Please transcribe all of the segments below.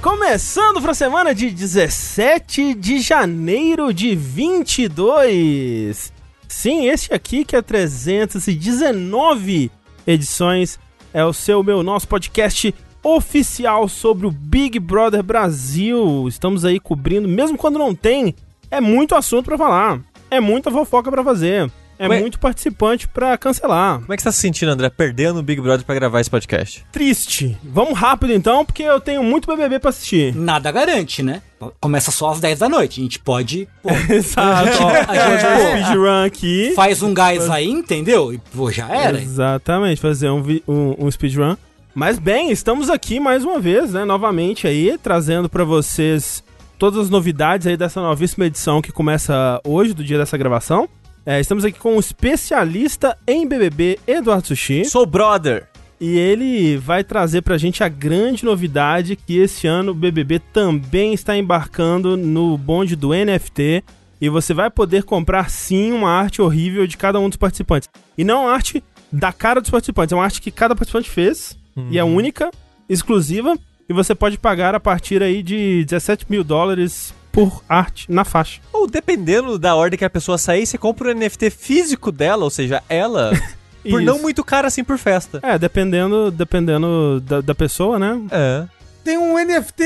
Começando para a semana de 17 de janeiro de 22. Sim, este aqui que é 319 edições é o seu, meu, nosso podcast oficial sobre o Big Brother Brasil. Estamos aí cobrindo, mesmo quando não tem, é muito assunto para falar, é muita fofoca para fazer. É Ué? muito participante pra cancelar. Como é que você tá se sentindo, André, perdendo o Big Brother pra gravar esse podcast? Triste. Vamos rápido então, porque eu tenho muito BBB pra assistir. Nada garante, né? Começa só às 10 da noite. A gente pode. Pô, Exato. A gente, é, speedrun aqui. faz um gás aí, entendeu? E pô, já era. Exatamente, fazer um, vi- um, um speedrun. Mas bem, estamos aqui mais uma vez, né? Novamente aí, trazendo pra vocês todas as novidades aí dessa novíssima edição que começa hoje, do dia dessa gravação. É, estamos aqui com o especialista em BBB, Eduardo Sushi. Sou brother! E ele vai trazer pra gente a grande novidade que esse ano o BBB também está embarcando no bonde do NFT e você vai poder comprar sim uma arte horrível de cada um dos participantes. E não uma arte da cara dos participantes, é uma arte que cada participante fez e é única, exclusiva e você pode pagar a partir aí de 17 mil dólares por arte na faixa. Ou dependendo da ordem que a pessoa sair, você compra o NFT físico dela, ou seja, ela, por não Isso. muito caro assim por festa. É, dependendo, dependendo da, da pessoa, né? É. Tem um NFT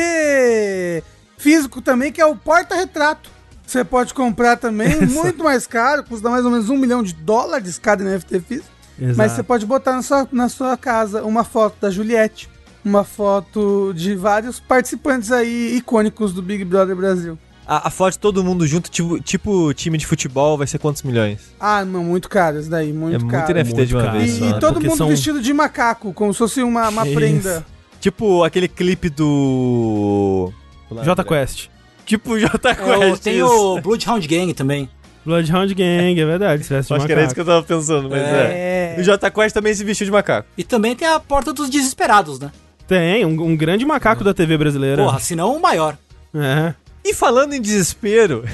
físico também, que é o porta-retrato. Você pode comprar também, muito mais caro, custa mais ou menos um milhão de dólares cada NFT físico. Mas você pode botar na sua, na sua casa uma foto da Juliette, uma foto de vários participantes aí icônicos do Big Brother Brasil. A, a foto de todo mundo junto, tipo, tipo time de futebol, vai ser quantos milhões? Ah, não, muito caro isso daí, muito é muito caro. NFT Muito de uma caro. vez E, só. e todo mundo são- vestido de macaco, como se fosse uma, uma Isso. prenda. Tipo aquele clipe do... J Quest. Tipo J É, o- Quest. tem isso. o Bloodhound Gang também. Bloodhound Gang, é verdade. Se Acho que era isso que eu tava pensando, mas é. É. O J Quest também se vestiu de macaco. E também tem a Porta dos Desesperados, né? Tem, um, um grande macaco da TV brasileira. Porra, se não o maior. É. E falando em desespero,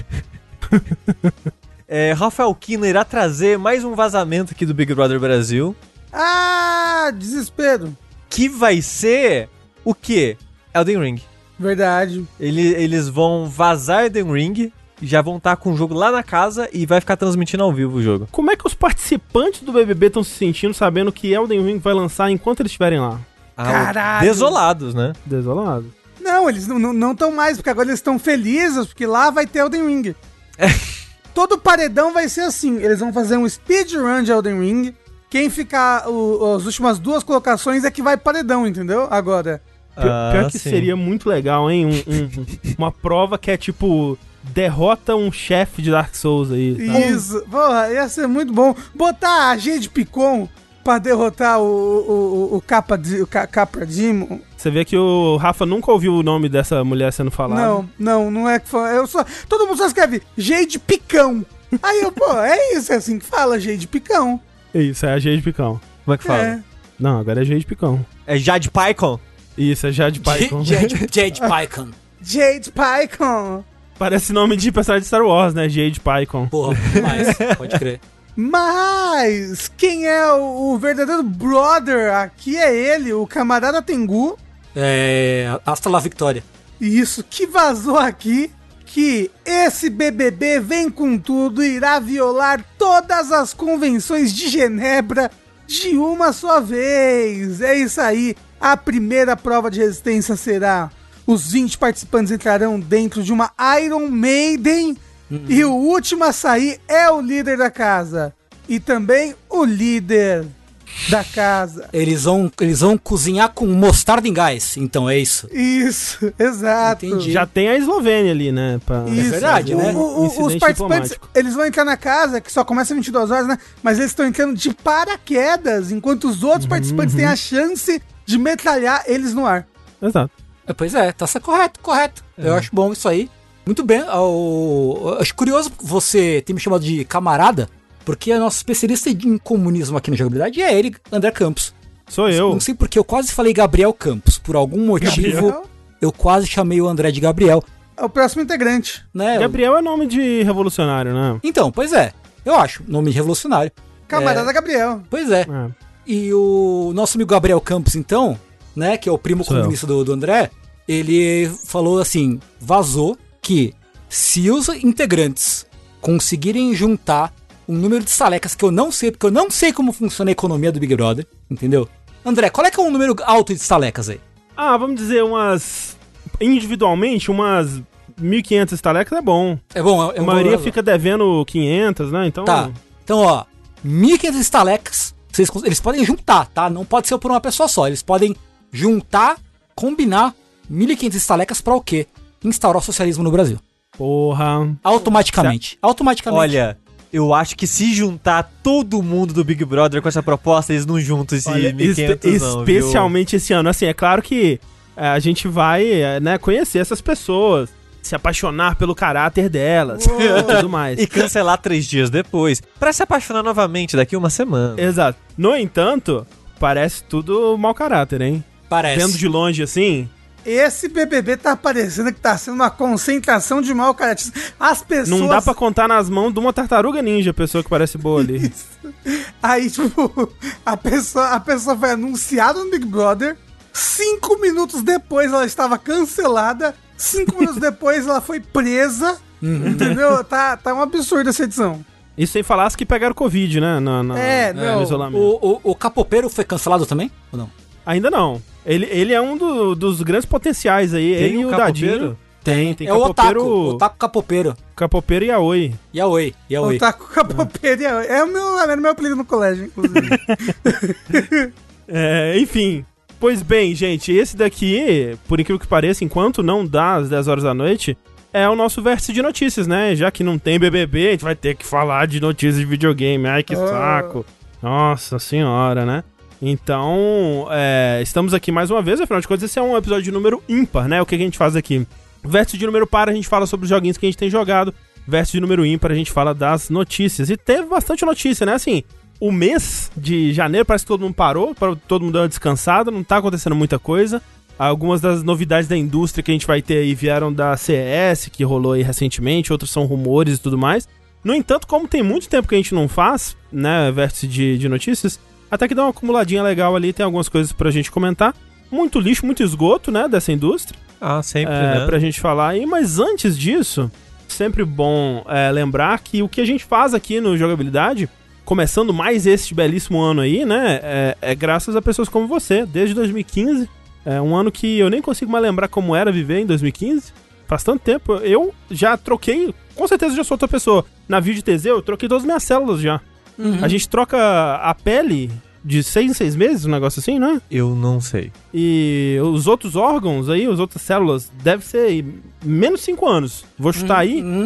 é, Rafael Kina irá trazer mais um vazamento aqui do Big Brother Brasil, Ah, desespero. que vai ser o quê? Elden Ring. Verdade. Ele- eles vão vazar Elden Ring, já vão estar com o jogo lá na casa e vai ficar transmitindo ao vivo o jogo. Como é que os participantes do BBB estão se sentindo sabendo que Elden Ring vai lançar enquanto eles estiverem lá? Ah, Caralho. Desolados, né? Desolado. Não, eles não estão não, tão mais, porque agora eles estão felizes, porque lá vai ter Elden Ring. Todo paredão vai ser assim. Eles vão fazer um speedrun de Elden Ring. Quem ficar o- as últimas duas colocações é que vai paredão, entendeu? Agora. Pior, Ah, pior que sim. seria muito legal, hein? Um- um- uma prova que é tipo. Derrota um chefe de Dark Souls aí. sabe? Isso. Porra, ia ser muito bom. Botar a Jade Picon pra derrotar o, o, o, o Capa, de, o Ca- Capra Demon. Você vê que o Rafa nunca ouviu o nome dessa mulher sendo falado. Não, não, não é que fala. Eu só, todo mundo só escreve Jade Picão. Aí eu, pô, é isso, é assim que fala, Jade Picão. Isso, é a Jade Picão. Como é que fala? É. Não, agora é Jade Picão. É, Jade Pycon? Isso, é Jade Picon. Jade, Jade Pycon. Jade Picon. Parece nome de personagem de Star Wars, né? Jade Picon. Porra, demais. Pode crer. Mas quem é o, o verdadeiro brother aqui é ele, o camarada Tengu. É. Hasta la Victoria. Isso, que vazou aqui que esse BBB vem com tudo e irá violar todas as convenções de Genebra de uma só vez. É isso aí. A primeira prova de resistência será os 20 participantes entrarão dentro de uma Iron Maiden e o último a sair é o líder da casa e também o líder da casa. Eles vão, eles vão cozinhar com mostarda em gás. Então é isso. Isso, exato. Entendi. Já tem a Eslovênia ali, né? Pra... Isso. verdade, O- né? o- o- os Incidente participantes, eles vão entrar na casa, que só começa 22 horas, né? Mas eles estão entrando de paraquedas, enquanto os outros participantes têm a chance de metralhar eles no ar. Exato. É, Pois é, tá certo, correto, correto. Eu acho bom isso aí. Muito bem. ao- acho curioso você ter me chamado de camarada, porque a nossa especialista em comunismo aqui na jogabilidade é ele, André Campos. Sou eu. Não sei porque eu quase falei Gabriel Campos. Por algum motivo, Gabriel? eu quase chamei o André de Gabriel. É o próximo integrante. Né? Gabriel é nome de revolucionário, né? Então, pois é. Eu acho. Nome revolucionário. Camarada Gabriel. Pois é. É. E o nosso amigo Gabriel Campos, então, né, que é o primo Sou eu. comunista do, do André, ele falou assim, vazou que se os integrantes conseguirem juntar um número de estalecas que eu não sei, porque eu não sei como funciona a economia do Big Brother, entendeu? André, qual é que é um número alto de estalecas aí? Ah, vamos dizer umas. Individualmente, umas 1.500 estalecas é bom. É bom, é A maioria fica devendo 500, né? Então. Tá. Então, ó, 1.500 estalecas, vocês, eles podem juntar, tá? Não pode ser por uma pessoa só. Eles podem juntar, combinar 1.500 estalecas pra o quê? Instaurar o socialismo no Brasil. Porra. Automaticamente. Automaticamente. Olha, eu acho que se juntar todo mundo do Big Brother com essa proposta, eles não juntam esse Olha, 1.500 espe- não, viu? especialmente esse ano. Assim, é claro que é, a gente vai é, né, conhecer essas pessoas, se apaixonar pelo caráter delas e tudo mais. E cancelar três dias depois, pra se apaixonar novamente daqui uma semana. Exato. No entanto, parece tudo mau caráter, hein? Parece. Vendo de longe assim. Esse BBB tá parecendo que tá sendo uma concentração de mau caratismo. As pessoas. Não dá pra contar nas mãos de uma tartaruga ninja, a pessoa que parece boa ali. Aí, tipo, a pessoa, a pessoa foi anunciada no Big Brother. Cinco minutos depois ela estava cancelada. Cinco minutos depois ela foi presa. Entendeu? Tá, tá um absurdo essa edição. Isso sem falar as que pegaram Covid, né? Na, na- É, no não, isolamento. O, o, o Capopeiro foi cancelado também? Ou não? Ainda não. Ele, ele é um do- dos grandes potenciais aí. Tem ele um e o capopeiro? Dadinho. Tem, tem é o Otaku. capopeiro, O Otaku Capopeiro. capopeiro e a Oi. Yaoi. Yaoi. Eu tá com capopeira. É o meu, é o meu apelido no colégio, inclusive. É, enfim. Pois bem, gente, esse daqui, por incrível que pareça, enquanto não dá às 10 horas da noite, é o nosso vértice de notícias, né? Já que não tem BBB, a gente vai ter que falar de notícias de videogame. Ai, que Ah. saco. Nossa senhora, né? Então, é, estamos aqui mais uma vez, afinal de contas, esse é um episódio de número ímpar, né? O que, que a gente faz aqui? Vértice de número par, a gente fala sobre os joguinhos que a gente tem jogado. Vértice de número ímpar, a gente fala das notícias. E teve bastante notícia, né? Assim, o mês de janeiro parece que todo mundo parou, todo mundo dar uma descansada, não tá acontecendo muita coisa. Algumas das novidades da indústria que a gente vai ter aí vieram da CES, que rolou aí recentemente, outros são rumores e tudo mais. No entanto, como tem muito tempo que a gente não faz, né, vértice de, de notícias, até que dá uma acumuladinha legal ali, tem algumas coisas pra gente comentar. Muito lixo, muito esgoto, né, dessa indústria Ah, sempre, é, né? pra gente falar aí, mas antes disso, sempre bom é, lembrar que o que a gente faz aqui no Jogabilidade, começando mais este belíssimo ano aí, né, é, é graças a pessoas como você, desde 2015. É um ano que eu nem consigo mais lembrar como era viver em 2015. Faz tanto tempo. Eu já troquei, com certeza já sou outra pessoa. Na vídeo TZ eu troquei todas as minhas células já. A gente troca a pele de seis em seis meses, um negócio assim, né? Eu não sei. E os outros órgãos aí, as outras células, deve ser menos 5 anos. Vou chutar aí Uhum,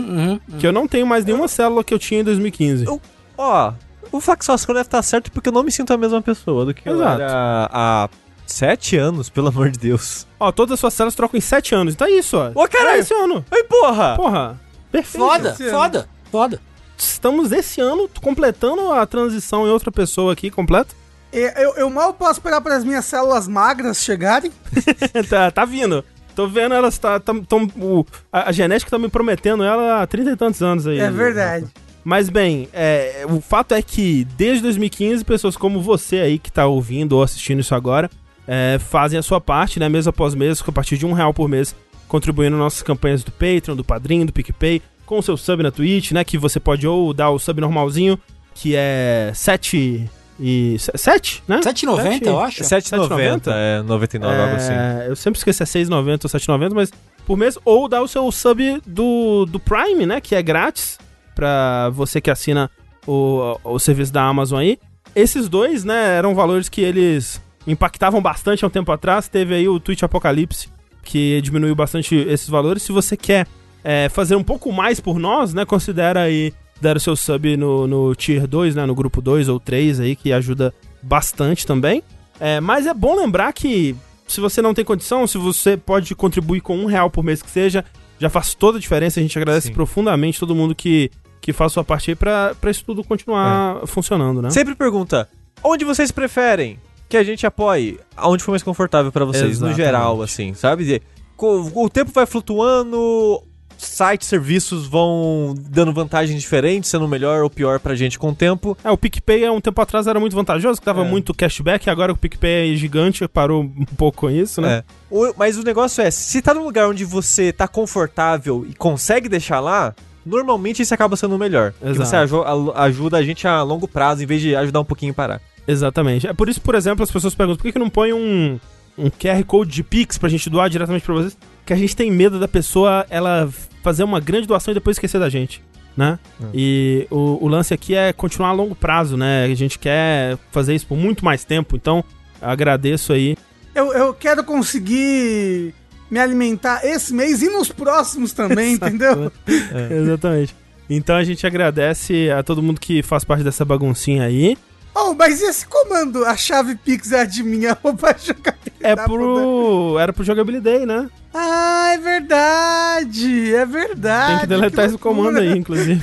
uhum. que eu não tenho mais nenhuma célula que eu tinha em 2015. Eu- Ó, o Faxosco deve estar certo porque eu não me sinto a mesma pessoa do que eu Exato. era há sete anos, pelo amor de Deus. Ó, todas as suas células trocam em 7 anos. Então é isso, ó. Ô, caralho! É esse ano. Ai, porra! Porra. Perfeito. Foda, foda, foda. Estamos esse ano completando a transição em outra pessoa aqui, completa. É, eu, eu mal posso esperar para as minhas células magras chegarem. tá, tá vindo. Tô vendo elas, tá, tá- tão, o- a, a genética tá me prometendo ela há 30 e tantos anos aí. É verdade. Mas bem, é, o fato é que desde 2015, pessoas como você aí que tá ouvindo ou assistindo isso agora, é, fazem a sua parte, né, mês após mês, a partir de um real por mês, contribuindo nas nossas campanhas do Patreon, do Padrinho, do PicPay, com o seu sub na Twitch, né, que você pode ou dar o sub normalzinho, que é 7 e... 7, né? 7,90, eu acho. 7,90, é 99, algo assim. É, eu sempre esqueço se é 6,90 ou 7,90, mas por mês. Ou dá o seu sub do, do Prime, né? Que é grátis pra você que assina o, o serviço da Amazon aí. Esses dois, né, eram valores que eles impactavam bastante há um tempo atrás. Teve aí o Twitch Apocalipse, que diminuiu bastante esses valores. Se você quer é, fazer um pouco mais por nós, né, considera aí dar o seu sub no, no Tier 2, né, no grupo 2 ou 3 aí, que ajuda bastante também. É, mas é bom lembrar que se você não tem condição, se você pode contribuir com um real por mês que seja, já faz toda a diferença. A gente agradece Sim. profundamente todo mundo que, que faz sua parte aí pra, pra isso tudo continuar funcionando, né? Sempre pergunta, onde vocês preferem que a gente apoie? Aonde for mais confortável pra vocês, no Exatamente. geral, assim, sabe? O tempo vai flutuando, sites, serviços vão dando vantagens diferentes, sendo melhor ou pior pra gente com o tempo. É, o PicPay há um tempo atrás era muito vantajoso, que dava É. muito cashback, agora o PicPay é gigante, parou um pouco com isso, né? É. O- mas o negócio é, se tá num lugar onde você tá confortável e consegue deixar lá, normalmente isso acaba sendo o melhor. Exato. você ajuda a gente a longo prazo, em vez de ajudar um pouquinho a parar. Exatamente. É por isso, por exemplo, as pessoas perguntam por que, que não põe um, um QR Code de Pix pra gente doar diretamente pra vocês? Que a gente tem medo da pessoa ela fazer uma grande doação e depois esquecer da gente, né? É. E o, o lance aqui é continuar a longo prazo, né? A gente quer fazer isso por muito mais tempo, então agradeço aí. Eu, eu quero conseguir me alimentar esse mês e nos próximos também, entendeu? Exatamente. Então a gente agradece a todo mundo que faz parte dessa baguncinha aí. Oh, mas e esse comando? A chave Pix é de minha roupa jogar. É pro. Era pro Jogabilidade, né? Ah, é verdade, é verdade. Tem que deletar esse loucura. comando aí, inclusive.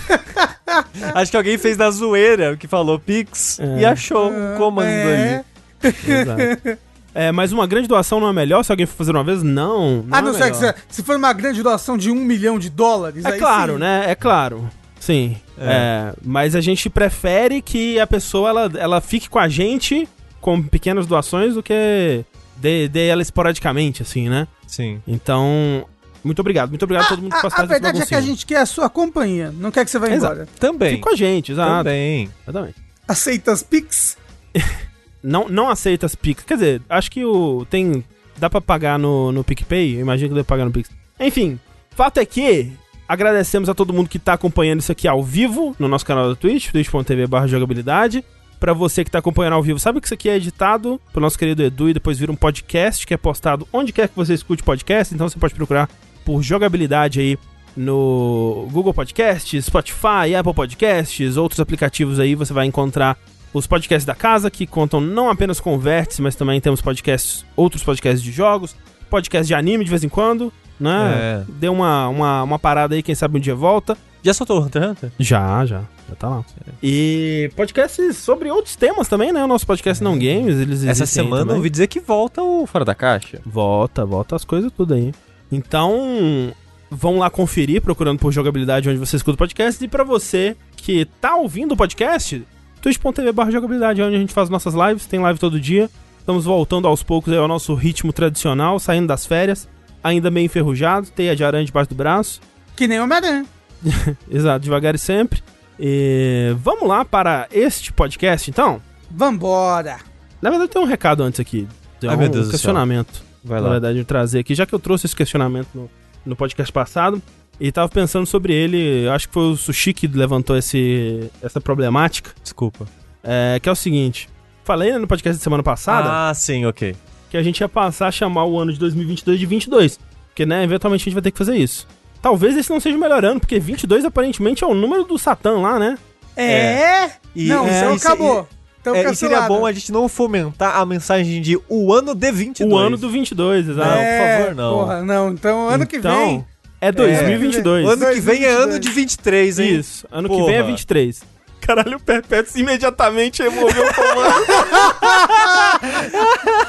Acho que alguém fez na zoeira que falou Pix É. e achou um comando É. ali. Exato. É, mas uma grande doação não é melhor se alguém for fazer uma vez? Não. não Ah, não é sei, que se, se for uma grande doação de um milhão de dólares, É aí claro, sim. né? É claro. Sim. É, mas a gente prefere que a pessoa ela, ela fique com a gente com pequenas doações do que dê, dê ela esporadicamente, assim, né? Sim. Então, muito obrigado. Muito obrigado a todo mundo que faz A, a parte dessa verdade é que a baguncinha. gente quer a sua companhia, não quer que você vá Exato. embora. Também. Fique com a gente, exato. Também. Exatamente. Aceita as Pix? Não, não aceita as Pix. Quer dizer, acho que o. Tem. Dá pra pagar no, no PicPay? Eu imagino que deve pagar no Pix. Enfim, fato é que agradecemos a todo mundo que tá acompanhando isso aqui ao vivo no nosso canal da Twitch, twitch.tv jogabilidade. Pra você que tá acompanhando ao vivo, sabe que isso aqui é editado pelo nosso querido Edu e depois vira um podcast que é postado onde quer que você escute podcast. Então você pode procurar por jogabilidade aí no Google Podcasts, Spotify, Apple Podcasts, outros aplicativos aí. Você vai encontrar os podcasts da casa, que contam não apenas com o Vértice, mas também temos podcasts, outros podcasts de jogos, podcast de anime de vez em quando, né? É. Deu uma, uma, uma parada aí, quem sabe um dia volta. Já soltou o Hunter x Hunter? Já, já. Já tá lá. E podcasts sobre outros temas também, né? O nosso podcast Não Games, eles Essa semana eu ouvi dizer que volta o Fora da Caixa. Volta, volta as coisas tudo aí. Então, vão lá conferir, procurando por jogabilidade onde você escuta o podcast. E pra você que tá ouvindo o podcast, twitch.tv barra jogabilidade, é onde a gente faz nossas lives, tem live todo dia. Estamos voltando aos poucos ao nosso ritmo tradicional, saindo das férias, ainda meio enferrujado, teia de aranha debaixo do braço. Que nem Homem-Aranha. Exato, devagar e sempre. E vamos lá para este podcast, então? Vambora. Na verdade, tem um recado antes aqui. Tem Ai, um meu Deus do céu. questionamento. Vai na lá. verdade, eu trazer aqui, já que eu trouxe esse questionamento no, no podcast passado, e tava pensando sobre ele, acho que foi o Sushi que levantou esse, essa problemática, Desculpa. é, que é o seguinte, falei né, no podcast da semana passada Ah, sim, ok. Que a gente ia passar a chamar o ano de 2022 de 22, porque, né, eventualmente a gente vai ter que fazer isso. Talvez esse não seja o melhor ano, porque 22 aparentemente é o número do Satã lá, né? É? E- não, é, então e acabou. Então É, e seria bom a gente não fomentar a mensagem de o ano de 22. O ano do 22, exato. Não, É, por favor, não. Porra, não. Então, ano que Então, vem. É 2022. O ano que vem é 2022. ano de 23, hein? Isso, ano que Porra. vem é 23. Caralho, o Perpétuo imediatamente removeu o comando.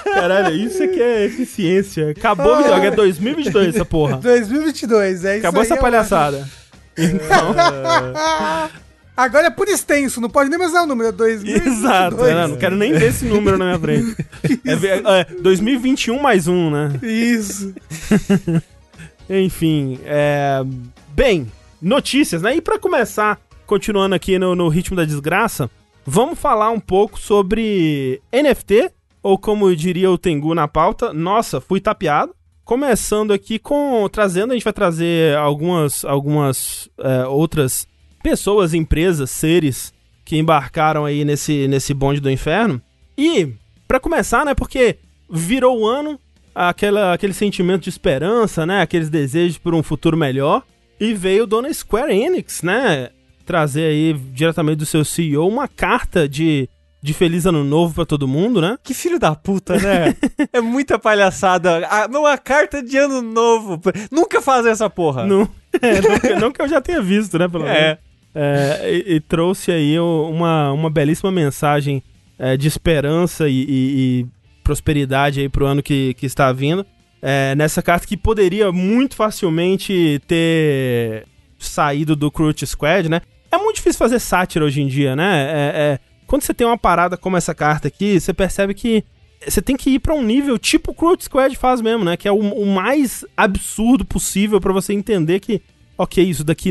Caralho, isso aqui é eficiência. Acabou, o jogo, é 2022 essa porra. 2022, é isso Acabou aí, essa é palhaçada. Então, Agora é por extenso, não pode nem mais usar o número. É 2022. exato. Não, não quero nem ver esse número na minha frente. É, é 2021 mais um, né? Isso. Enfim, é... Bem, notícias, né? E pra começar, continuando aqui no, no ritmo da desgraça, vamos falar um pouco sobre NFT, ou como diria o Tengu na pauta, nossa, fui tapeado. Começando aqui com. Trazendo, a gente vai trazer algumas, algumas é, outras pessoas, empresas, seres que embarcaram aí nesse, nesse bonde do inferno. E, pra começar, né, porque virou o ano, aquela, aquele sentimento de esperança, né, aqueles desejos por um futuro melhor, e veio dona Square Enix, né, trazer aí diretamente do seu CEO uma carta de, de feliz ano novo pra todo mundo, né? Que filho da puta, né? é muita palhaçada. Ah, não, a carta de ano novo. Nunca fazem essa porra. Não, é, não, que- não que eu já tenha visto, né, pelo menos. É. É, e, e trouxe aí uma, uma belíssima mensagem é, de esperança e, e- e prosperidade aí pro ano que, que está vindo. é, nessa carta que poderia muito facilmente ter saído do Crute Squad, né? É muito difícil fazer sátira hoje em dia, né? É, é, quando você tem uma parada como essa carta aqui, você percebe que você tem que ir para um nível tipo o Crute Squad faz mesmo, né? Que é o, o mais absurdo possível para você entender que, ok, isso daqui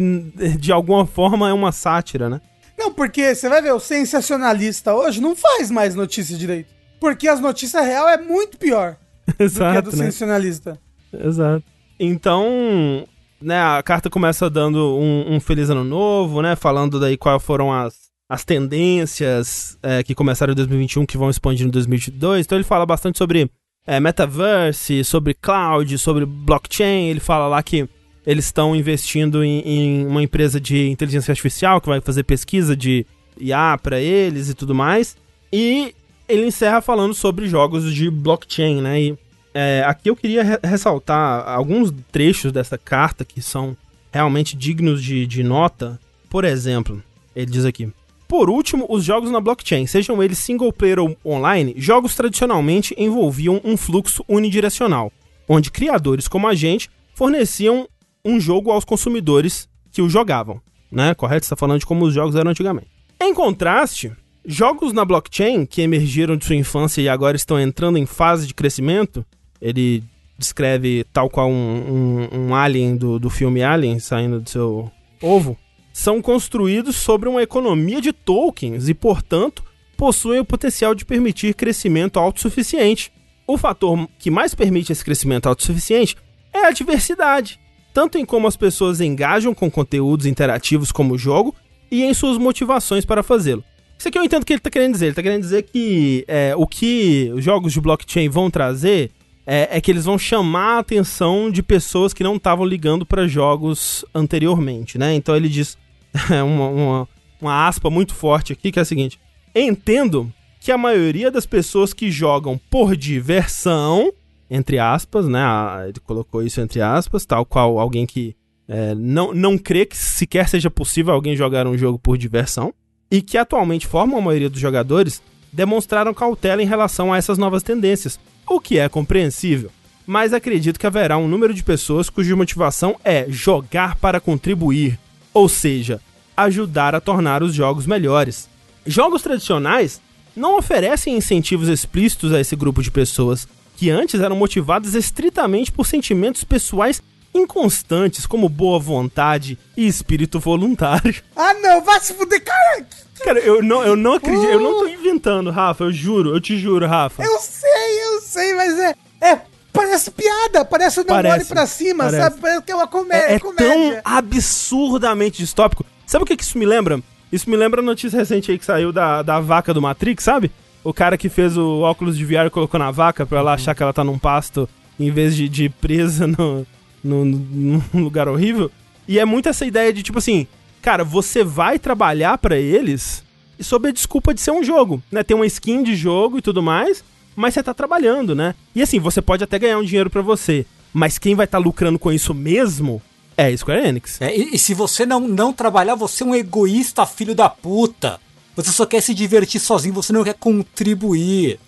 de alguma forma é uma sátira, né? Não, porque você vai ver, o sensacionalista hoje não faz mais notícia direito. Porque as notícias real é muito pior Exato, do que a do né? sensacionalista. Exato. Então, né, a carta começa dando um, um feliz ano novo, né? Falando daí quais foram as, as tendências é, que começaram em 2021 que vão expandir em 2022. Então ele fala bastante sobre é, metaverse, sobre cloud, sobre blockchain. Ele fala lá que eles estão investindo em, em uma empresa de inteligência artificial que vai fazer pesquisa de IA para eles e tudo mais. E ele encerra falando sobre jogos de blockchain, né? E é, aqui eu queria re ressaltar alguns trechos dessa carta que são realmente dignos de, de nota. Por exemplo, ele diz aqui: Por último, os jogos na blockchain, sejam eles single player ou online, jogos tradicionalmente envolviam um fluxo unidirecional, onde criadores como a gente forneciam um jogo aos consumidores que o jogavam, né? Correto? Está falando de como os jogos eram antigamente. Em contraste, jogos na blockchain que emergiram de sua infância e agora estão entrando em fase de crescimento, ele descreve tal qual um, um, um alien do, do filme Alien saindo do seu ovo, são construídos sobre uma economia de tokens e, portanto, possuem o potencial de permitir crescimento autossuficiente. O fator que mais permite esse crescimento autossuficiente é a diversidade, tanto em como as pessoas engajam com conteúdos interativos como o jogo e em suas motivações para fazê-lo. Isso aqui eu entendo o que ele está querendo dizer. Ele está querendo dizer que é, o que os jogos de blockchain vão trazer é, é, que eles vão chamar a atenção de pessoas que não estavam ligando para jogos anteriormente, né? Então ele diz uma, uma, uma aspa muito forte aqui que é a seguinte: entendo que a maioria das pessoas que jogam por diversão, entre aspas, né? Ele colocou isso entre aspas, tal qual alguém que é, não, não crê que sequer seja possível alguém jogar um jogo por diversão, e que atualmente formam a maioria dos jogadores, demonstraram cautela em relação a essas novas tendências, o que é compreensível. Mas acredito que haverá um número de pessoas cuja motivação é jogar para contribuir, ou seja, ajudar a tornar os jogos melhores. Jogos tradicionais não oferecem incentivos explícitos a esse grupo de pessoas, que antes eram motivadas estritamente por sentimentos pessoais inconstantes, como boa vontade e espírito voluntário. Ah, não, vai se fuder, cara! Cara, eu não, eu não acredito, eu não tô inventando, Rafa, eu juro, eu te juro, Rafa. Eu sei, eu sei, mas é. É, parece piada, parece o não olhe pra cima, parece. sabe? Parece que é uma comé É, é comédia. tão absurdamente distópico. Sabe o que, que isso me lembra? Isso me lembra a notícia recente aí que saiu da, da vaca do Matrix, sabe? O cara que fez o óculos de VR e colocou na vaca pra ela achar que ela tá num pasto em vez de, de presa no, num lugar horrível. E é muito essa ideia de tipo assim, cara, você vai trabalhar pra eles sob a desculpa de ser um jogo, né? Tem uma skin de jogo e tudo mais, mas você tá trabalhando, né? E assim, você pode até ganhar um dinheiro pra você, mas quem vai estar lucrando com isso mesmo é Square Enix. É, e, e se você não, não trabalhar, você é um egoísta, filho da puta. Você só quer se divertir sozinho, você não quer contribuir.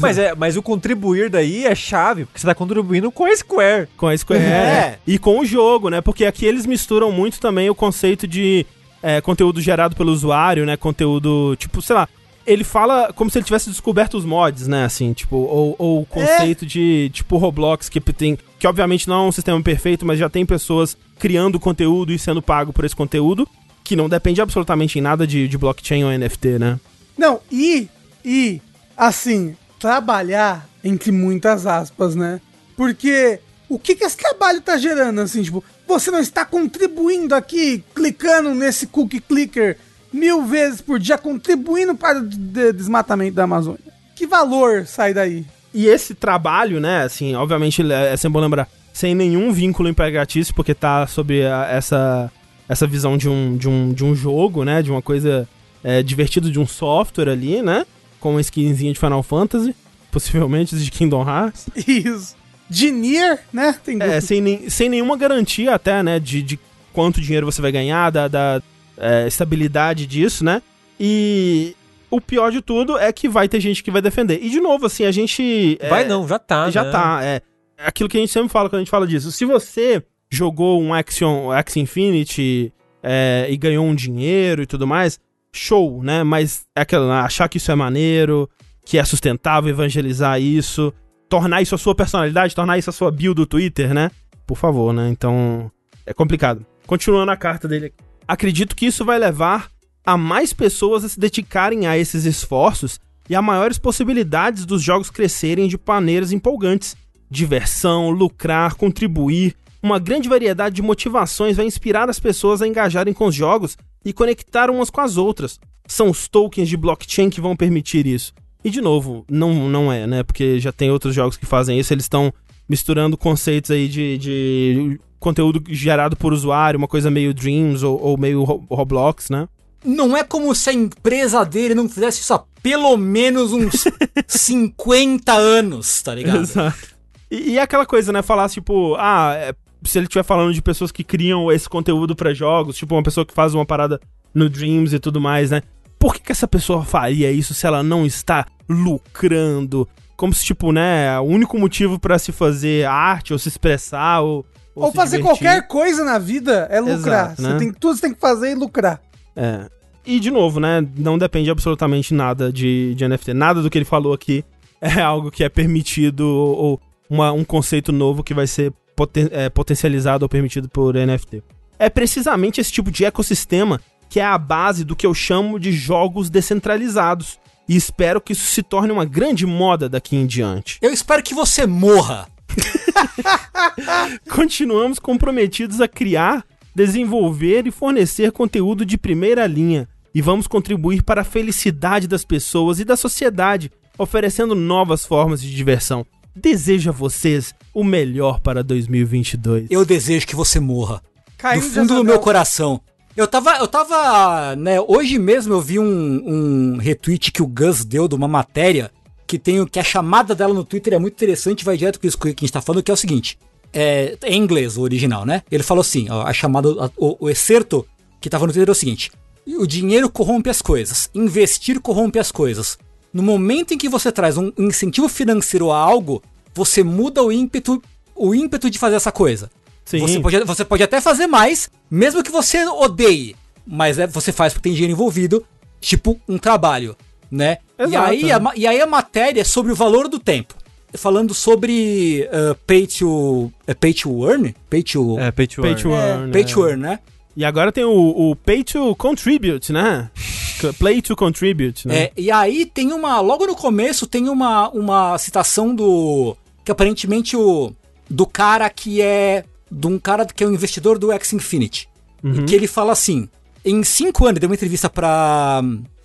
Mas, é, mas o contribuir daí é chave, porque você tá contribuindo com a Square. Com a Square. É. E com o jogo, né? Porque aqui eles misturam muito também o conceito de é, conteúdo gerado pelo usuário, né? Conteúdo, tipo, sei lá. Ele fala como se ele tivesse descoberto os mods, né? Assim, tipo, ou, ou o conceito de, tipo, Roblox, que tem. Que obviamente não é um sistema perfeito, mas já tem pessoas criando conteúdo e sendo pago por esse conteúdo, que não depende absolutamente em nada de, de blockchain ou NFT, né? Não, e, e, assim, trabalhar entre muitas aspas, né? Porque o que que esse trabalho tá gerando, assim, tipo, você não está contribuindo aqui, clicando nesse cookie clicker mil vezes por dia, contribuindo para o de- desmatamento da Amazônia. Que valor sai daí? E esse trabalho, né, assim, obviamente é é sempre bom lembrar, sem nenhum vínculo empregatício, porque tá sobre a- essa, essa visão de um, de, um, de um jogo, né, de uma coisa é, divertida de um software ali, né, com uma skinzinha de Final Fantasy, possivelmente de Kingdom Hearts. Isso. De Nier, né? Tem É, sem, sem nenhuma garantia até, né, de, de quanto dinheiro você vai ganhar, da, da é, estabilidade disso, né, e... O pior de tudo é que vai ter gente que vai defender. E de novo, assim, a gente. é, Vai não, já tá, já né? tá, é. é aquilo que a gente sempre fala quando a gente fala disso. Se você jogou um Action, Action Infinity é, e ganhou um dinheiro e tudo mais, show, né? Mas é aquela, achar que isso é maneiro, que é sustentável, evangelizar isso, tornar isso a sua personalidade, tornar isso a sua bio do Twitter, né? Por favor, né? Então, é complicado. Continuando a carta dele. Acredito que isso vai levar a mais pessoas a se dedicarem a esses esforços e a maiores possibilidades dos jogos crescerem de maneiras empolgantes. Diversão, lucrar, contribuir, uma grande variedade de motivações vai inspirar as pessoas a engajarem com os jogos e conectar umas com as outras. São os tokens de blockchain que vão permitir isso. E de novo, não, não é, né? Porque já tem outros jogos que fazem isso, eles estão misturando conceitos aí de, de conteúdo gerado por usuário, uma coisa meio Dreams ou, ou meio Roblox, né? Não é como se a empresa dele não fizesse isso há pelo menos uns 50 anos, tá ligado? Exato. E, e aquela coisa, né? Falar tipo, ah, é, se ele estiver falando de pessoas que criam esse conteúdo para jogos, tipo uma pessoa que faz uma parada no Dreams e tudo mais, né? Por que, que essa pessoa faria isso se ela não está lucrando? Como se, tipo, né, o único motivo para se fazer arte ou se expressar ou. Ou, ou fazer divertir. qualquer coisa na vida é lucrar. Exato, né? você tem, tudo você tem que fazer e lucrar. É. E, de novo, né? Não depende absolutamente nada de, de NFT. Nada do que ele falou aqui é algo que é permitido ou uma, um conceito novo que vai ser poten é, potencializado ou permitido por NFT. É precisamente esse tipo de ecossistema que é a base do que eu chamo de jogos descentralizados. E espero que isso se torne uma grande moda daqui em diante. Eu espero que você morra. Continuamos comprometidos a criar, desenvolver e fornecer conteúdo de primeira linha e vamos contribuir para a felicidade das pessoas e da sociedade, oferecendo novas formas de diversão. Desejo a vocês o melhor para 2022. Eu desejo que você morra. Do fundo do meu coração. Eu tava, eu tava, né, hoje mesmo eu vi um, um retweet que o Gus deu de uma matéria que tem que a chamada dela no Twitter é muito interessante, vai direto com isso que a gente tá falando, que é o seguinte, é, é em inglês o original, né? Ele falou assim, ó, a chamada, a, o, o excerto que tava no Twitter é o seguinte, o dinheiro corrompe as coisas. Investir corrompe as coisas. No momento em que você traz um incentivo financeiro a algo, você muda o ímpeto, o ímpeto de fazer essa coisa. Sim. Você pode, você pode até fazer mais, mesmo que você odeie, mas é, você faz porque tem dinheiro envolvido, tipo um trabalho, né? Exato. E aí, a, e aí a matéria é sobre o valor do tempo. Falando sobre uh, pay to. É pay to earn? Pay to. É, pay to, pay earn. To earn é, pay to earn, né? E agora tem o, o Pay to Contribute, né? Play to Contribute, né? É, e aí tem uma. Logo no começo tem uma, uma citação do. Que aparentemente o. Do cara que é. De um cara que é um investidor do X Infinity. Uhum. E que ele fala assim. Em cinco anos, deu uma entrevista pra,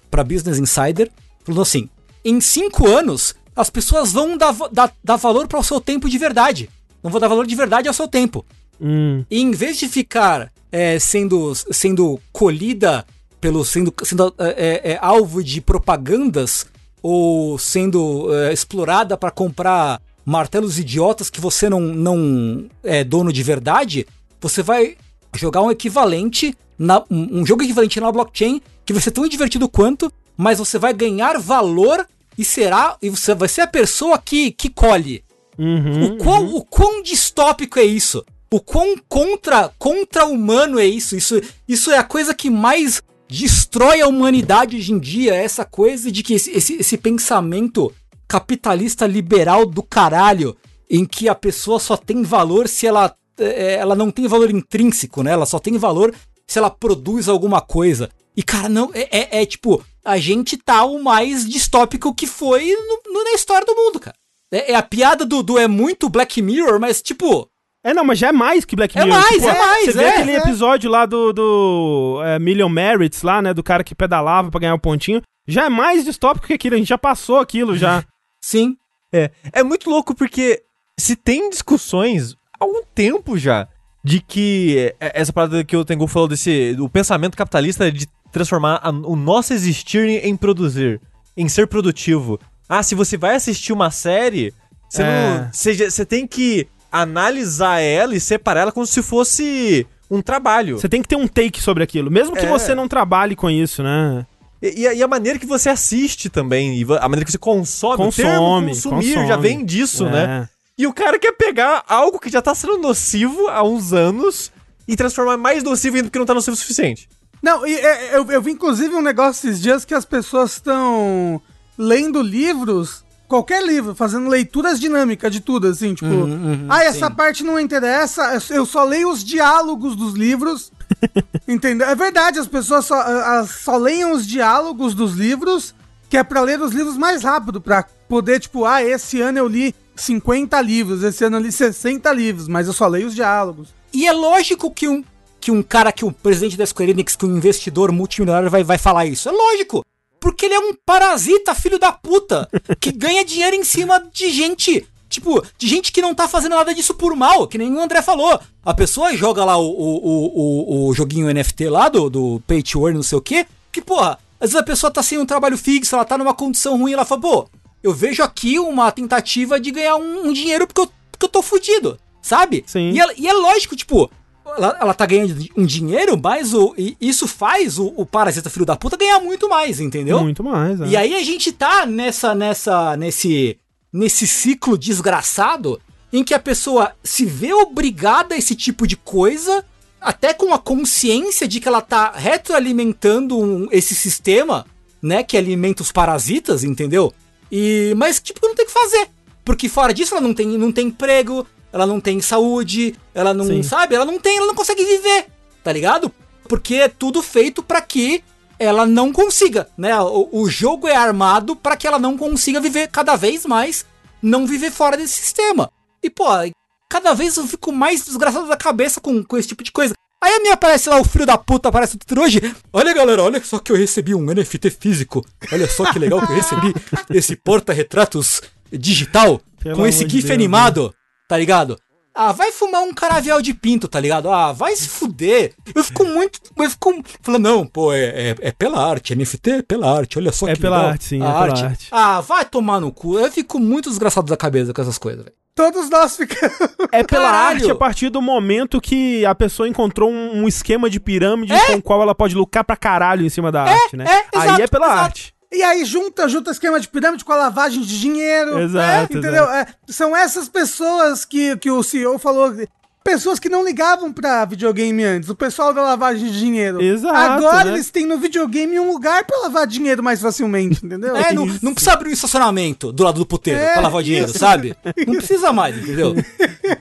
pra Business Insider. Falando assim: em cinco anos, as pessoas vão dar, dar, dar valor para o seu tempo de verdade. Não vou dar valor de verdade ao seu tempo. Hum. E em vez de ficar é, sendo, sendo colhida pelo sendo, sendo é, é, alvo de propagandas ou sendo é, explorada para comprar martelos idiotas que você não, não é dono de verdade, você vai jogar um equivalente na, um, um jogo equivalente na blockchain que vai ser tão divertido quanto, mas você vai ganhar valor e será e você vai ser a pessoa que, que colhe. Uhum, o, quão, uhum. o quão distópico é isso? O quão contra, contra-humano é isso. isso. Isso é a coisa que mais destrói a humanidade hoje em dia. É essa coisa de que esse, esse, esse pensamento capitalista liberal do caralho, em que a pessoa só tem valor se ela, é, ela não tem valor intrínseco, né? Ela só tem valor se ela produz alguma coisa. E, cara, não. É, é, é tipo, a gente tá o mais distópico que foi no, no, na história do mundo, cara. É, é a piada do, do é muito Black Mirror, mas, tipo, é, não, mas já é mais que Black é Mirror. É mais, tipo, é mais, Você é, vê aquele é. episódio lá do, do é, Million Merits lá, né, do cara que pedalava pra ganhar um pontinho. Já é mais distópico que aquilo, a gente já passou aquilo já. Sim. É, é muito louco porque se tem discussões há um tempo já de que é, essa parada que o Tengu falou desse o pensamento capitalista de transformar a, o nosso existir em produzir, em ser produtivo. Ah, se você vai assistir uma série, você é. não, você tem que analisar ela e separar ela como se fosse um trabalho. Você tem que ter um take sobre aquilo, mesmo que é. você não trabalhe com isso, né? E, e, a, maneira que você assiste também, e a maneira que você consome, consome consumir consome. já vem disso, né? é. né? E o cara quer pegar algo que já tá sendo nocivo há uns anos e transformar mais nocivo ainda porque não tá nocivo o suficiente. Não, e é, eu, eu vi inclusive um negócio esses dias que as pessoas estão lendo livros, qualquer livro, fazendo leituras dinâmicas de tudo, assim, tipo, ah, essa parte não interessa, eu só leio os diálogos dos livros. entendeu? É verdade, as pessoas só, a- só leem os diálogos dos livros, que é pra ler os livros mais rápido, pra poder, tipo, ah, esse ano eu li 50 livros, esse ano eu li 60 livros, mas eu só leio os diálogos. E é lógico que um, que um cara que o presidente da Square Enix, que um investidor multimilionário vai, vai falar isso. É lógico. Porque ele é um parasita, filho da puta, que ganha dinheiro em cima de gente. Tipo, de gente que não tá fazendo nada disso por mal, que nem o André falou. A pessoa joga lá o, o, o, o, joguinho NFT lá do, do Pay to Earn, não sei o quê. Que, porra, às vezes a pessoa tá sem um trabalho fixo, ela tá numa condição ruim, ela fala, pô, eu vejo aqui uma tentativa de ganhar um, um dinheiro porque eu, porque eu tô fudido, sabe? Sim. E, ela- e é lógico, tipo, ela, ela tá ganhando um dinheiro, mas o, e isso faz o, o parasita filho da puta ganhar muito mais, entendeu? Muito mais, é. E aí a gente tá nessa, nessa, nesse, nesse ciclo desgraçado em que a pessoa se vê obrigada a esse tipo de coisa, até com a consciência de que ela tá retroalimentando um- esse sistema, né, que alimenta os parasitas, entendeu? E mas tipo não tem o que fazer, porque fora disso ela não tem, não tem emprego, ela não tem saúde, ela não Sim. sabe, ela não tem, ela não consegue viver, tá ligado? Porque é tudo feito pra que ela não consiga, né? O, o jogo é armado pra que ela não consiga viver cada vez mais, não viver fora desse sistema. E pô, cada vez eu fico mais desgraçado da cabeça com, com esse tipo de coisa. Aí a minha aparece lá, o filho da puta aparece no hoje. Olha galera, olha só que eu recebi um NFT físico. Olha só que legal que eu recebi esse porta-retratos digital Pelo com esse GIF Deus, animado, tá ligado? Ah, vai fumar um caravial de pinto, tá ligado? Ah, vai se fuder. Eu fico muito. Eu fico falando, não, pô, é, é, é pela arte, NFT é pela arte, olha só É que pela legal. arte, sim, A é pela arte. Ah, vai tomar no cu. Eu fico muito desgraçado da cabeça com essas coisas, velho. Todos nós ficamos. É pela Caralho! arte a partir do momento que a pessoa encontrou um, um esquema de pirâmide com o qual ela pode lucrar pra caralho em cima da arte, né? é, Aí exato, é pela exato. arte. E aí junta, junta esquema de pirâmide com a lavagem de dinheiro. Exato, é, Entendeu? É, são essas pessoas que, que o CEO falou. Pessoas que não ligavam pra videogame antes. O pessoal da lavagem de dinheiro. Exato, Agora né? eles têm no videogame um lugar pra lavar dinheiro mais facilmente, entendeu? É, não, não precisa abrir um estacionamento do lado do puteiro É, pra lavar o dinheiro, isso. sabe? Não precisa mais, entendeu?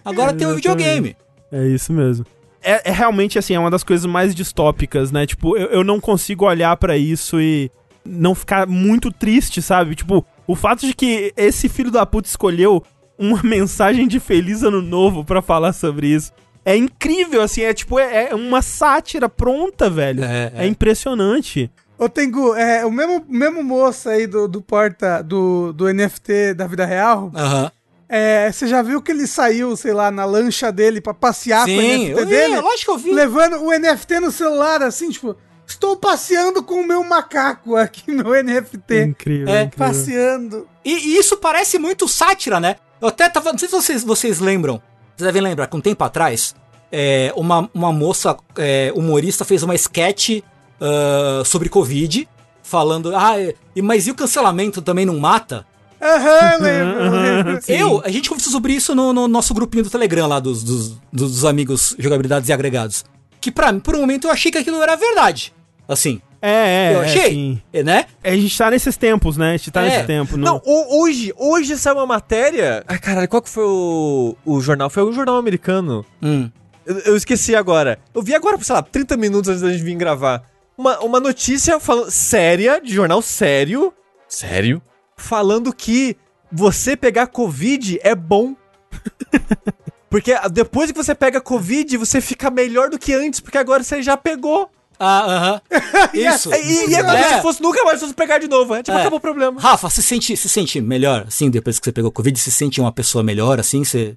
Agora tem o videogame. É isso mesmo. É, é realmente assim, é uma das coisas mais distópicas, né? Tipo, eu, eu não consigo olhar pra isso e não ficar muito triste, sabe? Tipo, o fato de que esse filho da puta escolheu uma mensagem de feliz ano novo pra falar sobre isso. É incrível, assim, é tipo, é, é uma sátira pronta, velho. É, É, é. impressionante. Ô, Tengu, é, o mesmo, mesmo moço aí do, do porta do, do NFT da vida real, Aham. é, você já viu que ele saiu, sei lá, na lancha dele pra passear com o Sim, NFT eu vi, dele? lógico que eu vi. Levando o NFT no celular, assim, tipo, estou passeando com o meu macaco aqui no NFT. Incrível, É, incrível. Passeando. E, e isso parece muito sátira, né? Eu até tava. Não sei se vocês, vocês lembram. Vocês devem lembrar que um tempo atrás, é, uma, uma moça é, humorista fez uma sketch ah, sobre Covid, falando. Ah, é, mas e o cancelamento também não mata? Aham, lembro, lembro. Eu, a gente conversou sobre isso no, no nosso grupinho do Telegram lá dos, dos, dos amigos jogabilidades e agregados. Que pra por um momento, eu achei que aquilo era verdade. Assim, É, é, eu é, achei, sim. é, né? A gente tá nesses tempos, né? A gente tá É. nesse tempo. Não, ho- hoje, hoje saiu uma matéria. Ai, caralho, qual que foi o, o jornal? Foi o jornal americano. Hum. Eu, eu esqueci agora. Eu vi agora, sei lá, 30 minutos antes da gente vir gravar. Uma, uma notícia falando, séria, de jornal sério. Sério? Falando que você pegar Covid é bom. porque depois que você pega Covid, você fica melhor do que antes, porque agora você já pegou. Ah, aham. Isso. E, e é como É. se fosse nunca mais fosse pegar de novo. É, tipo, É. acabou o problema. Rafa, se sente, se sente melhor, assim, depois que você pegou Covid? Se sente uma pessoa melhor, assim, você...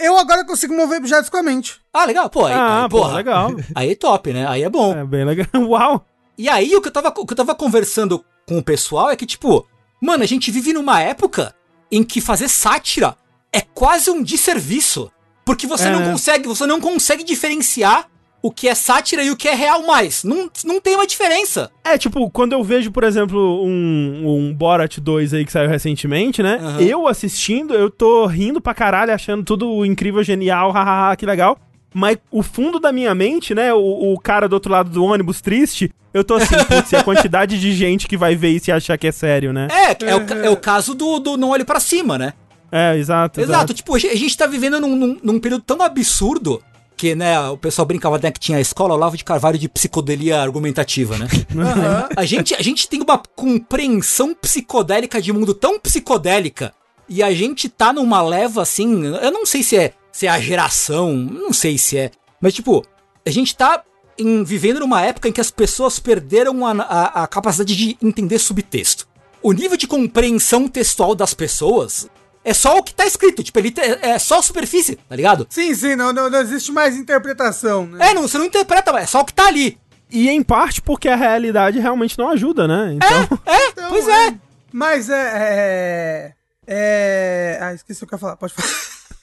Eu agora consigo mover objetos com a mente. Ah, legal, pô, aí, Ah, aí, pô, porra, legal. Aí é top, né? Aí é bom. É bem legal. Uau! E aí, o que, eu tava, o que eu tava conversando com o pessoal é que, tipo, mano, a gente vive numa época em que fazer sátira é quase um desserviço. Porque você É, não consegue, você não consegue diferenciar o que é sátira e o que é real mais. Não, não tem uma diferença. É, tipo, quando eu vejo, por exemplo, um, um Borat 2 aí que saiu recentemente, né? Aham. Eu assistindo, eu tô rindo pra caralho, achando tudo incrível, genial, hahaha, que legal. Mas o fundo da minha mente, né? O, o cara do outro lado do ônibus triste, eu tô assim, putz, e a quantidade de gente que vai ver isso e achar que é sério, né? É, é, o, é o caso do, do Não Olhe Pra Cima, né? É, exato. Exato, tipo, a gente a gente tá vivendo num, num, num período tão absurdo que, né, o pessoal brincava né, que tinha a escola Olavo de Carvalho de psicodelia argumentativa, né? a, gente, a gente tem uma compreensão psicodélica de mundo tão psicodélica e a gente tá numa leva assim, eu não sei se é, se é a geração, não sei se é, mas tipo, a gente tá em- vivendo numa época em que as pessoas perderam a, a- a capacidade de entender subtexto. O nível de compreensão textual das pessoas é só o que tá escrito, tipo, ele te- é só a superfície, tá ligado? Sim, sim, não, não, não existe mais interpretação, né? É, não, você não interpreta, é só o que tá ali. E em parte porque a realidade realmente não ajuda, né? Então, É, Então, pois é. Mas é. É. é- Ah, esqueci o que eu ia falar, pode falar.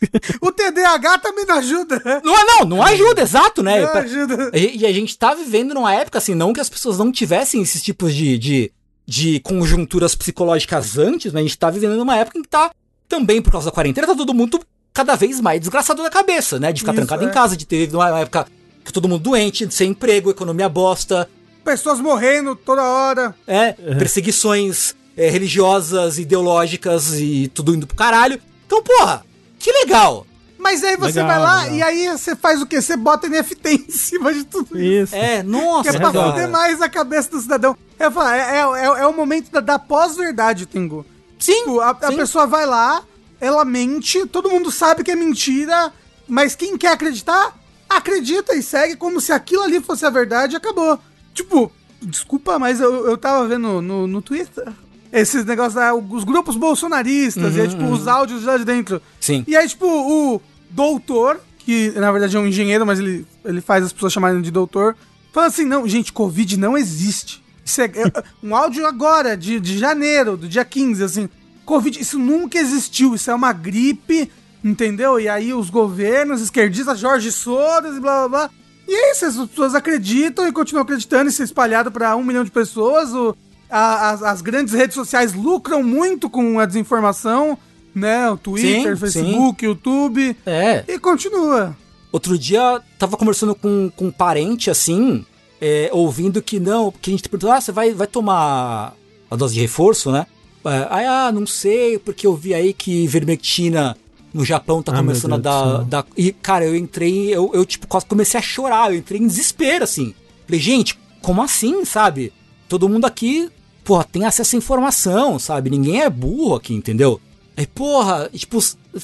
o TDAH também não ajuda, né? Não, não, não ajuda, exato, né? Não ajuda. E a gente tá vivendo numa época, assim, não que as pessoas não tivessem esses tipos de, de, de conjunturas psicológicas antes, mas a gente tá vivendo numa época em que tá, também por causa da quarentena, tá todo mundo cada vez mais desgraçado da cabeça, né? De ficar Isso, trancado é. em casa, de ter uma época que todo mundo doente, sem emprego, economia bosta, Pessoas morrendo toda hora. é, perseguições é, religiosas, ideológicas e tudo indo pro caralho. Então, porra, que legal! Mas aí você Legal, vai lá legal. e aí você faz o quê? Você bota NFT em cima de tudo isso. isso. É, Que nossa, é pra foder mais a cabeça do cidadão. Eu falo, é, é, é, é o momento da, da pós-verdade, Tengu. Sim, Tipo, a, a sim. pessoa vai lá, ela mente, todo mundo sabe que é mentira, mas quem quer acreditar, acredita e segue como se aquilo ali fosse a verdade e acabou. Tipo, desculpa, mas eu, eu tava vendo no, no Twitter esses negócios, ah, os grupos bolsonaristas, e aí, tipo, os áudios lá de dentro. Sim. E aí, tipo, o doutor, que na verdade é um engenheiro, mas ele, ele faz as pessoas chamarem de doutor, fala assim: não, gente, Covid não existe. É, um áudio agora, de, de janeiro, do dia 15, assim. Covid, isso nunca existiu, isso é uma gripe, entendeu? E aí os governos, esquerdistas, Jorge Soros e blá blá blá. E é isso, as pessoas acreditam e continuam acreditando, isso é espalhado pra um milhão de pessoas. O, a- as, as grandes redes sociais lucram muito com a desinformação, né? O Twitter, Sim, Facebook, YouTube. É. E continua. Outro dia, tava conversando com, com um parente, assim, é, ouvindo que não, porque a gente perguntou, ah, você vai, vai tomar a dose de reforço, né? É, ah, não sei, porque eu vi aí que ivermectina no Japão tá Ah, começando a dar, dar... E, cara, eu entrei, eu, eu, tipo, quase comecei a chorar, eu entrei em desespero, assim. Falei, gente, como assim, sabe? Todo mundo aqui, porra, tem acesso à informação, sabe? Ninguém é burro aqui, entendeu? Aí, porra, tipo,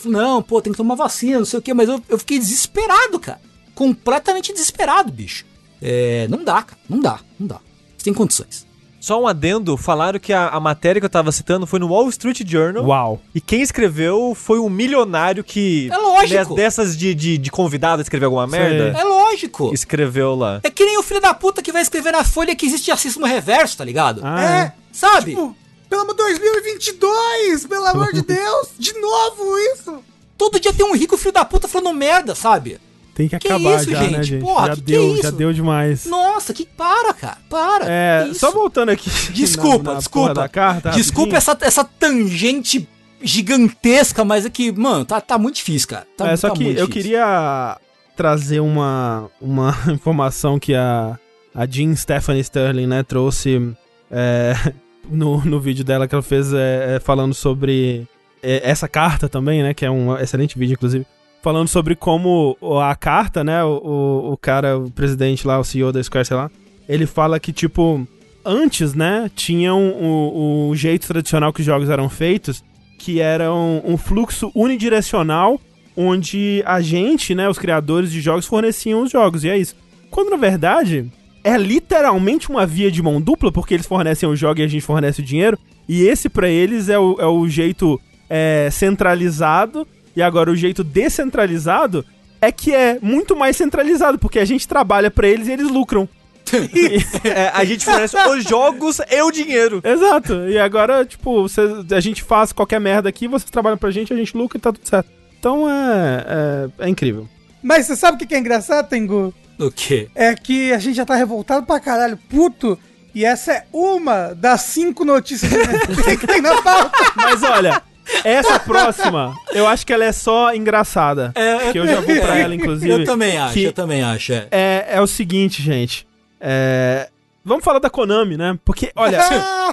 não, pô, tem que tomar vacina, não sei o quê, mas eu, eu fiquei desesperado, cara. Completamente desesperado, bicho. É, não dá, cara, não dá, não dá. Sem condições. Só um adendo, falaram que a, a matéria que eu tava citando foi no Wall Street Journal. Uau. E quem escreveu foi um milionário que. É lógico. de- Dessas de, de, de convidado a escrever alguma merda. É lógico. Escreveu lá. É que nem o filho da puta que vai escrever na folha que existe racismo reverso, tá ligado? Ah, é, é. Sabe? tipo, pelo amor 2022, pelo amor de Deus, de novo isso. Todo dia tem um rico filho da puta falando merda, sabe? Tem que Que acabar isso, já, gente? né, gente? Porra, já que que deu, é isso? já deu demais. Nossa, que para, cara. Para. É, que só voltando aqui. Desculpa, na- na desculpa. carta, Desculpa essa, essa tangente gigantesca, mas é que, mano, tá, tá muito difícil, cara. Tá, é, só tá que eu difícil. queria trazer uma, uma informação que a, a Jean Stephanie Sterling, né, trouxe é, no, no vídeo dela que ela fez é, é, falando sobre é, essa carta também, né, que é um excelente vídeo, inclusive, falando sobre como a carta, né, o, o, cara, o presidente lá, o CEO da Square, sei lá, ele fala que, tipo, antes, né, tinham o, o jeito tradicional que os jogos eram feitos, que era um, um fluxo unidirecional, onde a gente, né, os criadores de jogos, forneciam os jogos, e é isso. Quando, na verdade, é literalmente uma via de mão dupla, porque eles fornecem o jogo e a gente fornece o dinheiro, e esse pra eles é o, é o jeito é, centralizado, e agora o jeito descentralizado é que é muito mais centralizado, porque a gente trabalha pra eles e eles lucram. É, a gente fornece os jogos e o dinheiro. Exato. E agora, tipo, cê- a gente faz qualquer merda aqui, vocês trabalham pra gente, a gente lucra e tá tudo certo. Então é, é, é incrível. Mas você sabe o que que é engraçado, Tengu? O quê? É que a gente já tá revoltado pra caralho, puto. E essa é uma das cinco notícias que tem na pauta. Mas olha, essa próxima, eu acho que ela é só engraçada. É, que eu já vou pra ela, inclusive. Eu também acho, eu também acho. É. É, é o seguinte, gente. É, Vamos falar da Konami, né? Porque, olha,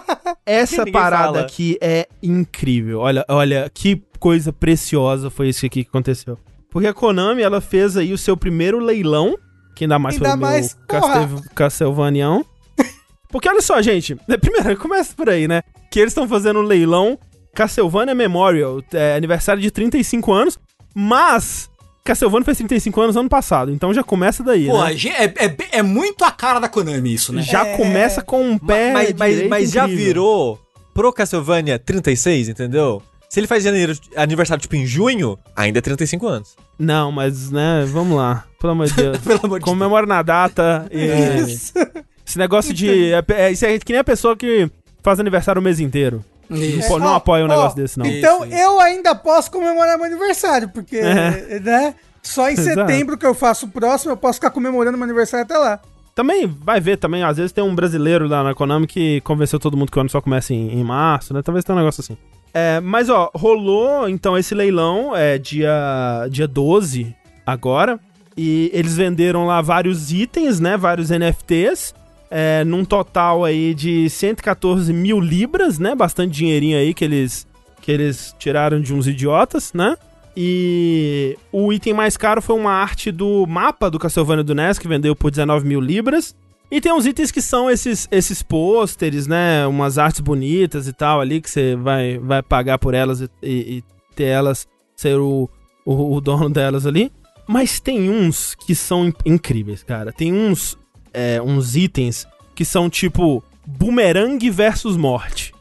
essa parada fala. aqui é incrível. Olha, olha, que coisa preciosa foi isso aqui que aconteceu. Porque a Konami, ela fez aí o seu primeiro leilão, que ainda mais Ainda foi o meu mais, Castel- Castlevanião. Porque olha só, gente, primeiro, começa por aí, né? Que eles estão fazendo um leilão Castlevania Memorial, é, aniversário de 35 anos, mas Castlevania fez 35 anos ano passado, então já começa daí, Pô, né? é, é, é muito a cara da Konami isso, né? Já É. começa com um pé mas, mas, mas já virou pro Castlevania 36, entendeu? Se ele faz janeiro, aniversário tipo em junho, ainda é 35 anos. Não, mas, né, vamos lá. Pelo amor de Deus. Pelo amor de Deus. Comemora na data e... Isso. Esse negócio de... É, é, isso é que nem a pessoa que faz aniversário o mês inteiro. Isso. Pô, não Ó, apoia um negócio desse, não. Então Isso, eu ainda posso comemorar meu aniversário, porque, É. né? Só em Exato. setembro que eu faço o próximo, eu posso ficar comemorando meu aniversário até lá. Também vai ver também, às vezes tem um brasileiro lá na Konami que convenceu todo mundo que o ano só começa em, em março, né? Talvez tenha um negócio assim. É, mas ó, rolou então esse leilão, é dia, dia 12 agora, e eles venderam lá vários itens, né? Vários NFTs, é, num total aí de 114 mil libras, né? Bastante dinheirinho aí que eles, que eles tiraram de uns idiotas, né? E o item mais caro foi uma arte do mapa do Castlevania do NES, que vendeu por 19 mil libras. E tem uns itens que são esses, esses pôsteres, né? Umas artes bonitas e tal ali, que você vai, vai pagar por elas e, e- e ter elas, ser o, o, o dono delas ali. Mas tem uns que são in- incríveis, cara. Tem uns, é, uns itens que são tipo bumerangue versus morte.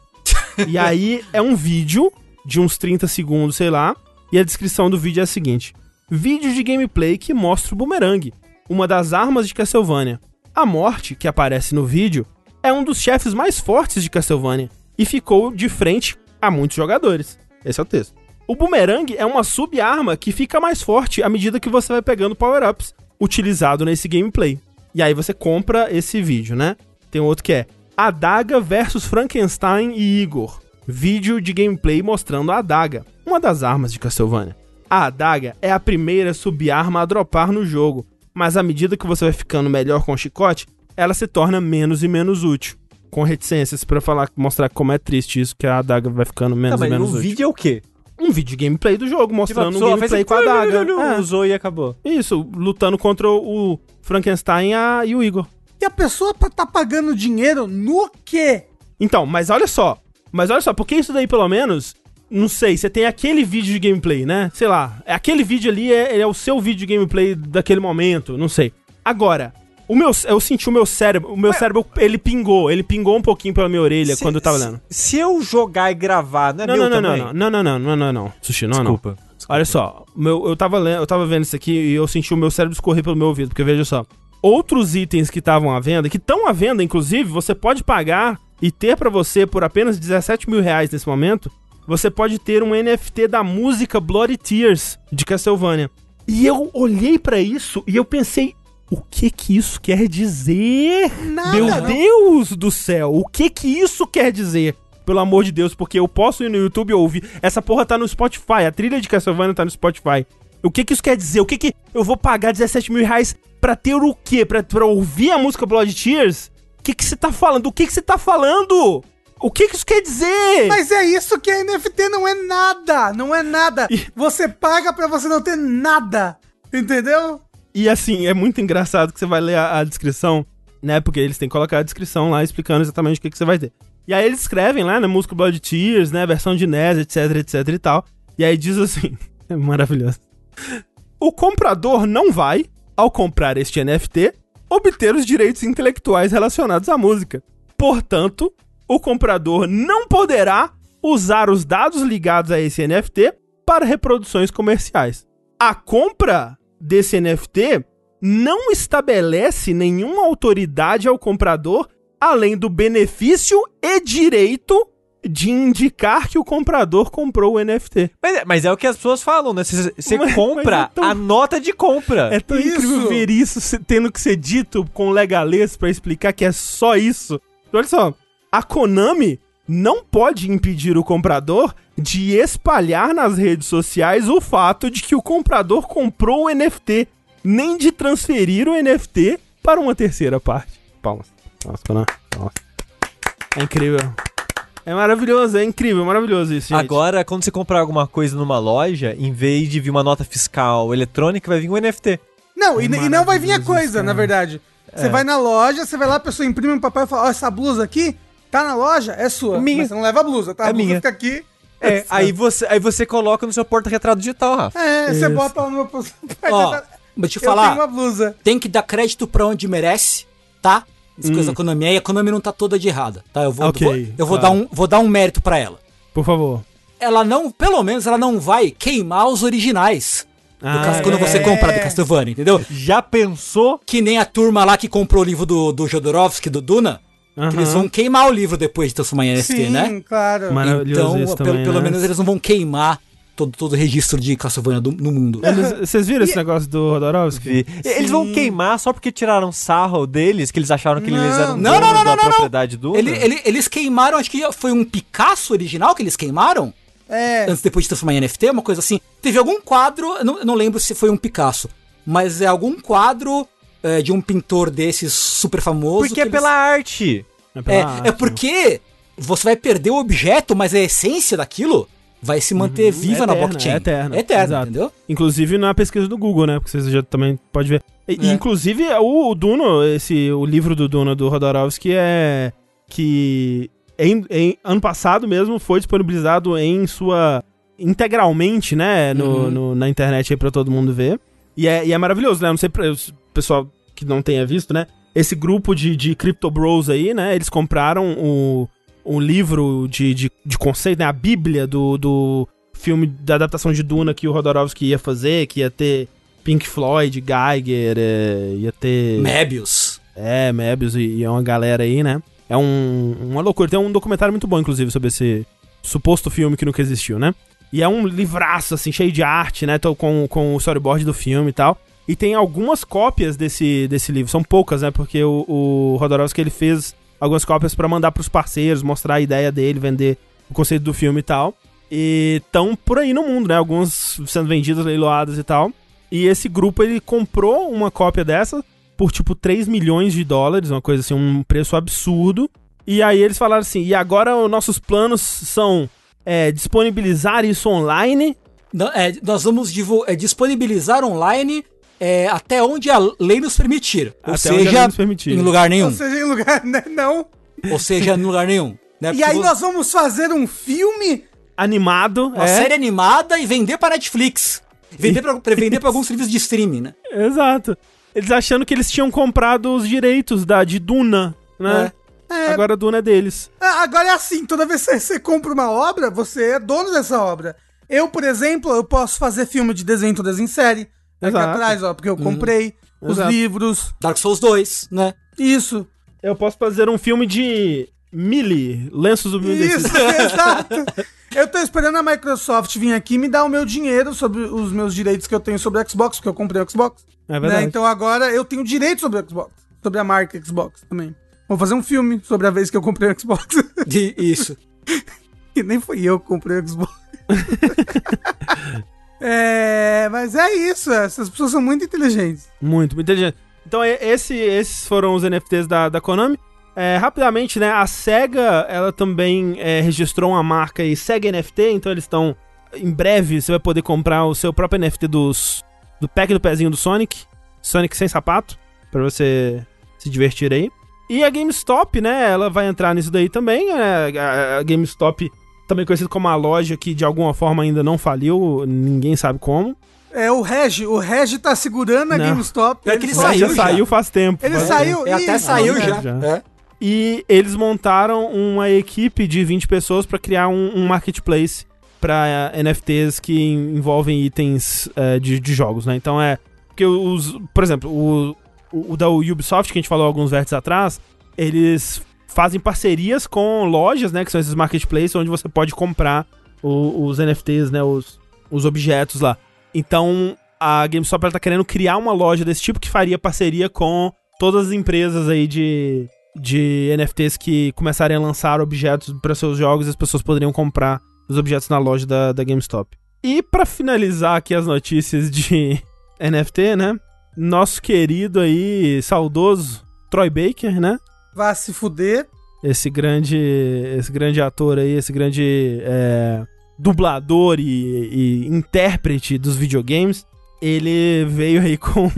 e aí é um vídeo de uns 30 segundos, sei lá. E a descrição do vídeo é a seguinte: Vídeo de gameplay que mostra o bumerangue, uma das armas de Castlevania. A morte, que aparece no vídeo, é um dos chefes mais fortes de Castlevania e ficou de frente a muitos jogadores. Esse é o texto. O bumerangue é uma sub-arma que fica mais forte à medida que você vai pegando power-ups utilizado nesse gameplay. E aí você compra esse vídeo, né? Tem outro que é Adaga versus Frankenstein e Igor. Vídeo de gameplay mostrando a adaga, uma das armas de Castlevania. A adaga é a primeira sub-arma a dropar no jogo, mas à medida que você vai ficando melhor com o chicote, ela se torna menos e menos útil. Com reticências pra falar, mostrar como é triste isso, que a adaga vai ficando Tá, menos mas e menos o útil. vídeo é o quê? Um vídeo de gameplay do jogo, Tipo, mostrando um gameplay com a adaga. É, Usou e acabou. isso, lutando contra o Frankenstein e a- e o Igor. E a pessoa tá pagando dinheiro no quê? Então, mas olha só. Mas olha só, porque isso daí, pelo menos, não sei, você tem aquele vídeo de gameplay, né? Sei lá, é aquele vídeo ali é, é o seu vídeo de gameplay daquele momento, não sei. Agora, o meu, eu senti o meu cérebro, o meu cérebro, ele pingou, ele pingou um pouquinho pela minha orelha Se- quando eu tava lendo. Se, se eu jogar e gravar, não é Não, meu não, não, não, também? não, não, não, não, não, não, não, Sushi, não, não. Desculpa. Olha só, meu, eu, tava lendo, eu tava vendo isso aqui e eu senti o meu cérebro escorrer pelo meu ouvido, porque veja só. Outros itens que estavam à venda, que estão à venda, inclusive, você pode pagar e ter pra você por apenas 17 mil reais nesse momento. Você pode ter um NFT da música Bloody Tears de Castlevania. E eu olhei pra isso e eu pensei, o que que isso quer dizer? Nada. Meu não. Deus do céu, o que que isso quer dizer? Pelo amor de Deus, porque eu posso ir no YouTube e ouvir. Essa porra tá no Spotify, a trilha de Castlevania tá no Spotify. O que que isso quer dizer? O que que eu vou pagar 17 mil reais pra ter o quê? Pra, pra ouvir a música Blood Tears? O que que você tá falando? O que que você tá falando? O que que isso quer dizer? Mas é isso que é NFT, não é nada. Não é nada. Você paga pra você não ter nada. Entendeu? E assim, é muito engraçado que você vai ler a, a descrição, né? Porque eles têm que colocar a descrição lá explicando exatamente o que, que você vai ter. E aí eles escrevem lá, né? Música Blood Tears, né? Versão de NES, etc, etc e tal. E aí diz assim: é maravilhoso. O comprador não vai, ao comprar este NFT, obter os direitos intelectuais relacionados à música. Portanto, o comprador não poderá usar os dados ligados a esse NFT para reproduções comerciais. A compra desse NFT não estabelece nenhuma autoridade ao comprador além do benefício e direito de indicar que o comprador comprou o NFT. Mas, é- mas é o que as pessoas falam, né? Você compra é tão- a nota de compra. É tão Isso. incrível ver isso tendo que ser dito com legalês pra explicar que é só isso. Olha só, a Konami não pode impedir o comprador de espalhar nas redes sociais o fato de que o comprador comprou o NFT, nem de transferir o NFT para uma terceira parte. Palmas. Palmas, Konami. Palmas. É incrível. É maravilhoso, é incrível, maravilhoso isso, gente. Agora, quando você comprar alguma coisa numa loja, em vez de vir uma nota fiscal eletrônica, vai vir um NFT. Não, e, e não vai vir a coisa, cara. na verdade. Você vai na loja, você vai lá, a pessoa imprime um papel e fala, ó, essa blusa aqui, tá na loja, é sua. Minha. Mas você não leva a blusa, tá? A É blusa minha. fica aqui. É, aí você, aí você coloca no seu porta-retrato digital, Rafa. É, você Isso. bota lá no meu... Ó, vou te Eu falar. tenho uma blusa. tem que dar crédito pra onde merece, tá? As Hum. coisas da economia. E a economia não tá toda de errada, tá? Eu vou, Ok, vou- eu vou, dar um, vou dar um mérito pra ela. Por favor. Ela não, pelo menos, ela não vai queimar os originais. Ah, Cas- quando é. você compra do Castlevania, entendeu? Já pensou? Que nem a turma lá que comprou o livro do, do Jodorowsky, do Duna, Que eles vão queimar o livro depois de transformar em NFT, Sim, né? claro. Maravilhoso Então, pelo, também, pelo né? menos eles não vão queimar todo, todo o registro de Castlevania do- no mundo. Eles- Vocês viram esse negócio do Rodorovsky? Eles vão queimar só porque tiraram sarro deles, que eles acharam que eles Não. eram Não, não, donos não, da não, não, não. propriedade do. Ele- ele- eles queimaram, acho que foi um Picasso original que eles queimaram? É, antes depois de transformar em NFT, uma coisa assim. Teve algum quadro, não, eu não lembro se foi um Picasso, mas é algum quadro é, de um pintor desses super famoso. Porque que é eles- pela arte. pela É, arte, é porque você vai perder o objeto, mas a essência daquilo vai se manter viva na eterna, blockchain. é eterna, É eterna, exato. entendeu? Inclusive na pesquisa do Google, né? Porque você já também pode ver. E, É. inclusive o, o Duno, esse, o livro do Duno do Rodorovsky é que em, em- ano passado mesmo foi disponibilizado em sua integralmente, né, no, Uhum. no- na internet aí pra todo mundo ver. E é, e é maravilhoso, né? Não sei pessoal que não tenha visto, né? Esse grupo de, de Crypto Bros aí, né? Eles compraram o, o livro de, de, de conceito, né? A bíblia do, do filme da adaptação de Duna que o Rodorovsky ia fazer, que ia ter Pink Floyd, Geiger, é, ia ter... Mebius. É, Mebius e, e é uma galera aí, né? É um, uma loucura. Tem um documentário muito bom, inclusive, sobre esse suposto filme que nunca existiu, né? E é um livraço, assim, cheio de arte, né? Tô com, com o storyboard do filme e tal. E tem algumas cópias desse, desse livro. São poucas, né? Porque o, o Rodorovsky, ele fez algumas cópias pra mandar pros parceiros, mostrar a ideia dele, vender o conceito do filme e tal. E estão por aí no mundo, né? Algumas sendo vendidas, leiloadas e tal. E esse grupo, ele comprou uma cópia dessa por tipo 3 milhões de dólares, uma coisa assim, um preço absurdo. E aí eles falaram assim: e agora os nossos planos são é, disponibilizar isso online. Não, é, nós vamos é, disponibilizar online é, até onde a lei nos permitir. Ou Até seja, nos permitir. em lugar nenhum. ou seja, em lugar, né? Não. Ou seja, em lugar nenhum. né? E Porque aí nós vamos fazer um filme? Animado. Uma é, série animada e vender pra Netflix. Vender pra, pra vender pra alguns serviços de streaming, né? Exato. Eles achando que eles tinham comprado os direitos da, de Duna, né? É. Agora a Duna é deles. Ah, Agora é assim, toda vez que você compra uma obra, você é dono dessa obra. Eu, por exemplo, eu posso fazer filme de desenho todas em série. Aqui Exato. atrás, ó, porque eu comprei os Exato. livros. Dark Souls 2, né? Isso. Eu posso fazer um filme de Mili, lenços do Isso, exato. Eu tô esperando a Microsoft vir aqui e me dar o meu dinheiro sobre os meus direitos que eu tenho sobre o Xbox, porque eu comprei o Xbox. É né? verdade. Então agora eu tenho direito sobre o Xbox. Sobre a marca Xbox também. Vou fazer um filme sobre a vez que eu comprei o Xbox. De, isso. e nem fui eu que comprei o Xbox. é, mas é isso. Essas pessoas são muito inteligentes. Muito, muito inteligente. Então, esse, esses foram os NFTs da, da Konami. É, rapidamente, né? A SEGA, ela também é, registrou uma marca aí, SEGA NFT, então eles estão. Em breve você vai poder comprar o seu próprio NFT dos, do pack do pezinho do Sonic. Sonic sem sapato, pra você se divertir aí. E a GameStop, né? Ela vai entrar nisso daí também. é, a, a GameStop, também conhecida como a loja que de alguma forma ainda não faliu, ninguém sabe como. É o Regi. O Regi tá segurando a Não. GameStop. Pior que ele saiu já já. saiu faz tempo. Ele Faz saiu. É, até saiu já. já. É. E eles montaram uma equipe de 20 pessoas para criar um, um marketplace para NFTs que envolvem itens eh, de, de jogos, né? Então é. Porque os. Por exemplo, o, o, o da Ubisoft, que a gente falou alguns vértices atrás, eles fazem parcerias com lojas, né? Que são esses marketplaces onde você pode comprar o- os NFTs, né? Os, os objetos lá. Então, a GameStop ela tá querendo criar uma loja desse tipo que faria parceria com todas as empresas aí de, de NFTs que começarem a lançar objetos para seus jogos e as pessoas poderiam comprar os objetos na loja da, da GameStop. E pra finalizar aqui as notícias de NFT, né? Nosso querido aí, saudoso Troy Baker, né? Vá se fuder. esse grande esse grande ator aí, esse grande é, dublador e, e intérprete dos videogames, ele veio aí com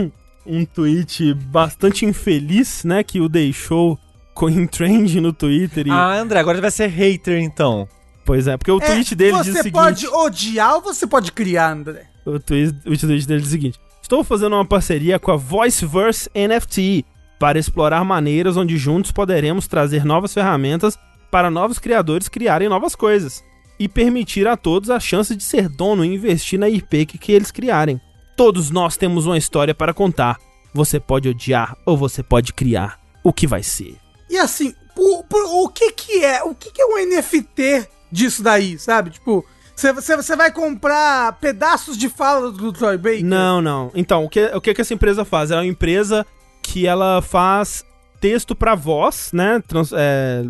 um tweet bastante infeliz, né, que o deixou com em trend no Twitter e, Ah, André, agora vai ser hater então. pois é, porque o tweet dele diz o você seguinte, pode odiar ou você pode criar, André? o tweet, o tweet dele diz o seguinte: Estou fazendo uma parceria com a Voiceverse NFT para explorar maneiras onde juntos poderemos trazer novas ferramentas para novos criadores criarem novas coisas e permitir a todos a chance de ser dono e investir na IP que, eles criarem. Todos nós temos uma história para contar. Você pode odiar ou você pode criar. O que vai ser? E assim, o, o, que que é? O que que é um NFT disso daí, sabe? Tipo, você- vai comprar pedaços de fala do Troy Baker? Não, não. Então, o que, o que que essa empresa faz? Ela é uma empresa que ela faz texto para voz, né? Trans- é,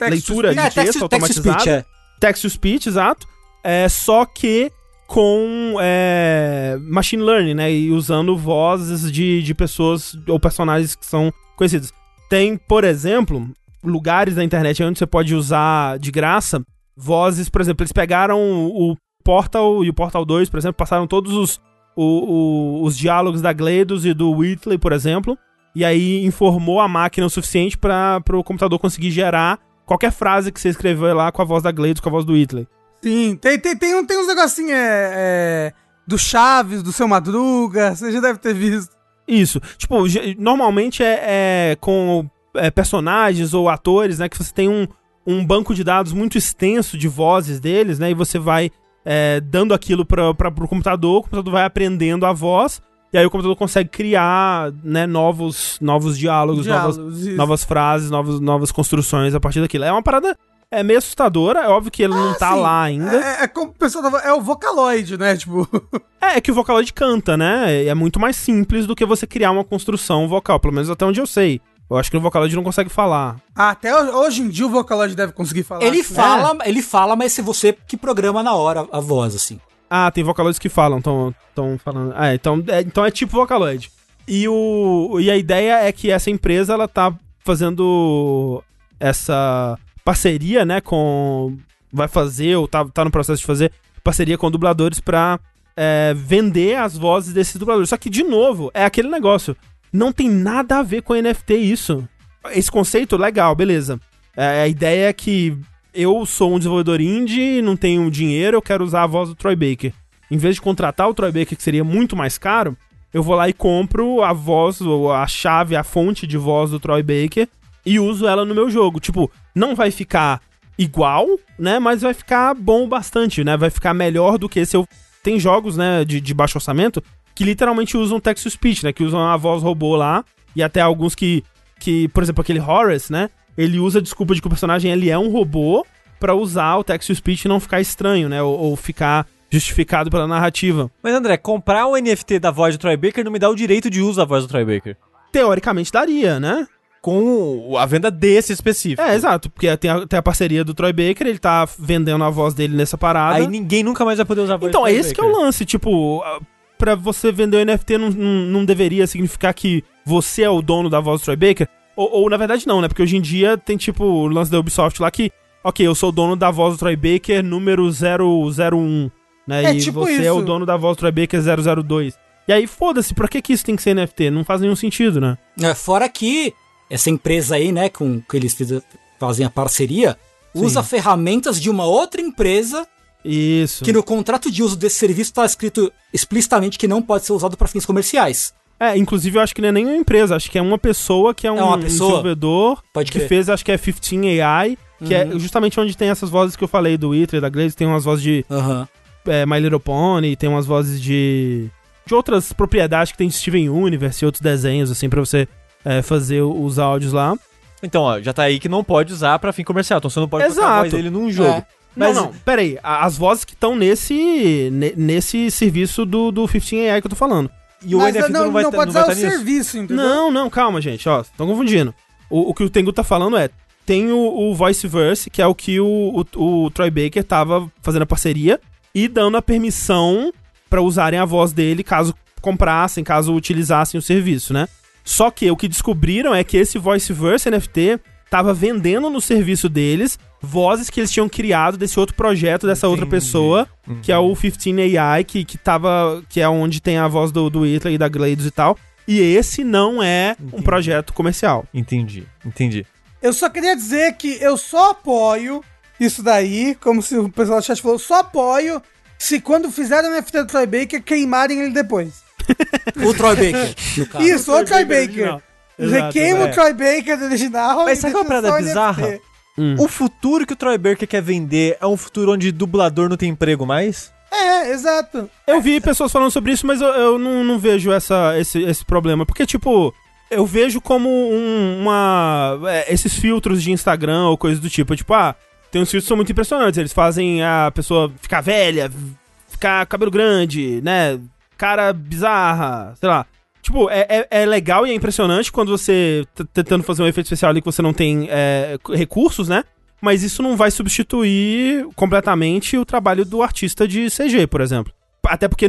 leitura de É, texto text, text to automatizado. speech, é. text to speech, exato. É, só que com é, machine learning, né? E usando vozes de, de pessoas ou personagens que são conhecidos. Tem, por exemplo, lugares na internet onde você pode usar de graça vozes, por exemplo, eles pegaram o Portal e o Portal 2, por exemplo, passaram todos os, o- o- os diálogos da GLaDOS e do Whitley, por exemplo, e aí informou a máquina o suficiente para o computador conseguir gerar qualquer frase que você escreveu lá com a voz da GLaDOS, com a voz do Whitley. Sim, tem, tem, tem, um- tem uns negocinhos é, é, do Chaves, do Seu Madruga, você já deve ter visto. Isso. Tipo, normalmente é, é com é, personagens ou atores, né? Que você tem um, um banco de dados muito extenso de vozes deles, né? E você vai é, dando aquilo para pro computador, o computador vai aprendendo a voz, e aí o computador consegue criar, né, novos, novos diálogos, novas, Diálogos, isso. novas frases, novas, novas construções a partir daquilo. É uma parada é meio assustadora, é óbvio que ele não tá Assim, lá ainda. É, é como o pessoal tava. É o Vocaloid, né? Tipo. É, é que o Vocaloid canta, né? É muito mais simples do que você criar uma construção vocal, pelo menos até onde eu sei. Eu acho que no Vocaloid não consegue falar. Até ho- hoje em dia o Vocaloid deve conseguir falar. Ele assim. fala, ele fala, mas se você que programa na hora a voz, assim. Ah, tem Vocaloids que falam, tão, tão falando. Ah, então é, então é tipo Vocaloid. E, o, e a ideia é que essa empresa, ela tá fazendo essa parceria, né, com... Vai fazer, ou tá, tá no processo de fazer, parceria com dubladores pra é, vender as vozes desses dubladores. Só que, de novo, é aquele negócio. Não tem nada a ver com NFT isso. Esse conceito, legal, beleza. É, a ideia é que eu sou um desenvolvedor indie, não tenho dinheiro, eu quero usar a voz do Troy Baker. Em vez de contratar o Troy Baker, que seria muito mais caro, eu vou lá e compro a voz, ou a chave, a fonte de voz do Troy Baker e uso ela no meu jogo. Tipo, não vai ficar igual, né? Mas vai ficar bom bastante, né? Vai ficar melhor do que se eu. Tem jogos, né, de, de baixo orçamento que literalmente usam text to speech, né? Que usam a voz robô lá. E até alguns que, que por exemplo, aquele Horace, né? Ele usa a desculpa de que o personagem ele é um robô pra usar o text to speech e não ficar estranho, né? Ou, ou ficar justificado pela narrativa. Mas André, comprar o NFT da voz do Troy Baker não me dá o direito de uso da voz do Troy Baker. Teoricamente daria, né? Com a venda desse específico. É, exato, porque tem a, tem a parceria do Troy Baker, ele tá vendendo a voz dele nessa parada. Aí ninguém nunca mais vai poder usar a voz Então, do é Troy esse que é Baker. o lance, tipo, pra você vender o NFT não, não, não deveria significar que você é o dono da voz do Troy Baker? Ou, ou, na verdade não, né? Porque hoje em dia tem tipo o lance da Ubisoft lá que, ok, eu sou o dono da voz do Troy Baker número 001, né? É e tipo você é isso. o dono da voz do Troy Baker 002. E aí, foda-se, pra que, que isso tem que ser NFT? Não faz nenhum sentido, né? É, fora que essa empresa aí, né, com que eles fazem a parceria, usa ferramentas de uma outra empresa Isso. que no contrato de uso desse serviço está escrito explicitamente que não pode ser usado para fins comerciais. É, inclusive eu acho que não é nem uma empresa, acho que é uma pessoa que é um, uma um pessoa? desenvolvedor Pode que crer. fez, acho que é 15 AI, que é justamente onde tem essas vozes que eu falei do Wither, da Glaze, tem umas vozes de Aham. é, My Little Pony, tem umas vozes de de outras propriedades que tem de Steven Universe e outros desenhos, assim, pra você é, fazer os áudios lá. Então, ó, já tá aí que não pode usar pra fim comercial. Então você não pode colocar a voz Exato. dele num jogo. É. Mas não, não, pera aí. As vozes que estão nesse, ne- nesse serviço do, do 15 AI que eu tô falando. E o Mas NFT não, não, vai não tá- pode não vai usar estar o nisso? serviço, entendeu? Não, não, calma, gente, ó, estão confundindo. O, o que o Tengu tá falando é, tem o, o Voiceverse, que é o que o, o, o Troy Baker tava fazendo a parceria e dando a permissão pra usarem a voz dele caso comprassem, caso utilizassem o serviço, né? Só que o que descobriram é que esse Voiceverse NFT tava vendendo no serviço deles vozes que eles tinham criado desse outro projeto, dessa outra Entendi. pessoa, que é o 15 AI, que, que tava. que é onde tem a voz do, do Hitler e da Gleidos e tal. E esse não é um Entendi. projeto comercial. Entendi, entendi. Eu só queria dizer que eu só apoio isso daí, como se o pessoal do chat falou, só apoio se quando fizerem o NFT do Troy Baker, queimarem ele depois. O Troy Baker, no caso. Isso, o Troy Baker. original. Exato, Requeima exato. o Troy Baker do original. Mas sabe qual é a parada bizarra? Hum. O futuro que o Troy Baker quer vender é um futuro onde dublador não tem emprego mais? É, exato. Eu vi pessoas falando sobre isso, mas eu, eu não, não vejo essa, esse, esse problema. Porque, tipo, eu vejo como um- uma. é, esses filtros de Instagram ou coisas do tipo. Tipo, ah, tem uns filtros que são muito impressionantes. Eles fazem a pessoa ficar velha, ficar cabelo grande, né? Cara bizarra, sei lá. Tipo, é, é, é legal e é impressionante quando você tá tentando fazer um efeito especial ali que você não tem é, recursos, né? Mas isso não vai substituir completamente o trabalho do artista de CG, por exemplo. Até porque,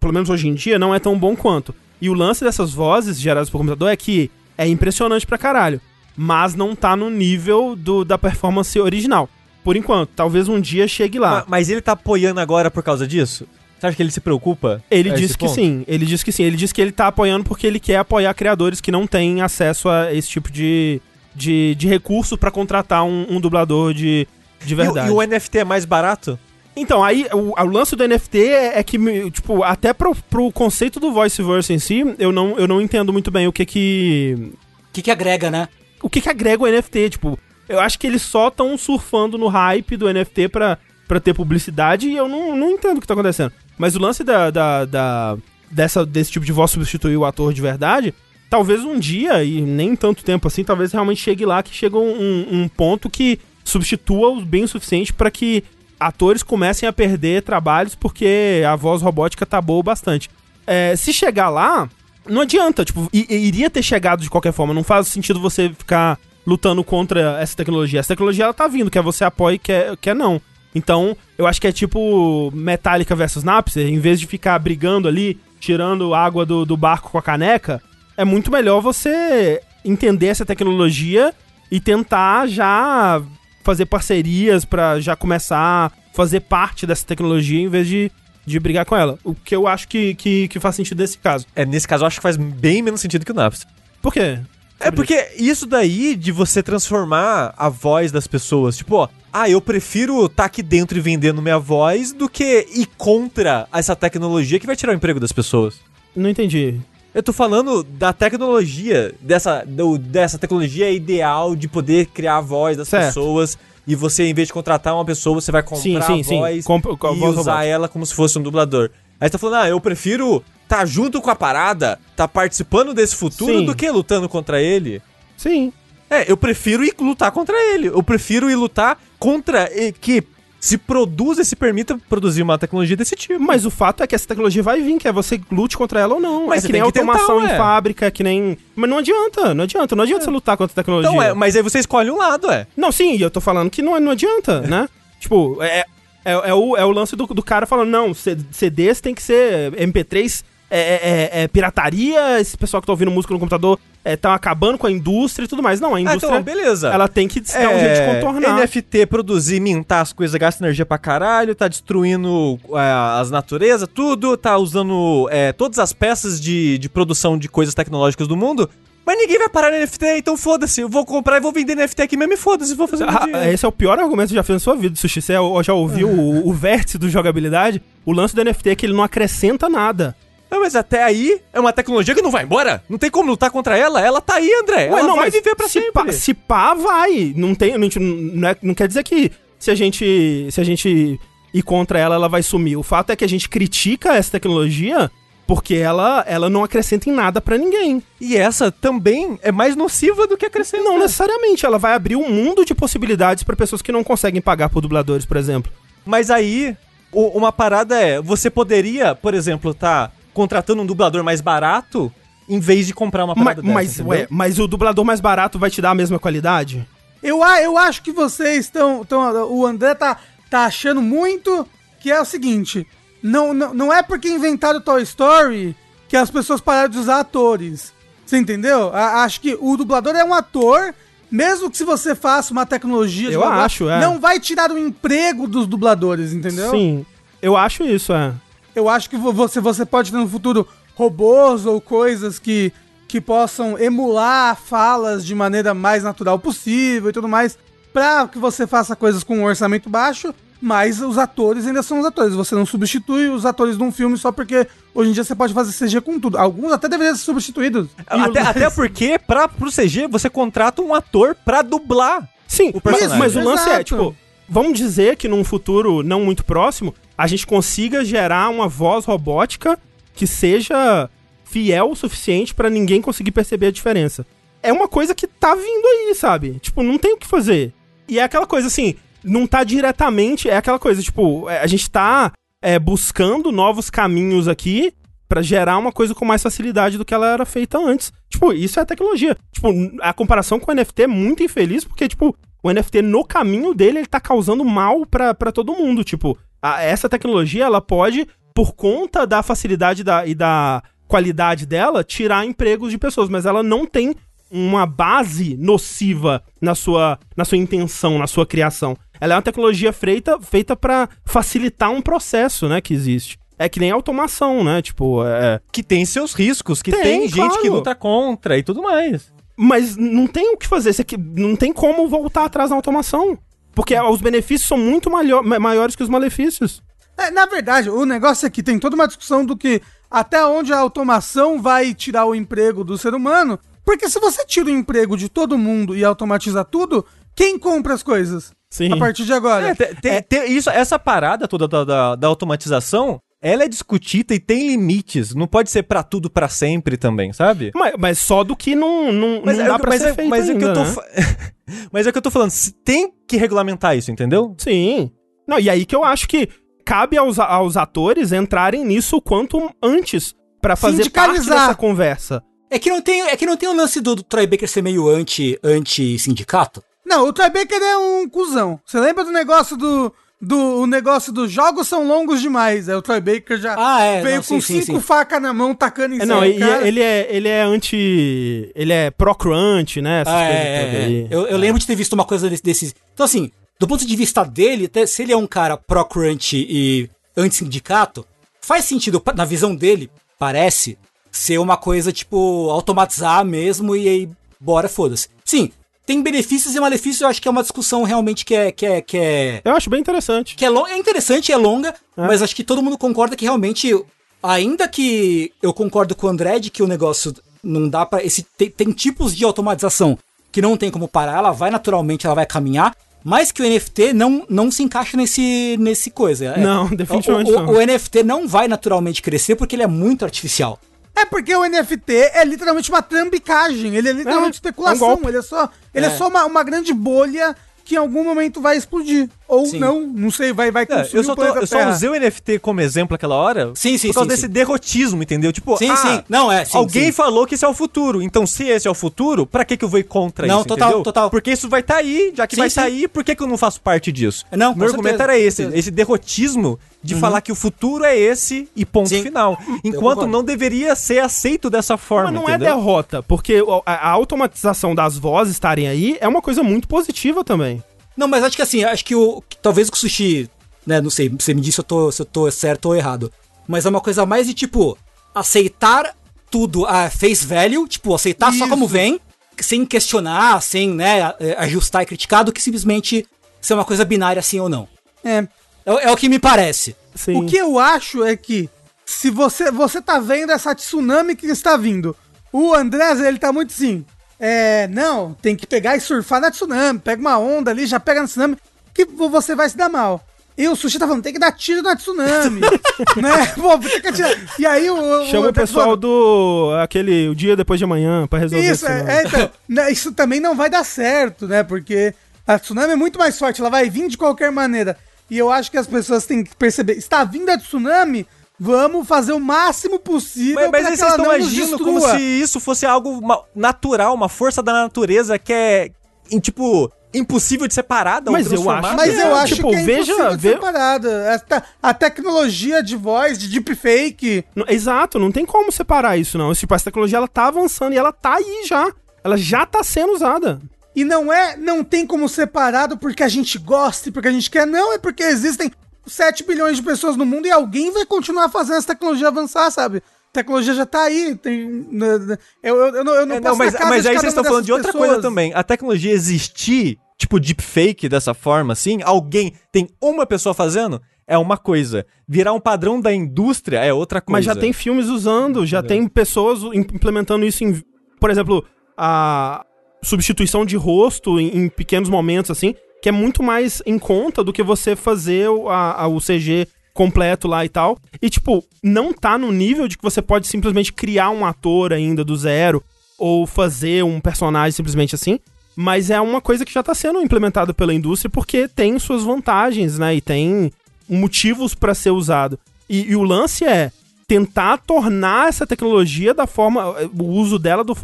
pelo menos hoje em dia, não é tão bom quanto. E o lance dessas vozes geradas por computador é que é impressionante pra caralho. Mas não tá no nível do, da performance original. Por enquanto, talvez um dia chegue lá. Ma- Mas ele tá apoiando agora por causa disso? Você acha que ele se preocupa? Ele esse disse que ponto? sim, ele disse que sim. Ele disse que ele tá apoiando porque ele quer apoiar criadores que não têm acesso a esse tipo de, de, de recurso pra contratar um, um dublador de, de E, verdade. e o NFT é mais barato? Então, aí o, o lance do NFT é, é que, tipo, até pro, pro conceito do voiceverse em si, eu não, eu não entendo muito bem o que que. O que, que agrega, né? O que que agrega o NFT, tipo. Eu acho que eles só estão surfando no hype do NFT pra, pra ter publicidade e eu não, não entendo o que tá acontecendo. Mas o lance da, da, da- dessa, desse tipo de voz substituir o ator de verdade, talvez um dia, e nem tanto tempo assim, talvez realmente chegue lá que chega um, um- ponto que substitua o bem o suficiente pra que atores comecem a perder trabalhos porque a voz robótica tá boa bastante. É, se chegar lá, não adianta, tipo, iria ter chegado de qualquer forma, não faz sentido você ficar lutando contra essa tecnologia. Essa tecnologia ela tá vindo, quer você apoie, quer, quer não. Então, eu acho que é tipo Metallica versus Napster, em vez de ficar brigando ali, tirando água do, do barco com a caneca, é muito melhor você entender essa tecnologia e tentar já fazer parcerias pra já começar a fazer parte dessa tecnologia em vez de, de brigar com ela. O que eu acho que, que, que faz sentido nesse caso. É, nesse caso, eu acho que faz bem menos sentido que o Napster. Por quê? É porque isso daí de você transformar a voz das pessoas, tipo, ó, ah, eu prefiro estar aqui dentro e vendendo minha voz do que ir contra essa tecnologia que vai tirar o emprego das pessoas. Não entendi. Eu tô falando da tecnologia, dessa, do- dessa tecnologia ideal de poder criar a voz das Certo. pessoas. E você, em vez de contratar uma pessoa, você vai comprar Sim, sim, a sim. voz Compra- com a e voz usar robótica. ela como se fosse um dublador. Aí você tá falando, ah, eu prefiro tá junto com a parada, tá participando desse futuro Sim. do que lutando contra ele. Sim. É, eu prefiro ir lutar contra ele. Eu prefiro ir lutar contra que se produza e se permita produzir uma tecnologia desse tipo. Mas o fato é que essa tecnologia vai vir, quer você lute contra ela ou não. Mas é que nem que tentar, automação ué. em fábrica, é que nem. Mas não adianta, não adianta. Não adianta você lutar contra a tecnologia. então, é, mas aí você escolhe um lado, é. Não, sim, e eu tô falando que não, não adianta, né? Tipo, é, é, é, o, é o lance do, do cara falando, não, CDs tem que ser MP3, é, é- é- é pirataria, esse pessoal que tá ouvindo música no computador é, tá acabando com a indústria e tudo mais. Não, a Ah, indústria, então, beleza. ela tem que dar um jeito de contornar. NFT, produzir, mintar as coisas, gasta energia pra caralho, tá destruindo é, as naturezas, tudo, tá usando é, todas as peças de, de produção de coisas tecnológicas do mundo. Mas ninguém vai parar no NFT, então foda-se. Eu vou comprar e vou vender NFT aqui mesmo e foda-se, vou fazer Ah, esse é o pior argumento que você já fez na sua vida, Sushi. Você já- já ouviu o, o vértice do jogabilidade? O lance do NFT é que ele não acrescenta nada. Não, mas até aí é uma tecnologia que não vai embora. Não tem como lutar contra ela. Ela tá aí, André. Ué, ela não, vai viver pra se sempre. Pá, se pá, vai. Não, tem, a gente não, é- não quer dizer que se a gente se a gente ir contra ela, ela vai sumir. O fato é que a gente critica essa tecnologia Porque ela, ela não acrescenta em nada pra ninguém. E essa também é mais nociva do que acrescenta. Não necessariamente, ela vai abrir um mundo de possibilidades pra pessoas que não conseguem pagar por dubladores, por exemplo. Mas aí, o- uma parada é, você poderia, por exemplo, tá contratando um dublador mais barato em vez de comprar uma Ma- parada Mas, dessa, entendeu? ué, mas o dublador mais barato vai te dar a mesma qualidade? Eu, a- eu acho que vocês estão. O André tá, tá achando muito que é o seguinte: não, não, não é porque inventaram Toy Story que as pessoas pararam de usar atores. Você entendeu? A- acho que o dublador é um ator, mesmo que se você faça uma tecnologia de Eu acho, é. não vai tirar o emprego dos dubladores, entendeu? Sim, eu acho isso, é. Eu acho que vo- você, você pode ter no futuro robôs ou coisas que, que possam emular falas de maneira mais natural possível e tudo mais, pra que você faça coisas com um orçamento baixo, mas os atores ainda são os atores. Você não substitui os atores de um filme só porque hoje em dia você pode fazer CG com tudo. Alguns até deveriam ser substituídos. Até, até porque, pra, pro CG, você contrata um ator pra dublar. Sim, O mas, personagem. mas o lance é, Exato. tipo, vamos dizer que num futuro não muito próximo, a gente consiga gerar uma voz robótica que seja fiel o suficiente pra ninguém conseguir perceber a diferença. É uma coisa que tá vindo aí, sabe? Tipo, não tem o que fazer. E é aquela coisa assim, não tá diretamente, é aquela coisa, tipo, é, a gente tá é, buscando novos caminhos aqui pra gerar uma coisa com mais facilidade do que ela era feita antes. Tipo, isso é tecnologia. Tipo, a comparação com o NFT é muito infeliz, porque, tipo, o NFT no caminho dele, ele tá causando mal pra, pra todo mundo. Tipo, a- essa tecnologia, ela pode, por conta da facilidade da, e da qualidade dela, tirar empregos de pessoas, mas ela não tem uma base nociva na sua, na sua intenção, na sua criação. Ela é uma tecnologia feita, feita para facilitar um processo, né, que existe. É que nem automação, né? Tipo, é, Que tem seus riscos, que Tem, tem, gente claro. que luta contra e tudo mais. Mas não tem o que fazer, você que- não tem como voltar atrás na automação. Porque os benefícios são muito maior- ma- maiores que os malefícios. É, na verdade, o negócio aqui tem toda uma discussão do que até onde a automação vai tirar o emprego do ser humano. Porque se você tira o emprego de todo mundo e automatiza tudo, quem compra as coisas? Sim. A partir de agora. É, tem- tem- tem isso, essa parada toda da, da, da automatização, ela é discutida e tem limites. Não pode ser pra tudo pra sempre também, sabe? Mas, mas só do que não, não, não é dá que- pra mas ser é, feito mas é que eu ainda, tô né? fa- Mas é o que eu tô falando, tem que regulamentar isso, entendeu? Sim. Não, e aí que eu acho que cabe aos, aos atores entrarem nisso o quanto antes pra fazer parte dessa conversa. É que não tem, é que não tem o lance do, do Troy Baker ser meio anti, anti-sindicato? Não, o Troy Baker é um cuzão. Você lembra do negócio do. Do o negócio dos jogos são longos demais. Aí o Troy Baker já Ah, é, veio não, com sim, cinco facas na mão, tacando em É, cima não, e- cara. ele é, ele é anti. Ele é pro-crunch, né? Essas Ah, coisas é, é, é. Eu, eu lembro de ter visto uma coisa desse, desses. Então, assim, do ponto de vista dele, se ele é um cara pró-crunch e anti-sindicato, faz sentido, na visão dele, parece, ser uma coisa tipo automatizar mesmo e aí, bora, foda-se. Sim, tem benefícios e malefícios, eu acho que é uma discussão realmente que é. Que é, que é Eu acho bem interessante. que é, long, é interessante, é longa, mas acho que todo mundo concorda que realmente, ainda que eu concordo com o André de que o negócio não dá pra. Esse, tem, tem tipos de automatização que não tem como parar, ela vai naturalmente, ela vai caminhar, mas que o NFT não, não se encaixa nesse, nesse coisa. É- Não, definitivamente o, o, não. o NFT não vai naturalmente crescer porque ele é muito artificial. É porque o NFT é literalmente uma trambicagem. Ele é literalmente É, é um especulação. ele é só, ele é. É. só uma, uma grande bolha que em algum momento vai explodir. Ou Sim. não, não sei, vai, vai É, consumir eu só, o tô- eu só usei o NFT como exemplo aquela hora Sim, sim, por causa sim, desse sim. derrotismo, entendeu? Tipo, Sim, ah, sim. Não, é, sim, alguém sim. falou que esse é o futuro. Então, se esse é o futuro, pra que, que eu vou ir contra Não, isso, total, entendeu? total. Porque isso vai estar aí, já que Sim, vai estar aí, por que, que eu não faço parte disso? Não, com Meu argumento certeza, era esse, esse derrotismo de falar que o futuro é esse e ponto Sim. final. Enquanto não deveria ser aceito dessa forma, Mas não entendeu? é derrota, porque a, a automatização das vozes estarem aí é uma coisa muito positiva também. Não, mas acho que assim, acho que o. que talvez o Sushi, né, não sei, você me disse se eu, tô, se eu tô certo ou errado. Mas é uma coisa mais de tipo, aceitar tudo a face value, tipo, aceitar só Isso. como vem, sem questionar, sem, né, eh, ajustar e criticar, do que simplesmente ser uma coisa binária assim ou não. É. É, é o que me parece. Sim. O que eu acho é que se você você tá vendo essa tsunami que está vindo, o Andrés, ele tá muito assim, é, não, tem que pegar e surfar na tsunami, pega uma onda ali, já pega na tsunami, que vo- você vai se dar mal. E o sushi tá falando, tem que dar tiro na tsunami. né? Pô, tem que atirar. E aí o. Chama o André pessoal falando, do. aquele. o dia depois de amanhã pra resolver Isso, negócio. é, é, então, né, isso também não vai dar certo, né? Porque a tsunami é muito mais forte, ela vai vir de qualquer maneira. E eu acho que as pessoas têm que perceber, está vindo a tsunami, vamos fazer o máximo possível Mas, mas pra aí que vocês estão agindo como se isso fosse algo natural, uma força da natureza que é, em, tipo, impossível de ser parada Mas ou eu transformada. acho Mas É, eu acho tipo, que é veja- impossível de vê- ser parada. Esta- A tecnologia de voz, de deepfake, Exato, não tem como separar isso, não. Tipo, essa tecnologia ela tá avançando e ela tá aí já. Ela já tá sendo usada. E não é, não tem como separado porque a gente gosta e porque a gente quer, não, é porque existem 7 bilhões de pessoas no mundo e alguém vai continuar fazendo essa tecnologia avançar, sabe? A tecnologia já tá aí, tem... né, né, Eu, eu, eu não, eu não É, posso não, mas, mas de aí vocês estão falando de outra coisa pessoas. também. A tecnologia existir, tipo, deepfake dessa forma, assim, alguém tem uma pessoa fazendo, é uma coisa. Virar um padrão da indústria é outra coisa. Mas já tem filmes usando, já tem pessoas im- implementando isso em. Por exemplo, a substituição de rosto em, em pequenos momentos, assim, que é muito mais em conta do que você fazer o, a- a- o CG completo lá e tal. E, tipo, não tá no nível de que você pode simplesmente criar um ator ainda do zero ou fazer um personagem simplesmente assim. Mas é uma coisa que já tá sendo implementada pela indústria porque tem suas vantagens, né? E tem motivos pra ser usado. E, e o lance é tentar tornar essa tecnologia da forma. o uso dela do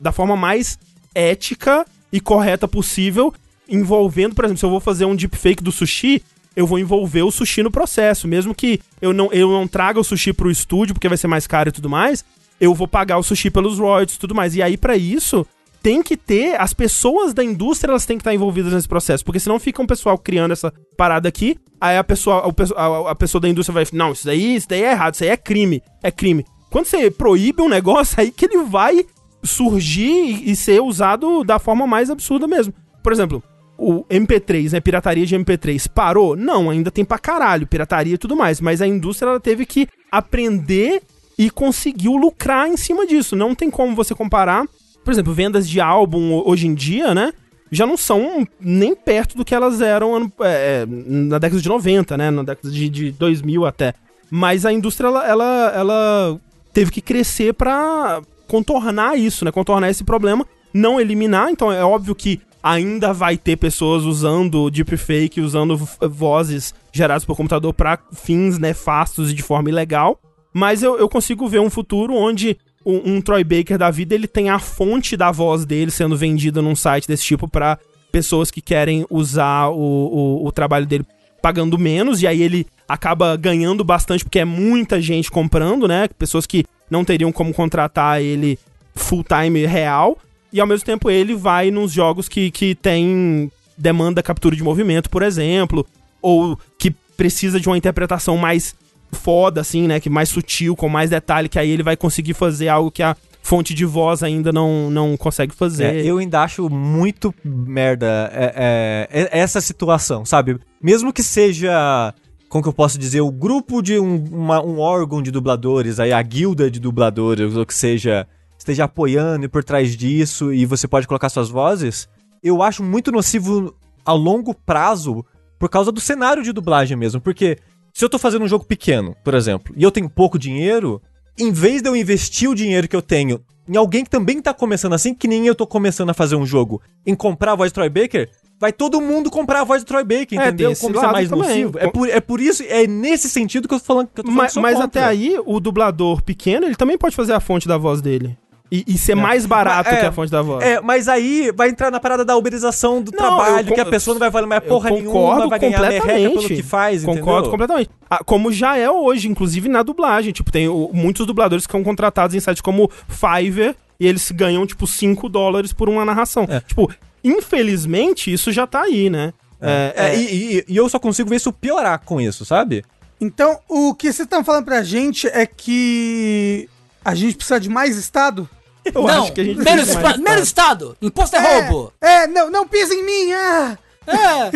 da forma mais ética e correta possível, envolvendo, por exemplo, se eu vou fazer um deepfake do sushi, eu vou envolver o sushi no processo. Mesmo que eu não, eu não traga o sushi pro estúdio, porque vai ser mais caro e tudo mais, eu vou pagar o sushi pelos royalties e tudo mais. E aí, pra isso, tem que ter. As pessoas da indústria elas têm que estar envolvidas nesse processo. Porque senão fica um pessoal criando essa parada aqui. Aí a pessoa, a, a pessoa da indústria vai. Não, isso daí, isso daí é errado, isso aí é crime. É crime. Quando você proíbe um negócio, aí que ele vai surgir e ser usado da forma mais absurda mesmo. Por exemplo, o MP3, né? Pirataria de MP3 parou? Não, ainda tem pra caralho, pirataria e tudo mais. Mas a indústria ela teve que aprender e conseguiu lucrar em cima disso. Não tem como você comparar. Por exemplo, vendas de álbum ho- hoje em dia, né? Já não são nem perto do que elas eram é, é, na década de 90, né? Na década de, de 2000 até. Mas a indústria, ela, ela, ela teve que crescer pra contornar isso, né? Contornar esse problema, não eliminar. Então é óbvio que ainda vai ter pessoas usando deepfake, usando vozes geradas por computador pra fins nefastos e de forma ilegal. Mas eu, eu consigo ver um futuro onde um, um Troy Baker da vida ele tem a fonte da voz dele sendo vendida num site desse tipo pra pessoas que querem usar o, o, o trabalho dele pagando menos, e aí ele acaba ganhando bastante porque é muita gente comprando, né? Pessoas que não teriam como contratar ele full time real, e ao mesmo tempo ele vai nos jogos que, que tem demanda captura de movimento, por exemplo, ou que precisa de uma interpretação mais foda, assim, né? Que mais sutil, com mais detalhe, que aí ele vai conseguir fazer algo que a fonte de voz ainda não, não consegue fazer. É, eu ainda acho muito merda é, é, é, essa situação, sabe? Mesmo que seja, como que eu posso dizer, o grupo de um, uma- um órgão de dubladores, aí a guilda de dubladores, ou que seja, esteja apoiando e por trás disso e você pode colocar suas vozes, eu acho muito nocivo a longo prazo por causa do cenário de dublagem mesmo, porque se eu tô fazendo um jogo pequeno, por exemplo, e eu tenho pouco dinheiro, em vez de eu investir o dinheiro que eu tenho em alguém que também tá começando assim, que nem eu tô começando a fazer um jogo, em comprar a voz de Troy Baker, vai todo mundo comprar a voz de Troy Baker, É, entendeu? Como isso é mais também. nocivo. É por, é por isso, é nesse sentido que eu tô falando que eu tô falando Mas, mas até aí, o dublador pequeno, ele também pode fazer a fonte da voz dele. E, e ser É. mais barato Mas, é, que a fonte da voz. É, mas aí vai entrar na parada da uberização do Não, trabalho, eu que a pessoa não vai valer mais porra concordo nenhuma, vai ganhar merreca pelo completamente. que faz, Concordo entendeu? completamente. Ah, como já é hoje, inclusive na dublagem. Tipo, tem o- muitos dubladores que são contratados em sites como Fiverr e eles ganham, tipo, 5 dólares por uma narração. É. Tipo, infelizmente, isso já tá aí, né? É, É, e, e- e eu só consigo ver isso piorar com isso, sabe? Então, o que vocês estão falando pra gente é que a gente precisa de mais Estado? Eu não, acho que a gente menos, espa- menos Estado. Imposto é, roubo. É, não, não pisa em mim! Ah! É.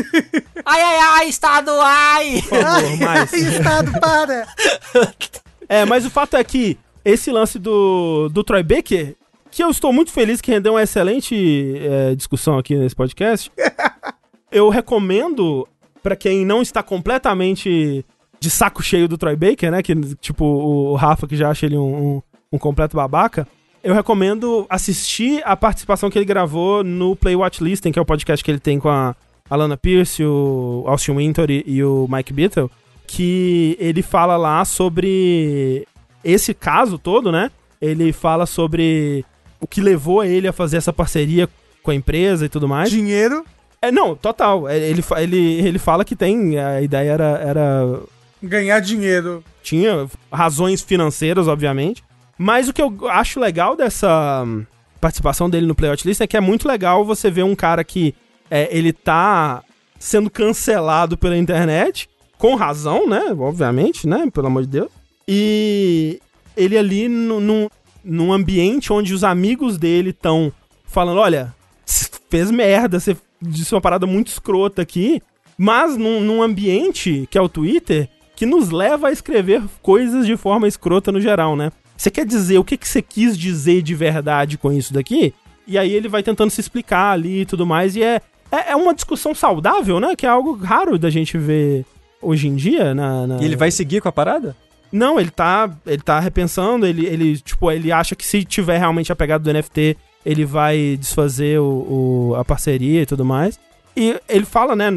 Ai, ai, ai, Estado, ai. Por favor, mais. Estado, para! É, mas o fato é que esse lance do, do Troy Baker, que eu estou muito feliz que rendeu uma excelente é, discussão aqui nesse podcast, eu recomendo pra quem não está completamente de saco cheio do Troy Baker, né? Que, tipo, o Rafa, que já acha ele um, um, um completo babaca. Eu recomendo assistir a participação que ele gravou no Play Watch Listing, que é o podcast que ele tem com a Alana Pierce, o Austin Winter e, e o Mike Beatle, que ele fala lá sobre esse caso todo, né? Ele fala sobre o que levou ele a fazer essa parceria com a empresa e tudo mais. Dinheiro, É, não, total. É, Ele, ele, ele fala que tem. A ideia era, era. ganhar dinheiro. Tinha razões financeiras, obviamente. Mas o que eu acho legal dessa hum, participação dele no Playout List é que é muito legal você ver um cara que é, ele tá sendo cancelado pela internet, com razão, né? Obviamente, né? Pelo amor de Deus. E ele ali no- num, num ambiente onde os amigos dele estão falando: olha, fez merda, você disse uma parada muito escrota aqui, mas num, num ambiente que é o Twitter, que nos leva a escrever coisas de forma escrota no geral, né? Você quer dizer o que, que você quis dizer de verdade com isso daqui? E aí ele vai tentando se explicar ali e tudo mais, e é, é, é uma discussão saudável, né? Que é algo raro da gente ver hoje em dia na, na- E ele vai seguir com a parada? não, ele tá, ele tá repensando, ele, ele, tipo, ele acha que se tiver realmente a pegada do NFT, ele vai desfazer o, o- a parceria e tudo mais. E ele fala, né,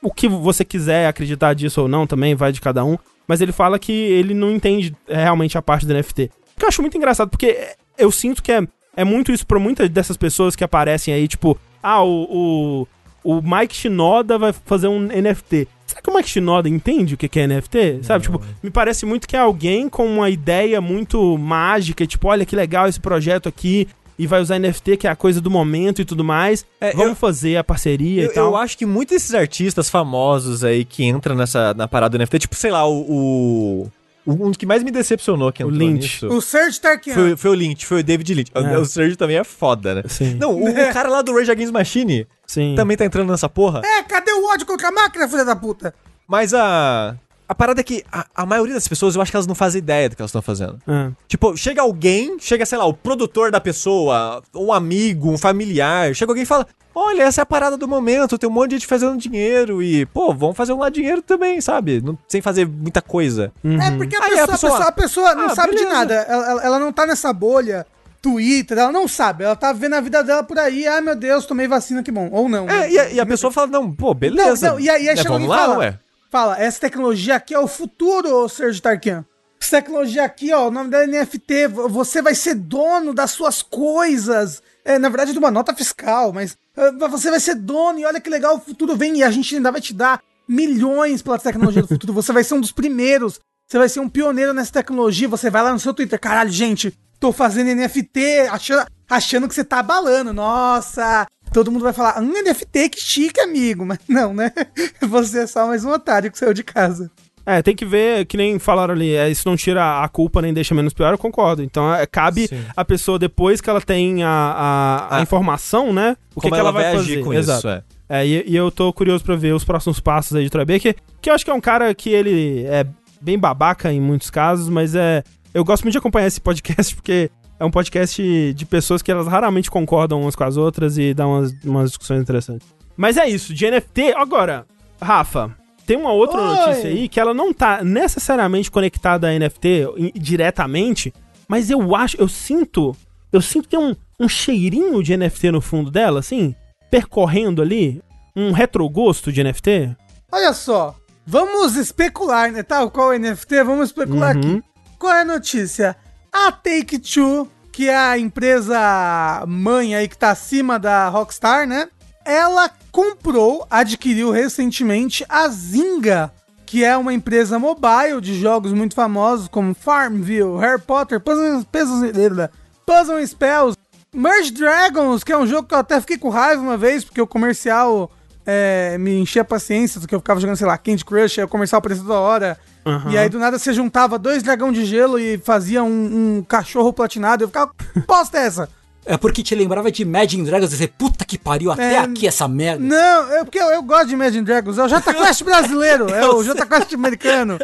o que você quiser acreditar disso ou não também, vai de cada um, mas ele fala que ele não entende realmente a parte do NFT. Que eu acho muito engraçado, porque eu sinto que é, é muito isso pra muitas dessas pessoas que aparecem aí, tipo, ah, o, o, o Mike Shinoda vai fazer um NFT. Será que o Mike Shinoda entende o que é NFT? Sabe, tipo, me parece muito que é alguém com uma ideia muito mágica, tipo, olha que legal esse projeto aqui, e vai usar NFT, que é a coisa do momento e tudo mais. É, Vamos eu- fazer a parceria Eu, e tal. eu acho que muitos desses artistas famosos aí que entram nessa, na parada do NFT, tipo, sei lá, o- o- um dos que mais me decepcionou que O entrou Lynch. nisso O Serge Tarkian. foi, foi o Lynch, foi o David Lynch. O- É. O Sergio também é foda, né? Sim, Não, o, o cara lá do Rage Against Machine sim. também tá entrando nessa porra. É, cadê o ódio contra a máquina, filha da puta? Mas a. A parada é que a, a maioria das pessoas, eu acho que elas não fazem ideia do que elas estão fazendo. É. Tipo, chega alguém, chega, sei lá, o produtor da pessoa, um amigo, um familiar, chega alguém e fala: Olha, essa é a parada do momento, tem um monte de gente fazendo dinheiro e, pô, vamos fazer um lá dinheiro também, sabe? Não- sem fazer muita coisa. Uhum. É, porque a Aí pessoa, a a pessoa, a pessoa não Ah, sabe de beleza. nada. Ela, ela- não tá nessa bolha Twitter, ela não sabe. Ela tá vendo a vida dela por aí. Ai, meu Deus, tomei vacina, que bom. Ou não. né? É, e a, e a pessoa fala: Não, pô, beleza. Não, não, e aí, aí né, chega alguém vamos e lá, fala, ué. Fala, essa tecnologia aqui é o futuro, ô Sergio Tarkian. Essa tecnologia aqui, ó, o nome dela é NFT, vo- você vai ser dono das suas coisas. É, na verdade, de uma nota fiscal, mas ah, você vai ser dono e olha que legal, o futuro vem e a gente ainda vai te dar milhões pela tecnologia do futuro. Você vai ser um dos primeiros, você vai ser um pioneiro nessa tecnologia. Você vai lá no seu Twitter, caralho, gente, tô fazendo NFT, achando, achando que você tá abalando. Nossa, todo mundo vai falar, um NFT, que chique, amigo. Mas não, né? Você é só mais um otário que saiu de casa. É, tem que ver, que nem falaram ali, é, isso não tira a culpa nem deixa menos pior, eu concordo. Então, é, cabe Sim. a pessoa, depois que ela tem a, a, a Ah. informação, né? O que, que ela, vai fazer. agir com Exato. isso, é. É, e, e eu tô curioso pra ver os próximos passos aí de Troy Baker, que eu acho que é um cara que ele é bem babaca em muitos casos, mas é. Eu gosto muito de acompanhar esse podcast porque é um podcast de pessoas que elas raramente concordam umas com as outras e dá umas, umas discussões interessantes. Mas é isso, de NFT. Agora, Rafa, tem uma outra Oi. notícia aí que ela não tá necessariamente conectada a NFT diretamente, mas eu acho, eu sinto, eu sinto que tem um, um cheirinho de NFT no fundo dela, assim, percorrendo ali, um retrogosto de NFT. Olha só, vamos especular, né? Tal qual o NFT, vamos especular Uhum. aqui. Qual é a notícia? A Take-Two, que é a empresa mãe aí que tá acima da Rockstar, né? Ela comprou, adquiriu recentemente a Zynga, que é uma empresa mobile de jogos muito famosos como Farmville, Harry Potter, Puzzle, Puzzle, Puzzle Spells, Merge Dragons, que é um jogo que eu até fiquei com raiva uma vez, porque o comercial é, me enchia a paciência, porque eu ficava jogando, sei lá, Candy Crush, aí o comercial aparecia toda hora. Aham. E aí do nada você juntava dois dragão de gelo e fazia um, um cachorro platinado. Eu ficava, que bosta é essa? É porque te lembrava de Imagine Dragons e dizer, puta que pariu, até É, aqui essa merda. Não, é porque eu, eu gosto de Imagine Dragons. É o Jota Quest brasileiro, é o Jota Quest americano.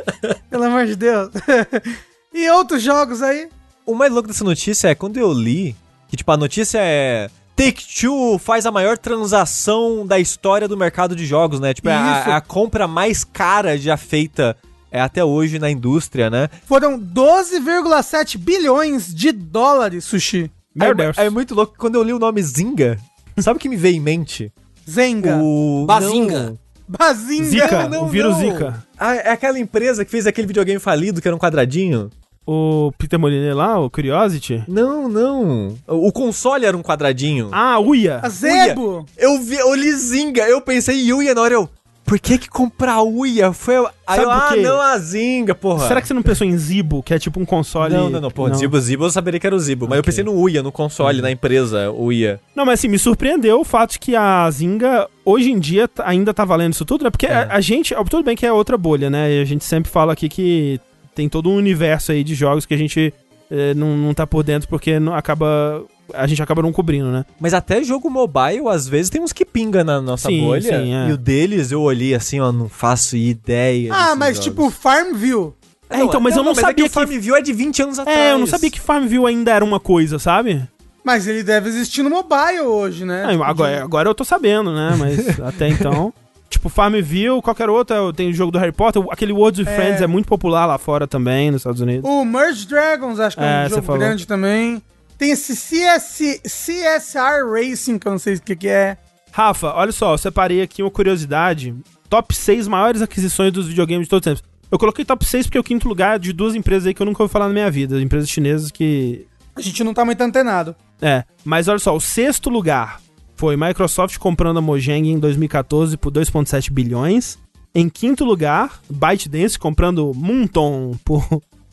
Pelo amor de Deus. e outros jogos aí. O mais louco dessa notícia é quando eu li, que tipo, a notícia é. Take-Two faz a maior transação da história do mercado de jogos, né? Tipo, é a, é a compra mais cara já feita é, até hoje na indústria, né? Foram 12,7 bilhões de dólares, Sushi. Meu é, Deus. é muito louco. Quando eu li o nome Zinga, sabe o que me veio em mente? Zenga. O... Bazinga. Não. Bazinga. Zica, não, o vírus não. Zika. Ah, é aquela empresa que fez aquele videogame falido que era um quadradinho? O Peter Molyneux lá, o Curiosity. Não, não. O o console era um quadradinho. Ah, Uia. A Zebo. Eu vi, eu li Zinga, eu pensei em Uia na hora, eu... Por que que comprar Uia? Foi... Aí eu, ah, não, a Zinga, porra. Será que você não pensou em Zibo, que é tipo um console... Não, não, não, porra, Zibo, Zibo eu saberia que era o Zibo, mas eu pensei no Uia, no console, na empresa, Uia. Não, mas assim, me surpreendeu o fato de que a Zinga, hoje em dia, t- ainda tá valendo isso tudo, né? Porque a, a gente, tudo bem que é outra bolha, né? E a gente sempre fala aqui que tem todo um universo aí de jogos que a gente eh, não, não tá por dentro porque não acaba... A gente acaba não cobrindo, né? Mas até jogo mobile, às vezes, tem uns que pinga na nossa Sim, bolha. sim, é. E o deles eu olhei assim, ó, não faço ideia. Ah, mas jogos. tipo Farmville. É, então, mas eu não é que sabia o que... Farmville é de 20 anos atrás. É, eu não sabia que Farmville ainda era uma coisa, sabe? Mas ele deve existir no mobile hoje, né? Ah, agora, agora eu tô sabendo, né? Mas até então. Tipo, Farmville, qualquer outro, tem o jogo do Harry Potter, aquele Words with É. Friends é muito popular lá fora também, nos Estados Unidos. O Merge Dragons, acho que é, É, um jogo grande também. Tem esse CS, CSR Racing, que eu não sei o que, que é. Rafa, olha só, eu separei aqui uma curiosidade. Top 6 maiores aquisições dos videogames de todos os tempos. Eu coloquei top 6 porque é o quinto lugar é de duas empresas aí que eu nunca ouvi falar na minha vida. Empresas chinesas que. A gente não tá muito antenado. É, mas olha só, o sexto lugar foi Microsoft comprando a Mojang em 2014 por 2,7 bilhões. Em quinto lugar, ByteDance comprando Moonton por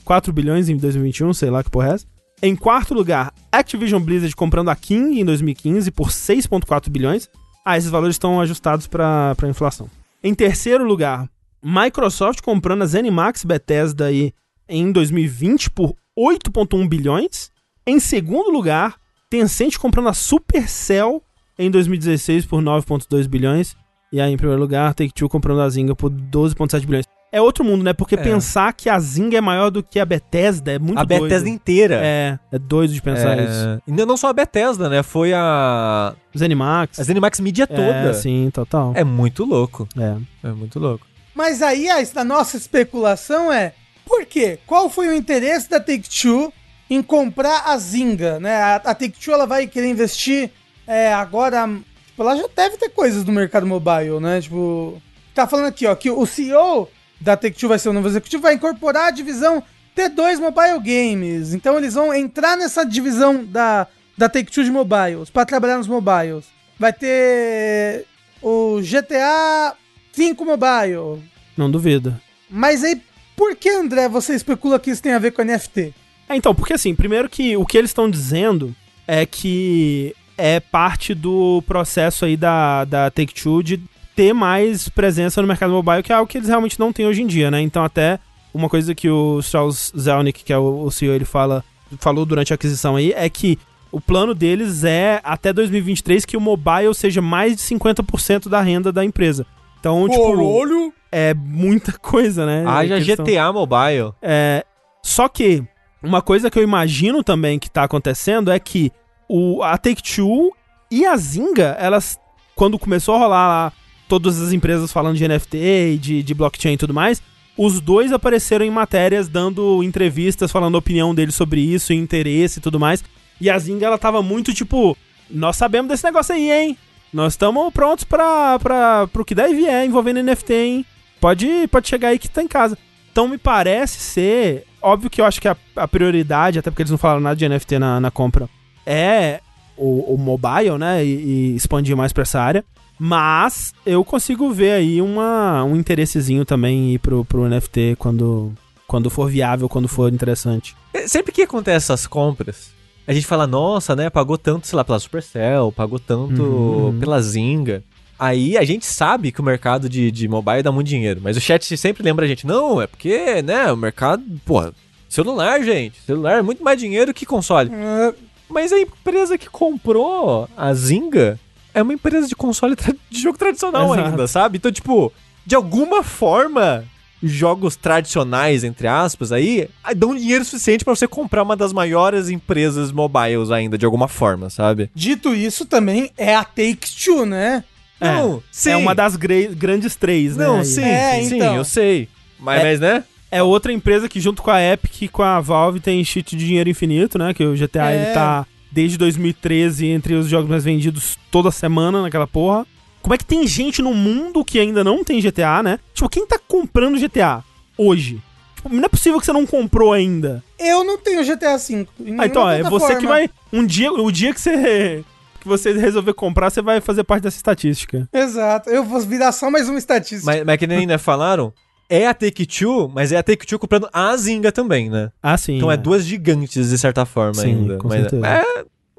4 bilhões em 2021, sei lá que porra é. Em quarto lugar, Activision Blizzard comprando a King em 2015 por 6,4 bilhões. Ah, esses valores estão ajustados para a inflação. Em terceiro lugar, Microsoft comprando a ZeniMax Bethesda aí em 2020 por 8,1 bilhões. Em segundo lugar, Tencent comprando a Supercell em 2016 por 9,2 bilhões. E aí, em primeiro lugar, Take-Two comprando a Zynga por 12,7 bilhões. É outro mundo, né? Porque É. pensar que a Zynga é maior do que a Bethesda é muito A doido. Bethesda inteira. É, é doido de pensar isso. É, e não só a Bethesda, né? Foi a. Zenimax. A Zenimax Media É, toda. sim, total. É muito louco. É. É muito louco. Mas aí a, a nossa especulação é: por quê? Qual foi o interesse da Take-Two em comprar a Zynga? Né? A, a Take-Two ela vai querer investir é, agora. Tipo, ela já deve ter coisas no mercado mobile, né? Tipo, tá falando aqui, ó, que o CEO da Take-Two vai ser o novo executivo, vai incorporar a divisão T2 Mobile Games. Então eles vão entrar nessa divisão da, da Take-Two de mobiles, pra trabalhar nos mobiles. Vai ter o GTA 5 Mobile. Não duvido. Mas aí, por que, André, você especula que isso tem a ver com NFT? É, então, porque assim, primeiro que o que eles estão dizendo é que é parte do processo aí da, da Take-Two de ter mais presença no mercado mobile, que é algo que eles realmente não têm hoje em dia, né? Então até uma coisa que o Strauss Zelnick, que é o, CEO, ele fala, falou durante a aquisição aí, é que o plano deles é até 2023 que o mobile seja mais de 50% da renda da empresa. Então, tipo, é muita coisa, né? Haja eles tão- GTA Mobile. é, só que uma coisa que eu imagino também que tá acontecendo é que o, a Take-Two e a Zynga, elas, quando começou a rolar lá todas as empresas falando de NFT de, de blockchain e tudo mais, os dois apareceram em matérias dando entrevistas, falando a opinião deles sobre isso, interesse e tudo mais. E a Zynga, ela tava muito tipo, nós sabemos desse negócio aí, hein? Nós estamos prontos pra, pra, pro que der e vier envolvendo NFT, hein? Pode, pode chegar aí que tá em casa. Então me parece ser. Óbvio que eu acho que a, a prioridade, até porque eles não falaram nada de NFT na, na compra, é o, o mobile, né? E, e expandir mais pra essa área. Mas eu consigo ver aí uma, um interessezinho também ir pro, pro NFT quando, quando for viável, quando for interessante. É, Sempre que acontece essas compras, a gente fala, nossa, né? Pagou tanto, sei lá, pela Supercell, pagou tanto Uhum. pela Zynga. Aí a gente sabe que o mercado de, de mobile dá muito dinheiro. Mas o chat sempre lembra a gente, não, é porque, né, o mercado, porra, celular, gente. Celular é muito mais dinheiro que console. Mas a empresa que comprou a Zynga é uma empresa de console tra- de jogo tradicional Exato. ainda, sabe? Então, tipo, de alguma forma, jogos tradicionais, entre aspas, aí, aí dão dinheiro suficiente pra você comprar uma das maiores empresas mobiles ainda, de alguma forma, sabe? Dito isso, também é a Take-Two, né? É, Não, sim. É uma das gra- grandes três, né? Não, sim, É, sim, então. sim, eu sei. Mas, É- mas, né? É outra empresa que junto com a Epic e com a Valve tem cheat de dinheiro infinito, né? Que o GTA É. ele tá desde 2013 entre os jogos mais vendidos toda semana naquela porra. Como é que tem gente no mundo que ainda não tem GTA, né? Tipo, quem tá comprando GTA hoje? Tipo, não é possível que você não comprou ainda. Eu não tenho GTA V. Ah, então, é você plataforma. que vai. Um dia, o dia que você. Que você resolver comprar, você vai fazer parte dessa estatística. Exato. Eu vou virar só mais uma estatística. Mas, mas que nem né, falaram, é a Take-Two, mas é a Take-Two comprando a Zynga também, né? Ah, sim. Então é duas gigantes, de certa forma, Sim, ainda. com mas, certeza. é,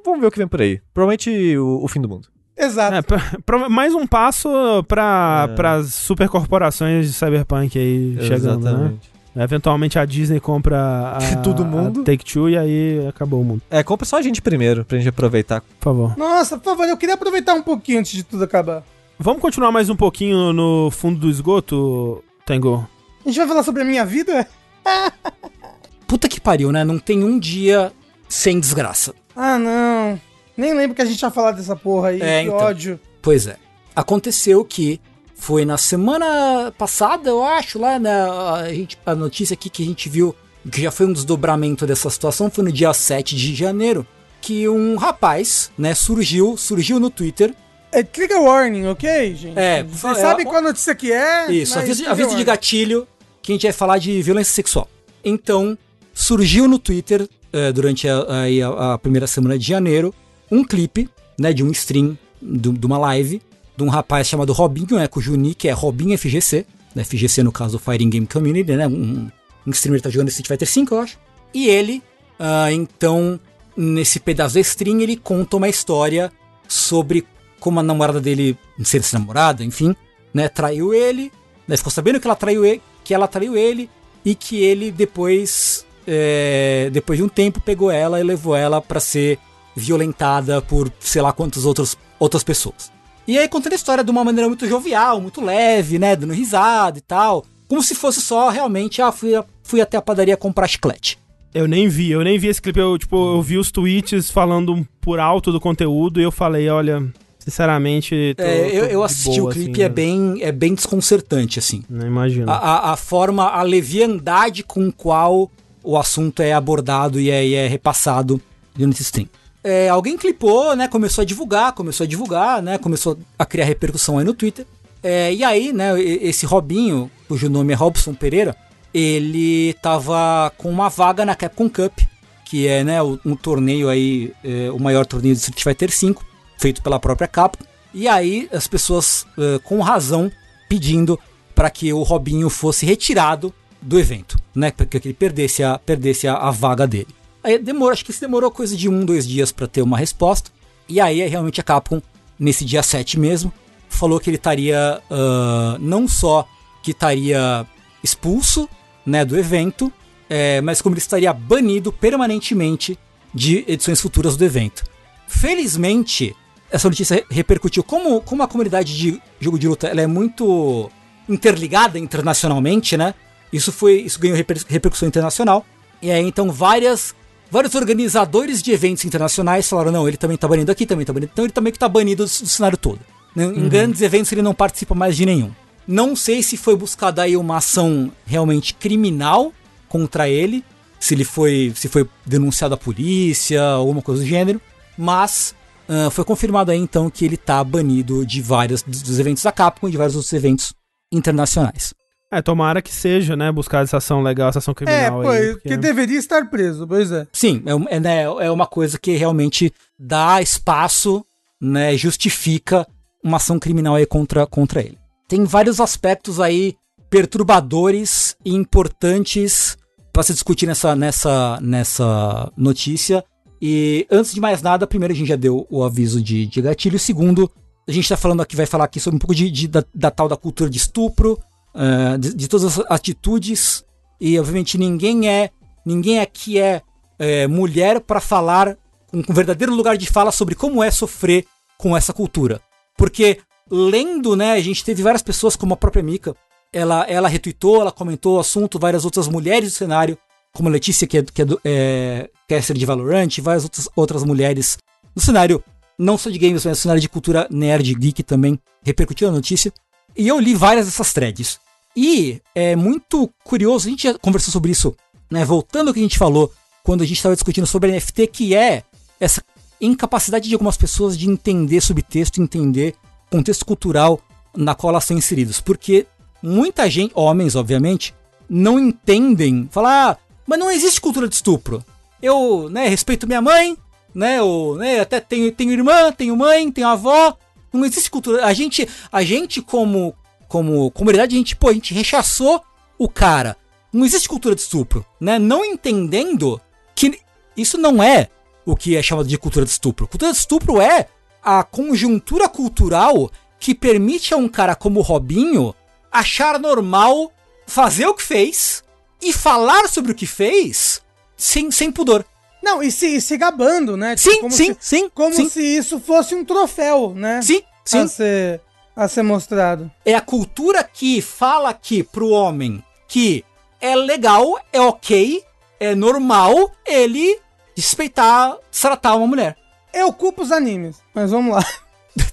vamos ver o que vem por aí. Provavelmente o, o fim do mundo. Exato. É, pra- pra- mais um passo para É. as supercorporações de Cyberpunk aí chegando, né? Exatamente. Eventualmente a Disney compra a, Todo mundo. a Take-Two e aí acabou o mundo. É, compra só a gente primeiro, pra gente aproveitar. Por favor. Nossa, por favor, eu queria aproveitar um pouquinho antes de tudo acabar. Vamos continuar mais um pouquinho no fundo do esgoto, Tengu? A gente vai falar sobre a minha vida? Puta que pariu, né? Não tem um dia sem desgraça. Ah, não. Nem lembro que a gente tinha falado dessa porra aí. É, que então. ódio. Pois é. Aconteceu que foi na semana passada, eu acho, lá na a, gente, a notícia aqui que a gente viu, que já foi um desdobramento dessa situação, foi no dia 7 de janeiro, que um rapaz, né, surgiu, surgiu no Twitter. É trigger warning, ok, gente? É, Vocês é, sabem ó, qual notícia que é? Isso, aviso, aviso de gatilho, que a gente vai falar de violência sexual. Então, surgiu no Twitter, eh, durante a, a- a primeira semana de janeiro, um clipe, né, de um stream, de, de uma live, de um rapaz chamado Robinho, né, cujo nick é Robinho FGC, né, FGC no caso Fighting Game Community, né, um, um streamer que tá jogando Street Fighter V, eu acho. E ele, ah, então, nesse pedaço da stream, ele conta uma história sobre como a namorada dele, não sei se namorada, enfim, né, traiu ele, né, ficou sabendo que ela traiu ele, que ela traiu ele e que ele depois, é, depois de um tempo, pegou ela e levou ela pra ser violentada por sei lá quantas outras, outras pessoas. E aí contando a história de uma maneira muito jovial, muito leve, né, dando risada e tal, como se fosse só realmente, ah, fui, fui até a padaria comprar chiclete. Eu nem vi, eu nem vi esse clipe. Eu, tipo, eu vi os tweets falando por alto do conteúdo e eu falei, olha, sinceramente. Tô, É, eu, eu de assisti boa, o clipe assim, é né? bem, é bem desconcertante, assim. Não imagino. A, a, a forma, a leviandade com qual o assunto é abordado e é, e é repassado durante esse stream. É, alguém clipou, né? Começou a divulgar, começou a divulgar, né? Começou a criar repercussão aí no Twitter. É, e aí, né, esse Robinho, cujo nome é Robson Pereira, ele tava com uma vaga na Capcom Cup, que é, né, um torneio aí, é, o maior torneio de Street Fighter V, feito pela própria Capcom. E aí as pessoas, é, com razão, pedindo para que o Robinho fosse retirado do evento, né, para que ele perdesse a, perdesse a, a vaga dele. Aí demorou, acho que isso demorou coisa de um, dois dias para ter uma resposta. E aí realmente a Capcom, nesse dia 7 mesmo, falou que ele estaria ah, não só que estaria expulso né, do evento, é, mas como ele estaria banido permanentemente de edições futuras do evento. Felizmente, essa notícia repercutiu. Como, como a comunidade de jogo de luta ela é muito interligada internacionalmente, né? Isso foi isso ganhou reper- repercussão internacional. E aí então várias vários organizadores de eventos internacionais falaram: "Não, ele também tá banido aqui, também tá banido". Então ele também que tá banido do, do cenário todo. Né? Em grandes eventos ele não participa mais de nenhum. Não sei se foi buscada aí uma ação realmente criminal contra ele, se ele foi se foi denunciado à polícia, alguma coisa do gênero, mas ah, foi confirmado aí então que ele tá banido de vários dos eventos da Capcom e de vários outros eventos internacionais. É, tomara que seja, né? Buscar essa ação legal, essa ação É, criminal pô, aí. porque deveria estar preso, pois é. Sim, é, é, né, é uma coisa que realmente dá espaço, né, justifica uma ação criminal aí contra, contra ele. Tem vários aspectos aí perturbadores e importantes para se discutir nessa, nessa, nessa notícia. E antes de mais nada, primeiro a gente já deu o aviso de, de gatilho. Segundo, a gente tá falando aqui, vai falar aqui sobre um pouco de, de- da, da tal da cultura de estupro, ah, de, de todas as atitudes. E obviamente ninguém é ninguém aqui é, é, mulher para falar com um verdadeiro lugar de fala sobre como é sofrer com essa cultura. Porque lendo, né, a gente teve várias pessoas como a própria Mika ela, ela retweetou, ela comentou o assunto, várias outras mulheres do cenário, como a Letícia, que é, que é, do, é caster de Valorant, várias outras, outras mulheres no cenário, não só de games, mas no cenário de cultura nerd, geek também, repercutiu a notícia. E eu li várias dessas threads. E é muito curioso, a gente já conversou sobre isso, né? Voltando ao que a gente falou quando a gente estava discutindo sobre NFT, que é essa incapacidade de algumas pessoas de entender subtexto, entender contexto cultural na qual elas são inseridas. Porque muita gente, homens, obviamente, não entendem, falar, ah, mas não existe cultura de estupro. Eu, né, respeito minha mãe, né, eu, né, até tenho, tenho irmã, tenho mãe, tenho avó. Não existe cultura. A gente, a gente como como comunidade, a gente, pô, a gente rechaçou o cara. Não existe cultura de estupro, né? Não entendendo que isso não é o que é chamado de cultura de estupro. Cultura de estupro é a conjuntura cultural que permite a um cara como Robinho achar normal fazer o que fez e falar sobre o que fez sem, sem pudor. Não, e se, e se gabando, né? Sim, como sim, se, sim. Como sim. se isso fosse um troféu, né? Sim, sim. A ser, a ser mostrado. É a cultura que fala que pro homem que é legal, é ok, é normal ele respeitar, tratar uma mulher. Eu culpo os animes, mas vamos lá.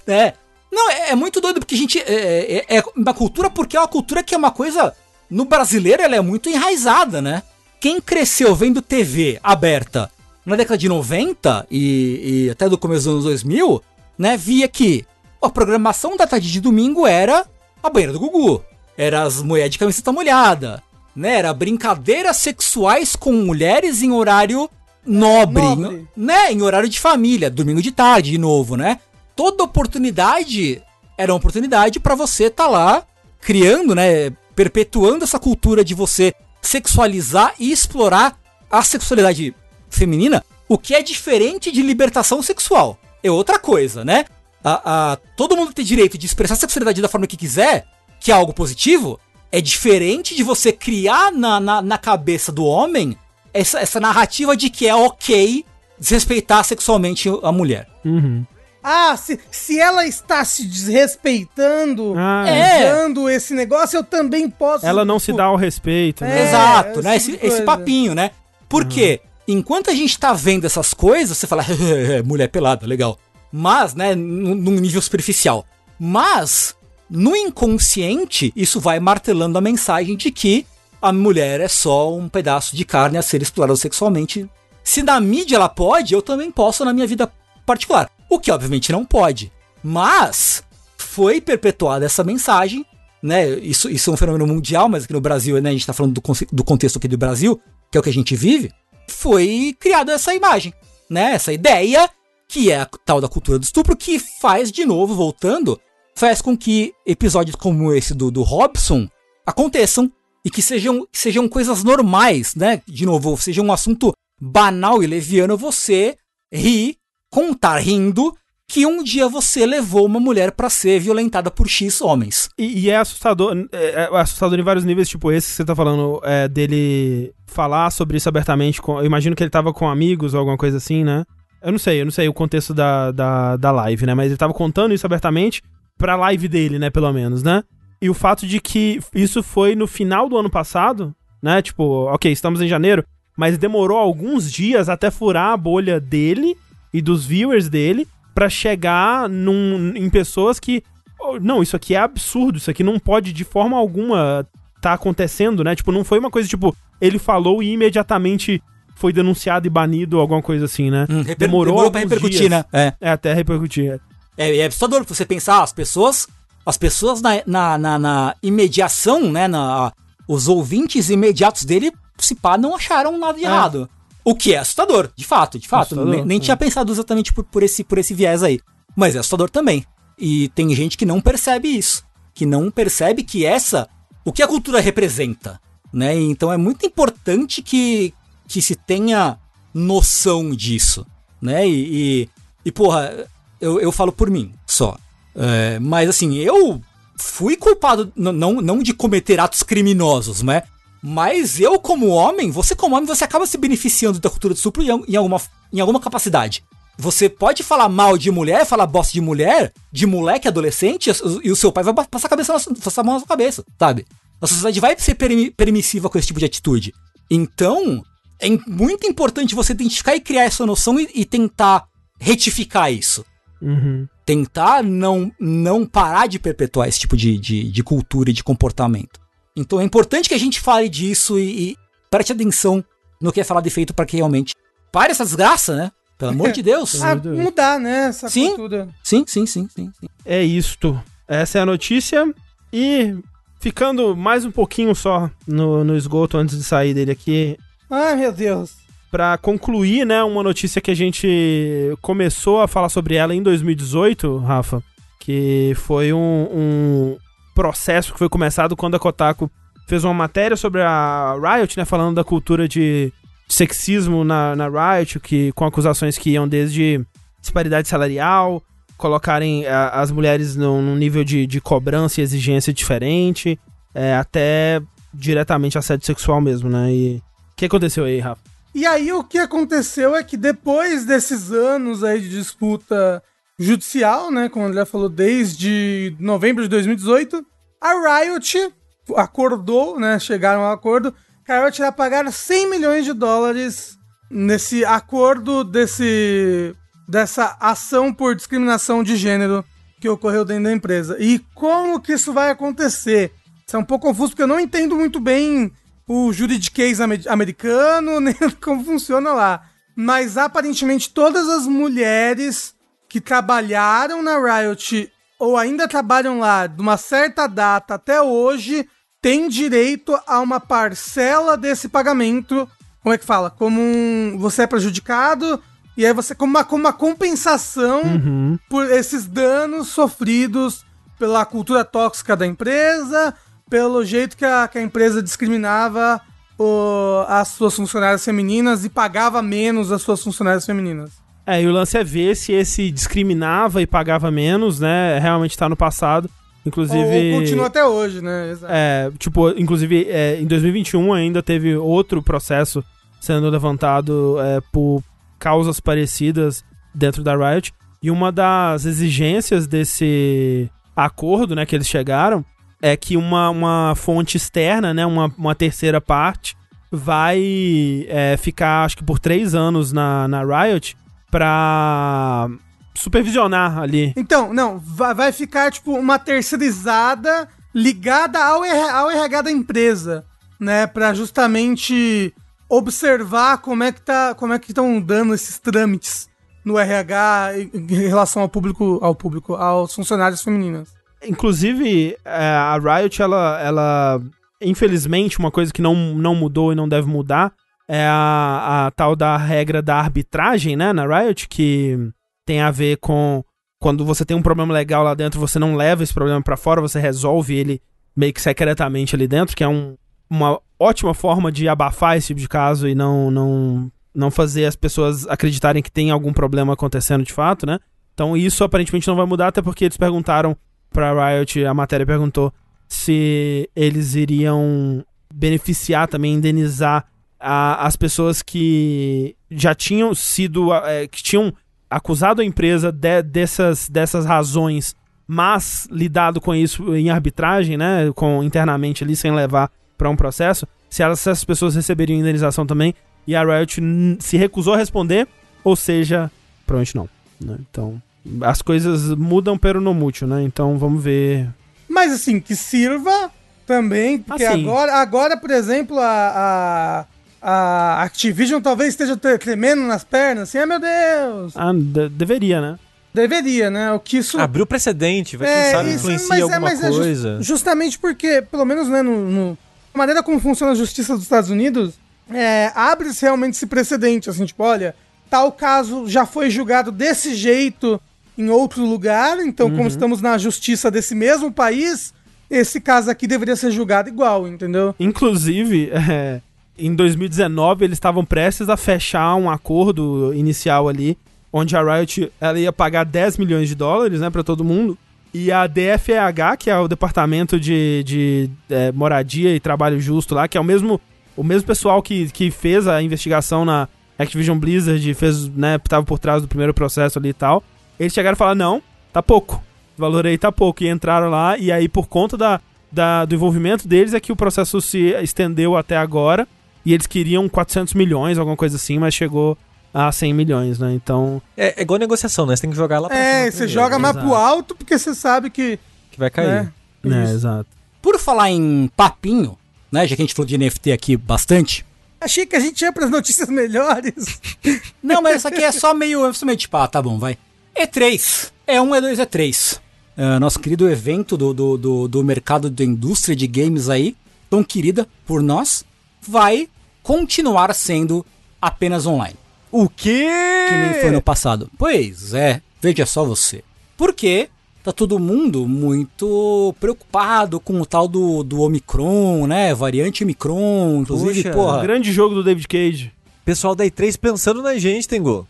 É. Não, é, é muito doido porque a gente. É, é, é uma cultura porque é uma cultura que é uma coisa. No brasileiro ela é muito enraizada, né? Quem cresceu vendo TV aberta na década de 90 e, e até do começo dos anos 2000, né? Via que a programação da tarde de domingo era a banheira do Gugu. Era as mulheres de camiseta molhada. Né? Era brincadeiras sexuais com mulheres em horário nobre, Nobre. em- né? Em horário de família, domingo de tarde, de novo, né? Toda oportunidade era uma oportunidade pra você estar lá criando, né? Perpetuando essa cultura de você sexualizar e explorar a sexualidade feminina, o que é diferente de libertação sexual. É outra coisa, né? A, a- todo mundo tem direito de expressar a sexualidade da forma que quiser, que é algo positivo, é diferente de você criar na, na, na cabeça do homem essa, essa narrativa de que é ok desrespeitar sexualmente a mulher. Uhum. Ah, se, se ela está se desrespeitando, Ah, É. usando esse negócio, eu também posso. Ela não se dá ao respeito, né? É, Exato, esse né? Esse, esse papinho, né? Porque enquanto a gente tá vendo essas coisas, você fala, mulher pelada, legal. Mas, né, num num nível superficial. Mas, no inconsciente, isso vai martelando a mensagem de que a mulher é só um pedaço de carne a ser explorado sexualmente. Se na mídia ela pode, eu também posso na minha vida particular. O que obviamente não pode. Mas foi perpetuada essa mensagem, né? Isso, isso é um fenômeno mundial, mas aqui no Brasil, né, a gente tá falando do, do contexto aqui do Brasil, que é o que a gente vive, foi criada essa imagem, né? Essa ideia que é a tal da cultura do estupro, que faz, de novo, voltando, faz com que episódios como esse do, do Robson aconteçam e que sejam, sejam coisas normais, né? De novo, seja um assunto banal e leviano você rir, contar rindo que um dia você levou uma mulher pra ser violentada por X homens. E, e é assustador, é, é assustador em vários níveis, tipo esse que você tá falando, é, dele falar sobre isso abertamente. Com, eu imagino que ele tava com amigos ou alguma coisa assim, né? Eu não sei, eu não sei o contexto da, da, da live, né? Mas ele tava contando isso abertamente pra live dele, né? Pelo menos, né? E o fato de que isso foi no final do ano passado, né? Tipo, ok, estamos em janeiro, mas demorou alguns dias até furar a bolha dele e dos viewers dele pra chegar num, em pessoas que oh, não, isso aqui é absurdo, isso aqui não pode de forma alguma tá acontecendo, né? Tipo, não foi uma coisa tipo, ele falou e imediatamente foi denunciado e banido, alguma coisa assim, né? Hum, reper- Demorou, demorou pra repercutir, dias. né? É. É, até repercutir. É, é assustador você pensar, as pessoas, as pessoas na, na, na, na imediação, né, na, os ouvintes imediatos dele, se pá, não acharam nada de É. errado. O que é assustador, de fato, de fato. Nem nem tinha pensado exatamente por, por, esse, por esse viés aí. Mas é assustador também. E tem gente que não percebe isso. Que não percebe que essa. O que a cultura representa. Né? Então é muito importante que, que se tenha noção disso. Né? E, e, e, porra, eu, eu falo por mim só. É, mas assim, eu fui culpado não, não de cometer atos criminosos, né? Mas eu, como homem, você como homem, você acaba se beneficiando da cultura do estupro em, em alguma, em alguma capacidade. Você pode falar mal de mulher, falar bosta de mulher, de moleque adolescente, e o seu pai vai passar a cabeça na sua, passar a mão na sua cabeça, sabe? A sociedade vai ser permi- permissiva com esse tipo de atitude. Então, é muito importante você identificar e criar essa noção e, e tentar retificar isso. Uhum. Tentar não, não parar de perpetuar esse tipo de, de, de cultura e de comportamento. Então é importante que a gente fale disso e, e preste atenção no que é falado e feito para que realmente pare essa desgraça, né? Pelo amor de Deus. Ah, mudar, né? Essa Sim. cultura. Sim, sim, sim, sim. sim. É isto. Essa é a notícia. E ficando mais um pouquinho só no, no esgoto antes de sair dele aqui, Ai, meu Deus. Pra concluir, né, uma notícia que a gente começou a falar sobre ela em 2018, Rafa, que foi um, um processo que foi começado quando a Kotaku fez uma matéria sobre a Riot, né, falando da cultura de sexismo na, na Riot, que, com acusações que iam desde disparidade salarial, colocarem a- as mulheres num, num nível de, de cobrança e exigência diferente, é, até diretamente assédio sexual mesmo, né, e... O que aconteceu aí, Rafa? E aí o que aconteceu é que depois desses anos aí de disputa judicial, né, como o falou, desde novembro de 2018, a Riot acordou, né, chegaram ao acordo, que a Riot ia pagar 100 milhões de dólares nesse acordo desse dessa ação por discriminação de gênero que ocorreu dentro da empresa. E como que isso vai acontecer? Isso é um pouco confuso porque eu não entendo muito bem o juridiquês ame- americano, nem como funciona lá. Mas aparentemente todas as mulheres que trabalharam na Riot ou ainda trabalham lá de uma certa data até hoje têm direito a uma parcela desse pagamento. Como é que fala? Como um, você é prejudicado e aí você como uma, como uma compensação Uhum. por esses danos sofridos pela cultura tóxica da empresa, pelo jeito que a, que a empresa discriminava o- as suas funcionárias femininas e pagava menos as suas funcionárias femininas. É, e o lance é ver se esse discriminava e pagava menos, né? Realmente tá no passado. Inclusive. Ou continua até hoje, né? Exato. É, tipo, inclusive, é, em 2021 ainda teve outro processo sendo levantado é, por causas parecidas dentro da Riot. E uma das exigências desse acordo, né, que eles chegaram, é que uma, uma fonte externa, né, uma, uma terceira parte, vai é, ficar, acho que por três anos na, na Riot pra supervisionar ali. Então, não, vai, ficar tipo uma terceirizada ligada ao, RH, ao RH da empresa, né, Pra justamente observar como é que tá, como é que estão dando esses trâmites no RH em relação ao público, ao público, aos funcionários femininos. Inclusive, é, a Riot, ela, ela. Infelizmente, uma coisa que não, não mudou e não deve mudar é a, a tal da regra da arbitragem, né, na Riot, que tem a ver com quando você tem um problema legal lá dentro, você não leva esse problema pra fora, você resolve ele meio que secretamente ali dentro, que é um, uma ótima forma de abafar esse tipo de caso e não, não, não fazer as pessoas acreditarem que tem algum problema acontecendo de fato, né? Então isso aparentemente não vai mudar, até porque eles perguntaram pra Riot, a matéria perguntou se eles iriam beneficiar também, indenizar a- as pessoas que já tinham sido, é, que tinham acusado a empresa de- dessas, dessas razões, mas lidado com isso em arbitragem, né, com internamente ali, sem levar pra um processo, se, elas, se essas pessoas receberiam indenização também, e a Riot se recusou a responder, ou seja, provavelmente não. né? Então, as coisas mudam pero no mútil, né? Então vamos ver. Mas assim, que sirva também, porque Assim. agora, agora, por exemplo, a, a, a Activision talvez esteja tre- tremendo nas pernas, assim, ai meu Deus, Ah, de- deveria, né? deveria, né? O que isso Abriu precedente, vai quem É, sabe isso, influencia mas é- alguma mas é just- coisa. Justamente porque, pelo menos, né, no, no- a maneira como funciona a justiça dos Estados Unidos, é, abre-se realmente esse precedente, assim, tipo, olha, tal caso já foi julgado desse jeito em outro lugar, então como estamos na justiça desse mesmo país, esse caso aqui deveria ser julgado igual, entendeu? Inclusive, é, em 2019 eles estavam prestes a fechar um acordo inicial ali, onde a Riot ela ia pagar 10 milhões de dólares, né, para todo mundo. E a DFEH, que é o departamento de, de é, moradia e trabalho justo lá, que é o mesmo o mesmo pessoal que, que fez a investigação na Activision Blizzard, fez, né, tava por trás do primeiro processo ali e tal. Eles chegaram e falaram: "Não, tá pouco. O valor aí tá pouco". E entraram lá e aí por conta da da, do envolvimento deles é que o processo se estendeu até agora e eles queriam 400 milhões, alguma coisa assim, mas chegou a 100 milhões, né? Então, É, é igual negociação, né? Você tem que jogar lá pra É, cima você primeiro, joga mais exato. pro alto porque você sabe que. Que vai cair. né? né, Isso. exato. Por falar em papinho, né? Já que a gente falou de NFT aqui bastante. Achei que a gente ia pras notícias melhores. Não, mas essa aqui é só meio, só meio tipo, ah, tá bom, vai. E3. É um, E2, E3. É, nosso querido evento do, do, do, do mercado da indústria de games aí, tão querida por nós, vai continuar sendo apenas online. O quê? Que nem foi no passado. Pois é, veja só você. Porque tá todo mundo muito preocupado com o tal do, do Omicron, né? Variante Omicron, inclusive, Puxa, porra. Grande jogo do David Cage. Pessoal da E3 pensando na gente, Tengu.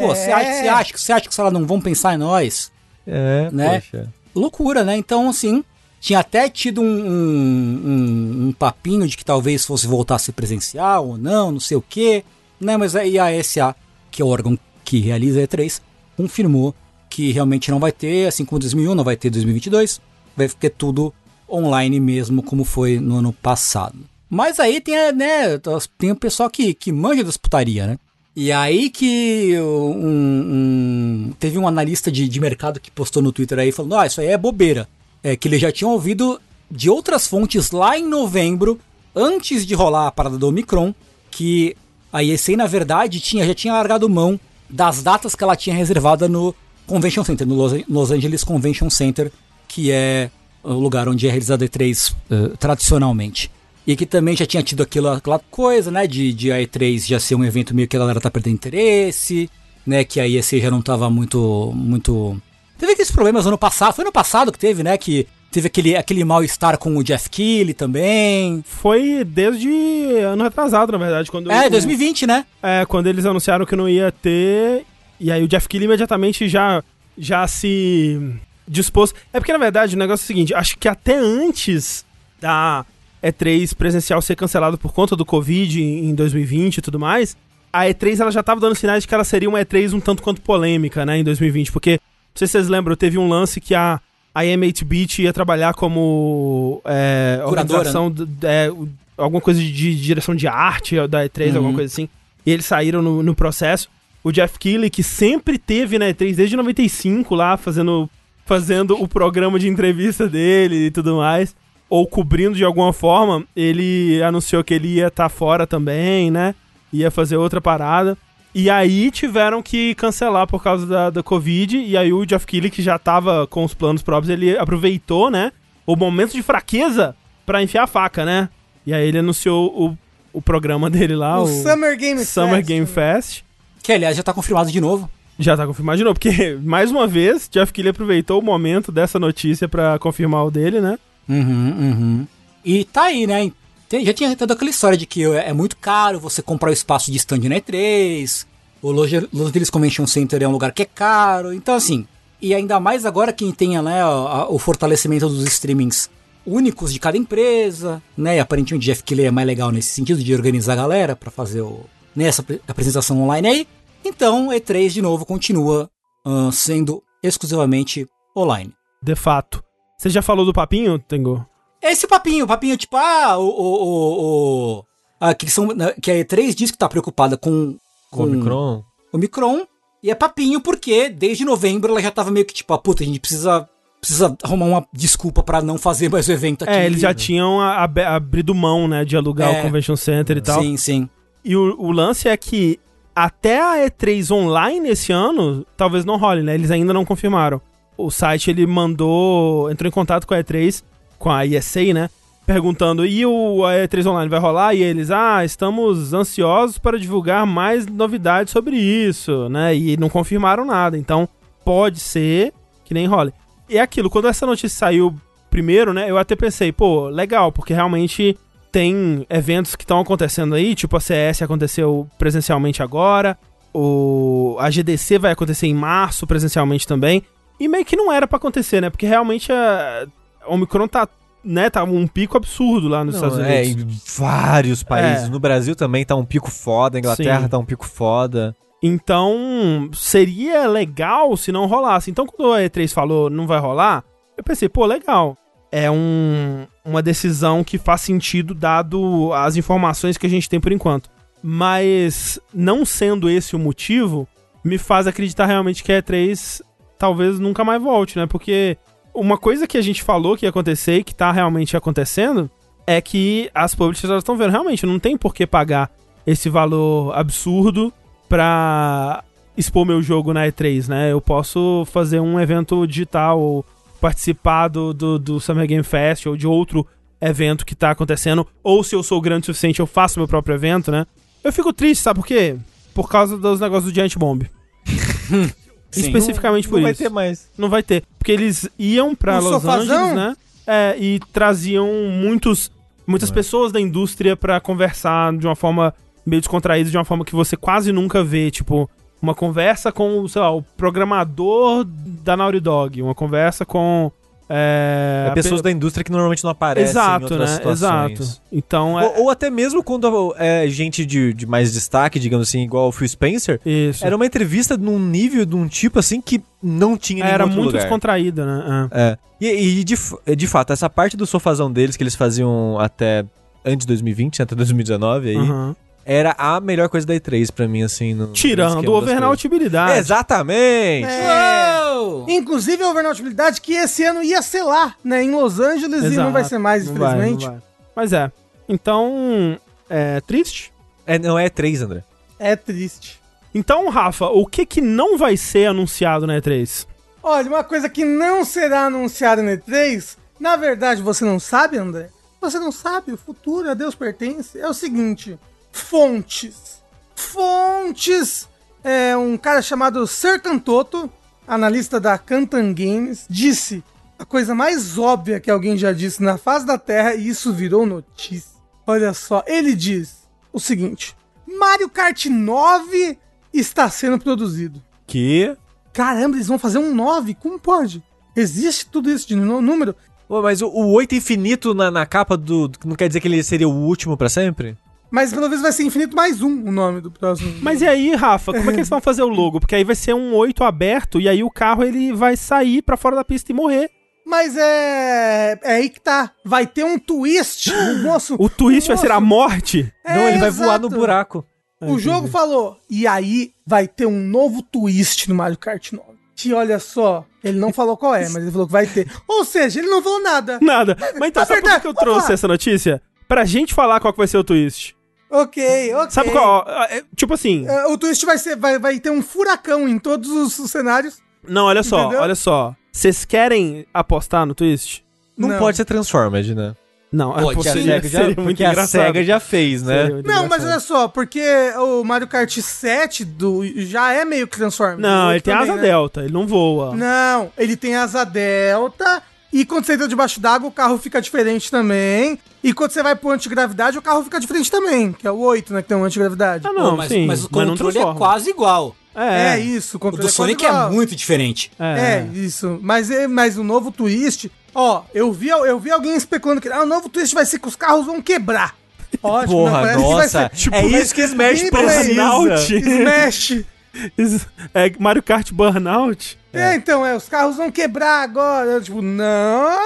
Pô, você acha, você acha, que- você acha que, sei lá, não vão pensar em nós? É, Né? poxa. Loucura, né? Então, assim, tinha até tido um, um, um- papinho de que talvez fosse voltar a ser presencial ou não, não sei o quê, né? Mas aí a SA, que é o órgão que realiza a E3, confirmou que realmente não vai ter, assim como 2001, não vai ter 2022, vai ter tudo online mesmo, como foi no ano passado. Mas aí tem, né, tem o pessoal que, que manja das putaria, né? E aí que um, um- teve um analista de, de mercado que postou no Twitter aí falando, ah, isso aí é bobeira. É que ele já tinha ouvido de outras fontes lá em novembro, antes de rolar a parada do Omicron, que a ESA, na verdade, tinha, já tinha largado mão das datas que ela tinha reservada no Convention Center, no Los, Angeles Convention Center, que é o lugar onde é realizada a E3 eh, tradicionalmente. E que também já tinha tido aquela coisa, né, de, de a E3 já ser um evento meio que a galera tá perdendo interesse, né, que a ESA já não tava muito, muito... Teve aqueles problemas ano passado, foi ano passado que teve, né, que teve aquele, aquele mal-estar com o Jeff Keighley também. Foi desde ano retrasado, na verdade, quando É, o- 2020, né? É, quando eles anunciaram que não ia ter, e aí o Jeff Keighley imediatamente já, já se dispôs. É porque, na verdade, o negócio é o seguinte, acho que até antes da E3 presencial ser cancelado por conta do Covid em em 2020 e tudo mais, a E3 ela já tava dando sinais de que ela seria uma E3 um tanto quanto polêmica, né, em 2020, porque, sei se vocês lembram, teve um lance que a, a M8-Bit ia trabalhar como é, organização, d- é, alguma coisa de, de direção de arte da E3, Uhum. alguma coisa assim, e eles saíram no, no processo. O Jeff Keighley, que sempre teve na E3 desde 95 lá, fazendo, fazendo o programa de entrevista dele e tudo mais, ou cobrindo de alguma forma, ele anunciou que ele ia estar fora também, né? Ia fazer outra parada. E aí tiveram que cancelar por causa da, da Covid. E aí o Jeff Keighley, que já tava com os planos próprios, ele aproveitou, né? O momento de fraqueza pra enfiar a faca, né? E aí ele anunciou o, o programa dele lá, o o, Summer Game Summer Fest. Game Fest. Que aliás já tá confirmado de novo. Já tá confirmado de novo, porque, mais uma vez, Jeff Keighley aproveitou o momento dessa notícia pra confirmar o dele, né? Uhum, uhum. E tá aí, né? Tem- já tinha toda aquela história de que é muito caro você comprar o espaço de stand na E3, o Los Angeles Convention Center é um lugar que é caro, então assim, e ainda mais agora quem tenha né, a- a- o fortalecimento dos streamings únicos de cada empresa, né? E aparentemente o Jeff Keighley é mais legal nesse sentido de organizar a galera pra fazer o, nessa apresentação online aí. Então, E3 de novo continua ah, sendo exclusivamente online. De fato. Você já falou do papinho, Tengo? Esse papinho, papinho tipo, ah, o. o, o, o ah, que, são, né, que a E3 diz que tá preocupada com, Com o Omicron. o Micron. E é papinho porque desde novembro ela já tava meio que tipo, ah, puta, a gente precisa, precisa arrumar uma desculpa pra não fazer mais o evento aqui. É, eles já tinham a- abe- abrido mão, né, de alugar É. o Convention Center e tal. Sim, sim. E o, o lance é que até a E3 online esse ano, talvez não role, né? Eles ainda não confirmaram. O site ele mandou, entrou em contato com a E3, com a ESA, né? Perguntando, e o a E3 online vai rolar? E eles, ah, estamos ansiosos para divulgar mais novidades sobre isso, né? E não confirmaram nada. Então, pode ser que nem role. E é aquilo, quando essa notícia saiu primeiro, né? Eu até pensei, pô, legal, porque realmente tem eventos que estão acontecendo aí, tipo a CS aconteceu presencialmente agora, o a GDC vai acontecer em março presencialmente também, e meio que não era pra acontecer, né? Porque realmente a, a Omicron tá, né, tá um pico absurdo lá nos Não, Estados é, Unidos. em vários países. É. No Brasil também tá um pico foda, a Inglaterra Sim. tá um pico foda. Então, seria legal se não rolasse. Então, quando a E3 falou não vai rolar, eu pensei, pô, legal. é um, uma decisão que faz sentido dado as informações que a gente tem por enquanto. Mas não sendo esse o motivo, me faz acreditar realmente que a E3 talvez nunca mais volte, né? Porque uma coisa que a gente falou que ia acontecer e que tá realmente acontecendo é que as publishers estão vendo, realmente, não tem por que pagar esse valor absurdo pra expor meu jogo na E3, né? Eu posso fazer um evento digital ou participar do, do, do Summer Game Fest ou de outro evento que tá acontecendo, ou se eu sou grande o suficiente, eu faço meu próprio evento, né? Eu fico triste, sabe por quê? Por causa dos negócios do Giant Bomb. Especificamente por não isso. vai ter mais. Não vai ter. Porque eles iam pra No Los sofazão? Angeles, né? É, e traziam muitos, muitas pessoas da indústria pra conversar de uma forma meio descontraída, de uma forma que você quase nunca vê. Tipo, uma conversa com, sei lá, o programador da Naughty Dog. Uma conversa com. É, É, pessoas da indústria que normalmente não aparecem em Exato, outras né? situações. Exato. Então é. Ou, ou até mesmo quando é gente de, de mais destaque, digamos assim, igual o Phil Spencer, Isso. era uma entrevista num nível, de um tipo assim, que não tinha Era muito lugar. descontraída, né? É. É. E, e de, de fato, essa parte do sofazão deles que eles faziam até antes de 2020, até 2019 aí, Aham. Era a melhor coisa da E3 pra mim, assim. No, Tirando coisas. overnautibilidade. Exatamente! É. Uou! Inclusive a overnautibilidade que esse ano ia ser lá, né? Em Los Angeles e não Exato. vai ser mais, Não vai, não infelizmente. vai. Mas é. Então, é triste. É, não é E3, André. É triste. Então, Rafa, o que que não vai ser anunciado na E3? Olha, uma coisa que não será anunciada no E3, na verdade você não sabe, André? Você não sabe, o futuro a Deus pertence. É o seguinte: fontes. Fontes. É, um cara chamado Serkan Toto, analista da Kantan Games, disse a coisa mais óbvia que alguém já disse na face da Terra e isso virou notícia. Olha só, ele diz o seguinte: Mario Kart 9 está sendo produzido. Que. Caramba, eles vão fazer um 9? Como pode? Existe tudo isso de nú- número? Pô, mas o, o 8 infinito na, na capa do. Não quer dizer que ele seria o último pra sempre? Mas pelo menos vai ser Infinito mais um o nome do próximo. Mas e aí, Rafa, como é que eles vão fazer o logo? Porque aí vai ser um 8 aberto e aí o carro ele vai sair pra fora da pista e morrer. Mas é. É aí que tá. Vai ter um twist. O moço. O twist vai ser a moço- morte. É, não, ele vai voar no buraco. O jogo falou. E aí vai ter um novo twist no Mario Kart 9. Que olha só, ele não falou qual é, mas ele falou que vai ter. Ou seja, ele não falou nada. Nada. Mas então, sabe por que eu trouxe essa notícia? Pra gente falar qual que vai ser o twist. Ok, ok. Sabe qual? ó, é, Tipo assim. É, O twist vai ser. Vai, vai ter um furacão em todos os, os cenários. Não, olha só, Entendeu? olha só. Vocês querem apostar no twist? Não, Não. pode ser Transformed, né? Não, é possível. a Sega já- seria muito porque a engraçado. SEGA já fez, né? Não, mas engraçado. olha só, porque o Mario Kart 7 do, já é meio que Transformers. Não, O ele tem também, asa né? delta, ele não voa. Não, ele tem asa delta. E quando você entra debaixo d'água, o carro fica diferente também. E quando você vai pro antigravidade, o carro fica diferente também. Que é o 8, né? Que tem um antigravidade. Ah, não, Pô, mas, sim, mas o mas não controle é transforma. quase igual. É, É, isso. O, O controle do é Sonic quase igual. é muito diferente. É, isso. Mas, é- mas o novo twist. Ó, eu vi, eu vi alguém especulando que ah, o novo twist vai ser que os carros vão quebrar. Ótimo, Porra, parece que vai nossa. ser- tipo, é isso que Smash precisa. Smash. É Mario Kart Burnout. É. então, é, os carros vão quebrar agora. Eu, tipo, não.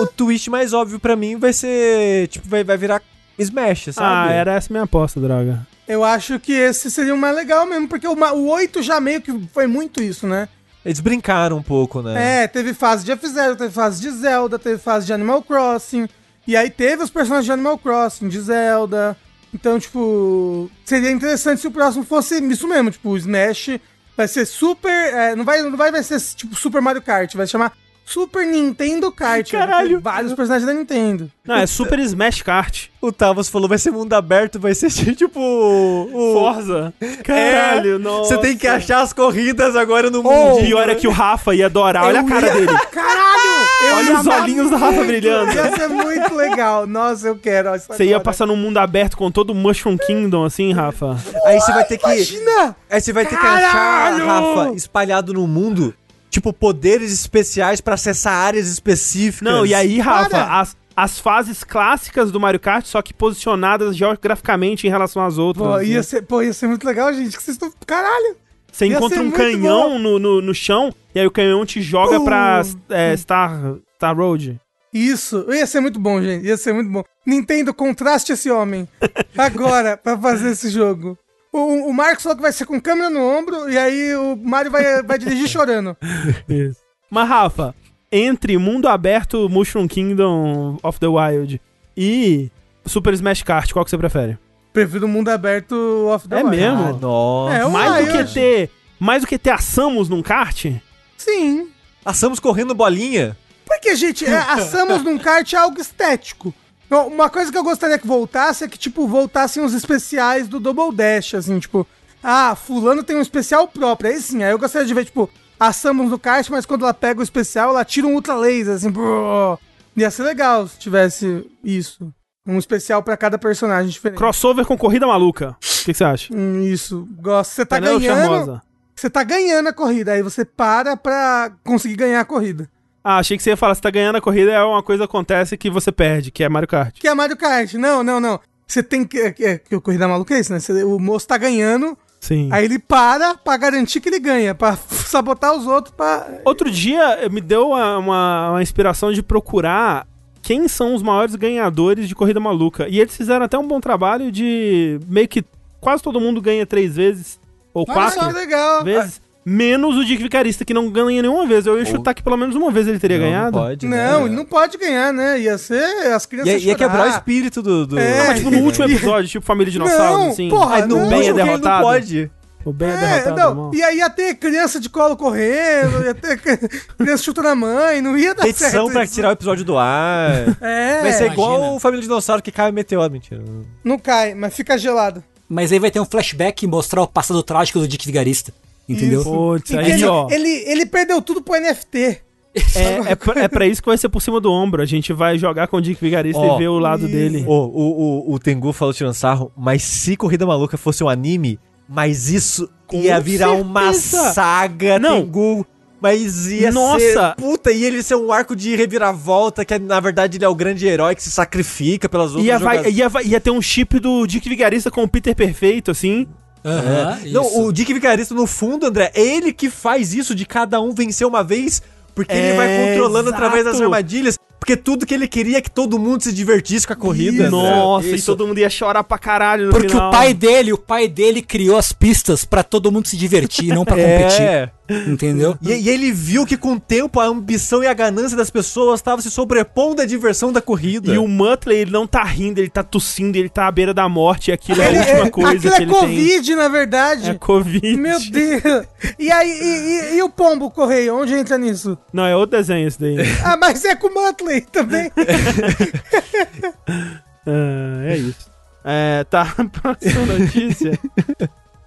O twist mais óbvio pra mim vai ser. Tipo, vai, vai virar Smash, Ah, sabe? era essa minha aposta, droga. Eu acho que esse seria o mais legal mesmo, porque o, o 8 já meio que foi muito isso, né? Eles brincaram um pouco, né? É, teve fase de F-Zero, teve fase de Zelda, teve fase de Animal Crossing. E aí teve os personagens de Animal Crossing, de Zelda. Então, tipo, seria interessante se o próximo fosse isso mesmo, tipo, o Smash vai ser super. é, não, vai, não vai, vai ser tipo Super Mario Kart, vai chamar Super Nintendo Kart. ter Caralho. Vários personagens da Nintendo. Não, é Super Smash Kart. O Tavos falou, vai ser mundo aberto, vai ser tipo. O... Forza. Caralho, nossa. Você tem que achar as corridas agora no mundo. pior é que o Rafa ia adorar. Olha a cara dele. Caralho! Eu Olha ia os olhinhos do Rafa muito, brilhando. Ia ser muito legal. Nossa, eu quero. isso Você ia passar num mundo aberto com todo o Mushroom Kingdom, assim, Rafa? Aí você vai ter que. Imagina! Aí você vai ter que achar, Caralho! Rafa, espalhado no mundo, tipo, poderes especiais pra acessar áreas específicas. Não, e aí, Rafa, Para. as, as fases clássicas do Mario Kart, só que posicionadas geograficamente em relação às outras. Pô, ia ser, pô, ia ser muito legal, gente. Que vocês estão. Caralho! Você ia encontra um canhão no, no, no chão, e aí o canhão te joga Pum. pra é, Star, Star Road. Isso, ia ser muito bom, gente. Ia ser muito bom. Nintendo, contraste esse homem. Agora, pra fazer esse jogo. O, o Marcos falou que vai ser com câmera no ombro e aí o Mario vai, vai dirigir chorando. Isso. Mas, Rafa, entre Mundo Aberto, Mushroom Kingdom of the Wild e Super Smash Kart, qual que você prefere? Prefiro o mundo aberto off the É Wild. mesmo? Ah, nossa. É, o mais do que ter. Mais do que ter a Samus num kart? Sim. Passamos correndo bolinha. Porque, gente, é, a Samus num kart é algo estético. Não, Uma coisa que eu gostaria que voltasse é que, tipo, voltassem os especiais do Double Dash, assim, tipo, ah, fulano tem um especial próprio. Aí sim, aí eu gostaria de ver, tipo, a Samus no kart, mas quando ela pega o especial, ela tira um Ultra Laser, assim, brrr. ia ser legal se tivesse isso. Um especial pra cada personagem diferente. Crossover com corrida maluca. O que, você acha? Hum, isso, gosto. Você tá Penélope ganhando, Charmosa. você tá ganhando a corrida, aí você para pra conseguir ganhar a corrida. Ah, achei que você ia falar, você tá ganhando a corrida é uma coisa que acontece que você perde, que é Mario Kart. Que é Mario Kart. Não, não, não. Você tem que. É, é, que o Corrida Maluca é isso, né? Você- o moço tá ganhando, Sim. aí ele para pra garantir que ele ganha, pra sabotar os outros, pra. Outro dia eh, me deu uma, uma- uma inspiração de procurar quem são os maiores ganhadores de corrida maluca. E eles fizeram até um bom trabalho de meio que quase todo mundo ganha três vezes, ou Olha quatro só. Legal. vezes, menos o Dick Vicarista, que não ganha nenhuma vez. Eu ia chutar que pelo menos uma vez ele teria Não, ganhado. Não pode, Não, né? ele não pode ganhar, né? Ia ser as E crianças. ia quebrar o espírito do. do... É, Não, mas tipo no último episódio, tipo Família Dinossauros, Não, assim. porra, Ai, no não. o Ben é ele não derrotado. pode. O Ben é, É, derrotado. não, e aí ia ter criança de colo correndo, ia ter criança chutando a mãe, não ia dar Petição certo. pra isso. tirar o episódio do ar. É, Vai ser imagina. igual o Família Dinossauro que cai o meteoro. Mentira. não cai, mas fica gelado. Mas aí vai ter um flashback e mostrar o passado trágico do Dick Vigarista. Entendeu? Putz, aí, ele, ó. ele, ele perdeu tudo pro NFT. É, é, pra, é pra isso que vai ser por cima do ombro. A gente vai jogar com o Dick Vigarista Ó, e ver o lado isso. dele. O, o, o, o Tengu falou tirando sarro, mas se Corrida Maluca fosse um anime, mas isso ia virar uma certeza. saga, Não. Tengu. Mas ia Nossa. ser. Puta, e ele ser um arco de reviravolta, que na verdade ele é o grande herói que se sacrifica pelas outras Ia, vai, ia, ia ter um chip do Dick Vigarista com o Peter Perfeito, assim. Aham, É. Não, isso. o Dick Vigarista, no fundo, André, é ele que faz isso de cada um vencer uma vez, porque ele É, vai controlando exato. através das armadilhas. Porque tudo que ele queria é que todo mundo se divertisse com a corrida. André. Nossa, e Isso. todo mundo ia chorar pra caralho no Porque final. o pai dele, o pai dele criou as pistas pra todo mundo se divertir, não pra competir. É. Entendeu? E, e ele viu que com o tempo a ambição e a ganância das pessoas estavam se sobrepondo à diversão da corrida. E o Muttley, ele não tá rindo, ele tá tossindo, ele tá à beira da morte, e aquilo é Ele- a última é- coisa aquilo que é ele Covid, na tem. verdade. É Covid. Meu Deus. E aí, e, e- e o pombo correio, onde entra nisso? Não, é outro desenho esse daí. Ah, mas é com o Muttley também. Ah, é isso. É, tá, próxima notícia.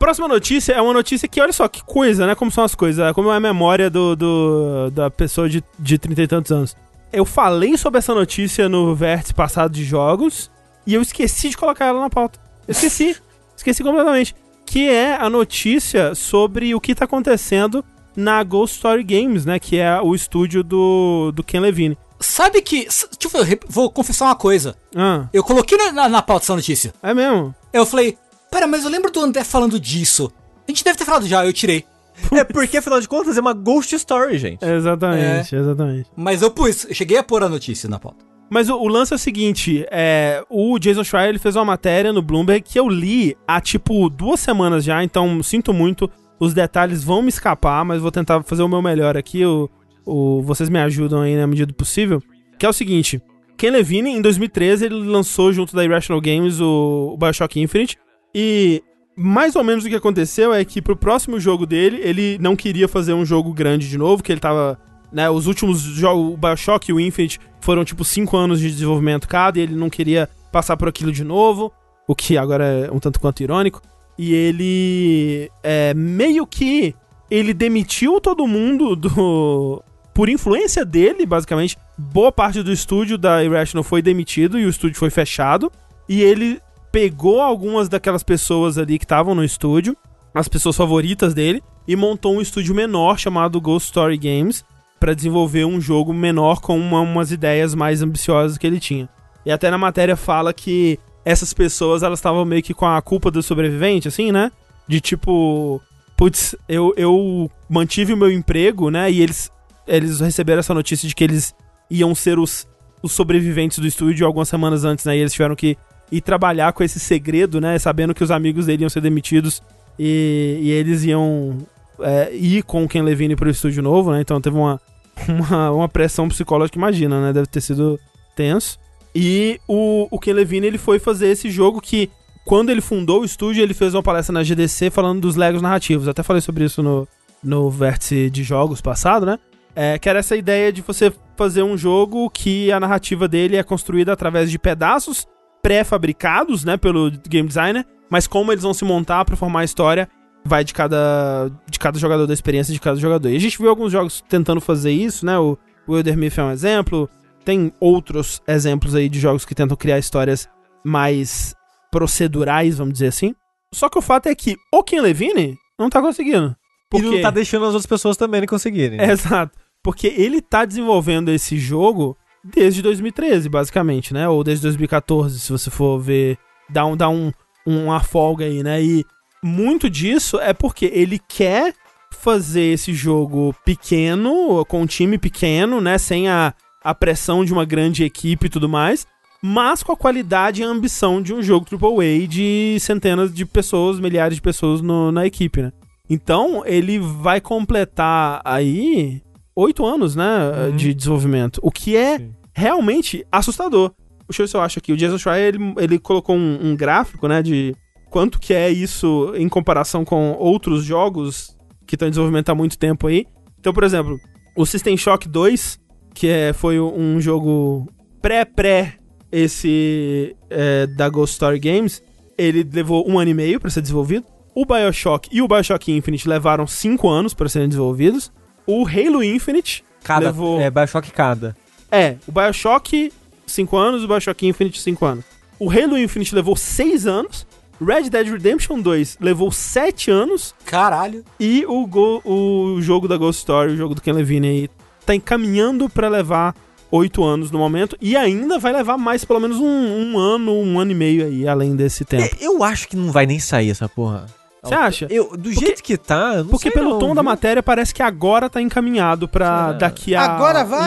Próxima notícia é uma notícia que, olha só, que coisa, né? Como são as coisas, como é a memória do, do- da pessoa de, de 30 e tantos anos. Eu falei sobre essa notícia no vértice passado de jogos e eu esqueci de colocar ela na pauta. Eu esqueci. esqueci completamente. Que é a notícia sobre o que tá acontecendo na Ghost Story Games, né? Que é o estúdio do, do Ken Levine. Sabe que. Deixa eu ver, vou confessar uma coisa. Ah, Eu coloquei na, na, na pauta essa notícia. é mesmo? Eu falei, pera, mas eu lembro do André falando disso. A gente deve ter falado já, eu tirei. É porque, afinal de contas, é uma ghost story, gente. Exatamente, exatamente. Mas eu pus, eu cheguei a pôr a notícia na pauta. Mas o, o lance é o seguinte, é, o Jason Schreier ele fez uma matéria no Bloomberg que eu li há tipo duas semanas já, então sinto muito, os detalhes vão me escapar, mas vou tentar fazer o meu melhor aqui, o, o- vocês me ajudam aí na medida do possível. Que é o seguinte, Ken Levine, em 2013, ele lançou junto da Irrational Games o, o Bioshock Infinite, e mais ou menos o que aconteceu é que pro próximo jogo dele, ele não queria fazer um jogo grande de novo, que ele tava né, os últimos jogos, o Bioshock e o Infinite, foram tipo 5 anos de desenvolvimento cada, e ele não queria passar por aquilo de novo, o que agora é um tanto quanto irônico. E ele é, meio que ele demitiu todo mundo do por influência dele, basicamente. Boa parte do estúdio da Irrational foi demitido e o estúdio foi fechado. E ele pegou algumas daquelas pessoas ali que estavam no estúdio, as pessoas favoritas dele, e montou um estúdio menor chamado Ghost Story Games para desenvolver um jogo menor com uma- umas ideias mais ambiciosas que ele tinha. E até na matéria fala que essas pessoas elas estavam meio que com a culpa do sobrevivente, assim, né? De tipo, putz, eu, eu mantive o meu emprego, né? E eles, eles receberam essa notícia de que eles iam ser os os sobreviventes do estúdio algumas semanas antes, né? E eles tiveram que ir trabalhar com esse segredo, né? Sabendo que os amigos dele iam ser demitidos e, e eles iam é, ir com o Ken Levine pro estúdio novo, né? Então teve uma, uma, uma pressão psicológica, imagina, né? Deve ter sido tenso. E o, o Ken Levine, ele foi fazer esse jogo que, quando ele fundou o estúdio, ele fez uma palestra na GDC falando dos Legos narrativos. até falei sobre isso no, no vértice de jogos passado, né? É, que era essa ideia de você fazer um jogo que a narrativa dele é construída através de pedaços pré-fabricados, né, pelo game designer, mas como eles vão se montar para formar a história vai de cada de cada jogador da experiência de cada jogador. E a gente viu alguns jogos tentando fazer isso, né? O Wilder Myth é um exemplo, tem outros exemplos aí de jogos que tentam criar histórias mais procedurais, vamos dizer assim. Só que o fato é que o Ken Levine não tá conseguindo. Porque... E não tá deixando as outras pessoas também conseguirem. É, exato. Porque ele tá desenvolvendo esse jogo desde 2013, basicamente, né? Ou desde 2014, se você for ver. Dá, um, dá um, uma folga aí, né? E muito disso é porque ele quer fazer esse jogo pequeno, com um time pequeno, né? Sem a, a pressão de uma grande equipe e tudo mais, mas com a qualidade e a ambição de um jogo AAA de centenas de pessoas, milhares de pessoas no, na equipe, né? Então, ele vai completar aí oito anos, né, uhum. de desenvolvimento, o que é Sim. realmente assustador. Deixa eu ver se eu acho aqui. O Jason Schreier, ele, ele colocou um, um gráfico, né, de quanto que é isso em comparação com outros jogos que estão em desenvolvimento há muito tempo aí. Então, por exemplo, o System Shock 2, que é, foi um jogo pré-pré esse é, da Ghost Story Games, ele levou um ano e meio para ser desenvolvido. O Bioshock e o Bioshock Infinite levaram cinco anos para serem desenvolvidos. O Halo Infinite cada, levou... É, Bioshock cada. É, o Bioshock, cinco anos, o Bioshock Infinite, cinco anos. O Halo Infinite levou seis anos. Red Dead Redemption 2 levou 7 anos. Caralho. E o, Go, o jogo da Ghost Story, o jogo do Ken Levine aí, tá encaminhando para levar 8 anos no momento. E ainda vai levar mais, pelo menos um, um ano, um ano e meio aí, além desse tempo. É, eu acho que não vai nem sair essa porra. Você acha? Eu, do porque, jeito que tá, não Porque pelo não, tom viu? da matéria parece que agora tá encaminhado pra daqui a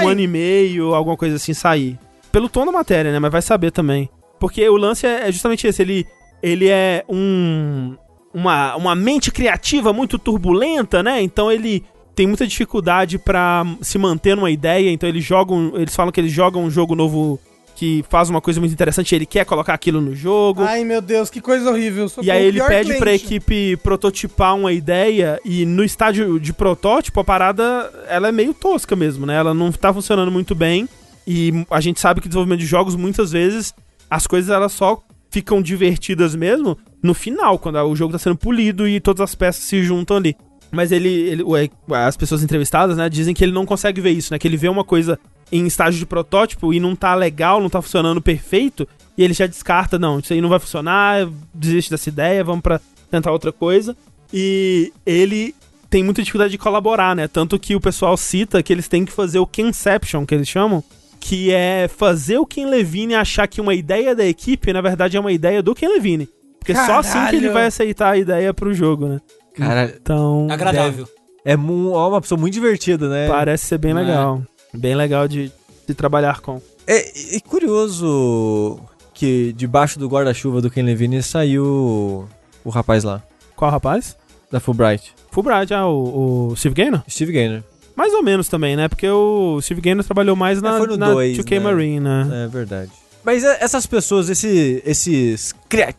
um ano e meio, alguma coisa assim, sair. Pelo tom da matéria, né? Mas vai saber também. Porque o lance é, é justamente esse, ele ele é um uma, uma mente criativa muito turbulenta, né? Então ele tem muita dificuldade para se manter numa ideia, então eles jogam, eles falam que eles jogam um jogo novo que faz uma coisa muito interessante, ele quer colocar aquilo no jogo. Ai, meu Deus, que coisa horrível. e aí ele pede cliente. pra equipe prototipar uma ideia e no estágio de protótipo a parada, ela é meio tosca mesmo, né? Ela não tá funcionando muito bem e a gente sabe que desenvolvimento de jogos muitas vezes as coisas elas só ficam divertidas mesmo no final, quando o jogo tá sendo polido e todas as peças se juntam ali. Mas ele, ele as pessoas entrevistadas, né, dizem que ele não consegue ver isso, né? Que ele vê uma coisa em estágio de protótipo e não tá legal, não tá funcionando perfeito, e ele já descarta, não, isso aí não vai funcionar, desiste dessa ideia, vamos para tentar outra coisa. E ele tem muita dificuldade de colaborar, né? Tanto que o pessoal cita que eles têm que fazer o Kenception, que eles chamam, que é fazer o Ken Levine achar que uma ideia da equipe, na verdade, é uma ideia do Ken Levine. Porque Caralho. só assim que ele vai aceitar a ideia pro jogo, né? Cara, então. Agradável. É uma pessoa muito divertida, né? Parece ser bem é. legal. Bem legal de, de trabalhar com. É, é curioso que debaixo do guarda-chuva do Ken Levine saiu o rapaz lá. Qual rapaz? Da Fulbright. Fulbright, ah, o, o Steve Gaynor? Steve Gaynor. Mais ou menos também, né? Porque o Steve Gaynor trabalhou mais na, é, na dois, 2K né? Marine, né? É verdade. Mas é, essas pessoas, esse, esses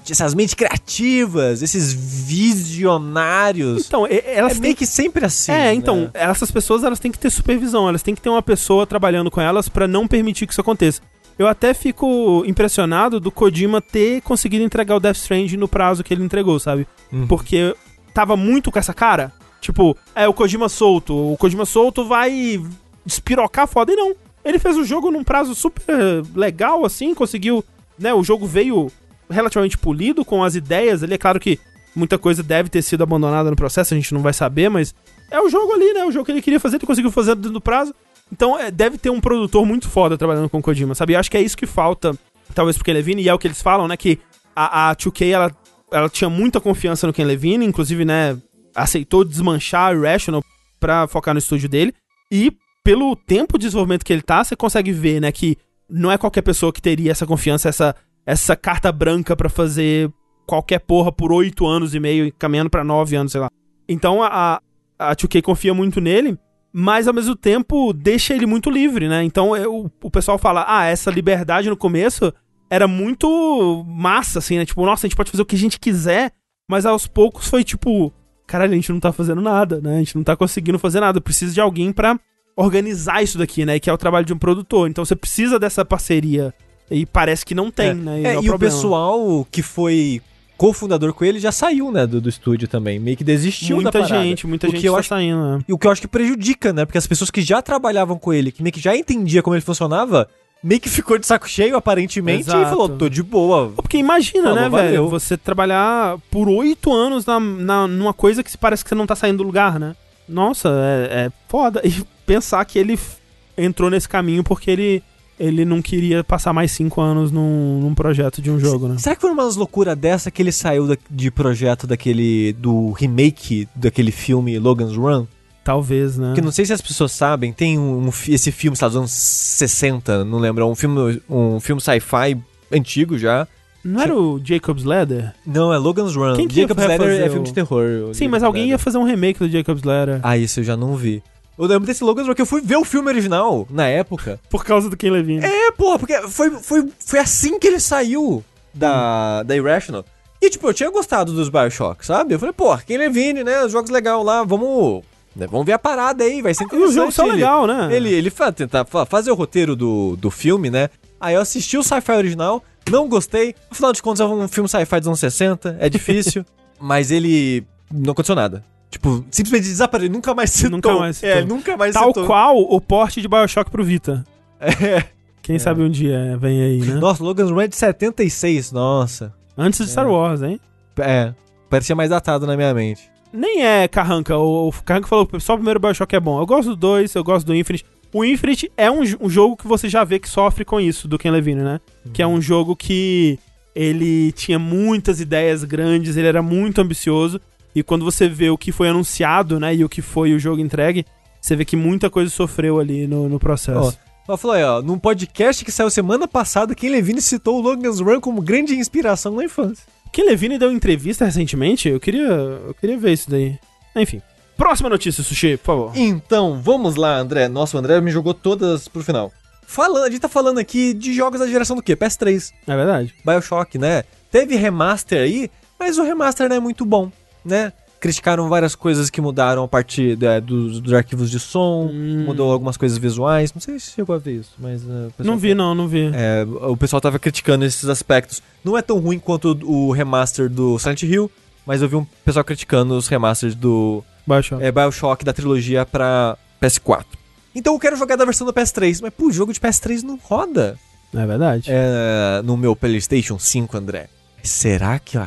essas mentes criativas, esses visionários. Então, elas é têm meio que sempre assim. É, então, né? essas pessoas elas têm que ter supervisão, elas têm que ter uma pessoa trabalhando com elas para não permitir que isso aconteça. Eu até fico impressionado do Kojima ter conseguido entregar o Death Stranding no prazo que ele entregou, sabe? Uhum. Porque tava muito com essa cara. Tipo, é o Kojima solto. O Kojima solto vai despirocar foda. E não. Ele fez o jogo num prazo super legal, assim, conseguiu. Né, o jogo veio relativamente polido com as ideias ali. É claro que muita coisa deve ter sido abandonada no processo, a gente não vai saber, mas é o jogo ali, né? O jogo que ele queria fazer, ele conseguiu fazer dentro do prazo. Então é, deve ter um produtor muito foda trabalhando com o Kojima, sabe? Acho que é isso que falta, talvez porque Levine, e é o que eles falam, né? Que a, a 2K, ela, ela tinha muita confiança no Ken Levine, inclusive, né? aceitou desmanchar a Irrational pra focar no estúdio dele. E pelo tempo de desenvolvimento que ele tá, você consegue ver, né, que não é qualquer pessoa que teria essa confiança, essa, essa carta branca pra fazer qualquer porra por oito anos e meio, caminhando pra nove anos, sei lá. Então a, a 2K confia muito nele, mas ao mesmo tempo deixa ele muito livre, né? Então eu, o pessoal fala, ah, essa liberdade no começo era muito massa, assim, né? Tipo, nossa, a gente pode fazer o que a gente quiser, mas aos poucos foi tipo, caralho, a gente não tá fazendo nada, né? A gente não tá conseguindo fazer nada. Precisa de alguém pra organizar isso daqui, né? Que é o trabalho de um produtor. Então você precisa dessa parceria. E parece que não tem, É. né? É, é o e o pessoal que foi cofundador com ele já saiu, né, do, do estúdio também. Meio que desistiu da Muita parada. gente, muita O gente que eu tá acho- saindo, né? E o que eu acho que prejudica, né? Porque as pessoas que já trabalhavam com ele, que meio que já entendia como ele funcionava, meio que ficou de saco cheio, aparentemente, Exato. e falou, tô de boa. Porque imagina, Falou, né, valeu. velho? Você trabalhar por oito anos na, na, numa coisa que parece que você não tá saindo do lugar, né? Nossa, é, é foda. E pensar que ele entrou nesse caminho porque ele, ele não queria passar mais cinco anos num, num projeto de um jogo, né? Será que foi umas loucura dessa que ele saiu da- de projeto daquele. do remake daquele filme Logan's Run? Talvez, né? Porque não sei se as pessoas sabem, tem um, um esse filme, lá, dos anos 60, não lembro, é um filme, um filme sci-fi antigo já. Não era o Jacob's Ladder? Não, é Logan's Run. Quem que ia Jacob's Ladder é filme de terror. Sim, mas alguém ia Ladder. fazer um remake do Jacob's Ladder. Ah, isso eu já não vi. Eu lembro desse Logan's Run que eu fui ver o filme original na época. Por causa do Ken Levine. É, porra, porque foi, foi, foi assim que ele saiu da, da Irrational. E, tipo, eu tinha gostado dos Bioshock, sabe? Eu falei, porra, quem Levine, né? Os jogos legais lá, vamos. né, vamos ver a parada aí, vai ser E interessante. os jogos são legal, né? Ele, ele fa tentar fa- fazer o roteiro do, do filme, né? Aí eu assisti o sci-fi original, não gostei. Afinal de contas, é um filme sci-fi dos anos 60, é difícil. mas ele não aconteceu nada. Tipo, simplesmente desapareceu, nunca mais citou. Nunca mais citou. É, nunca mais Tal citou. qual o porte de Bioshock pro Vita. É. Quem sabe um dia vem aí, né? Nossa, Logan's Run é de 76, nossa. Antes de Star Wars, hein? É, parecia mais datado na minha mente. Nem é Carranca. O, o Carranca falou que só o primeiro Bioshock é bom. Eu gosto do 2, eu gosto do Infinite. O Infinite é um, um jogo que você já vê que sofre com isso, do Ken Levine, né? Que é um jogo que ele tinha muitas ideias grandes, ele era muito ambicioso. E quando você vê o que foi anunciado, né? E o que foi o jogo entregue, você vê que muita coisa sofreu ali no, no processo. Ela falou aí, ó, num podcast que saiu semana passada, Ken Levine citou o Logan's Run como grande inspiração na infância. Ken Levine deu entrevista recentemente? Eu queria, eu queria ver isso daí. Enfim. Próxima notícia, Sushi, por favor. Então, vamos lá, André. Nossa, o André me jogou todas pro final. Falando, a gente tá falando aqui de jogos da geração do quê? PS3, É verdade. Bioshock, né? Teve remaster aí, mas o remaster não é muito bom, né? Criticaram várias coisas que mudaram a partir da- dos, dos arquivos de som, Hum. mudou algumas coisas visuais. Não sei se chegou a ver isso, mas. pessoal Não vi, não, não vi. É, o pessoal tava criticando esses aspectos. Não é tão ruim quanto o remaster do Silent Hill, mas eu vi um pessoal criticando os remasters do Bioshock. é, Bioshock da trilogia pra PS4. Então eu quero jogar da versão do PS3, mas pô, o jogo de PS3 não roda É, verdade. é, no meu PlayStation 5, André. Será que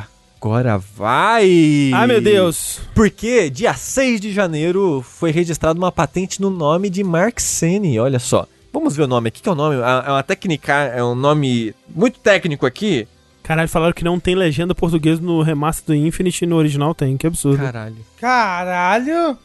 agora vai? Ai, meu Deus. Porque dia 6 de janeiro foi registrada uma patente no nome de Mark Sene, olha só. Vamos ver o nome aqui, que é o nome, é uma técnica, é um nome muito técnico aqui. Caralho, falaram que não tem legenda portuguesa no remaster do Infinite e no original tem, que absurdo. Caralho. Caralho!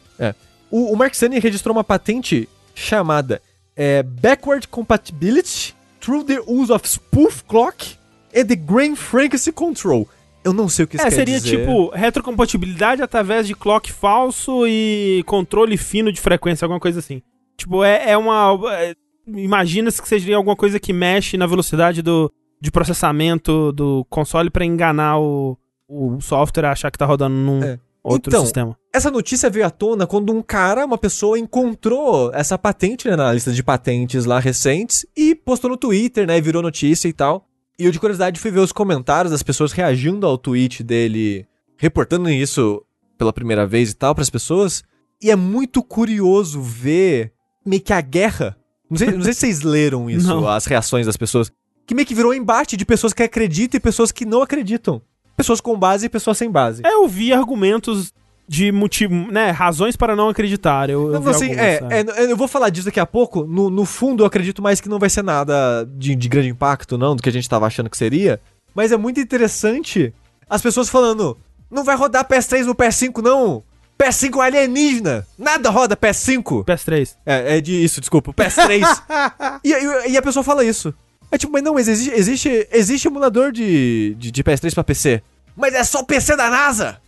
O, o Mark Cerny registrou uma patente chamada é, Backward Compatibility Through the Use of Spoof Clock and the Grain Frequency Control. Eu não sei o que isso é, seria dizer. tipo retrocompatibilidade através de clock falso e controle fino de frequência, alguma coisa assim. Tipo, é, é uma. é, Imagina-se que seria alguma coisa que mexe na velocidade do, de processamento do console pra enganar o, o software a achar que tá rodando num É. outro Então, sistema. Essa notícia veio à tona quando um cara, uma pessoa, encontrou essa patente né, na lista de patentes lá recentes e postou no Twitter, né? Virou notícia e tal. E eu, de curiosidade, fui ver os comentários das pessoas reagindo ao tweet dele, reportando isso pela primeira vez e tal pras pessoas. E é muito curioso ver meio que a guerra. Não sei, não sei se vocês leram isso, Não. as reações das pessoas. Que meio que virou embate de pessoas que acreditam e pessoas que não acreditam. Pessoas com base e pessoas sem base. É, eu vi argumentos de motivo, né? Razões para não acreditar. Eu, eu Não, assim, algumas, é, é, eu vou falar disso daqui a pouco. No, no fundo, eu acredito mais que não vai ser nada de, de grande impacto, não, do que a gente tava achando que seria. Mas é muito interessante as pessoas falando: não vai rodar PS3 no PS5, não. PS5 é alienígena. Nada roda PS5. PS3. É, é de isso, desculpa. PS3. e, e- e a pessoa fala isso. É tipo, mas não, mas existe, existe, existe emulador de, de, de PS3 pra PC. Mas é só PC da NASA!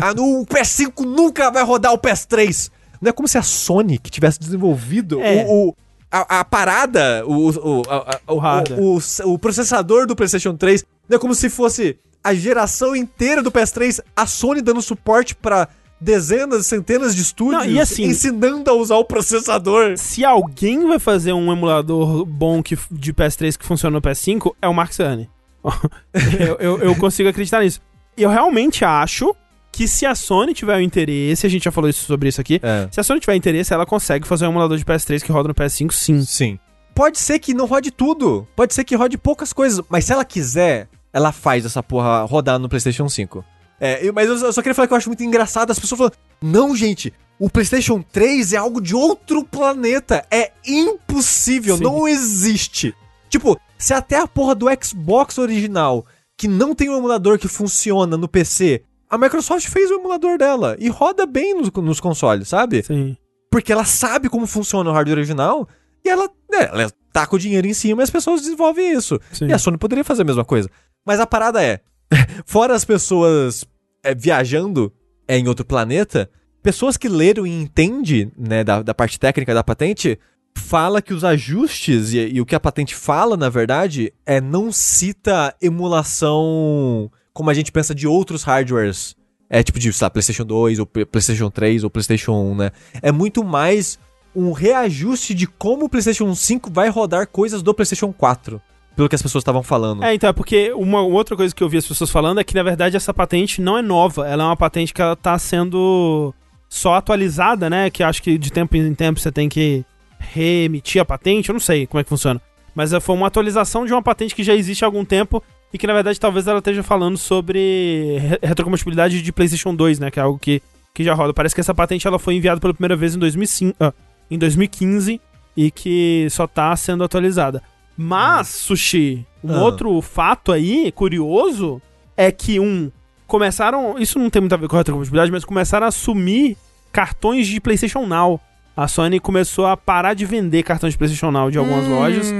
Ah, no, o PS5 nunca vai rodar o PS3. Não é como se a Sony que tivesse desenvolvido É. o, o- a, a parada, o, o, a- a- O o, o- processador do PlayStation 3. Não é como se fosse a geração inteira do PS3, a Sony dando suporte pra dezenas, centenas de estúdios, Não, e assim- ensinando a usar o processador. Se alguém vai fazer um emulador bom que, de PS3 que funciona no PS5, é o Mark Cerny. eu, eu, eu consigo acreditar nisso. E eu realmente acho que se a Sony tiver o interesse, a gente já falou isso, sobre isso aqui, É. se a Sony tiver interesse, ela consegue fazer um emulador de PS3 que roda no PS5, sim. Sim. Pode ser que não rode tudo. Pode ser que rode poucas coisas. Mas se ela quiser, ela faz essa porra rodar no PlayStation 5. É, eu- mas eu, eu só queria falar que eu acho muito engraçado as pessoas falando: Não, gente, o PlayStation 3 é algo de outro planeta. É impossível, Sim. não existe. Tipo, se até a porra do Xbox original, que não tem um emulador que funciona no PC, a Microsoft fez o emulador dela e roda bem nos, nos consoles, sabe? Sim. Porque ela sabe como funciona o hardware original e ela, né, ela taca o dinheiro em cima e as pessoas desenvolvem isso. Sim. E a Sony poderia fazer a mesma coisa. Mas a parada é, fora as pessoas é, viajando é, em outro planeta, pessoas que leram e entendem né, da, da parte técnica da patente, fala que os ajustes e, e o que a patente fala, na verdade, é não cita emulação como a gente pensa de outros hardwares. É tipo de, sei lá, PlayStation 2, ou PlayStation 3, ou PlayStation 1, né? É muito mais um reajuste de como o PlayStation 5 vai rodar coisas do PlayStation 4. Pelo que as pessoas estavam falando. É, então, é porque uma outra coisa que eu vi as pessoas falando é que, na verdade, essa patente não é nova. Ela é uma patente que ela tá sendo só atualizada, né? Que acho que de tempo em tempo você tem que reemitir a patente. Eu não sei como é que funciona. Mas é, foi uma atualização de uma patente que já existe há algum tempo e que, na verdade, talvez ela esteja falando sobre re- retrocompatibilidade de PlayStation 2, né? Que é algo que, que já roda. Parece que essa patente ela foi enviada pela primeira vez em, 2005, ah, em 2015 e que só tá sendo atualizada. Mas, Sushi, um Ah. outro fato aí, curioso, é que, um, começaram. Isso não tem muito a ver com retrocompatibilidade, mas começaram a assumir cartões de PlayStation Now. A Sony começou a parar de vender cartões de PlayStation Now de algumas lojas.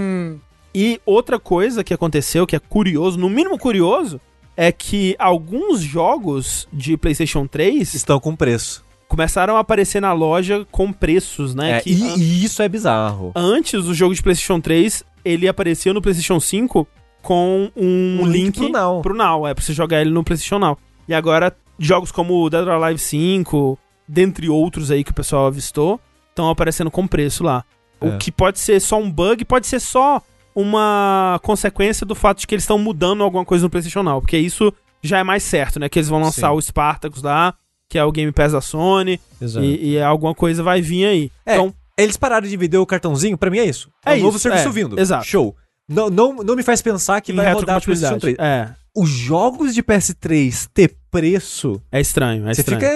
E outra coisa que aconteceu, que é curioso, no mínimo curioso, é que alguns jogos de PlayStation 3 Estão com preço. começaram a aparecer na loja com preços, né? É, que e, e isso é bizarro. antes do jogo de PlayStation 3, ele aparecia no PlayStation 5 com um, Um link link, pro Now. pro Now, é pra você jogar ele no PlayStation Now. E agora, jogos como Dead or Alive 5, dentre outros aí que o pessoal avistou, estão aparecendo com preço lá. É. O que pode ser só um bug, pode ser só uma consequência do fato de que eles estão mudando alguma coisa no PlayStation Now, porque isso já é mais certo, né? Que eles vão lançar Sim. o Spartacus lá, que é o Game Pass da Sony, Exato. e, e alguma coisa vai vir aí. É, Então, Eles pararam de vender o cartãozinho, pra mim é isso. É um novo isso, serviço é, vindo. exato. Show. Não, não, não me faz pensar que em vai rodar PlayStation 3. É, Os jogos de PS3 ter preço, é estranho, é você estranho. fica...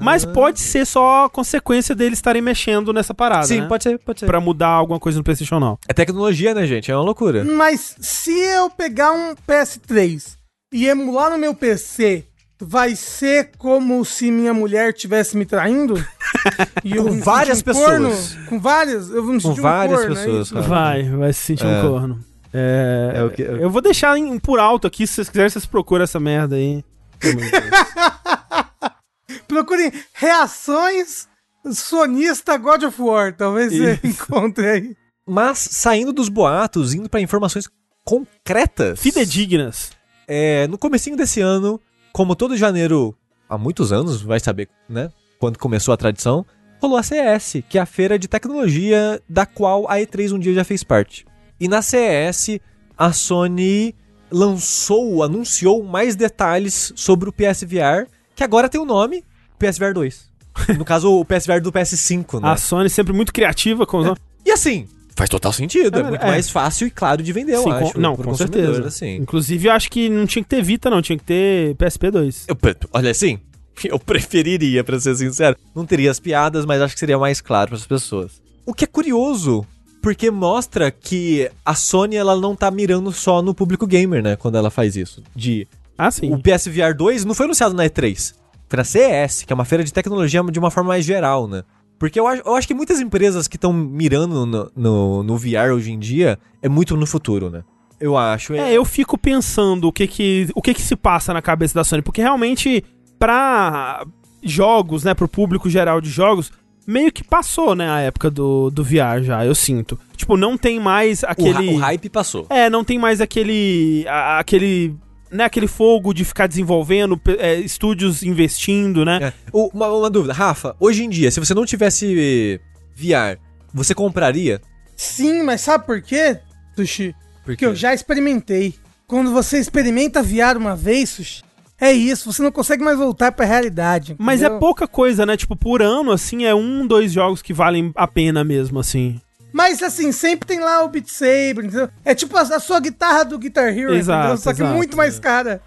ah, Mas pode ser só consequência deles estarem mexendo nessa parada, Sim, né? pode ser, pode ser. Pra mudar alguma coisa no PlayStation Now. É tecnologia, né, gente? É uma loucura. Mas se eu pegar um PS3 e emular no meu PC, vai ser como se minha mulher tivesse me traindo? E eu Com várias um corno? pessoas. Com várias? Eu vou me Com sentir um várias corno, é pessoas, cara. Vai, vai se sentir É. um corno. É, É o que- Eu vou deixar em- por alto aqui, se vocês quiserem, vocês procuram essa merda aí. Procurem reações sonista God of War. Talvez você encontre aí. Mas, saindo dos boatos, indo pra informações concretas... Fidedignas. É, no comecinho desse ano, como todo janeiro, há muitos anos, vai saber, né? Quando começou a tradição, rolou a CES, que é a feira de tecnologia da qual a E3 um dia já fez parte. E na CES, a Sony lançou, anunciou mais detalhes sobre o PSVR, que agora tem o nome PSVR 2. No caso, o PSVR do PS5, né? A Sony sempre muito criativa com os... E assim, faz total sentido, é, É, muito é. mais fácil e claro de vender, eu Sim, acho. com- não, com certeza. Assim. Inclusive, eu acho que não tinha que ter Vita, não. Tinha que ter PSP 2. Eu, olha assim, eu preferiria, pra ser sincero. Não teria as piadas, mas acho que seria mais claro para as pessoas. O que é curioso, porque mostra que a Sony ela não tá mirando só no público gamer, né, quando ela faz isso. De Ah, sim. o PSVR 2 não foi anunciado na E3. Na CES, que é uma feira de tecnologia de uma forma mais geral, né? Porque eu acho, eu acho que muitas empresas que estão mirando no, no, no VR hoje em dia é muito no futuro, né? Eu acho. É, eu fico pensando o que que, o que que se passa na cabeça da Sony, porque realmente pra jogos, né, pro público geral de jogos, meio que passou, né, a época do, do VR já, eu sinto. Tipo, não tem mais o, aquele... ra- o hype passou. É, não tem mais aquele. a- aquele. Né, aquele fogo de ficar desenvolvendo, é, estúdios investindo, né? É. O- uma, uma dúvida, Rafa, hoje em dia, se você não tivesse VR, você compraria? Sim, mas sabe por quê, Sushi? Porque Porque eu já experimentei. Quando você experimenta VR uma vez, Sushi, é isso, você não consegue mais voltar pra realidade. Mas é entendeu? pouca coisa, né? Tipo, por ano, assim, é um, dois jogos que valem a pena mesmo, assim. Mas assim, sempre tem lá o Beat Saber, entendeu? É tipo a, a sua guitarra do Guitar Hero, Exato, entendeu? Só que exato, muito mais cara.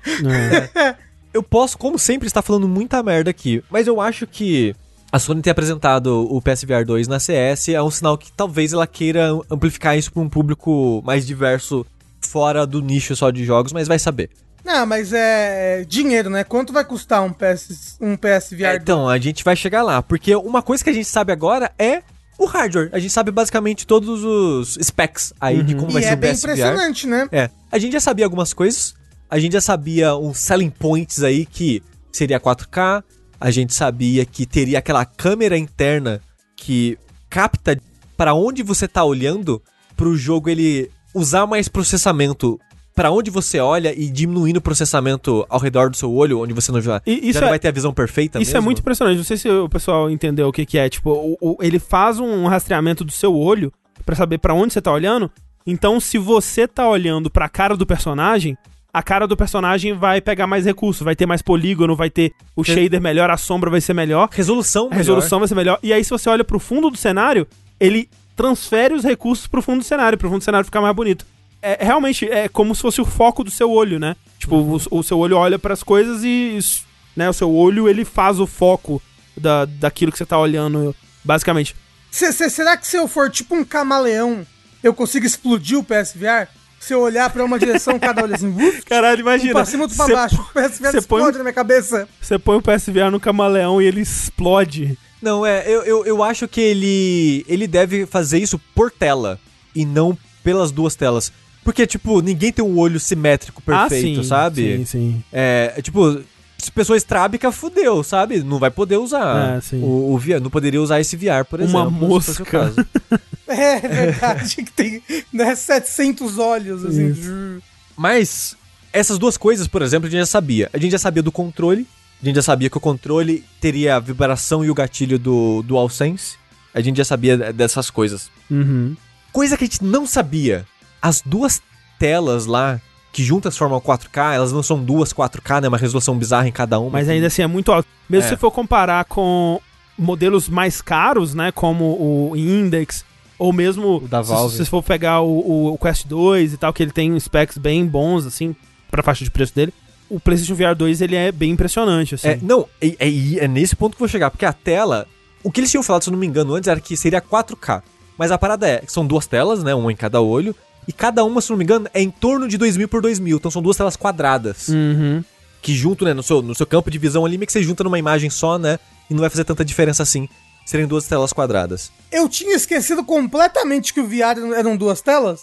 Eu posso, como sempre, estar falando muita merda aqui, mas eu acho que a Sony ter apresentado o PSVR 2 na CS é um sinal que talvez ela queira amplificar isso para um público mais diverso fora do nicho só de jogos, mas vai saber. Não, mas é dinheiro, né? Quanto vai custar um PS, um PSVR? É, então, a gente vai chegar lá, porque uma coisa que a gente sabe agora é o hardware. A gente sabe basicamente todos os specs aí de como vai e ser é o bem PSVR. impressionante, né? É, a gente já sabia algumas coisas, a gente já sabia uns selling points aí que seria 4K, a gente sabia que teria aquela câmera interna que capta para onde você tá olhando pro jogo ele usar mais processamento para onde você olha e diminuindo o processamento ao redor do seu olho, onde você não já, E isso já não é- vai ter a visão perfeita Isso é mesmo. muito impressionante. Não sei se o pessoal entendeu o que, que é. Tipo, o- o- ele faz um rastreamento do seu olho pra saber pra onde você tá olhando. Então, se você tá olhando pra cara do personagem, a cara do personagem vai pegar mais recursos, vai ter mais polígono, vai ter o shader melhor, a sombra vai ser melhor, Resolução a melhor. resolução vai ser melhor. E aí, se você olha pro fundo do cenário, ele transfere os recursos pro fundo do cenário, pro fundo do cenário ficar mais bonito. É realmente é como se fosse o foco do seu olho, né? Tipo, o, o seu olho olha pras coisas e isso, né, o seu olho ele faz o foco da, daquilo que você tá olhando, basicamente. Se- será que se eu for tipo um camaleão, eu consigo explodir o PSVR? Se eu olhar pra uma direção, cada olho assim, uf, Caralho, um imagina. pra cima, outro pra você- baixo. O PSVR explode um- na minha cabeça. Você põe o PSVR no camaleão e ele explode. Não, é, eu, eu, eu acho que ele, ele deve fazer isso por tela e não pelas duas telas. Porque, tipo, ninguém tem um olho simétrico perfeito, ah, sim, sabe? Sim, sim. É, é, tipo, se pessoa estrábica, fudeu, sabe? Não vai poder usar É, sim. o, o VR, não poderia usar esse VR, por Uma exemplo. o mosca. caso. É verdade, que tem né, 700 olhos, assim. Mas, essas duas coisas, por exemplo, a gente já sabia. A gente já sabia do controle, a gente já sabia que o controle teria a vibração e o gatilho do DualSense. A gente já sabia dessas coisas. Uhum. Coisa que a gente não sabia. As duas telas lá, que juntas formam 4K, elas não são duas 4K, né? Uma resolução bizarra em cada uma. Mas ainda assim é muito alto. Mesmo É. se for comparar com modelos mais caros, né? Como o Index, ou mesmo O da se- Valve. Se, for pegar o, o- Quest 2 e tal, que ele tem specs bem bons, assim, pra faixa de preço dele. O PlayStation VR 2 ele é bem impressionante, assim. É, não, é, é- é nesse ponto que eu vou chegar, porque a tela. O que eles tinham falado, se eu não me engano, antes era que seria 4K. Mas a parada é são duas telas, né? Uma em cada olho. E cada uma, se não me engano, é em torno de 2000 por 2000. Então são duas telas quadradas. Uhum. Que junto, né? No seu, no seu campo de visão ali, meio que você junta numa imagem só, né? E não vai fazer tanta diferença assim. Serem duas telas quadradas. Eu tinha esquecido completamente que o VR eram duas telas.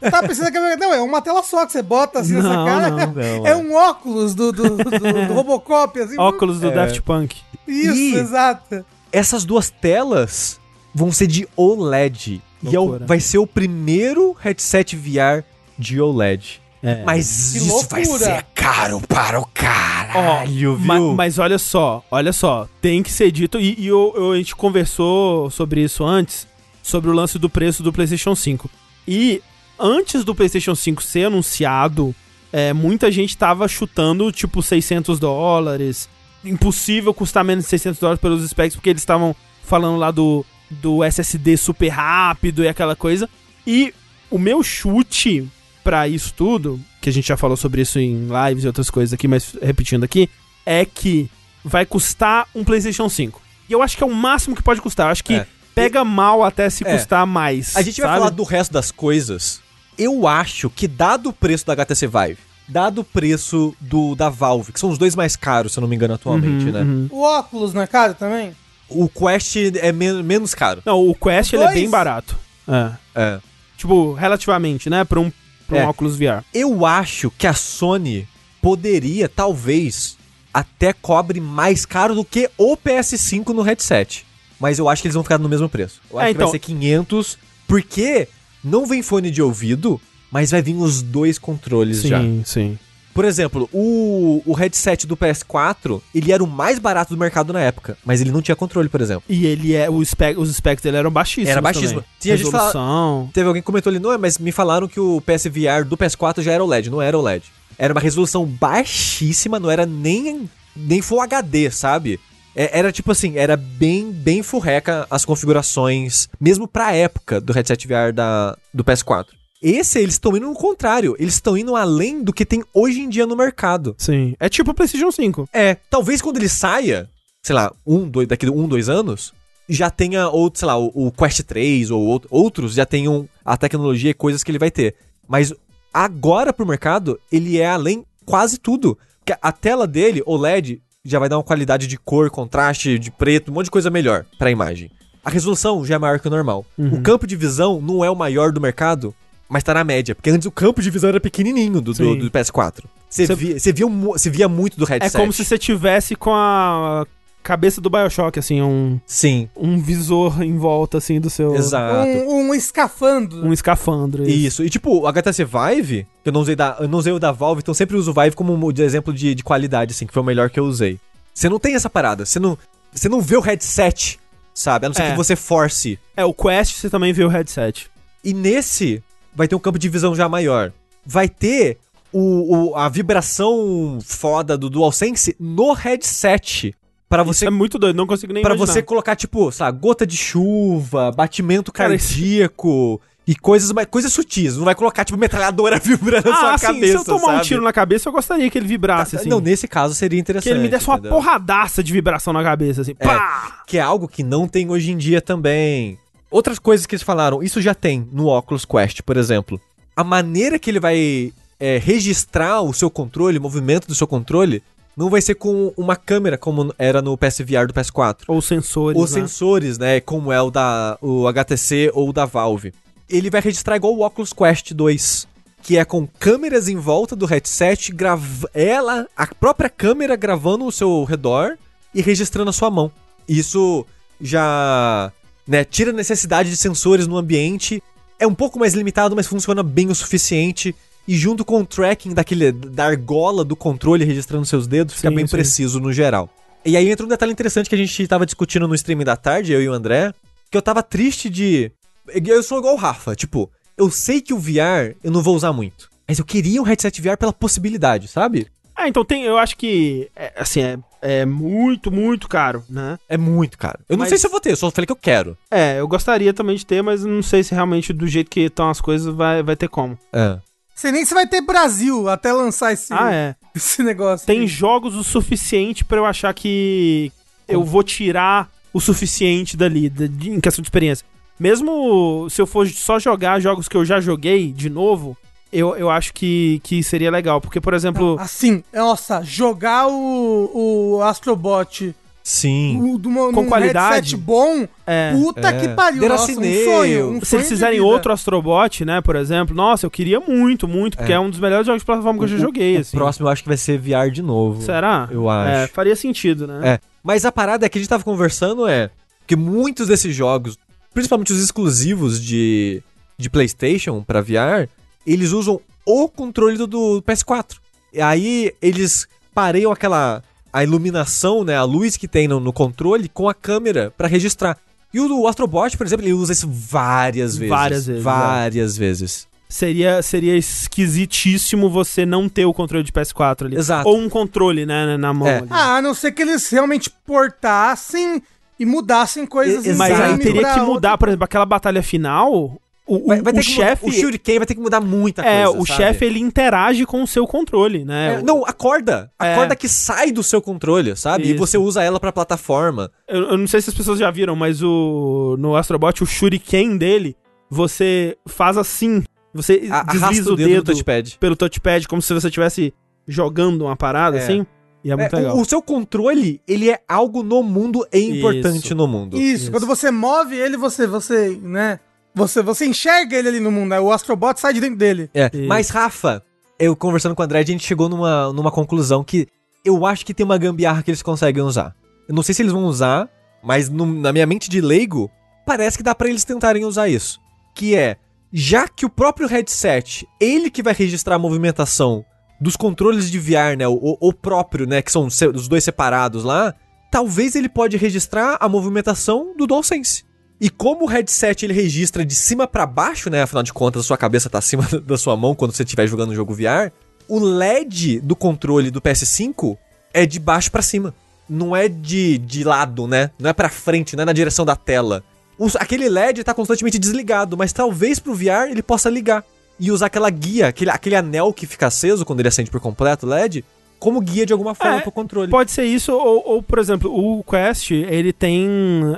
Eu tava pensando que não, é uma tela só que você bota assim nessa Não, cara. não, não, é é. um óculos do, do, do, do Robocop, assim. Óculos do É. Daft Punk. Isso, Ih. exato. Essas duas telas vão ser de OLED. E é o- vai ser o primeiro headset VR de OLED. É. Mas Que isso vai loucura. ser caro para o caralho, Ma- viu? Mas, olha só, olha só, tem que ser dito, e, e eu- eu- a gente conversou sobre isso antes, sobre o lance do preço do PlayStation 5. E antes do PlayStation 5 ser anunciado, é, muita gente tava chutando tipo 600 dólares. Impossível custar menos de 600 dólares pelos specs, porque eles estavam falando lá do, do SSD super rápido e aquela coisa. E o meu chute pra isso tudo, que a gente já falou sobre isso em lives e outras coisas aqui, mas repetindo aqui, é que vai custar um PlayStation 5. E eu acho que é o máximo que pode custar. Eu acho que É. pega mal até se É. custar mais. A gente vai sabe? falar do resto das coisas. Eu acho que, dado o preço da HTC Vive, dado o preço do da Valve, que são os dois mais caros, se eu não me engano, atualmente, Uhum, né? uhum. O óculos na cara também? O Quest é men- menos caro. Não, o Quest ele é bem barato. É. É. Tipo, relativamente, né? Pra um, pra um É. óculos VR. Eu acho que a Sony poderia, talvez, até cobre mais caro do que o PS5 no headset. Mas eu acho que eles vão ficar no mesmo preço. Eu acho É, que vai então- ser 500, porque não vem fone de ouvido, mas vai vir os dois controles já. Sim, sim. Por exemplo, o, o headset do PS4, ele era o mais barato do mercado na época, mas ele não tinha controle, por exemplo. E ele é. O spec, os specs dele eram baixíssimos. Era baixíssimo. Também. Tinha gente fala- Resolução. Teve alguém que comentou ali, não é, mas me falaram que o PSVR do PS4 já era OLED, não era OLED. Era uma resolução baixíssima, não era nem, nem Full HD, sabe? É- era tipo assim, era bem, bem furreca as configurações, mesmo pra época do headset VR da, do PS4. Esse, eles estão indo no contrário, eles estão indo além do que tem hoje em dia no mercado. Sim. É tipo o PlayStation 5. É, talvez quando ele saia, sei lá, um, dois, daqui a um, dois anos, já tenha outro, sei lá, o, o Quest 3 ou out- outros já tenham a tecnologia e coisas que ele vai ter. Mas agora pro mercado, ele é além quase tudo. Porque a tela dele, OLED, já vai dar uma qualidade de cor, contraste, de preto, um monte de coisa melhor pra imagem. A resolução já é maior que o normal. O campo de visão não é o maior do mercado, mas tá na média. Porque antes o campo de visão era pequenininho do, do, do PS4. Você Cê- via, via, via muito do É headset. como se você tivesse com a cabeça do Bioshock, assim, um, Sim, um visor em volta, assim, do seu. exato. Um, um escafandro. Um escafandro. Isso. E tipo, o HTC Vive, que eu não usei da, eu não usei o da Valve, então eu sempre uso o Vive como um de exemplo de, de qualidade, assim, que foi o melhor que eu usei. Você não tem essa parada, você não, você não vê o headset, sabe? A não ser É. que você force. É, o Quest você também vê o headset. E nesse vai ter um campo de visão já maior. Vai ter o, o- a vibração foda do DualSense no headset. Pra você Isso é muito doido, não consigo nem Pra imaginar. você colocar, tipo, sabe, gota de chuva, batimento Cara, isso- cardíaco e coisas, mais- coisas sutis. Não vai colocar, tipo, metralhadora vibrando na Ah, sua assim, cabeça, se eu tomar sabe? um tiro na cabeça, eu gostaria que ele vibrasse, assim. Não, nesse caso seria interessante. que ele me desse uma entendeu? porradaça de vibração na cabeça, assim. É. Pá! Que é algo que não tem hoje em dia também. Outras coisas que eles falaram, isso já tem no Oculus Quest, por exemplo. A maneira que ele vai é, registrar o seu controle, o movimento do seu controle, não vai ser com uma câmera, como era no PSVR do PS4. Ou sensores, Os né? sensores, né? Como é o da o HTC ou o da Valve. Ele vai registrar igual o Oculus Quest 2. Que é com câmeras em volta do headset, grava ela, a própria câmera gravando o seu redor e registrando a sua mão. Isso já né, tira a necessidade de sensores no ambiente. É um pouco mais limitado, mas funciona bem o suficiente. E junto com o tracking daquele, da argola do controle registrando seus dedos, fica Sim, bem sim. preciso no geral. E aí entra um detalhe interessante que a gente tava discutindo no streaming da tarde, eu e o André, que eu tava triste de. Eu sou igual o Rafa, tipo, eu sei que o VR eu não vou usar muito. Mas eu queria um headset VR pela possibilidade, sabe? Ah, então tem, eu acho que, é, assim, é, é muito, muito caro, né? É muito caro. Eu não Mas- sei se eu vou ter, eu só falei que eu quero. É, eu gostaria também de ter, mas não sei se realmente do jeito que estão as coisas vai, vai ter como. É. Sei nem se vai ter Brasil até lançar esse, Ah, é. esse negócio. Tem jogos o suficiente pra eu achar que eu vou tirar o suficiente dali, de- de- em questão de experiência. Mesmo se eu for só jogar jogos que eu já joguei de novo, eu, eu acho que, que seria legal. Porque, por exemplo. Assim, nossa, jogar o, o Astrobot Sim. o, do, Com num qualidade. headset bom, É. puta É. que pariu. Nossa, um sonho. Um Se eles fizerem outro Astrobot, né, por exemplo, nossa, eu queria muito, muito, porque é, É. um dos melhores jogos de plataforma que eu já joguei, O assim. próximo eu acho que vai ser VR de novo. Será? Eu acho. É, faria sentido, né? É. Mas a parada é que a gente tava conversando é que muitos desses jogos, principalmente os exclusivos de, de PlayStation pra VR, eles usam o controle do, do PS4. E aí eles pareiam aquela a iluminação, né, a luz que tem no, no controle com a câmera pra registrar. E o do Astrobot, por exemplo, ele usa isso várias vezes. Várias vezes, Várias vezes. Seria, seria esquisitíssimo você não ter o controle de PS4 ali. Exato. Ou um controle, né, na mão É. ali. Ah, a não ser que eles realmente portassem e mudassem coisas E- Mas aí teria que mudar, outra- por exemplo, aquela batalha final. O, o- Vai, vai o ter que mudar- chefe. o Shuriken vai ter que mudar muita é, coisa. o sabe? chefe ele interage com o seu controle, né? É, não, a corda. A É. corda que sai do seu controle, sabe? E Isso. você usa ela pra plataforma. Eu, eu não sei se as pessoas já viram, mas o no Astrobot, o shuriken dele, você faz assim. Você A- desliza o o dedo, dedo, touchpad. pelo touchpad, como se você estivesse jogando uma parada, É. assim. E é muito É, legal. o, o seu controle, ele é algo no mundo e importante Isso. no mundo. Isso, quando você move ele, você, você, né? Você, você enxerga ele ali no mundo, né? O Astrobot sai de dentro dele. É. Isso. Mas, Rafa, eu conversando com o André, a gente chegou numa, numa conclusão que eu acho que tem uma gambiarra que eles conseguem usar. Eu não sei se eles vão usar, mas no- na minha mente de leigo, parece que dá pra eles tentarem usar isso. Que é, já que o próprio headset, ele que vai registrar a movimentação dos controles de VR, né, o, o próprio, né, que são os dois separados lá, talvez ele pode registrar a movimentação do DualSense. E como o headset ele registra de cima pra baixo, né, afinal de contas a sua cabeça tá acima da sua mão quando você estiver jogando um jogo VR, o LED do controle do PS5 é de baixo pra cima. Não é de, de lado, né? Não é pra frente, não é na direção da tela. Os- aquele LED tá constantemente desligado, mas talvez pro VR ele possa ligar e usar aquela guia, aquele, aquele anel que fica aceso quando ele acende por completo o LED, como guia de alguma forma É, pro controle. Pode ser isso, ou, ou, por exemplo, o Quest, ele tem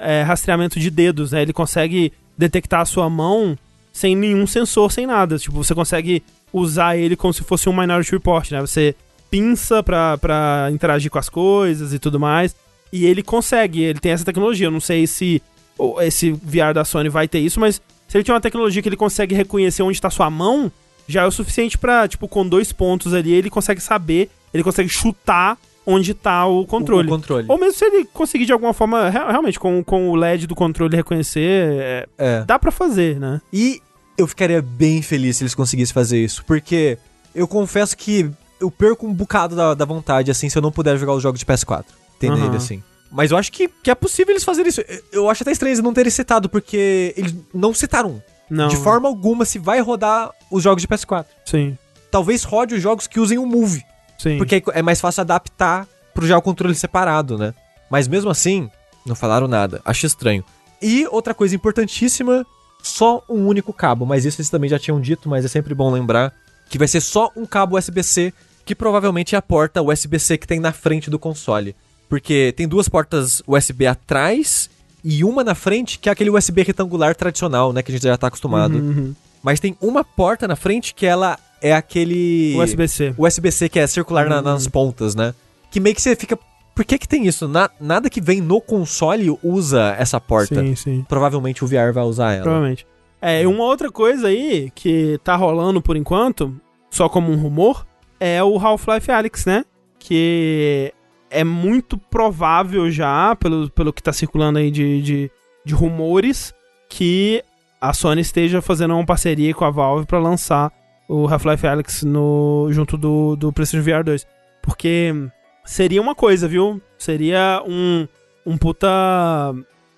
é, rastreamento de dedos, né? Ele consegue detectar a sua mão sem nenhum sensor, sem nada. Tipo, você consegue usar ele como se fosse um Minority Report, né? Você pinça pra, pra interagir com as coisas e tudo mais. E ele consegue, ele tem essa tecnologia. Eu não sei se esse VR da Sony vai ter isso, mas se ele tiver uma tecnologia que ele consegue reconhecer onde está sua mão, já é o suficiente pra, tipo, com dois pontos ali, ele consegue saber, ele consegue chutar onde tá o controle. O controle. Ou mesmo se ele conseguir de alguma forma, re- realmente, com, com o LED do controle reconhecer, é, É. dá pra fazer, né? E eu ficaria bem feliz se eles conseguissem fazer isso, porque eu confesso que eu perco um bocado da, da vontade, assim, se eu não puder jogar os jogos de PS4. Tem Aham. nele, assim. Mas eu acho que, que é possível eles fazerem isso. Eu- Eu acho até estranho eles não terem citado, porque eles não citaram Não. de forma alguma se vai rodar os jogos de PS4. Sim, Talvez rode os jogos que usem o Move, sim. porque é mais fácil adaptar pro já o controle separado, né? Mas mesmo assim, não falaram nada. Acho estranho. E outra coisa importantíssima, só um único cabo, mas isso eles também já tinham dito, mas é sempre bom lembrar que vai ser só um cabo USB-C, que provavelmente é a porta USB-C que tem na frente do console. Porque tem duas portas USB atrás e uma na frente, que é aquele USB retangular tradicional, né, que a gente já tá acostumado. Uhum. Mas tem uma porta na frente que ela é aquele USB-C. USB-C que é circular na- nas pontas, né? Que meio que você fica. Por que que tem isso? Na- nada que vem no console usa essa porta. Sim, sim. Provavelmente o VR vai usar ela. Provavelmente. É, e uma outra coisa aí que tá rolando por enquanto, só como um rumor, é o Half-Life Alyx, né? Que é muito provável já, pelo, pelo que tá circulando aí de, de, de rumores, que a Sony esteja fazendo uma parceria com a Valve pra lançar o Half-Life Alyx no, junto do, do PlayStation VR 2. Porque seria uma coisa, viu? Seria um, um puta.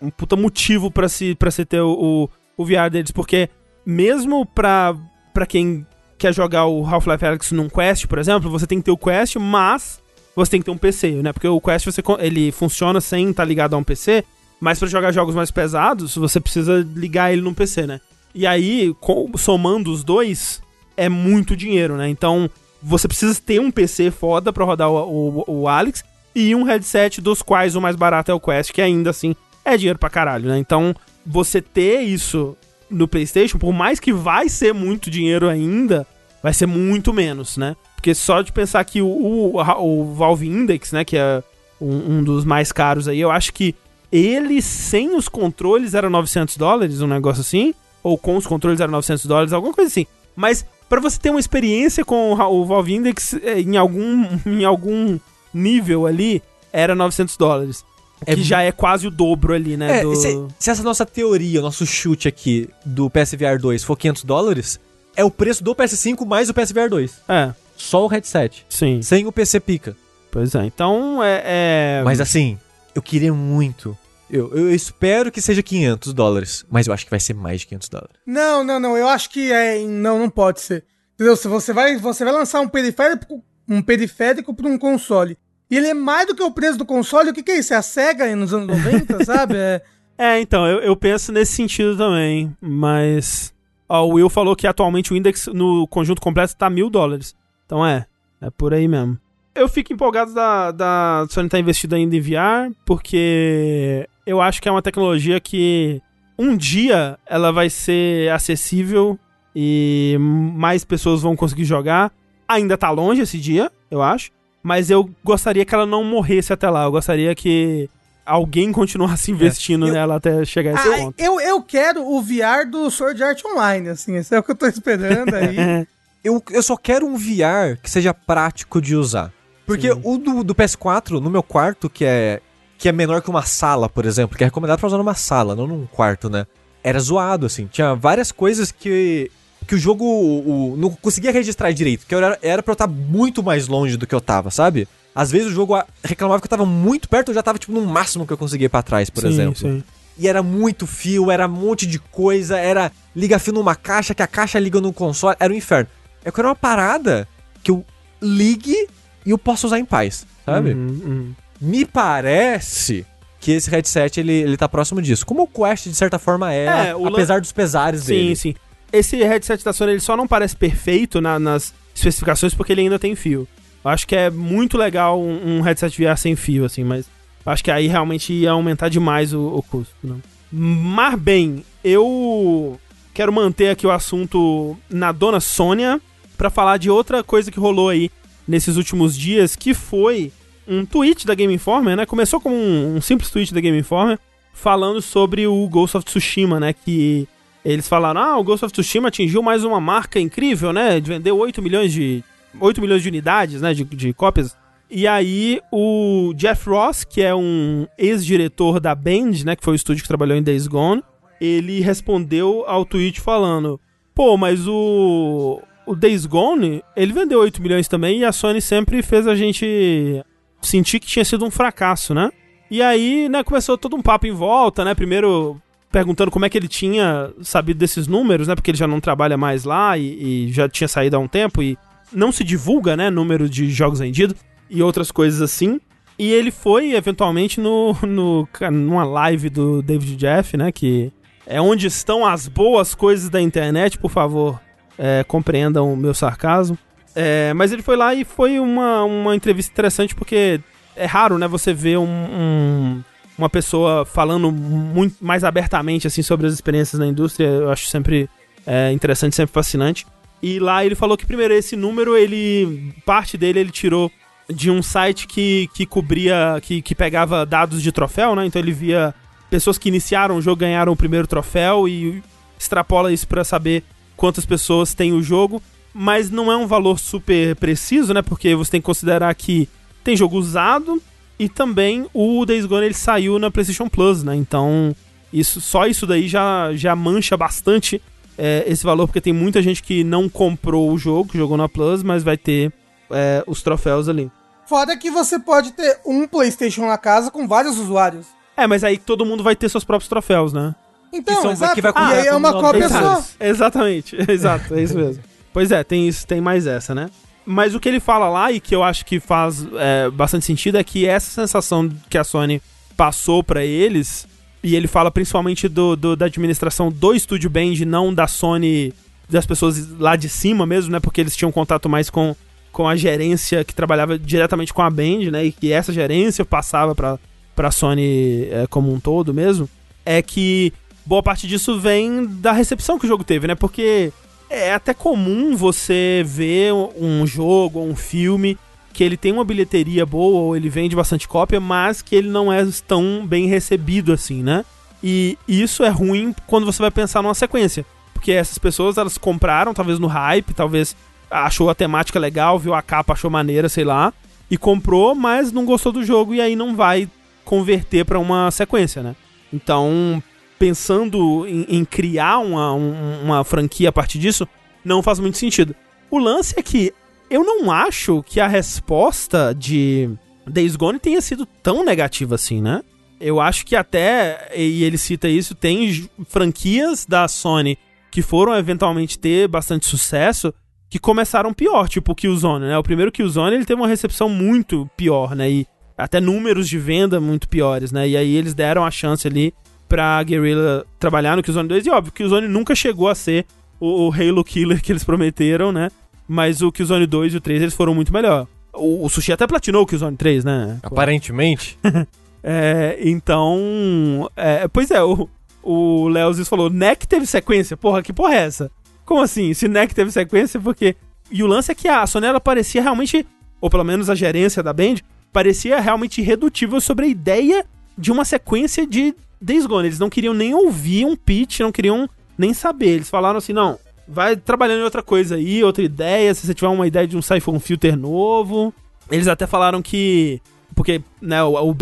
Um puta motivo pra se, pra se ter o, o, o VR deles. Porque mesmo pra, pra quem quer jogar o Half-Life Alyx num Quest, por exemplo, você tem que ter o Quest, mas você tem que ter um PC, né? Porque o Quest você, ele funciona sem estar ligado a um PC, mas pra jogar jogos mais pesados, você precisa ligar ele num PC, né? E aí, com- somando os dois, é muito dinheiro, né? Então, você precisa ter um PC foda pra rodar o, o, o Alex e um headset, dos quais o mais barato é o Quest, que ainda assim é dinheiro pra caralho, né? Então, você ter isso no PlayStation, por mais que vai ser muito dinheiro ainda, vai ser muito menos, né? Porque só de pensar que o, o, o Valve Index, né, que é um, um dos mais caros aí, eu acho que ele sem os controles era 900 dólares, um negócio assim, ou com os controles era 900 dólares, alguma coisa assim. Mas pra você ter uma experiência com o, Valve Index eh, em algum, em algum nível ali, era 900 dólares. É que já é quase o dobro ali, né? É, do... se, se essa nossa teoria, o nosso chute aqui do PSVR 2 for 500 dólares, é o preço do PS5 mais o PSVR 2. É, Só o headset. sim. Sem o PC pica. Pois é. Então é. é... Mas assim, eu queria muito. Eu, eu espero que seja 500 dólares. Mas eu acho que vai ser mais de 500 dólares. Não, não, não. Eu acho que é. Não, não pode ser. Entendeu? Se você vai, você vai lançar um periférico, um periférico para um console. E ele é mais do que o preço do console. O que, que é isso? É a SEGA aí nos anos 90, sabe? É. É, então, eu, eu penso nesse sentido também. Mas. Ó, o Will falou que atualmente o index no conjunto completo tá mil dólares. Então é. É por aí mesmo. Eu fico empolgado da, da Sony estar investida ainda em VR, porque eu acho que é uma tecnologia que um dia ela vai ser acessível e mais pessoas vão conseguir jogar. Ainda tá longe esse dia, eu acho. mas eu gostaria que ela não morresse até lá. Eu gostaria que alguém continuasse investindo Eu- nela até chegar a esse Ah, ponto. eu, eu quero o VR do Sword Art Online, assim, esse é o que eu tô esperando aí. Eu, eu só quero um VR que seja prático de usar. Porque Sim. o do, do PS4, no meu quarto, que é, que é menor que uma sala, por exemplo, que é recomendado pra usar numa sala, não num quarto, né? Era zoado, assim. Tinha várias coisas que, que o jogo o- o- não conseguia registrar direito. Que era, era pra eu estar muito mais longe do que eu tava, sabe? Às vezes o jogo reclamava que eu tava muito perto, eu já tava, tipo, no máximo que eu conseguia ir pra trás, por Sim, exemplo. sim. E era muito fio, era um monte de coisa, era liga fio numa caixa, que a caixa liga no console, era um inferno. Eu quero uma parada que eu ligue e eu possa usar em paz, sabe? Uhum, uhum. Me parece que esse headset ele, ele tá próximo disso. Como o Quest, de certa forma, é, É, o lan- apesar dos pesares Sim, dele. sim. Esse headset da Sony ele só não parece perfeito na- nas especificações porque ele ainda tem fio. Eu acho que é muito legal um, um headset VR sem fio, assim, mas eu acho que aí realmente ia aumentar demais o, o custo. Né? Mas bem, eu quero manter aqui o assunto na dona Sônia pra falar de outra coisa que rolou aí nesses últimos dias, que foi um tweet da Game Informer, né? Começou como um, um simples tweet da Game Informer falando sobre o Ghost of Tsushima, né? Que eles falaram: ah, o Ghost of Tsushima atingiu mais uma marca incrível, né? De vender 8 milhões de. 8 milhões de unidades, né? De, de cópias. E aí, o Jeff Ross, que é um ex-diretor da Band, né? Que foi o estúdio que trabalhou em Days Gone, ele respondeu ao tweet falando: pô, mas o. O Days Gone, ele vendeu 8 milhões também e a Sony sempre fez a gente sentir que tinha sido um fracasso, né? E aí, né, começou todo um papo em volta, né? Primeiro perguntando como é que ele tinha sabido desses números, né? Porque ele já não trabalha mais lá e, e já tinha saído há um tempo e não se divulga, né? Número de jogos vendidos e outras coisas assim. E ele foi, eventualmente, no, no, numa live do David Jeff, né? Que é onde estão as boas coisas da internet, por favor, é, compreendam o meu sarcasmo. É, mas ele foi lá e foi uma, uma entrevista interessante porque é raro, né, você ver um, um- uma pessoa falando muito mais abertamente assim sobre as experiências na indústria. Eu acho sempre é, interessante, sempre fascinante. E lá ele falou que primeiro esse número, ele parte dele ele tirou de um site que, que cobria, que, que pegava dados de troféu, né? Então ele via pessoas que iniciaram o jogo ganharam o primeiro troféu e extrapola isso pra saber quantas pessoas tem o jogo, mas não é um valor super preciso, né? Porque você tem que considerar que tem jogo usado e também o Days Gone ele saiu na PlayStation Plus, né? Então, isso só isso daí já, já mancha bastante é, esse valor, porque tem muita gente que não comprou o jogo, que jogou na Plus, mas vai ter é, os troféus ali. Fora que você pode ter um PlayStation na casa com vários usuários. É, mas aí todo mundo vai ter seus próprios troféus, né? Então, Que são- exato. que vai e contar aí é uma cópia só. Exatamente, exato, é isso mesmo. Pois é, tem isso, tem mais essa, né? Mas o que ele fala lá e que eu acho que faz é, bastante sentido é que essa sensação que a Sony passou pra eles, e ele fala principalmente do, do- da administração do estúdio Band, não da Sony, das pessoas lá de cima mesmo, né? Porque eles tinham contato mais com, com a gerência que trabalhava diretamente com a Band, né? E que essa gerência passava pra, pra Sony é, como um todo mesmo. É que boa parte disso vem da recepção que o jogo teve, né? Porque é até comum você ver um jogo ou um filme que ele tem uma bilheteria boa ou ele vende bastante cópia, mas que ele não é tão bem recebido assim, né? E isso é ruim quando você vai pensar numa sequência. Porque essas pessoas, elas compraram, talvez no hype, talvez achou a temática legal, viu a capa, achou maneira, sei lá, e comprou, mas não gostou do jogo e aí não vai converter pra uma sequência, né? Então, pensando em, em criar uma, um- uma franquia a partir disso, não faz muito sentido. O lance é que eu não acho que a resposta de Days Gone tenha sido tão negativa assim, né? Eu acho que até, e ele cita isso, tem franquias da Sony que foram eventualmente ter bastante sucesso que começaram pior, tipo o Killzone, né? O primeiro Killzone ele teve uma recepção muito pior, né? E até números de venda muito piores, né? E aí eles deram a chance ali pra Guerrilla trabalhar no Killzone 2. E óbvio, o Killzone nunca chegou a ser o, o Halo Killer que eles prometeram, né? Mas o Killzone 2 e o 3 eles foram muito melhor. O, o Sushi até platinou o Killzone 3, né? Aparentemente. É, então. é, pois é, o, o Léo Ziz falou: NEC teve sequência? Porra, que porra é essa? Como assim? Se NEC teve sequência, porque. E o lance é que a Sony ela parecia realmente ou pelo menos a gerência da Band, parecia realmente irredutível sobre a ideia de uma sequência de Days Gone. Eles não queriam nem ouvir um pitch, não queriam nem saber. Eles falaram assim: não, vai trabalhando em outra coisa aí, outra ideia. Se você tiver uma ideia de um Siphon Filter novo. Eles até falaram que. Porque né,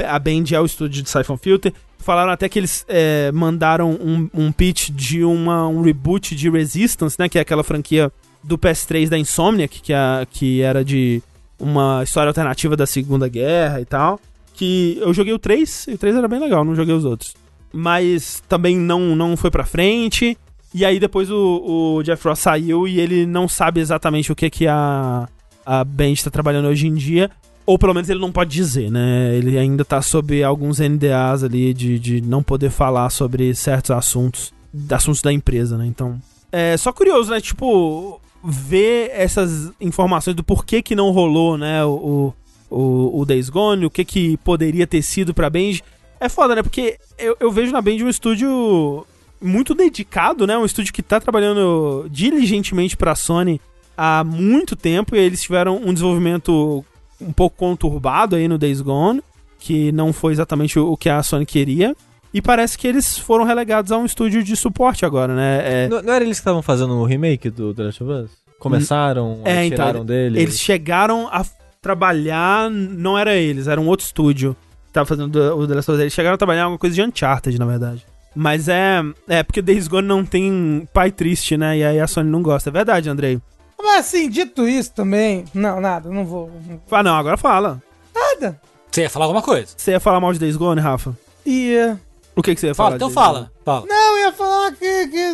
a Band é o estúdio de Siphon Filter. Falaram até que eles é, mandaram um, um pitch de uma, um reboot de Resistance, né? Que é aquela franquia do PS3 da Insomniac, que, a, que era de uma história alternativa da Segunda Guerra e tal. Que eu joguei o 3, e o 3 era bem legal, não joguei os outros. Mas também não, não foi pra frente. E aí depois o, o Jeff Ross saiu e ele não sabe exatamente o que, que a, a Band tá trabalhando hoje em dia. Ou pelo menos ele não pode dizer, né? Ele ainda tá sob alguns NDAs ali de, de não poder falar sobre certos assuntos, assuntos da empresa, né? Então. É só curioso, né? Tipo, ver essas informações do porquê que não rolou, né? O, o, o Days Gone, o que que poderia ter sido pra Band. É foda, né? Porque eu, eu vejo na Band um estúdio muito dedicado, né? Um estúdio que tá trabalhando diligentemente pra Sony há muito tempo e eles tiveram um desenvolvimento um pouco conturbado aí no Days Gone, que não foi exatamente o que a Sony queria. E parece que eles foram relegados a um estúdio de suporte agora, né? É, Não, não era eles que estavam fazendo o remake do The Last of Us? Começaram, É, aí então, tiraram dele. Eles chegaram a trabalhar, não era eles, era um outro estúdio tava fazendo o The Last of Us. Eles chegaram a trabalhar em alguma coisa de Uncharted, na verdade. Mas é, é porque Days Gone não tem pai triste, né? E aí a Sony não gosta. É verdade, Andrei. Mas assim, dito isso também. Não, nada, não vou. Ah, não, agora fala. Nada. Você ia falar alguma coisa? Você ia falar mal de Days Gone, Rafa? Ia. O que, que você ia Fala, falar? então fala. Fala. Não, eu ia falar que. que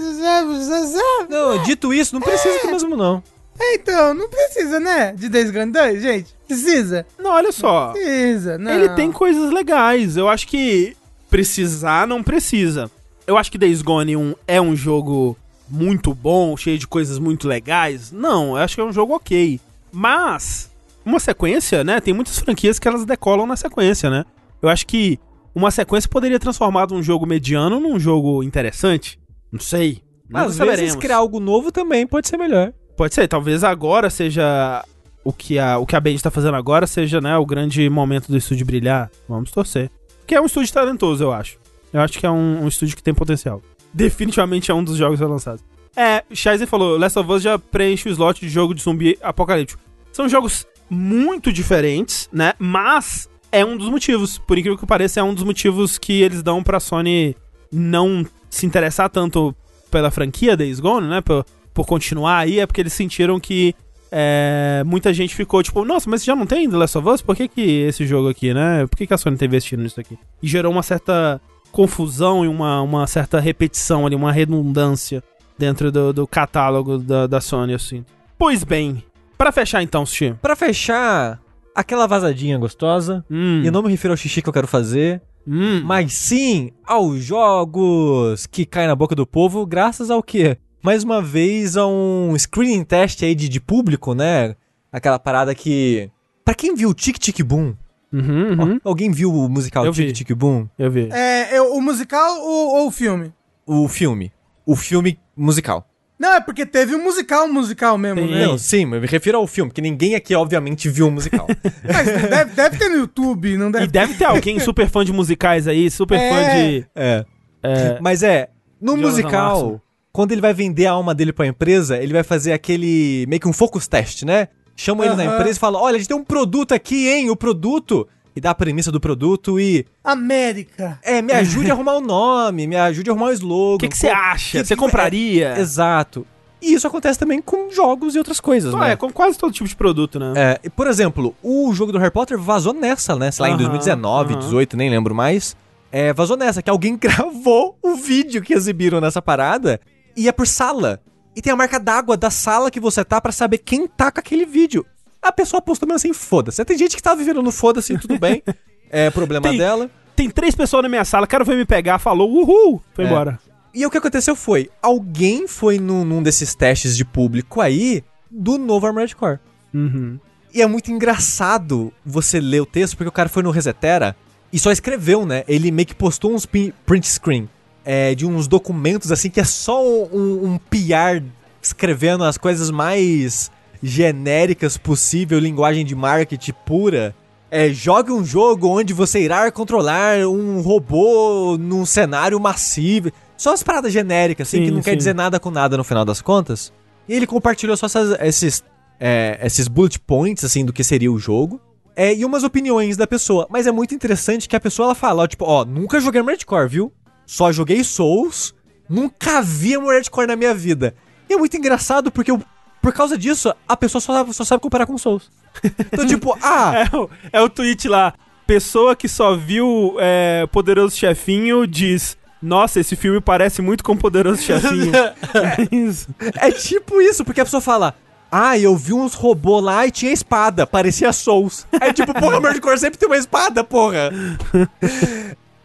Não, dito isso, não precisa mesmo não. Então, não precisa, né? De Days Gone 2, gente. Precisa. Não, olha só. Precisa, não. Ele tem coisas legais. Eu acho que precisar não precisa. Eu acho que Days Gone 1 é um jogo muito bom, cheio de coisas muito legais. Não, eu acho que é um jogo ok. Mas uma sequência, né? Tem muitas franquias que elas decolam na sequência, né? Eu acho que uma sequência poderia transformar um jogo mediano num jogo interessante. Não sei. Às vezes saberemos. criar algo novo também pode ser melhor. Pode ser, talvez agora seja o que a, o que a Band tá fazendo agora seja, né, o grande momento do estúdio brilhar. Vamos torcer. Que é um estúdio talentoso, eu acho. Eu acho que é um, um estúdio que tem potencial. Definitivamente é um dos jogos lançados. É, Shizen falou, Last of Us já preenche o slot de jogo de zumbi apocalíptico. São jogos muito diferentes, né? Mas é um dos motivos. Por incrível que pareça, é um dos motivos que eles dão pra Sony não se interessar tanto pela franquia Days Gone, né? Por, por continuar aí, é porque eles sentiram que é, muita gente ficou tipo, nossa, mas já não tem The Last of Us? Por que, que esse jogo aqui, né? Por que, que a Sony tá investindo nisso aqui? E gerou uma certa confusão e uma, uma certa repetição ali, uma redundância dentro do, do catálogo da, da Sony, assim. Pois bem, pra fechar então, Sushi. Pra fechar, aquela vazadinha gostosa. Hum, E eu não me refiro ao xixi que eu quero fazer, hum, mas sim aos jogos que caem na boca do povo, graças ao quê? Mais uma vez a um screening test aí de, de público, né? Aquela parada que. Pra quem viu Tic Tic Boom? uhum, uhum. Alguém viu o musical Eu Tic vi. Tic Boom? Eu vi. É, é o musical ou, ou o filme? O filme. O filme musical. Não, é porque teve um musical, um musical mesmo, Tem. né? Não, sim, mas eu me refiro ao filme, porque ninguém aqui, obviamente, viu o musical. Mas deve, deve ter no YouTube, não deve E deve ter alguém super fã de musicais aí, super É. fã de. é. É, Mas é, no Jonathan musical, Larson. Quando ele vai vender a alma dele pra empresa, ele vai fazer aquele meio que um focus test, né? Chama ele na empresa e fala: Olha, a gente tem um produto aqui, hein? O produto. E dá a premissa do produto e. América. É, me ajude a arrumar o nome, me ajude a arrumar o slogan. O que que você acha? que- Você compraria? Exato. E isso acontece também com jogos e outras coisas, né? é, com quase todo tipo de produto, né? É, e, por exemplo, o jogo do Harry Potter vazou nessa, né? Sei lá, em Aham, 2019, aham. 18, nem lembro mais. É, vazou nessa, que alguém gravou o vídeo que exibiram nessa parada e é por sala. E tem a marca d'água da sala que você tá pra saber quem tá com aquele vídeo. A pessoa postou mesmo assim, foda-se. Tem gente que tá vivendo no foda-se, tudo bem. É problema Tem- dela. Tem três pessoas na minha sala, quero ver me pegar, falou, uhul, foi É. embora. E o que aconteceu foi, alguém foi num, num desses testes de público aí do novo Armored Core. Uhum. E é muito engraçado você ler o texto, porque o cara foi no Resetera e só escreveu, né? Ele meio que postou uns print screen é, de uns documentos assim, que é só um, um PR escrevendo as coisas mais genéricas possível, linguagem de marketing pura. É, jogue um jogo onde você irá controlar um robô num cenário massivo. Só as paradas genéricas, assim, Sim, que não quer sim. dizer nada com nada no final das contas. E ele compartilhou só essas- esses, é, esses bullet points, assim, do que seria o jogo. É, e umas opiniões da pessoa. Mas é muito interessante que a pessoa ela fala, ó, tipo, ó, nunca joguei Armored Core, viu? Só joguei Souls, nunca vi Armored Core na minha vida. E é muito engraçado porque eu- por causa disso, a pessoa só, só sabe comparar com Souls. Então, tipo, ah, É, o- é o tweet lá. Pessoa que só viu é, Poderoso Chefinho diz: Nossa, esse filme parece muito com Poderoso Chefinho. é isso. é tipo isso, porque a pessoa fala. Ah, eu vi uns robôs lá e tinha espada, parecia Souls. Aí, tipo, porra, Armored Core sempre tem uma espada, porra.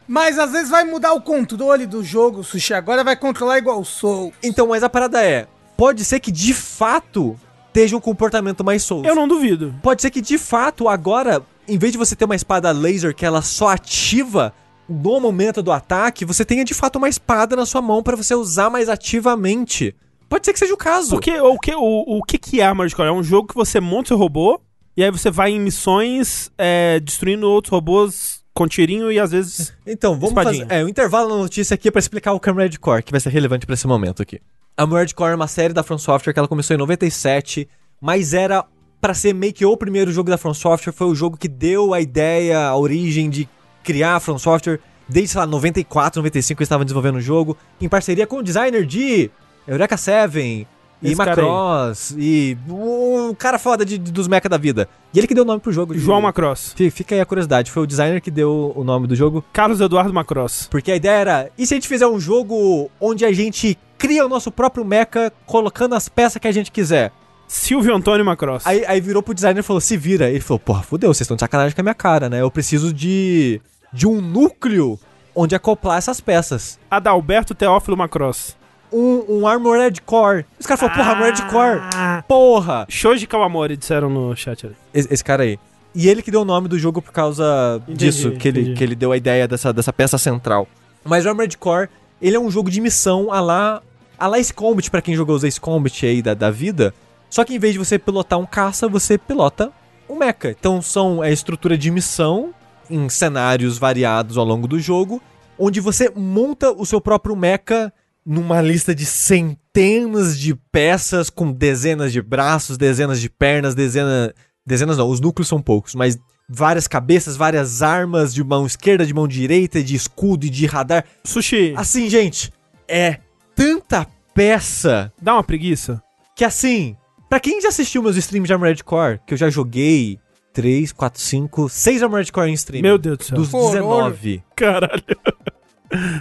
Mas às vezes vai mudar o controle do jogo, Sushi. Agora vai controlar igual o Soul. Então, mas a parada é: pode ser que de fato esteja um comportamento mais Souls. Eu não duvido. Pode ser que de fato agora, em vez de você ter uma espada laser que ela só ativa no momento do ataque, você tenha de fato uma espada na sua mão pra você usar mais ativamente. Pode ser que seja o caso. Porque o que, o, o que, que é Armored Core? É um jogo que você monta seu robô e aí você vai em missões é, destruindo outros robôs com tirinho e às vezes. Então, vamos Espadinha. fazer. É, o intervalo na notícia aqui é pra explicar o Armored Core, que vai ser relevante pra esse momento aqui. A Armored Core é uma série da From Software que ela começou em 97, mas era pra ser meio que o primeiro jogo da From Software, foi o jogo que deu a ideia, a origem de criar a From Software. Desde, sei lá, 94, 95 eles estavam desenvolvendo o jogo, em parceria com o designer de Eureka 7 e Esse aí. Macross e um cara foda de, de- dos mecha da vida. E ele que deu o nome pro jogo. de- João Macross. Fi- Fica aí a curiosidade, foi o designer que deu o nome do jogo. Carlos Eduardo Macross. Porque a ideia era, e se a gente fizer um jogo onde a gente cria o nosso próprio mecha colocando as peças que a gente quiser? Silvio Antônio Macross. Aí, aí virou pro designer e falou, se vira. Ele falou, porra, fudeu, vocês estão de sacanagem com a minha cara, né? Eu preciso de, de um núcleo onde acoplar essas peças. Adalberto Teófilo Macross. Um, um Armored Core. Os caras falaram, porra, Armored Core. Ah. Porra! Shoji Kawamori disseram no chat ali. Esse, esse cara aí. E ele que deu o nome do jogo por causa Entendi, disso, que ele, entendi. que ele deu a ideia dessa, dessa peça central. Mas o Armored Core, ele é um jogo de missão a lá, a lá Ace Combat, pra quem jogou os Ace Combat aí da, da vida. Só que em vez de você pilotar um caça, você pilota um mecha. Então são a estrutura de missão em cenários variados ao longo do jogo, onde você monta o seu próprio mecha numa lista de centenas de peças com dezenas de braços, dezenas de pernas, dezenas. Dezenas não, os núcleos são poucos, mas várias cabeças, várias armas de mão esquerda, de mão direita, de escudo e de radar. Sushi, Assim, gente, é tanta peça dá uma preguiça? que assim, pra quem já assistiu meus streams de Armored Core, que eu já joguei 3, 4, 5, 6 Armored Core em stream. Meu Deus do céu. Dos Horror. 19. Caralho.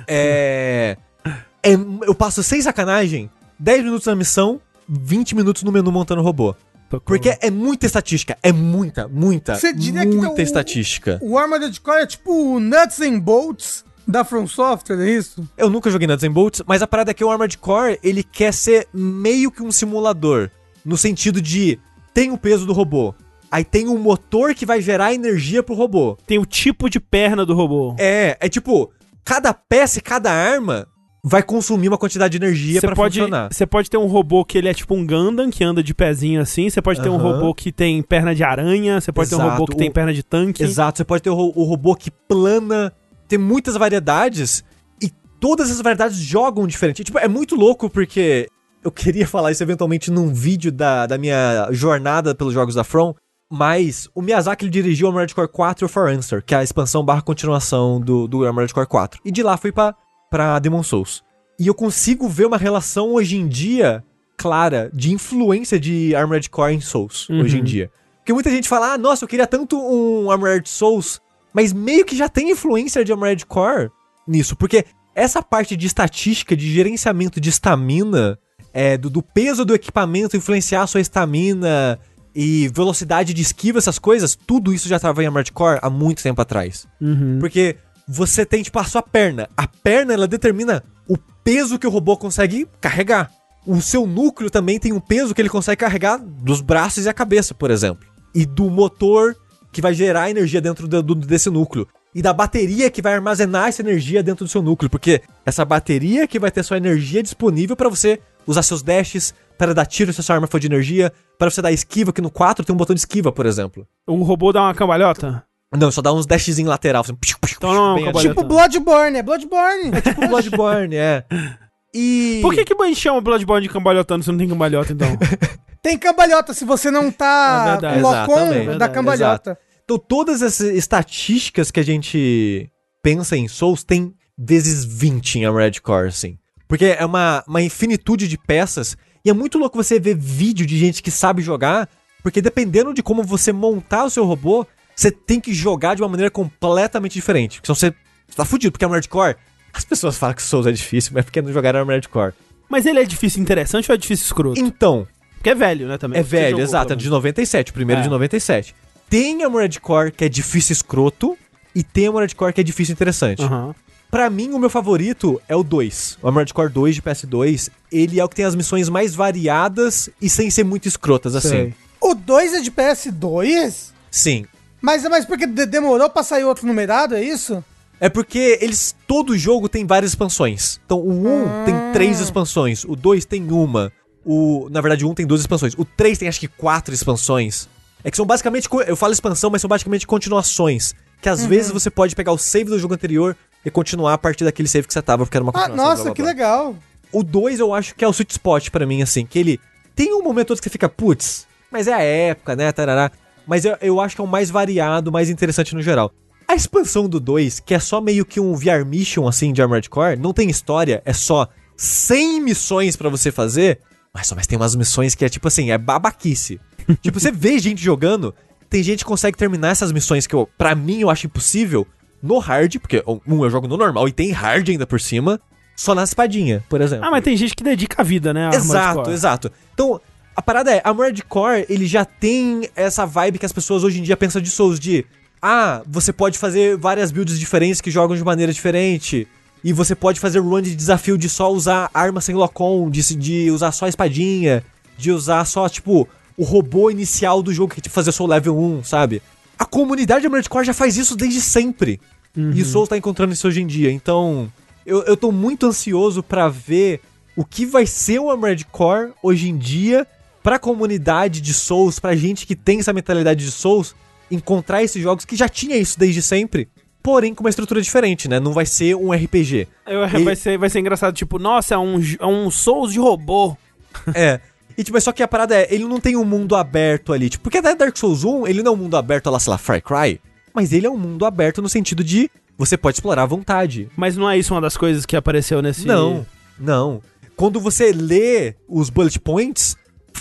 É, é. Eu passo sem sacanagem 10 minutos na missão, 20 minutos no menu montando robô. Porque é muita estatística. É muita, muita, Você diria que muita o- estatística. O Armored Core é tipo o Nuts and Bolts da From Software, é isso? Eu nunca joguei Nuts and Bolts, mas a parada é que o Armored Core, ele quer ser meio que um simulador. No sentido de, tem o peso do robô. Aí tem um motor que vai gerar energia pro robô. Tem o tipo de perna do robô. É, é tipo, cada peça e cada arma vai consumir uma quantidade de energia pode, funcionar. você pode ter um robô que ele é tipo um Gundam, que anda de pezinho assim. Você pode ter um robô que tem perna de aranha. Você pode ter um Exato. robô que tem O- perna de tanque. Exato, você pode ter o, o robô que plana, tem muitas variedades e todas as variedades jogam diferente. Tipo, é muito louco porque eu queria falar isso eventualmente num vídeo da, da minha jornada pelos jogos da From, mas o Miyazaki ele dirigiu o Armored Core 4 For Answer, que é a expansão barra continuação do, do Armored Core 4. E de lá fui pra, pra Demon Souls. E eu consigo ver uma relação hoje em dia clara de influência de Armored Core em Souls, Uhum. hoje em dia. Porque muita gente fala, ah, nossa, eu queria tanto um Armored Souls, mas meio que já tem influência de Armored Core nisso, porque essa parte de estatística, de gerenciamento de estamina, é, do, do peso do equipamento influenciar a sua estamina e velocidade de esquiva, essas coisas, tudo isso já estava em Armored Core há muito tempo atrás. Uhum. Porque você tem, tipo, a sua perna. A perna, ela determina o peso que o robô consegue carregar. O seu núcleo também tem um peso que ele consegue carregar dos braços e a cabeça, por exemplo. E do motor que vai gerar energia dentro do- desse núcleo. E da bateria que vai armazenar essa energia dentro do seu núcleo. Porque essa bateria que vai ter sua energia disponível para você usar seus dashes, para dar tiro se a sua arma for de energia, para você dar esquiva, que no 4 tem um botão de esquiva, por exemplo. O robô dá uma cambalhota? Não, só dá uns dashzinho lateral. Assim, Então não é. Tipo Bloodborne, é Bloodborne. É tipo Bloodborne, é. E. Por que que a gente chama Bloodborne de cambalhotando se não tem cambalhota, então? Tem cambalhota, se você não É tá Exatamente. Locom, dá Verdade, cambalhota. Então, todas essas estatísticas que a gente pensa em Souls tem vezes 20 em Armored Core, assim. Porque é uma, uma infinitude de peças. E é muito louco você ver vídeo de gente que sabe jogar. Porque dependendo de como você montar o seu robô, você tem que jogar de uma maneira completamente diferente. Porque senão você tá fudido. Porque Armored Core, as pessoas falam que Souls é difícil, mas é porque não jogaram Armored Core. Mas ele é difícil interessante ou é difícil escroto? Então, Porque é velho, né, também. É velho, jogou, exato, é de 97, o primeiro É. de 97. Tem Armored Core que é difícil escroto e tem Armored Core que é difícil interessante. Aham. Pra mim, o meu favorito é o 2. O Armored Core 2 de PS2. Ele é o que tem as missões mais variadas e sem ser muito escrotas, assim. Sei. O 2 é de PS2? Sim. Mas, mas porque de- demorou pra sair outro numerado, é isso? É porque eles. Todo jogo tem várias expansões. Então o 1 tem três expansões, o 2 tem uma. O, na verdade, o 1 tem duas expansões. O 3 tem acho que quatro expansões. É que são basicamente. Eu falo expansão, mas são basicamente continuações. Que às vezes você pode pegar o save do jogo anterior e continuar a partir daquele save que você tava, porque era uma Ah, continuação. nossa, blá, blá, que blá. legal. O 2 eu acho que é o sweet spot pra mim, assim, que ele tem um momento outro que você fica, putz, mas é a época, né, tarará. Mas eu, eu acho que é o mais variado, mais interessante no geral. A expansão do 2, que é só meio que um VR Mission, assim, de Armored Core, não tem história, é só 100 missões pra você fazer, mas mas tem umas missões que é tipo assim, é babaquice. tipo, você vê gente jogando, tem gente que consegue terminar essas missões que eu, pra mim eu acho impossível, no hard, porque um eu jogo no normal e tem hard ainda por cima, só na espadinha, por exemplo. Ah, mas tem gente que dedica a vida, né? a Exato, exato. Então, a parada é, Armored Core, ele já tem essa vibe que as pessoas hoje em dia pensam de Souls, de... Ah, você pode fazer várias builds diferentes que jogam de maneira diferente. E você pode fazer run de desafio de só usar arma sem lock-on, de, de usar só a espadinha, de usar só, tipo, o robô inicial do jogo que te fazer só o level 1, sabe? A comunidade de Armored Core já faz isso desde sempre. E o Souls tá encontrando isso hoje em dia. Então, eu, eu tô muito ansioso pra ver o que vai ser o Armored Core hoje em dia pra comunidade de Souls, pra gente que tem essa mentalidade de Souls, encontrar esses jogos que já tinha isso desde sempre, porém com uma estrutura diferente, né? Não vai ser um RPG. Eu- Ele- vai, ser, vai ser engraçado, tipo, nossa, é um, é um Souls de robô. É. E tipo, mas só que a parada é, ele não tem um mundo aberto ali, tipo, porque até Dark Souls 1, ele não é um mundo aberto lá, sei lá, Far Cry, mas ele é um mundo aberto no sentido de você pode explorar à vontade. Mas não é isso uma das coisas que apareceu nesse. Não, não. Quando você lê os bullet points,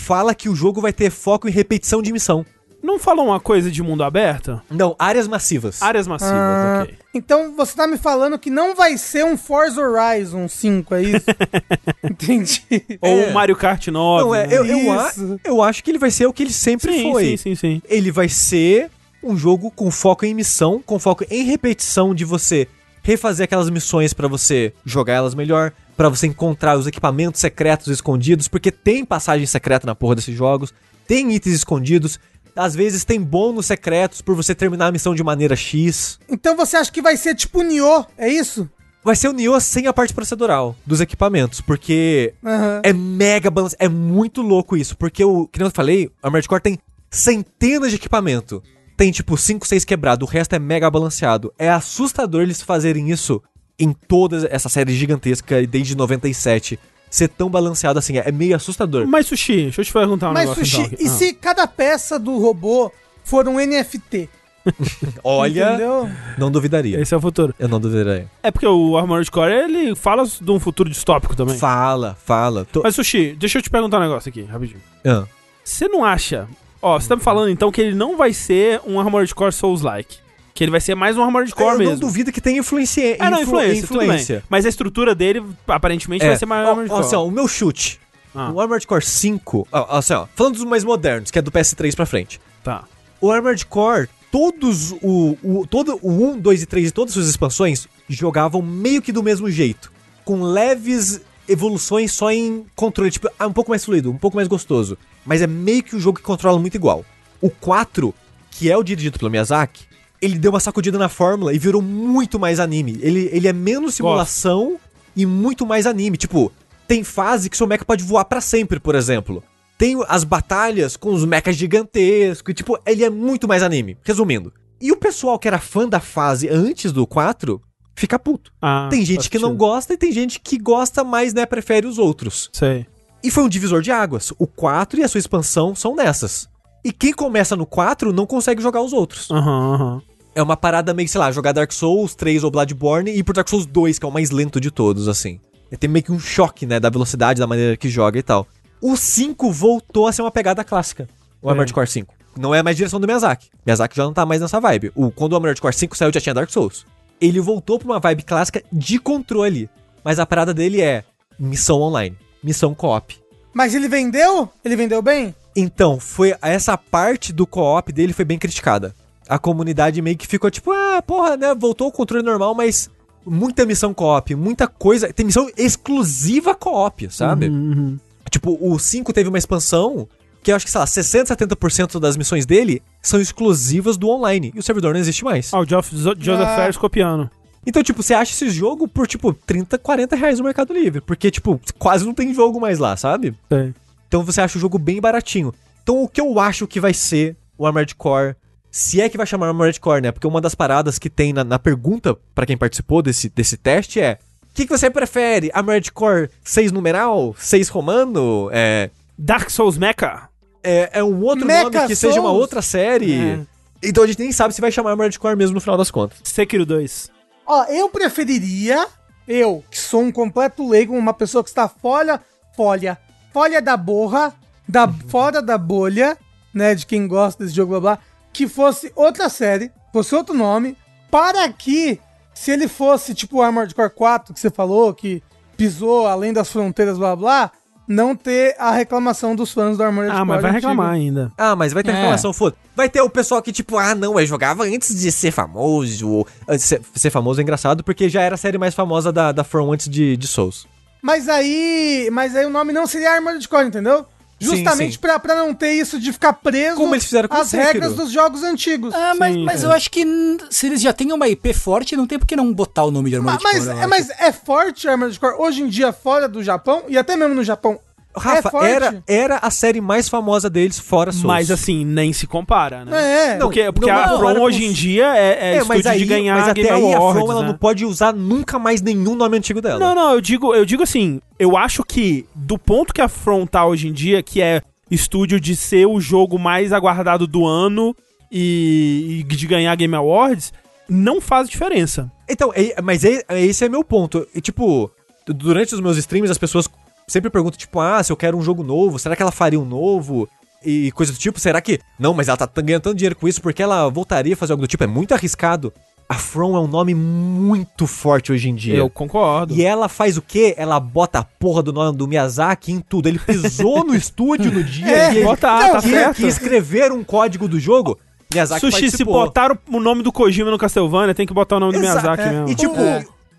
fala que o jogo vai ter foco em repetição de missão. Não falou uma coisa de mundo aberto? Não, áreas massivas. Áreas massivas, Ah, ok. Então você tá me falando que não vai ser um Forza Horizon 5, é isso? Entendi. Ou É. um Mario Kart 9. Não, é, né? eu, eu, a- eu acho que ele vai ser o que ele sempre sim, foi. sim, sim, sim. Ele vai ser um jogo com foco em missão, com foco em repetição de você refazer aquelas missões pra você jogar elas melhor, pra você encontrar os equipamentos secretos escondidos, porque tem passagem secreta na porra desses jogos, tem itens escondidos, às vezes tem bônus secretos por você terminar a missão de maneira X. Então você acha que vai ser tipo Nioh, é isso? Vai ser o Nioh sem a parte procedural dos equipamentos, porque Aham. é mega balanceado. É muito louco isso, porque o, que eu falei, a Core tem centenas de equipamento. Tem tipo 5, 6 quebrado, o resto é mega balanceado. É assustador eles fazerem isso em toda essa série gigantesca e desde 97. Ser tão balanceado assim, é meio assustador. Mas, Sushi, deixa eu te perguntar um Mas negócio Sushi, então. e Ah. se cada peça do robô for um NFT? Olha, Entendeu? não duvidaria. Esse é o futuro. Eu não duvidaria. É porque o Armored Core, ele fala de um futuro distópico também. Fala, fala. Tô- Mas, Sushi, deixa eu te perguntar um negócio aqui, rapidinho. Ah. Você não acha... Ó, você tá me falando, então, que ele não vai ser um Armored Core Souls-like. Que ele vai ser mais um Armored Core eu mesmo. não duvido que tenha influência. É, não, influ- influência, bem. Mas a estrutura dele, aparentemente, É. vai ser mais Armored ó, Core. assim, ó, o meu chute. Ah. O Armored Core 5. Ó, assim, ó, falando dos mais modernos, que é do PS3 pra frente. Tá. O Armored Core, todos o, o todo o 1, 2 e 3 e todas as suas expansões jogavam meio que do mesmo jeito, com leves evoluções só em controle, tipo, ah, um pouco mais fluido, um pouco mais gostoso, mas é meio que o jogo que controla muito igual. O 4, que é o dirigido pelo Miyazaki, ele deu uma sacudida na fórmula e virou muito mais anime. Ele, ele é menos simulação e muito mais anime, tipo, Tem fase que seu mecha pode voar pra sempre, por exemplo. Tem as batalhas com os mechas gigantescos, e, tipo, ele é muito mais anime. Resumindo. E o pessoal que era fã da fase antes do 4 fica puto. Ah, tem gente que não gosta e tem gente que gosta, mas né, prefere os outros. Sei. E foi um divisor de águas. O 4 e a sua expansão são nessas. E quem começa no 4 não consegue jogar os outros. Aham, aham. É uma parada meio, sei lá, jogar Dark Souls 3 ou Bloodborne e ir pro Dark Souls 2, que é o mais lento de todos, assim. É ter meio que um choque, né, da velocidade, da maneira que joga e tal. O 5 voltou a ser uma pegada clássica. O É. Armored Core 5. Não é mais direção do Miyazaki. Miyazaki já não tá mais nessa vibe. O, quando o Armored Core 5 saiu, já tinha Dark Souls. Ele voltou pra uma vibe clássica de controle. Mas a parada dele é missão online, missão co-op. Mas ele vendeu? Ele vendeu bem? Então, foi essa parte do co-op dele foi bem criticada. A comunidade meio que ficou tipo, ah, porra, né, voltou o controle normal, mas muita missão co-op, muita coisa, tem missão exclusiva co-op, sabe? Uhum. Tipo, o 5 teve uma expansão que eu acho que, sei lá, 60, 70% das missões dele são exclusivas do online, e o servidor não existe mais. Ah, o Joseph Ah. Ferris copiando. Então, tipo, você acha esse jogo por, tipo, 30, 40 reais no Mercado Livre, porque, tipo, quase não tem jogo mais lá, sabe? Sei. Então você acha o jogo bem baratinho. Então o que eu acho que vai ser o Armored Core, se é que vai chamar Armored Core, né? Porque uma das paradas que tem na, na pergunta pra quem participou desse, desse teste é: o que, que você prefere? Armored Core 6 numeral? 6 romano? É, Dark Souls Mecha. é, é um outro Mecha nome que seja uma Souls? outra série? É. Então a gente nem sabe se vai chamar Armored Core mesmo no final das contas. Sekiro 2. Ó, eu preferiria, eu, que sou um completo leigo, uma pessoa que está folha, folha, folha da borra, da, fora da bolha, né, de quem gosta desse jogo, blá blá, que fosse outra série, fosse outro nome, para que, se ele fosse tipo o Armored Core 4, que você falou, que pisou além das fronteiras, blá blá, não ter a reclamação dos fãs do Armored Ah, Core mas vai antigo. reclamar ainda. Ah, mas vai ter É. reclamação, foda. Vai ter o pessoal que, tipo, ah, não, eu jogava antes de ser famoso. ou- antes de Ser, ser famoso é engraçado porque já era a série mais famosa da, da From antes de, de Souls. Mas aí, mas aí o nome não seria Armored Core, entendeu? Justamente pra não ter isso de ficar preso Como eles fizeram com às Sekiro. regras dos jogos antigos. Ah, mas, Sim, mas é. eu acho que se eles já têm uma IP forte, não tem por que não botar o nome de Armored mas, Core. eu é, mas é forte Armored Core hoje em dia fora do Japão e até mesmo no Japão. Rafa, é era, era a série mais famosa deles fora Souls. Mas assim, nem se compara, né? É. Porque, porque não a compara From com- hoje em dia é, é, estúdio de ganhar mas até Game aí a Awards, From ela né? não pode usar nunca mais nenhum nome antigo dela. Não, não, eu digo, eu digo assim, eu acho que do ponto que a From tá hoje em dia, que é estúdio de ser o jogo mais aguardado do ano e, e de ganhar Game Awards, não faz diferença. Então, é- mas é- é- esse é meu ponto. E, tipo, du- durante os meus streams as pessoas sempre perguntam, tipo, ah, se eu quero um jogo novo, será que ela faria um novo? E coisa do tipo, será que... Não, mas ela tá ganhando tanto dinheiro com isso porque ela voltaria a fazer algo do tipo. É muito arriscado. A From é um nome muito forte hoje em dia. Eu concordo. E ela faz o quê? Ela bota a porra do nome do Miyazaki em tudo. Ele pisou no estúdio no dia É, e ele bota A, tá certo. que escrever um código do jogo. Miyazaki Sushi, se participou. botaram o nome do Kojima no Castlevania, tem que botar o nome do Exa- Miyazaki é. mesmo. E tipo,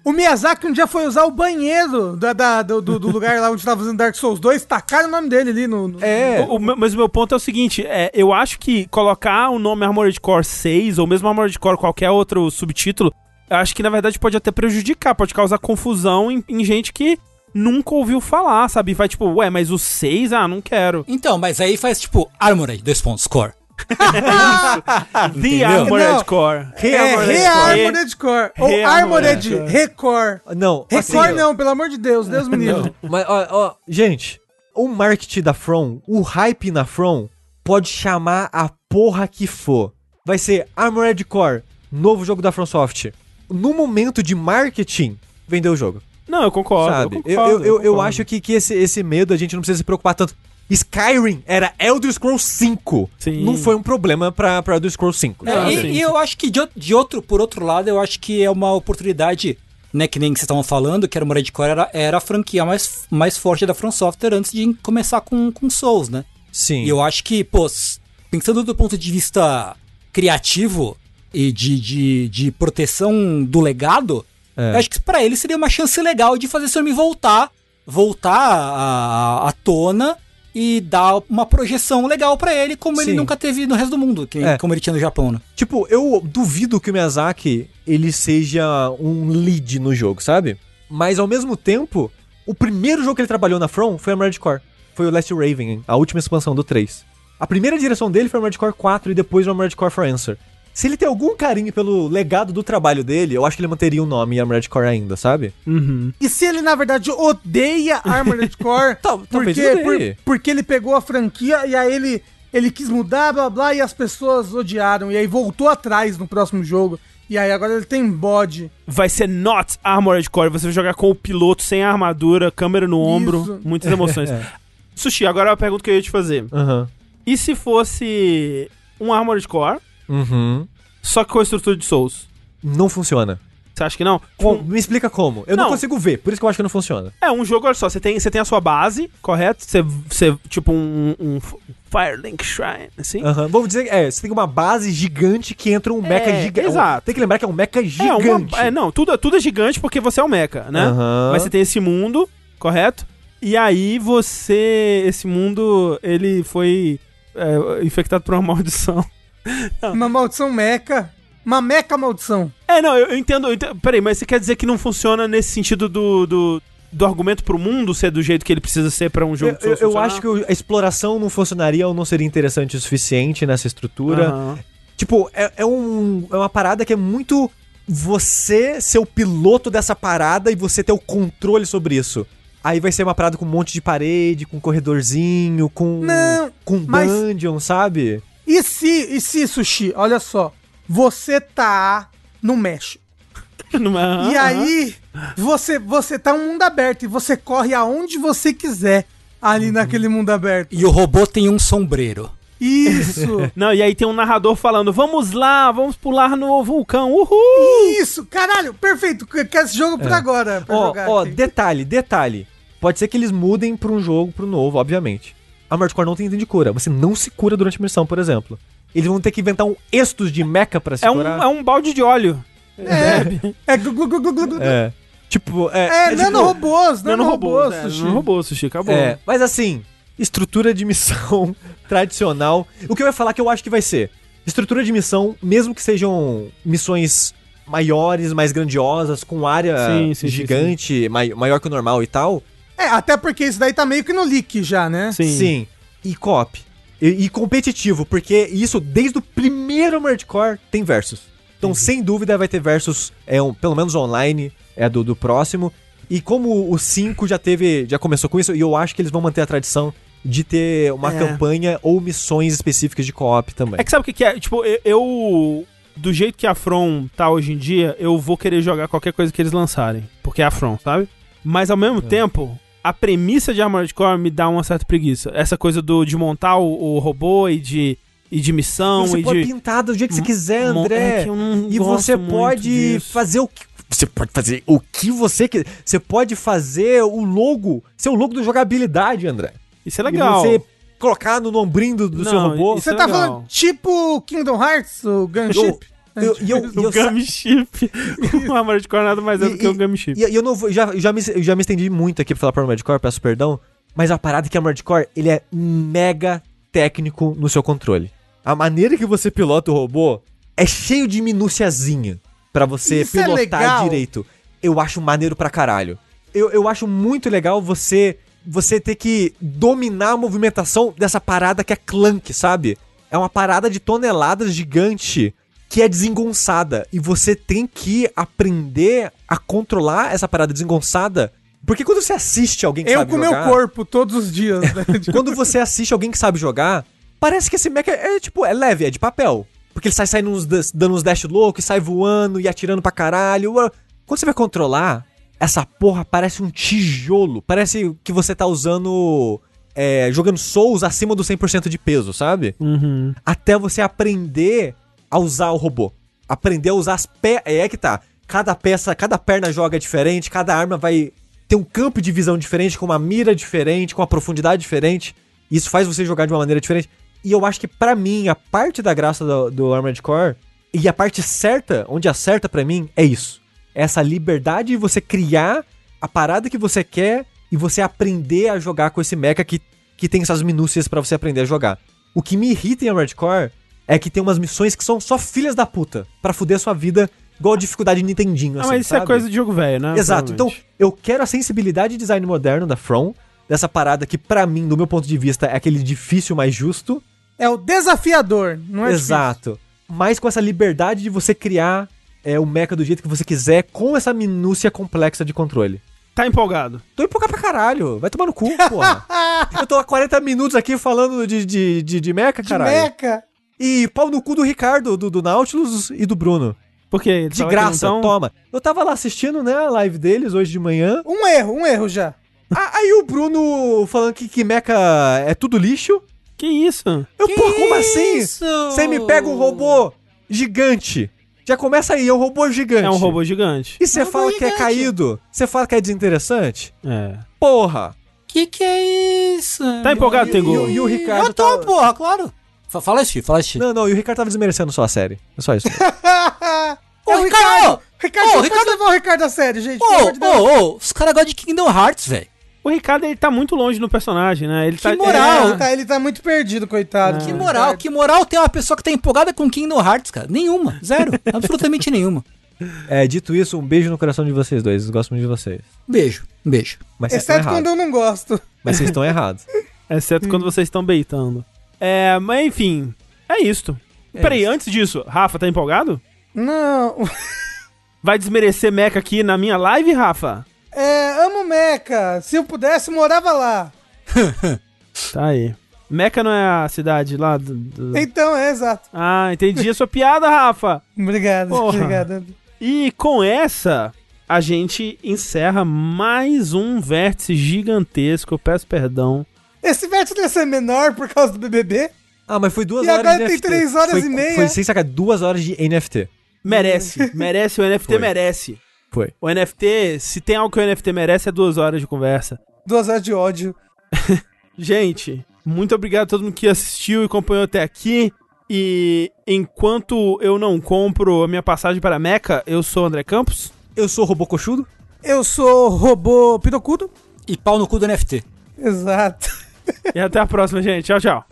O Miyazaki um dia foi usar o banheiro da, da- do, do- do lugar lá onde tava fazendo Dark Souls 2, tacaram o nome dele ali no. no- é... O- o mas o meu ponto é o seguinte, é, eu acho que colocar o nome Armored Core 6, ou mesmo Armored Core qualquer outro subtítulo, eu acho que na verdade pode até prejudicar, pode causar confusão em, em gente que nunca ouviu falar, sabe? Vai tipo, ué, mas o 6, ah, não quero. Então, mas aí faz tipo Armored, dois pontos, Core. The Entendeu? Armored. Core. É, Re-Armored Core. Ou Re-Armored Armored Recore. Não, assim, Recore não, pelo amor de Deus, Deus me livre. Mas, ó, ó, gente, o marketing da From, o hype na From, pode chamar a porra que for. Vai ser Armored Core, novo jogo da FromSoft. No momento de marketing, vendeu o jogo. Não, eu concordo. sabe? Eu, Eu, concordo, eu, eu, eu concordo. acho que, que esse, esse medo a gente não precisa se preocupar tanto. Skyrim era Elder Scrolls 5. Sim. Não foi um problema pra, pra Elder Scrolls 5. É, Ah, e, sim, e sim. eu acho que de, de outro, por outro lado, eu acho que é uma oportunidade, né, que nem vocês estavam falando, que era o Armored Core era, era a franquia mais, mais forte da From Software antes de começar com, com Souls, né? Sim. E eu acho que, pô, pensando do ponto de vista criativo e de, de, de proteção do legado, É. eu acho que pra ele seria uma chance legal de fazer esse filme voltar, voltar à, à tona e dar uma projeção legal pra ele, como ele Sim. nunca teve no resto do mundo, que, É. como ele tinha no Japão, né? Tipo, eu duvido que o Miyazaki ele seja um lead no jogo, sabe? Mas ao mesmo tempo, O primeiro jogo que ele trabalhou na From foi Armored Core. Foi o Last Raven, a última expansão do 3. A primeira direção dele foi Armored Core 4 e depois o Armored Core For Answer. Se ele tem algum carinho pelo legado do trabalho dele, eu acho que ele manteria o nome Armored Core ainda, sabe? Uhum. E se ele, na verdade, odeia Armored Core, Tal- porque, por- porque ele pegou a franquia e aí ele, ele quis mudar, blá blá, e as pessoas odiaram. E aí voltou atrás no próximo jogo. E aí agora ele tem bode. Vai ser not Armored Core. Você vai jogar com o piloto sem armadura, câmera no ombro, Isso. muitas emoções. Sushi, agora é a pergunta que eu ia te fazer. Aham. E se fosse um Armored Core, Uhum. só que com a estrutura de Souls? Não funciona. Você acha que não? Com- me explica como. Eu não. Não. consigo ver, por isso que eu acho que não funciona. É um jogo, olha só, você tem, você tem a sua base, correto? Você, você tipo um, um Firelink Shrine, assim. Aham. Vamos dizer, é, você tem uma base gigante que entra um mecha É, gigante. exato. Tem que lembrar que é um mecha É, gigante. uma, é, não, tudo, tudo é gigante porque você é o mecha, né? Aham. Mas você tem esse mundo, correto? E aí você. Esse mundo, ele foi é, infectado por uma maldição. Uma maldição meca. Uma meca maldição. É, não, eu, eu entendo, eu entendo. Peraí, mas você quer dizer que não funciona nesse sentido do, do, do argumento pro mundo ser do jeito que ele precisa ser pra um jogo Eu, eu, acho que a exploração não funcionaria ou não seria interessante o suficiente nessa estrutura. Aham. Tipo, é, é um, é uma parada que é muito você ser o piloto dessa parada e você ter o controle sobre isso. Aí vai ser uma parada com um monte de parede, com corredorzinho, com. Não, com mas- dungeon, sabe? E se, e se, Sushi, olha só. Você tá no México. Aham, e aí, você, você tá um mundo aberto e você corre aonde você quiser ali naquele mundo aberto. E o robô tem um sombreiro. Isso! Não, e aí tem um narrador falando: vamos lá, vamos pular no vulcão, uhul! Isso! Caralho, perfeito! Quer esse jogo por agora. É. Ó, ó, aqui. detalhe, detalhe. Pode ser que eles mudem pra um jogo pro novo, obviamente. A Hardcore não tem item de cura. Você não se cura durante a missão, por exemplo. Eles vão ter que inventar um estus de mecha pra se É um, curar. é um balde de óleo. É, glu, glu, glu, glu, glu, glu. É. Tipo, é. É, tipo- nanorobôs, roubou, nanorobôs, é, Sushi. não roubou, Sushi, acabou. É, mas assim, estrutura de missão tradicional. O que eu ia falar que eu acho que vai ser? Estrutura de missão, mesmo que sejam missões maiores, mais grandiosas, com área Sim, sim, sim, gigante, mai- maior que o normal e tal. É, até porque isso daí tá meio que no leak já, né? Sim. E co-op. E, e competitivo, porque isso, desde o primeiro Murdcore, tem versus. Então, sem dúvida, vai ter versus, é, um, pelo menos online, é do, do próximo. E como o 5 já teve, já começou com isso, e eu acho que eles vão manter a tradição de ter uma É. campanha ou missões específicas de co-op também. É que sabe o que, que é? Tipo, eu, eu- Do jeito que a From tá hoje em dia, eu vou querer jogar qualquer coisa que eles lançarem. Porque é a From, sabe? Mas ao mesmo tempo, a premissa de Armored Core me dá uma certa preguiça. Essa coisa do, de montar o, o robô e de, e de missão você e pode de. pintar do jeito que você quiser, André. é que eu não E gosto você muito pode disso. fazer o que. Você pode fazer o que você quiser. Você pode fazer o logo, ser o logo da jogabilidade, André. Isso é legal. E você colocar no ombrinho do, do seu Não, robô. isso Você é tá legal. falando tipo Kingdom Hearts, o Gunship? Eu, e eu, e O eu sa- Gummy Chip. o Armored Core nada mais é do que o Gummy Chip. E, eu não vou, já, já, me, eu já me estendi muito aqui pra falar pra Armored Core, peço perdão. Mas a parada é que a Armored Core, ele é mega técnico no seu controle. A maneira que você pilota o robô é cheio de minuciazinha pra você Isso é pilotar legal. direito. Eu acho maneiro pra caralho. Eu, eu acho muito legal você você ter que dominar a movimentação dessa parada que é clunk, sabe? É uma parada de toneladas gigante que é desengonçada. E você tem que aprender a controlar essa parada desengonçada. Porque quando você assiste alguém que Eu sabe com meu jogar... corpo todos os dias, né? Quando você assiste alguém que sabe jogar, parece que esse mecha é, é, tipo, é leve, é de papel. Porque ele sai saindo uns, dando uns dash loucos, sai voando e atirando pra caralho. Quando você vai controlar, essa porra parece um tijolo. Parece que você tá usando. é, jogando Souls acima do 100% de peso, sabe? Uhum. Até você aprender a usar o robô. Aprender a usar as peças. É que tá. Cada peça, cada perna joga diferente, cada arma vai ter um campo de visão diferente, com uma mira diferente, com uma profundidade diferente. Isso faz você jogar de uma maneira diferente. E eu acho que pra mim, a parte da graça do, do Armored Core e a parte certa, onde acerta pra mim, é isso. É essa liberdade de você criar a parada que você quer e você aprender a jogar com esse mecha que, que tem essas minúcias pra você aprender a jogar. O que me irrita em Armored Core é que tem umas missões que são só filhas da puta pra fuder a sua vida igual a dificuldade de Nintendinho, Ah, assim, mas isso sabe? é coisa de jogo velho, né? Exato. Então, eu quero a sensibilidade de design moderno da From, dessa parada que, pra mim, do meu ponto de vista, é aquele difícil mais justo. É o desafiador, não é Exato. Mas com essa liberdade de você criar é, o mecha do jeito que você quiser, com essa minúcia complexa de controle. Tá empolgado. Tô empolgado pra caralho. Vai tomar no cu, porra. eu tô há 40 minutos aqui falando de, de, de, de mecha, De caralho. E pau no cu do Ricardo, do, do Nautilus e do Bruno. Porque De que graça, tão- toma. Eu tava lá assistindo, né, a live deles hoje de manhã. Um erro, um erro já. Ah, Aí o Bruno falando que, que mecha é tudo lixo. Que isso? Eu, pô, como assim? isso? Você me pega um robô gigante. Já começa aí, é um robô gigante. É um robô gigante. E você fala que é caído. Você fala que é desinteressante. É. Porra. Que que é isso? Tá empolgado, E, Tengu? o- e o Ricardo Eu tô, tá... porra, claro. Fa- Fala isso, fala isso. Não, não, e o Ricardo tava desmerecendo só a série. É só isso. é o Ricardo! Ricardo, Ô, Ricardo- pode levar o Ricardo a sério, gente. Ô, ô, ô, os caras gostam de Kingdom Hearts, velho. O Ricardo, ele tá muito longe no personagem, né? Ele tá... moral, é, Ele tá, ele tá muito perdido, coitado. Que moral, que moral tem uma pessoa que tá empolgada com Kingdom Hearts, cara? Nenhuma, zero, absolutamente nenhuma. é, dito isso, um beijo no coração de vocês dois. Eu gosto muito de vocês. Beijo, um beijo. Mas Exceto quando eu não gosto. Mas vocês estão errados. Exceto quando vocês estão beitando. É, mas enfim, é isto. Peraí, antes disso, Rafa, tá empolgado? Não. Vai desmerecer Mecha aqui na minha live, Rafa? É, amo Meca. Se eu pudesse, morava lá. Tá aí. Mecha não é a cidade lá do... do- Então, é exato. Ah, entendi a sua piada, Rafa. Obrigado, Porra. obrigado. E com essa, a gente encerra mais um vértice gigantesco. Eu peço perdão. Esse vértice ia ser menor por causa do BBB? Ah, mas foi duas E horas agora de tem NFT. três horas Foi- e meia. Foi sem sacar duas horas de NFT. Merece, merece, o NFT Foi. merece. Foi. O NFT, se tem algo que o NFT merece, é duas horas de conversa. Duas horas de ódio. Gente, muito obrigado a todo mundo que assistiu e acompanhou até aqui. E enquanto eu não compro a minha passagem para Meca, eu sou o André Campos. Eu sou o robô coxudo. Eu sou robô pirocudo. E pau no cu do NFT. Exato. E até a próxima, gente. Tchau, tchau.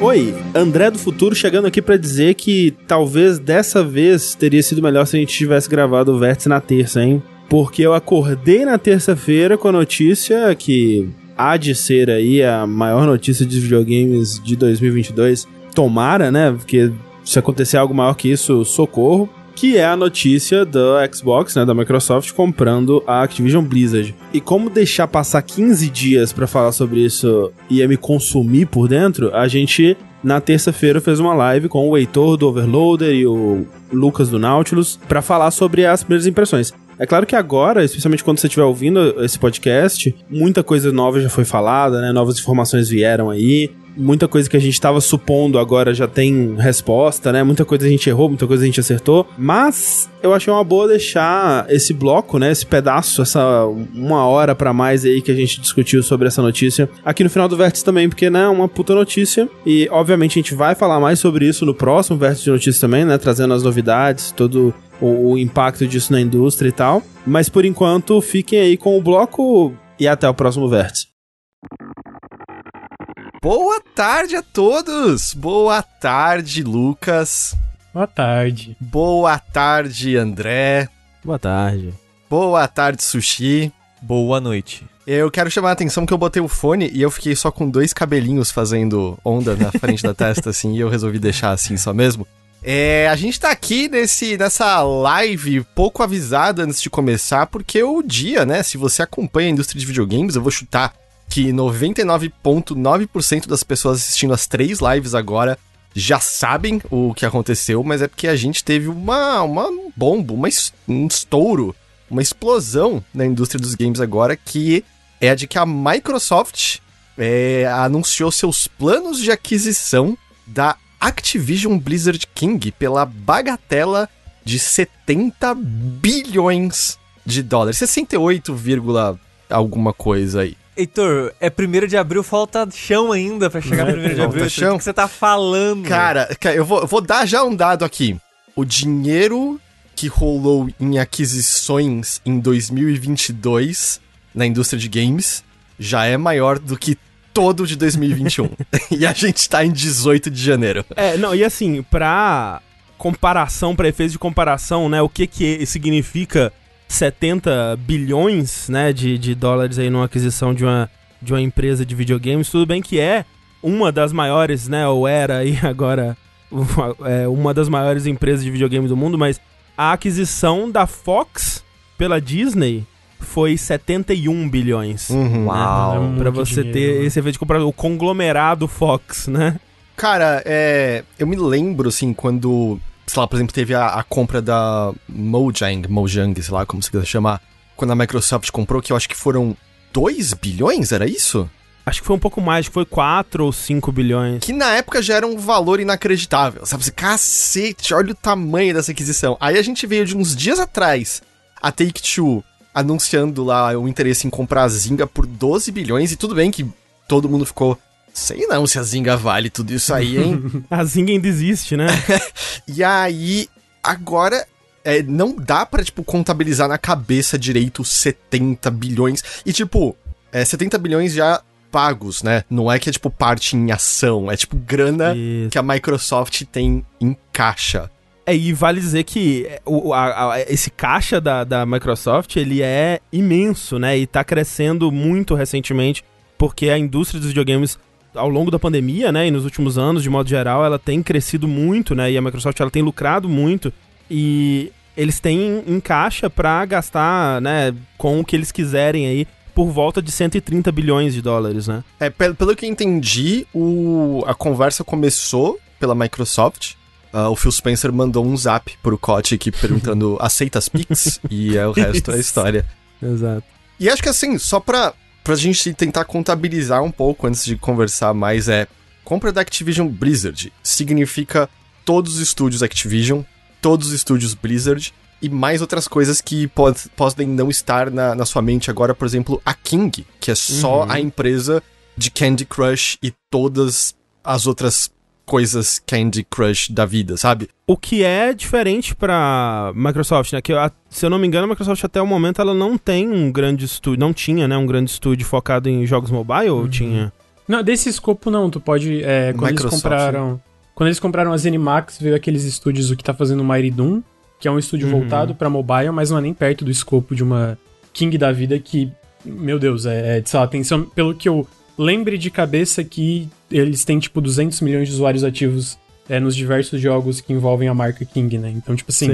Oi, André do Futuro chegando aqui pra dizer que talvez dessa vez teria sido melhor se a gente tivesse gravado o Vértice na terça, hein? Porque eu acordei na terça-feira com a notícia que há de ser aí a maior notícia de videogames de 2022. Tomara, né? Porque se acontecer algo maior que isso, socorro. Que é a notícia da Xbox, né, da Microsoft, comprando a Activision Blizzard. E como deixar passar 15 dias pra falar sobre isso ia me consumir por dentro, a gente, na terça-feira, fez uma live com o Heitor do Overloader e o Lucas do Nautilus pra falar sobre as primeiras impressões. É claro que agora, especialmente quando você estiver ouvindo esse podcast, muita coisa nova já foi falada, né? Novas informações vieram aí. Muita coisa que a gente tava supondo agora já tem resposta, né? Muita coisa a gente errou, muita coisa a gente acertou. Mas eu achei uma boa deixar esse bloco, né? Esse pedaço, essa uma hora pra mais aí que a gente discutiu sobre essa notícia aqui no final do Vértice também, porque, né? É uma puta notícia. E, obviamente, a gente vai falar mais sobre isso no próximo Vértice de Notícias também, né? Trazendo as novidades, todo o, o impacto disso na indústria e tal. Mas por enquanto, fiquem aí com o bloco e até o próximo Vértice. Boa tarde a todos! Boa tarde, Lucas. Boa tarde. Boa tarde, André. Boa tarde. Boa tarde, Sushi. Boa noite. Eu quero chamar a atenção que eu botei o fone e eu fiquei só com dois cabelinhos fazendo onda na frente da testa, assim, e eu resolvi deixar assim só mesmo. É, a gente tá aqui nesse, nessa live pouco avisada antes de começar, porque o dia, né? Se você acompanha a indústria de videogames, eu vou chutar que 99,9% das pessoas assistindo as três lives agora já sabem o que aconteceu, mas é porque a gente teve uma, uma um bombo, uma, um estouro, uma explosão na indústria dos games agora, que é a de que a Microsoft é, anunciou seus planos de aquisição da Activision Blizzard King pela bagatela de 70 bilhões de dólares. 68, vírgula alguma coisa aí. Heitor, é 1 de abril, falta chão ainda pra chegar no 1 de abril. chão? O que você tá falando? Cara, ca- eu vou, eu vou dar já um dado aqui. O dinheiro que rolou em aquisições em 2022 na indústria de games já é maior do que todo de 2021. e a gente tá em 18 de janeiro. É, não, e assim, pra comparação, pra efeitos de comparação, né, o que que significa 70 bilhões, né, de, de dólares aí numa aquisição de uma, de uma empresa de videogames, tudo bem que é uma das maiores, né, ou era aí agora uma, é, uma das maiores empresas de videogames do mundo, mas a aquisição da Fox pela Disney foi 71 bilhões. Uhum. Uau. É muito Pra você dinheiro, ter né? esse efeito de comparação, o conglomerado Fox, né? Cara, é, eu me lembro, assim, quando, sei lá, por exemplo, teve a, a compra da Mojang, Mojang, sei lá como se quiser chamar, quando a Microsoft comprou, que eu acho que foram 2 bilhões, era isso? Acho que foi um pouco mais, acho que foi 4 ou 5 bilhões. Que na época já era um valor inacreditável, sabe? Você, cacete, olha o tamanho dessa aquisição. Aí a gente veio de uns dias atrás, a Take-Two anunciando lá o interesse em comprar a Zynga por 12 bilhões, e tudo bem que todo mundo ficou... Sei não se a Zynga vale tudo isso aí, hein? A Zynga ainda existe, né? E aí, agora, é, não dá pra, tipo, contabilizar na cabeça direito 70 bilhões. E, tipo, é 70 bilhões já pagos, né? Não é que é, tipo, parte em ação. É, tipo, grana Isso. que a Microsoft tem em caixa. É, e vale dizer que é, o, a- a- esse caixa da, da Microsoft, ele é imenso, né? E tá crescendo muito recentemente, porque a indústria dos videogames, ao longo da pandemia, né? E nos últimos anos, de modo geral, ela tem crescido muito, né? E a Microsoft, ela tem lucrado muito. E eles têm em caixa pra gastar, né? Com o que eles quiserem aí, por volta de 130 bilhões de dólares, né? É, pe- pelo que entendi, o, a conversa começou pela Microsoft. Ah, o Phil Spencer mandou um zap pro Kotick perguntando aceita as Pix? e é, o resto é história. Exato. E acho que assim, só pra, pra gente tentar contabilizar um pouco antes de conversar mais, é. Compra da Activision Blizzard significa todos os estúdios Activision, todos os estúdios Blizzard e mais outras coisas que pod- podem não estar na, na sua mente agora, por exemplo, a King, que é só Uhum. a empresa de Candy Crush e todas as outras coisas Candy Crush da vida, sabe? O que é diferente pra Microsoft, né? Que a- se eu não me engano, a Microsoft até o momento ela não tem um grande estúdio, não tinha, né, um grande estúdio focado em jogos mobile ou tinha? Não, desse escopo não, tu pode. É, quando eles Microsoft. compraram. Quando eles compraram a ZeniMax, veio aqueles estúdios o que tá fazendo o Mighty Doom, que é um estúdio Uhum. voltado pra mobile, mas não é nem perto do escopo de uma King da vida que, meu Deus, é, é sei lá, tem, pelo que eu lembre de cabeça que eles têm tipo 200 milhões de usuários ativos é, nos diversos jogos que envolvem a marca King, né? Então, tipo assim,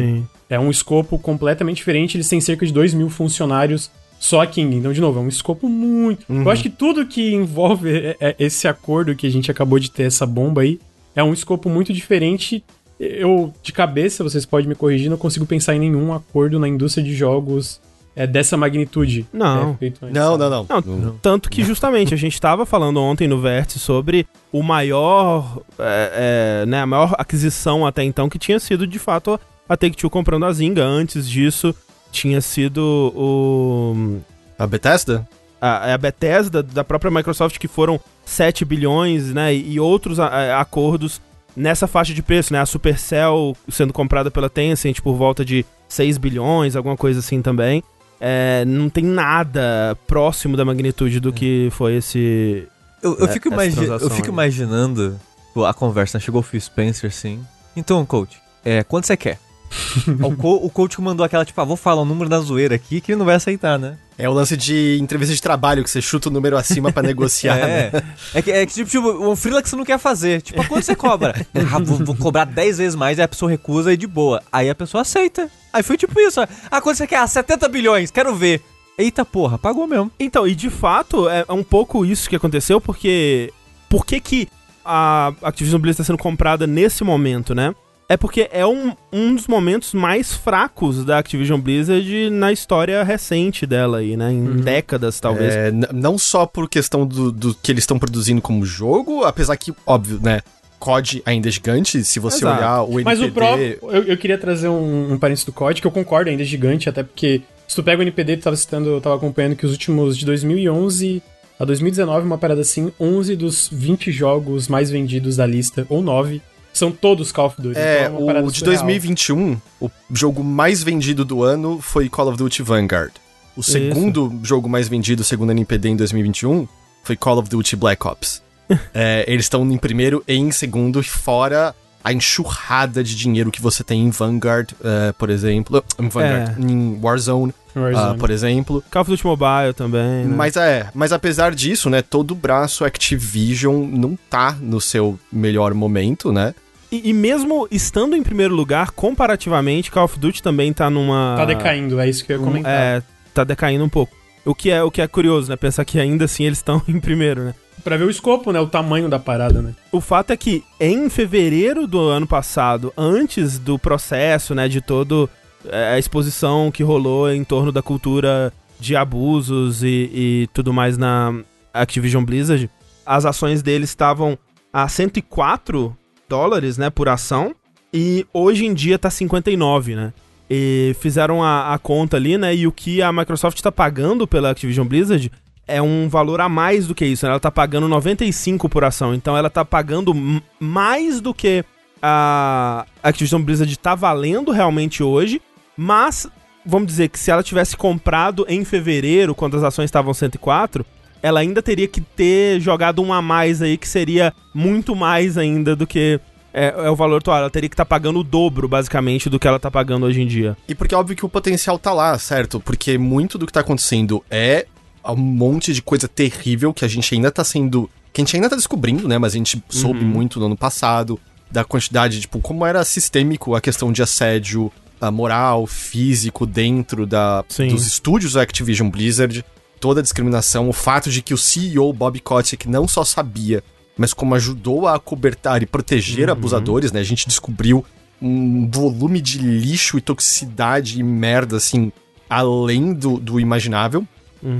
é um escopo completamente diferente. Eles têm cerca de 2 mil funcionários só a King. Então, de novo, é um escopo muito. Eu acho que tudo que envolve é- é esse acordo que a gente acabou de ter, essa bomba aí, é um escopo muito diferente. Eu, de cabeça, vocês podem me corrigir, não consigo pensar em nenhum acordo na indústria de jogos é, dessa magnitude. Não. É, Não, não, não. Não, tanto que justamente a gente estava falando ontem no Vértice sobre o maior, é, é, né, a maior aquisição até então que tinha sido de fato a Take-Two comprando a Zynga. Antes disso tinha sido o A Bethesda? a, a Bethesda da própria Microsoft que foram 7 bilhões, né, e outros a- a- acordos nessa faixa de preço, né, a Supercell sendo comprada pela Tencent por volta de 6 bilhões, alguma coisa assim também. É, não tem nada próximo da magnitude do que foi esse. Eu, eu É, fico, imagi- eu fico imaginando a conversa, né? chegou o Phil Spencer, assim. Então, coach, é, quanto você quer? o, co o coach mandou aquela, tipo, ah, vou falar o número da zoeira aqui, que ele não vai aceitar, né? É o lance de entrevista de trabalho, que você chuta o número acima pra negociar, né? é. É que, é que tipo, tipo, um freela que você não quer fazer. Tipo, ah, quanto você cobra? ah, vou, vou cobrar 10 vezes mais, aí a pessoa recusa e de boa. Aí a pessoa aceita. Aí foi tipo isso, ah, quanto você quer? Ah, 70 bilhões, quero ver. Eita porra, pagou mesmo. Então, e de fato é um pouco isso que aconteceu, porque. Por que, que a Activision Blizzard está sendo comprada nesse momento, né? É porque é um, um dos momentos mais fracos da Activision Blizzard na história recente dela aí, né? Em décadas, talvez. É, não só por questão do, do que eles estão produzindo como jogo, apesar que, óbvio, né? COD ainda é gigante, se você Exato. olhar o NPD... Mas o próprio. Eu, eu queria trazer um, um parênteses do código, que eu concordo, ainda é gigante, até porque se tu pega o NPD, tu tava citando, eu tava acompanhando que os últimos de 2011 a 2019, uma parada assim, 11 dos 20 jogos mais vendidos da lista, ou 9, são todos Call of Duty. É, então parada o de surreal. 2021, o jogo mais vendido do ano foi Call of Duty Vanguard. O segundo jogo mais vendido, segundo a NPD, em 2021, foi Call of Duty Black Ops. É, eles estão em primeiro e em segundo, fora a enxurrada de dinheiro que você tem em Vanguard, é, por exemplo. Em Vanguard, em Warzone, Warzone. ah, por exemplo. Call of Duty Mobile também, né? Mas é, mas apesar disso, né, todo o braço Activision não tá no seu melhor momento, né? E, e mesmo estando em primeiro lugar, comparativamente, Call of Duty também tá numa... Tá decaindo, é isso que eu ia comentar. É, tá decaindo um pouco. O que é, o que é curioso, né? Pensar que ainda assim eles estão em primeiro, né? Pra ver o escopo, né? O tamanho da parada, né? O fato é que em fevereiro do ano passado, antes do processo, né, de todo é, a exposição que rolou em torno da cultura de abusos e, e tudo mais na Activision Blizzard, as ações deles estavam a 104 dólares, né, por ação, e hoje em dia tá 59, né? E fizeram a, a conta ali, né? E o que a Microsoft tá pagando pela Activision Blizzard é um valor a mais do que isso, né? Ela tá pagando 95 por ação. Então ela tá pagando mais do que a Activision Blizzard tá valendo realmente hoje. Mas, vamos dizer que se ela tivesse comprado em fevereiro, quando as ações estavam 104, ela ainda teria que ter jogado um a mais aí, que seria muito mais ainda do que é, é o valor atual. Ela teria que estar pagando o dobro, basicamente, do que ela tá pagando hoje em dia. E porque é óbvio que o potencial tá lá, certo? Porque muito do que tá acontecendo é um monte de coisa terrível que a gente ainda tá sendo. que a gente ainda tá descobrindo, né? Mas a gente soube muito no ano passado. Da quantidade, tipo, como era sistêmico a questão de assédio ah, moral, físico dentro da, Sim. dos estúdios da Activision Blizzard. Toda a discriminação, o fato de que o CEO Bob Kotick não só sabia, mas como ajudou a cobertar e proteger abusadores, né? A gente descobriu um volume de lixo e toxicidade e merda, assim, além do, do imaginável.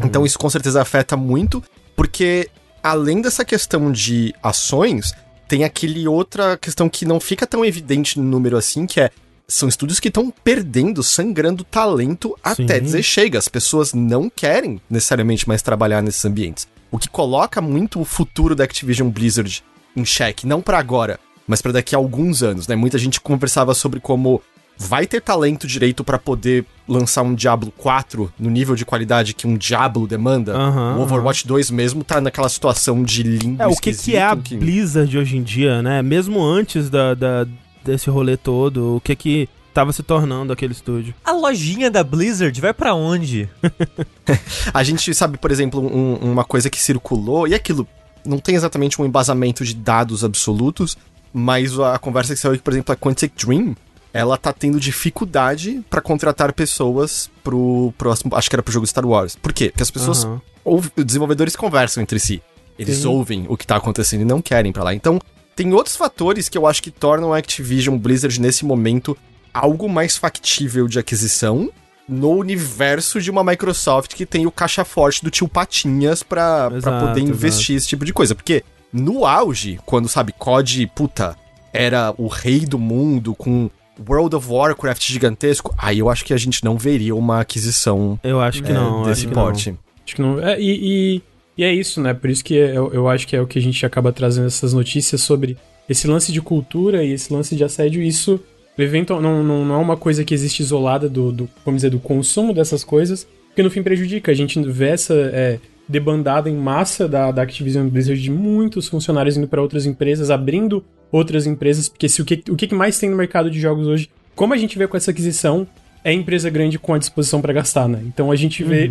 Então isso com certeza afeta muito, porque além dessa questão de ações, tem aquele outra questão que não fica tão evidente no número assim, que é são estúdios que estão perdendo, sangrando talento até Sim. dizer chega. As pessoas não querem necessariamente mais trabalhar nesses ambientes. O que coloca muito o futuro da Activision Blizzard em xeque, não pra agora, mas pra daqui a alguns anos, né? Muita gente conversava sobre como vai ter talento direito pra poder lançar um Diablo 4 no nível de qualidade que um Diablo demanda. Aham, o Overwatch 2 mesmo tá naquela situação de limbo É, o que, que é a esquisito Blizzard hoje em dia, né? Mesmo antes da, da- desse rolê todo, o que que tava se tornando aquele estúdio? A lojinha da Blizzard vai pra onde? A gente sabe, por exemplo, um- uma coisa que circulou, e aquilo não tem exatamente um embasamento de dados absolutos, mas a conversa que saiu por exemplo, a Quantic Dream, ela tá tendo dificuldade pra contratar pessoas pro próximo, acho que era pro jogo Star Wars. Por quê? Porque as pessoas, ou os desenvolvedores conversam entre si. Eles Sim. ouvem o que tá acontecendo e não querem ir pra lá. Então, tem outros fatores que eu acho que tornam a Activision Blizzard nesse momento algo mais factível de aquisição no universo de uma Microsoft que tem o caixa forte do tio Patinhas pra, pra Exato, poder investir esse tipo de coisa. Porque no auge, quando, sabe, COD, puta, era o rei do mundo com World of Warcraft gigantesco, aí eu acho que a gente não veria uma aquisição Eu acho que é, não. acho desse que porte. Acho que não. É, e, e, e é isso, né? Por isso que eu, eu acho que é o que a gente acaba trazendo essas notícias sobre esse lance de cultura e esse lance de assédio. Isso eventual, não, não, não é uma coisa que existe isolada do, do, vamos dizer, do consumo dessas coisas, porque no fim prejudica. A gente vê essa é, debandada em massa da, da Activision Blizzard de muitos funcionários indo para outras empresas, abrindo outras empresas, porque se o que, o que mais tem no mercado de jogos hoje, como a gente vê com essa aquisição, é empresa grande com a disposição para gastar, né? Então a gente vê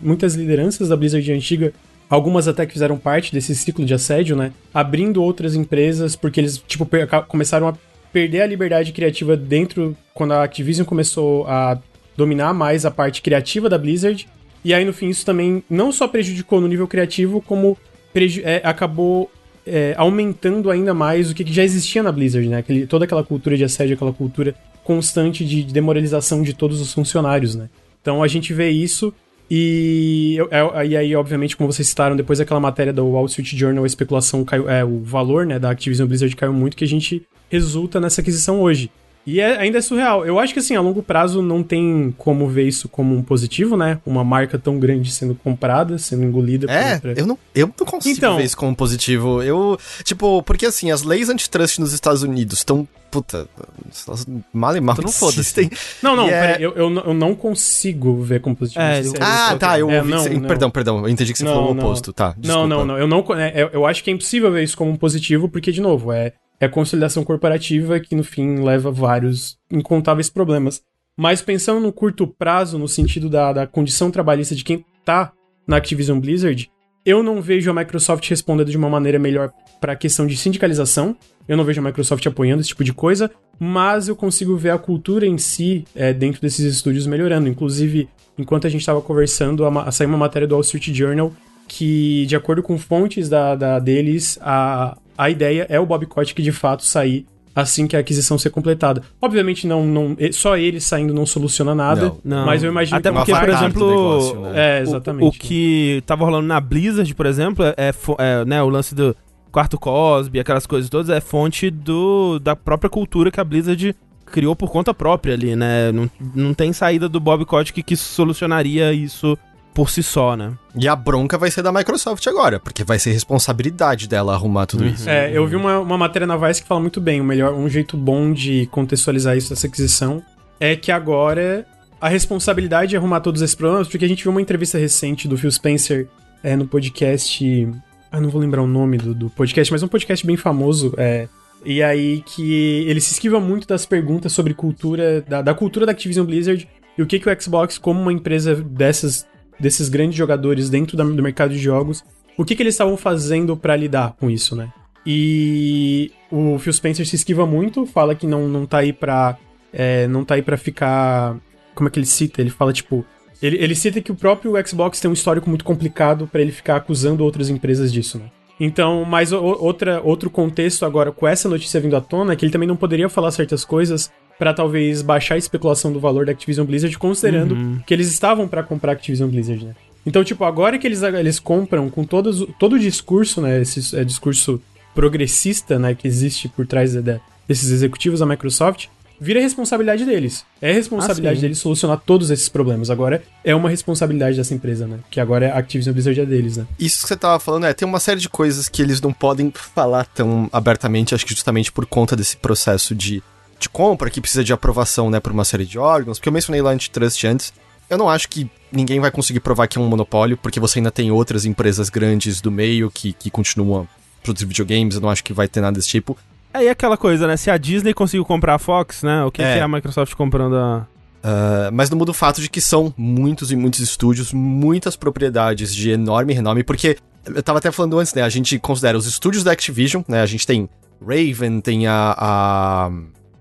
muitas lideranças da Blizzard antiga, algumas até que fizeram parte desse ciclo de assédio, né? Abrindo outras empresas, porque eles, tipo, começaram a perder a liberdade criativa dentro, quando a Activision começou a dominar mais a parte criativa da Blizzard. E aí, no fim, isso também não só prejudicou no nível criativo, como é, acabou é, aumentando ainda mais o que que já existia na Blizzard, né? Aquele, toda aquela cultura de assédio, aquela cultura constante de demoralização de todos os funcionários, né? Então a gente vê isso e, é- e aí, obviamente, como vocês citaram, depois daquela matéria do Wall Street Journal, a especulação caiu, é, o valor né, da Activision Blizzard caiu muito, que a gente resulta nessa aquisição hoje. E é- ainda é surreal. Eu acho que assim, a longo prazo não tem como ver isso como um positivo, né? Uma marca tão grande sendo comprada, sendo engolida. por É, outra- eu não, eu não consigo Então- ver isso como positivo. Eu, tipo, porque assim, as leis antitrust nos Estados Unidos estão, puta, elas mal e mal Então não foda-se. existem. Não, não, é- peraí, eu, eu, não- eu não consigo ver como positivo. É, não eu- Ah, isso. tá, eu É, ouvi. não, você- não. Perdão, perdão, eu entendi que você Não, falou o não. oposto, tá. Não, desculpa. não, não. Eu não é, eu- eu acho que é impossível ver isso como um positivo, porque, de novo, é, é consolidação corporativa que, no fim, leva a vários incontáveis problemas. Mas pensando no curto prazo, no sentido da, da condição trabalhista de quem tá na Activision Blizzard, eu não vejo a Microsoft respondendo de uma maneira melhor para a questão de sindicalização. Eu não vejo a Microsoft apoiando esse tipo de coisa, mas eu consigo ver a cultura em si é, dentro desses estúdios melhorando. Inclusive, enquanto a gente estava conversando, a, ma- saiu uma matéria do Wall Street Journal que, de acordo com fontes da, da- deles, a, a ideia é o Bob Kotick de fato sair assim que a aquisição ser completada. Obviamente, não, não só ele saindo não soluciona nada, Não, mas eu imagino Até que porque, por exemplo, negócio, né? É, o- exatamente. O, que tava rolando na Blizzard, por exemplo, é, é, né, o lance do quarto Cosby, aquelas coisas todas, é fonte do, da própria cultura que a Blizzard criou por conta própria ali, né? Não, não tem saída do Bob Kotick que solucionaria isso por si só, né? E a bronca vai ser da Microsoft agora, porque vai ser responsabilidade dela arrumar tudo isso. É, eu vi uma, uma matéria na Vice que fala muito bem. O melhor, um jeito bom de contextualizar isso, essa aquisição, é que agora a responsabilidade de arrumar todos esses problemas, porque a gente viu uma entrevista recente do Phil Spencer é, no podcast. Ah, não vou lembrar o nome do, do podcast, mas é um podcast bem famoso. É, e aí que ele se esquiva muito das perguntas sobre cultura, da, da cultura da Activision Blizzard e o que, que o Xbox, como uma empresa dessas, desses grandes jogadores dentro da- do mercado de jogos, o que, que eles estavam fazendo pra lidar com isso, né? E o Phil Spencer se esquiva muito, fala que não, não tá aí pra. é, não tá aí pra ficar. Como é que ele cita? Ele fala, tipo. Ele, ele cita que o próprio Xbox tem um histórico muito complicado pra ele ficar acusando outras empresas disso, né? Então, mas o- outra, outro contexto agora, com essa notícia vindo à tona, é que ele também não poderia falar certas coisas pra talvez baixar a especulação do valor da Activision Blizzard, considerando que eles estavam pra comprar a Activision Blizzard, né? Então, tipo, agora que eles, eles compram com todos, todo o discurso, né? Esse é, discurso progressista, né? Que existe por trás da- desses executivos da Microsoft, vira responsabilidade deles. É responsabilidade Ah, deles solucionar todos esses problemas. Agora é uma responsabilidade dessa empresa, né? Que agora é a Activision Blizzard é deles, né? Isso que você tava falando, é, tem uma série de coisas que eles não podem falar tão abertamente, acho que justamente por conta desse processo de, de compra, que precisa de aprovação, né, por uma série de órgãos, porque eu mencionei lá antitrust antes, eu não acho que ninguém vai conseguir provar que é um monopólio, porque você ainda tem outras empresas grandes do meio que, que continuam a produzir videogames, eu não acho que vai ter nada desse tipo. Aí aquela coisa, né? Se a Disney conseguiu comprar a Fox, né? O que É. que é a Microsoft comprando a. Ah, mas não muda o fato de que são muitos e muitos estúdios, muitas propriedades de enorme renome, porque eu tava até falando antes, né? A gente considera os estúdios da Activision, né? A gente tem Raven, tem a, a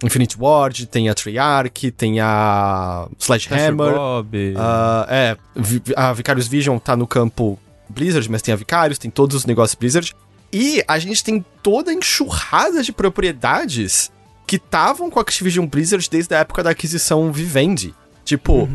Infinite Ward, tem a Treyarch, tem a Sledgehammer. Bob. ah, é, a Vicarious Vision tá no campo Blizzard, mas tem a Vicarious, tem todos os negócios Blizzard. E a gente tem toda a enxurrada de propriedades que estavam com a Activision Blizzard desde a época da aquisição Vivendi. Tipo,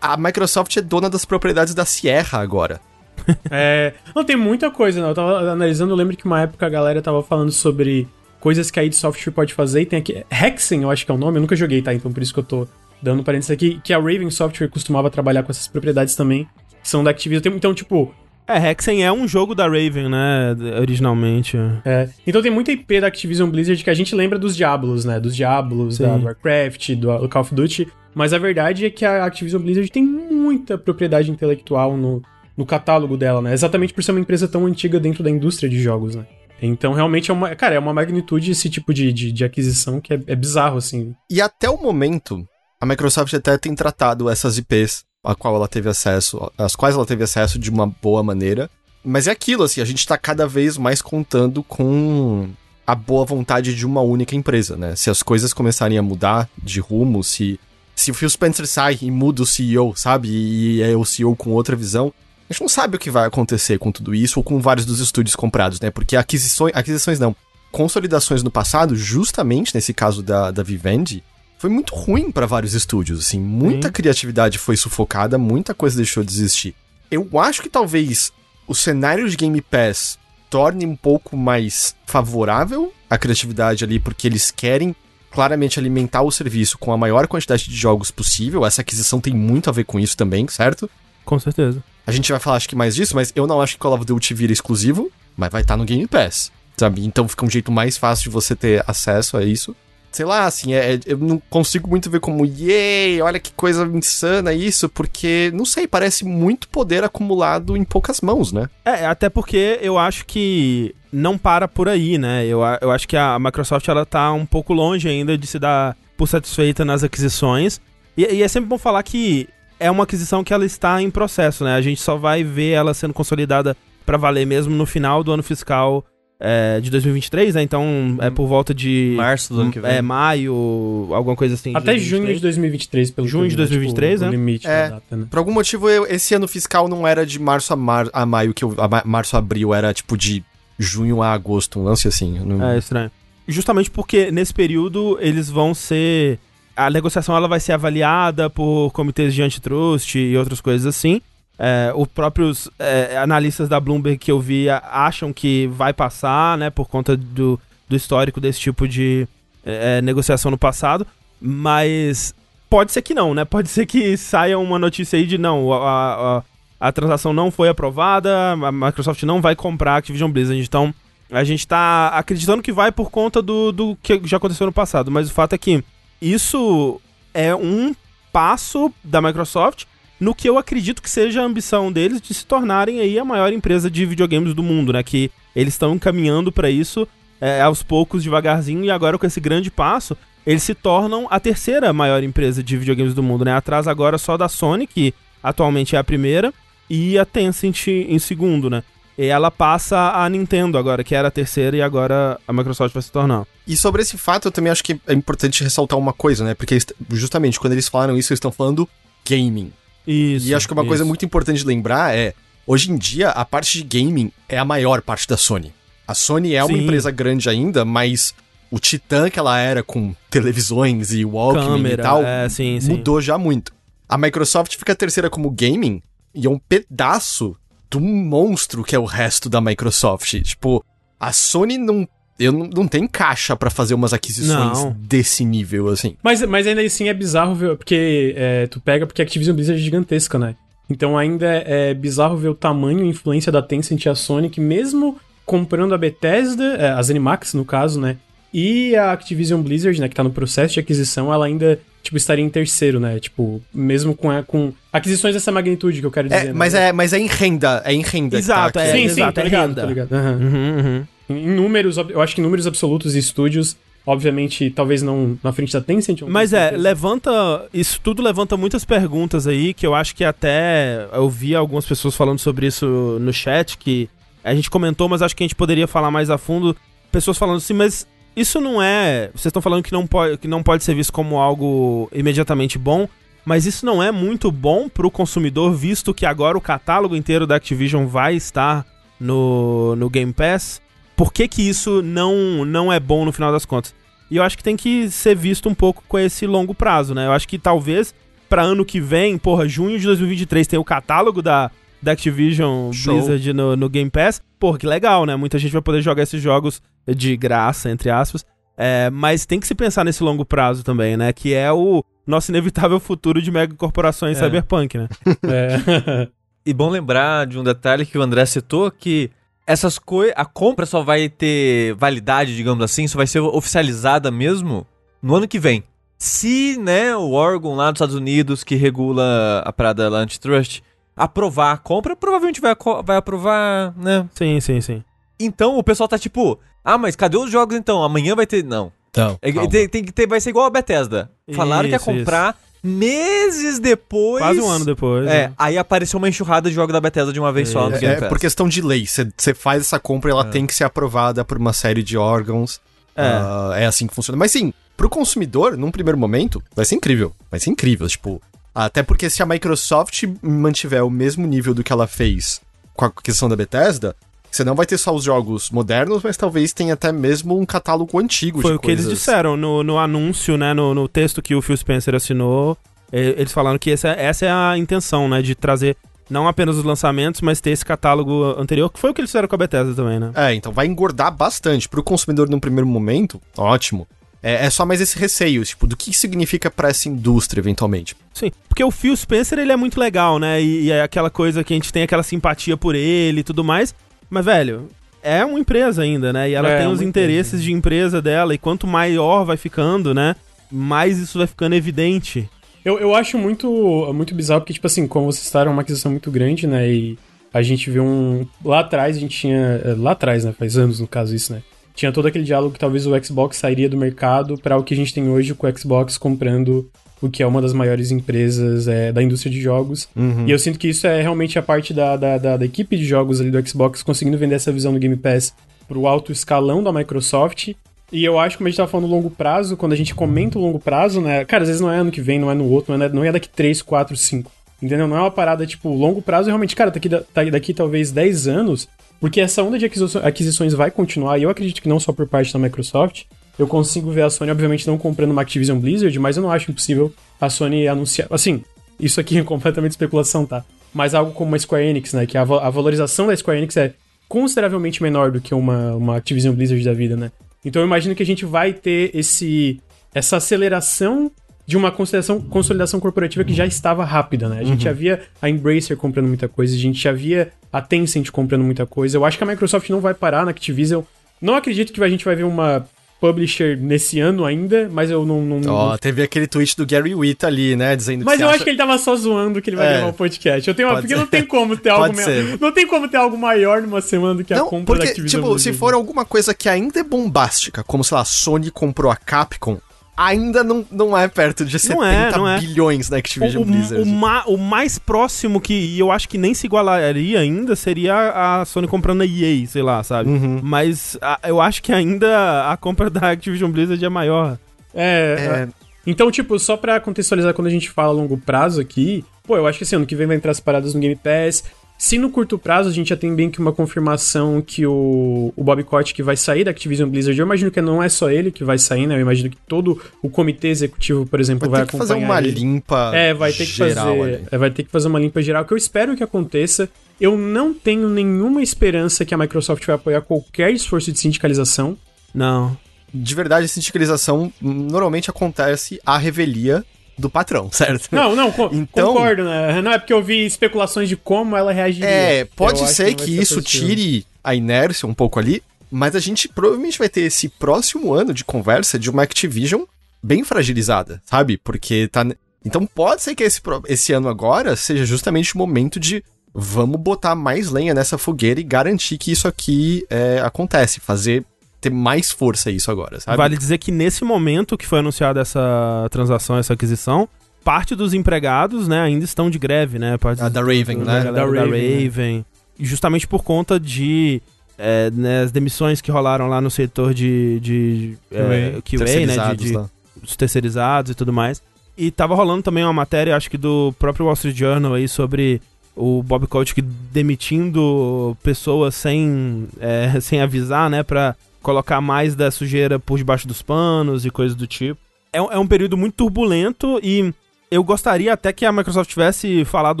a Microsoft é dona das propriedades da Sierra agora. É. Não, tem muita coisa, né? Eu tava analisando, eu lembro que uma época a galera tava falando sobre coisas que a id Software pode fazer. E tem aqui. Hexen, eu acho que é o nome, eu nunca joguei, tá? Então por isso que eu tô dando parênteses aqui. Que a Raven Software costumava trabalhar com essas propriedades também. que São da Activision. Então, tipo, É, Hexen é um jogo da Raven, né? Originalmente. É, então tem muita IP da Activision Blizzard que a gente lembra dos Diablos, né? Dos Diablos, Sim. da do Warcraft, do, do Call of Duty. Mas a verdade é que a Activision Blizzard tem muita propriedade intelectual no, no catálogo dela, né? Exatamente por ser uma empresa tão antiga dentro da indústria de jogos, né? Então realmente é uma. Cara, é uma magnitude esse tipo de, de, de aquisição que é, é bizarro, assim. E até o momento, a Microsoft até tem tratado essas IPs a qual ela teve acesso, às quais ela teve acesso de uma boa maneira. Mas é aquilo, assim, a gente tá cada vez mais contando com a boa vontade de uma única empresa, né? Se as coisas começarem a mudar de rumo, se, se o Phil Spencer sai e muda o CEO, sabe? E é o CEO com outra visão, a gente não sabe o que vai acontecer com tudo isso ou com vários dos estúdios comprados, né? Porque aquisições, aquisições não, consolidações no passado, justamente nesse caso da, da Vivendi, foi muito ruim pra vários estúdios, assim, muita Sim. criatividade foi sufocada, muita coisa deixou de existir. Eu acho que talvez o cenário de Game Pass torne um pouco mais favorável a criatividade ali, porque eles querem claramente alimentar o serviço com a maior quantidade de jogos possível. Essa aquisição tem muito a ver com isso também, certo? Com certeza. A gente vai falar, acho que mais disso, mas eu não acho que Call of Duty vira exclusivo, mas vai estar no Game Pass, sabe? Então fica um jeito mais fácil de você ter acesso a isso. Sei lá, assim, é, é- eu não consigo muito ver como, yay, olha que coisa insana isso, porque, não sei, parece muito poder acumulado em poucas mãos, né? É, até porque eu acho que não para por aí, né? Eu, eu acho que a Microsoft ela tá um pouco longe ainda de se dar por satisfeita nas aquisições. E, e é sempre bom falar que é uma aquisição que ela está em processo, né? A gente só vai ver ela sendo consolidada pra valer mesmo no final do ano fiscal é, de 2023, né? Então é por volta de Março do ano que vem. é, maio, alguma coisa assim. Até de junho de 2023, pelo Junho de que eu vi, né? 2023, tipo, né? O limite É. da data, né? Por algum motivo, eu- esse ano fiscal não era de março a, mar, a maio, que eu, a ma- março a abril, era tipo de junho a agosto, um lance assim. não- É estranho. Justamente porque nesse período eles vão ser. A negociação ela vai ser avaliada por comitês de antitrust e outras coisas assim. É, os próprios é, analistas da Bloomberg que eu vi acham que vai passar, né, por conta do, do histórico desse tipo de é, negociação no passado. Mas pode ser que não, né? Pode ser que saia uma notícia aí de não, a, a, a transação não foi aprovada, a Microsoft não vai comprar a Activision Blizzard. Então, a gente tá acreditando que vai por conta do, do que já aconteceu no passado, mas o fato é que isso é um passo da Microsoft no que eu acredito que seja a ambição deles de se tornarem aí a maior empresa de videogames do mundo, né? Que eles estão encaminhando para isso é, aos poucos, devagarzinho, e agora com esse grande passo, eles se tornam a terceira maior empresa de videogames do mundo, né? Atrás agora só da Sony, que atualmente é a primeira, e a Tencent em segundo, né? E ela passa a Nintendo agora, que era a terceira, e agora a Microsoft vai se tornar. E sobre esse fato, eu também acho que é importante ressaltar uma coisa, né? Porque justamente quando eles falaram isso, eles estão falando gaming. Isso. e acho que uma coisa isso. muito importante de lembrar é, hoje em dia, a parte de gaming é a maior parte da Sony. A Sony é uma Sim. empresa grande ainda, mas o titã que ela era com televisões e Walkman câmera, e tal, é, sim, sim. mudou já muito. A Microsoft fica terceira como gaming e é um pedaço do monstro que é o resto da Microsoft. Tipo, a Sony não, eu, não, não tem caixa pra fazer umas aquisições Não. desse nível, assim. Mas, mas ainda assim é bizarro ver, porque é, tu pega porque a Activision Blizzard é gigantesca, né? Então ainda é, é bizarro ver o tamanho e a influência da Tencent e a Sony, que mesmo comprando a Bethesda, é, a ZeniMax no caso, né? E a Activision Blizzard, né, que tá no processo de aquisição, ela ainda, tipo, estaria em terceiro, né? Tipo, mesmo com, a- com aquisições dessa magnitude que eu quero dizer. É, né? mas, é, mas é em renda, é em renda. que Exato, tá é, Sim, sim, exato, tô é ligado, renda. tô ligado. Aham. Uhum, uhum. Em números, eu acho que em números absolutos e estúdios, obviamente, talvez não na frente da Tencent. Mas é, certeza. levanta. Isso tudo levanta muitas perguntas aí que eu acho que até eu vi algumas pessoas falando sobre isso no chat, que a gente comentou, mas acho que a gente poderia falar mais a fundo. Pessoas falando assim, mas isso não é. Vocês estão falando que não, pode, que não pode ser visto como algo imediatamente bom. Mas isso não é muito bom pro consumidor, visto que agora o catálogo inteiro da Activision vai estar no, no Game Pass. Por que, que isso não, não é bom no final das contas? E eu acho que tem que ser visto um pouco com esse longo prazo, né? Eu acho que talvez pra ano que vem, porra, junho de 2023 tem o catálogo da, da Activision Show. Blizzard no, no Game Pass. Porra, que legal, né? Muita gente vai poder jogar esses jogos de graça, entre aspas. É, mas tem que se pensar nesse longo prazo também, né? Que é o nosso inevitável futuro de megacorporações É. cyberpunk, né? É. E bom lembrar de um detalhe que o André citou, que essas coisas. A compra só vai ter validade, digamos assim, só vai ser oficializada mesmo no ano que vem. Se, né, o órgão lá dos Estados Unidos que regula a parada lá antitrust aprovar a compra, provavelmente vai, vai aprovar, né? Sim, sim, sim. Então o pessoal tá tipo, ah, mas cadê os jogos então? Amanhã vai ter. Não. Então, É, tem, tem que ter, vai ser igual a Bethesda. Falaram que ia Isso, comprar meses depois. Quase um ano depois. É, né? aí apareceu uma enxurrada de jogo da Bethesda de uma vez só no É, Game é Pass. por questão de lei. Você faz essa compra, ela tem que ser aprovada por uma série de órgãos. É. Ah, é assim que funciona. Mas sim, pro consumidor, num primeiro momento, vai ser incrível. Vai ser incrível, tipo. Até porque se a Microsoft mantiver o mesmo nível do que ela fez com a questão da Bethesda, você não vai ter só os jogos modernos, mas talvez tenha até mesmo um catálogo antigo Foi de o que eles coisas. disseram no, no anúncio, né? No, no texto que o Phil Spencer assinou. Eles falaram que essa, essa é a intenção, né? De trazer não apenas os lançamentos, mas ter esse catálogo anterior, que foi o que eles fizeram com a Bethesda também, né? É, então vai engordar bastante. Pro consumidor num primeiro momento, ótimo. É, é só mais esse receio, tipo, do que significa pra essa indústria, eventualmente. Sim, porque o Phil Spencer, ele é muito legal, né? E, e é aquela coisa que a gente tem aquela simpatia por ele e tudo mais. Mas, velho, é uma empresa ainda, né? E ela É, tem uma os empresa. interesses de empresa dela. E quanto maior vai ficando, né? Mais isso vai ficando evidente. Eu, eu acho muito, muito bizarro, porque, tipo assim, como vocês estavam uma aquisição muito grande, né? E a gente viu um. Lá atrás a gente tinha. é, Lá atrás, né? Faz anos, no caso, isso, né? Tinha todo aquele diálogo que talvez o Xbox sairia do mercado para o que a gente tem hoje com o Xbox comprando o que é uma das maiores empresas é, da indústria de jogos. E eu sinto que isso é realmente a parte da, da, da, da equipe de jogos ali do Xbox conseguindo vender essa visão do Game Pass pro alto escalão da Microsoft. E eu acho que, como a gente tava falando longo prazo, quando a gente comenta o longo prazo, né? Cara, às vezes não é ano que vem, não é no outro, não é, não é daqui 3, 4, 5. Entendeu? Não é uma parada, tipo, longo prazo, realmente, cara, daqui, daqui, daqui talvez 10 anos, porque essa onda de aquisições, vai continuar, e eu acredito que não só por parte da Microsoft. Eu consigo ver a Sony, obviamente, não comprando uma Activision Blizzard, mas eu não acho impossível a Sony anunciar. Assim, isso aqui é completamente especulação, tá? Mas algo como uma Square Enix, né? Que a, a valorização da Square Enix é consideravelmente menor do que uma, uma Activision Blizzard da vida, né? Então eu imagino que a gente vai ter esse essa aceleração de uma consolidação, consolidação corporativa que já estava rápida, né? A gente já via a Embracer comprando muita coisa, a gente já via a Tencent comprando muita coisa. Eu acho que a Microsoft não vai parar na Activision. Não acredito que a gente vai ver uma publisher nesse ano ainda, mas eu não. não- Ó, não- teve aquele tweet do Gary Witt ali, né? Dizendo mas eu você acho que ele tava só zoando que ele vai É. gravar o podcast. Eu tenho uma, porque ser. não tem como ter algo me-. Não tem como ter algo maior numa semana do que a Não, compra da porque, Activision tipo, se for alguma coisa que ainda é bombástica, como, sei lá, a Sony comprou a Capcom, ainda não, não é perto de 70 Não é, não é. bilhões da Activision O, Blizzard. o, ma- o mais próximo que, e eu acho que nem se igualaria ainda, seria a Sony comprando a EA, sei lá, sabe? Uhum. Mas a- eu acho que ainda a compra da Activision Blizzard é maior. É, É, Então, tipo, só pra contextualizar quando a gente fala longo prazo aqui, pô, eu acho que assim, ano que vem vai entrar as paradas no Game Pass. Se no curto prazo a gente já tem bem que uma confirmação que o, o Bob Kotick vai sair da Activision Blizzard, eu imagino que não é só ele que vai sair, né? Eu imagino que todo o comitê executivo, por exemplo, vai, vai ter que fazer acompanhar uma ele. limpa É, vai ter que geral fazer. é, vai ter que fazer uma limpa geral, que eu espero que aconteça. Eu não tenho nenhuma esperança que a Microsoft vai apoiar qualquer esforço de sindicalização. Não. De verdade, a sindicalização hum, normalmente acontece à revelia do patrão, certo? Não, não, co- Então- concordo, né? Não é porque eu vi especulações de como ela reagiria. É, pode ser que ser isso possível. tire a inércia um pouco ali, mas a gente provavelmente vai ter esse próximo ano de conversa de uma Activision bem fragilizada, sabe? Porque tá. Então pode ser que esse, esse ano agora seja justamente o momento de vamos botar mais lenha nessa fogueira e garantir que isso aqui é, acontece, fazer ter mais força isso agora, sabe? Vale dizer que nesse momento que foi anunciada essa transação, essa aquisição, parte dos empregados, né, ainda estão de greve, né? Parte A da Raven, da né? Da da Raven, Raven. E justamente por conta de é, né, as demissões que rolaram lá no setor de, de é, QA, né? Terceirizados De, de os terceirizados e tudo mais. E tava rolando também uma matéria, acho que do próprio Wall Street Journal aí, sobre o Bob Kotick demitindo pessoas sem, é, sem avisar, né? Pra colocar mais da sujeira por debaixo dos panos e coisas do tipo. É, um- é um período muito turbulento e eu gostaria até que a Microsoft tivesse falado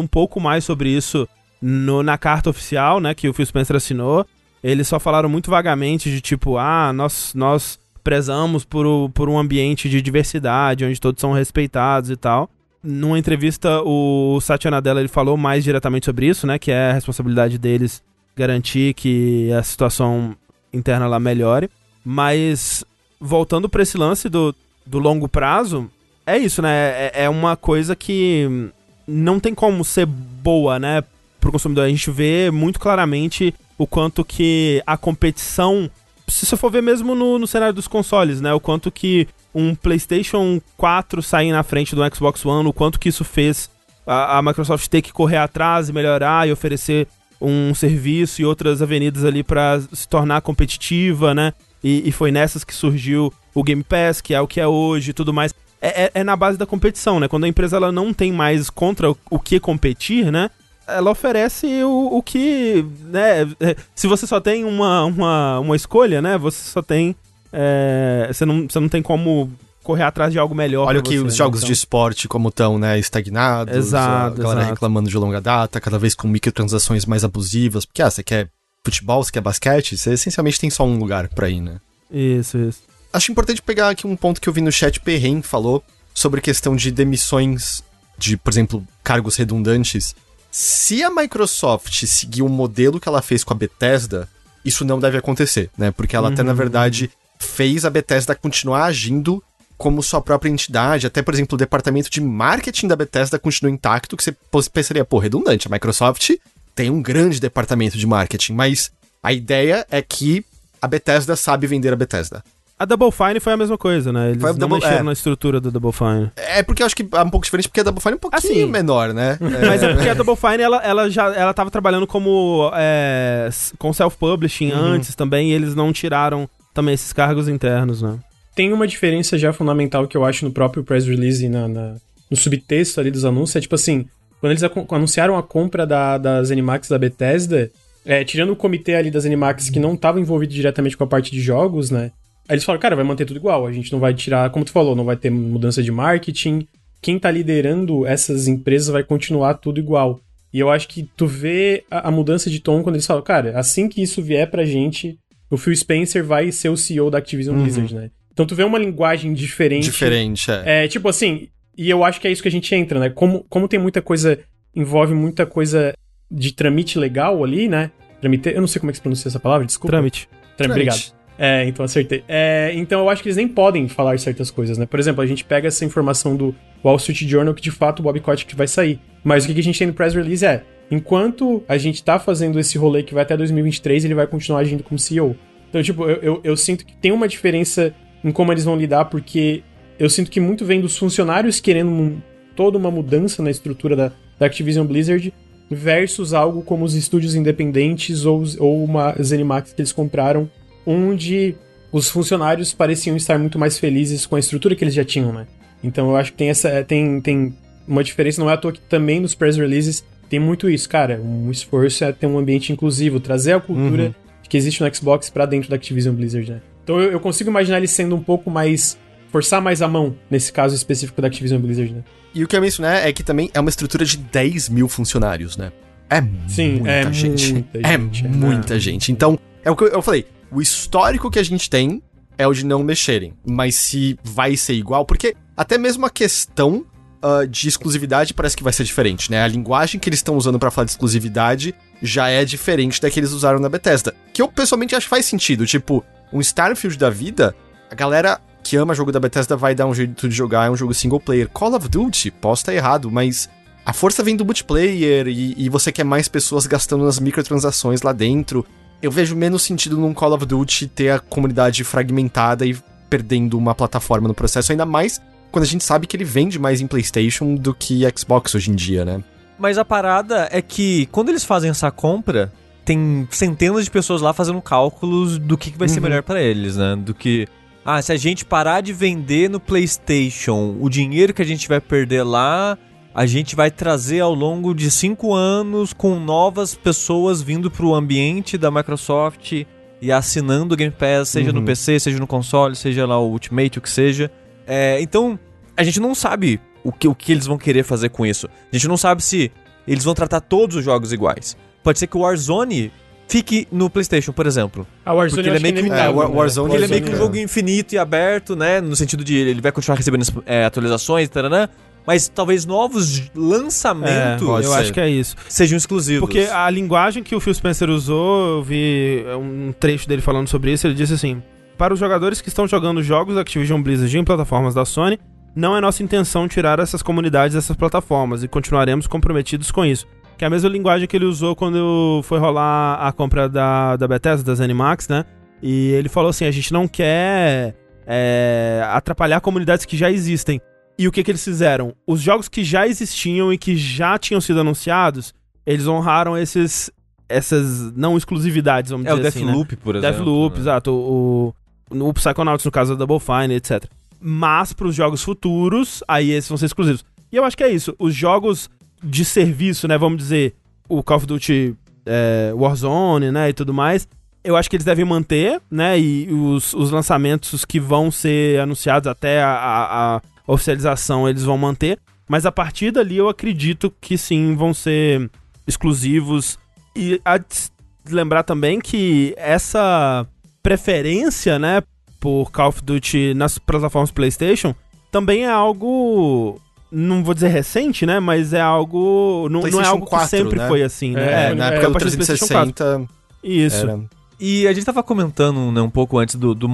um pouco mais sobre isso no- na carta oficial, né? Que o Phil Spencer assinou. Eles só falaram muito vagamente de tipo, ah, nós, nós prezamos por, o- por um ambiente de diversidade, onde todos são respeitados e tal. Numa entrevista, o Satya Nadella ele falou mais diretamente sobre isso, né? Que é a responsabilidade deles garantir que a situação interna lá melhore. Mas, voltando para esse lance do, do longo prazo, é isso, né? É, é uma coisa que não tem como ser boa, né? Pro consumidor. A gente vê muito claramente o quanto que a competição se você for ver mesmo no, no cenário dos consoles, né? O quanto que um PlayStation 4 sair na frente do Xbox One, o quanto que isso fez a, a Microsoft ter que correr atrás e melhorar e oferecer um serviço e outras avenidas ali para se tornar competitiva, né? E, e foi nessas que surgiu o Game Pass, que é o que é hoje e tudo mais. É, é- é na base da competição, né? Quando a empresa ela não tem mais contra o, o que competir, né? Ela oferece o, o que, né? é, Se você só tem uma, uma, uma escolha, né? Você só tem. é, você, não, você não tem como correr atrás de algo melhor. Olha que você, os né? jogos Então- de esporte como estão, né, estagnados, Exato, a galera exato. reclamando de longa data, cada vez com microtransações mais abusivas, porque ah, você quer futebol, você quer basquete, você essencialmente tem só um lugar pra ir, né? Isso, isso. acho importante pegar aqui um ponto que eu vi no chat, Perren falou sobre questão de demissões de, por exemplo, cargos redundantes. Se a Microsoft seguir o modelo que ela fez com a Bethesda, isso não deve acontecer, né? Porque ela até, na verdade, fez a Bethesda continuar agindo como sua própria entidade. Até, por exemplo, o departamento de marketing da Bethesda continua intacto, que você pensaria, pô, redundante. A Microsoft tem um grande departamento de marketing, mas a ideia é que a Bethesda sabe vender a Bethesda. A Double Fine foi a mesma coisa, né? Eles Foi não Double- mexeram é. na estrutura do Double Fine. É porque eu acho que é um pouco diferente, porque a Double Fine é um pouquinho Assim. menor, né? Mas é porque a Double Fine, ela, ela já ela tava trabalhando como é, com self-publishing antes também, e eles não tiraram também esses cargos internos, né? Tem uma diferença já fundamental que eu acho no próprio press release e na, na- no subtexto ali dos anúncios. É tipo assim, quando eles anunciaram a compra da, das Animax da Bethesda, é, tirando o comitê ali das Animax que não estava envolvido diretamente com a parte de jogos, né? Aí eles falaram, cara, vai manter tudo igual. A gente não vai tirar, como tu falou, não vai ter mudança de marketing. Quem tá liderando essas empresas vai continuar tudo igual. E eu acho que tu vê a, a mudança de tom quando eles falam, cara, assim que isso vier pra gente, o Phil Spencer vai ser o CEO da Activision Blizzard, né? Então tu vê uma linguagem diferente. Diferente, é. É, tipo assim, e eu acho que é isso que a gente entra, né? Como, como tem muita coisa, envolve muita coisa de tramite legal ali, né? Tramite, eu não sei como é que se pronuncia essa palavra, desculpa. Trâmite. Trâmite, obrigado. É, então acertei. É, então eu acho que eles nem podem falar certas coisas, né? Por exemplo, a gente pega essa informação do Wall Street Journal que de fato o Bob Kotick vai sair. Mas o que que a gente tem no press release é, enquanto a gente tá fazendo esse rolê que vai até 2023, ele vai continuar agindo como CEO. Então, tipo, eu, eu, eu sinto que tem uma diferença em como eles vão lidar, porque eu sinto que muito vem dos funcionários querendo um- toda uma mudança na estrutura da, da Activision Blizzard versus algo como os estúdios independentes ou, ou uma Zenimax que eles compraram, onde os funcionários pareciam estar muito mais felizes com a estrutura que eles já tinham, né? Então eu acho que tem essa tem, tem uma diferença, não é à toa que também nos press releases tem muito isso, cara. Um esforço é ter um ambiente inclusivo, trazer a cultura que existe no Xbox pra dentro da Activision Blizzard, né? Então eu, eu consigo imaginar eles sendo um pouco mais forçar mais a mão nesse caso específico da Activision Blizzard, né? E o que eu ia mencionar é que também é uma estrutura de 10 mil funcionários, né? É Sim, muita é gente. muita é gente, é. muita gente. Então, é o que eu, eu falei. O histórico que a gente tem é o de não mexerem. Mas se vai ser igual, porque até mesmo a questão ah, de exclusividade parece que vai ser diferente, né? A linguagem que eles estão usando pra falar de exclusividade já é diferente da que eles usaram na Bethesda. Que eu pessoalmente acho que faz sentido. Tipo, um Starfield da vida, a galera que ama jogo da Bethesda vai dar um jeito de jogar, é um jogo single player. Call of Duty, posso estar errado, mas a força vem do multiplayer e, e você quer mais pessoas gastando nas microtransações lá dentro. Eu vejo menos sentido num Call of Duty ter a comunidade fragmentada e perdendo uma plataforma no processo, ainda mais quando a gente sabe que ele vende mais em PlayStation do que Xbox hoje em dia, né? Mas a parada é que quando eles fazem essa compra, tem centenas de pessoas lá fazendo cálculos do que, que vai ser melhor pra eles, né? Do que. Ah, se a gente parar de vender no PlayStation, o dinheiro que a gente vai perder lá, a gente vai trazer ao longo de cinco anos com novas pessoas vindo pro ambiente da Microsoft e assinando o Game Pass, seja no PC, seja no console, seja lá o Ultimate, o que seja. É, então, a gente não sabe o que, o que eles vão querer fazer com isso. A gente não sabe se eles vão tratar todos os jogos iguais. Pode ser que o Warzone fique no PlayStation, por exemplo. A Warzone ele é meio que- é, né? Warzone Porque ele é meio que um é. jogo infinito e aberto, né? No sentido de ele vai continuar recebendo é, atualizações, taranã, mas talvez novos lançamentos É, eu acho que é isso. sejam exclusivos. Porque a linguagem que o Phil Spencer usou, eu vi um trecho dele falando sobre isso, ele disse assim: Para os jogadores que estão jogando jogos da Activision Blizzard em plataformas da Sony, não é nossa intenção tirar essas comunidades dessas plataformas e continuaremos comprometidos com isso. Que é a mesma linguagem que ele usou quando foi rolar a compra da, da Bethesda, das Animax, né? E ele falou assim: a gente não quer é, atrapalhar comunidades que já existem. E o que, que eles fizeram? Os jogos que já existiam e que já tinham sido anunciados, eles honraram esses essas não exclusividades, vamos é o dizer assim, né? Deathloop, por exemplo. Deathloop, né? exato. O, o, o Psychonauts, no caso da Double Fine, etc. Mas pros jogos futuros, aí esses vão ser exclusivos. E eu acho que é isso. Os jogos de serviço, né? Vamos dizer, o Call of Duty é, Warzone, né? E tudo mais. Eu acho que eles devem manter, né? E os, os lançamentos que vão ser anunciados até a, a- a oficialização, eles vão manter. Mas a partir dali eu acredito que sim, vão ser exclusivos. E a lembrar também que essa preferência, né, por Call of Duty nas plataformas PlayStation também é algo. Não vou dizer recente, né? Mas é algo. Não, não é algo 4, que sempre né? foi assim, né? É, na é, época a do partir do PlayStation 360 Isso. era... E a gente tava comentando né, um pouco antes do, do,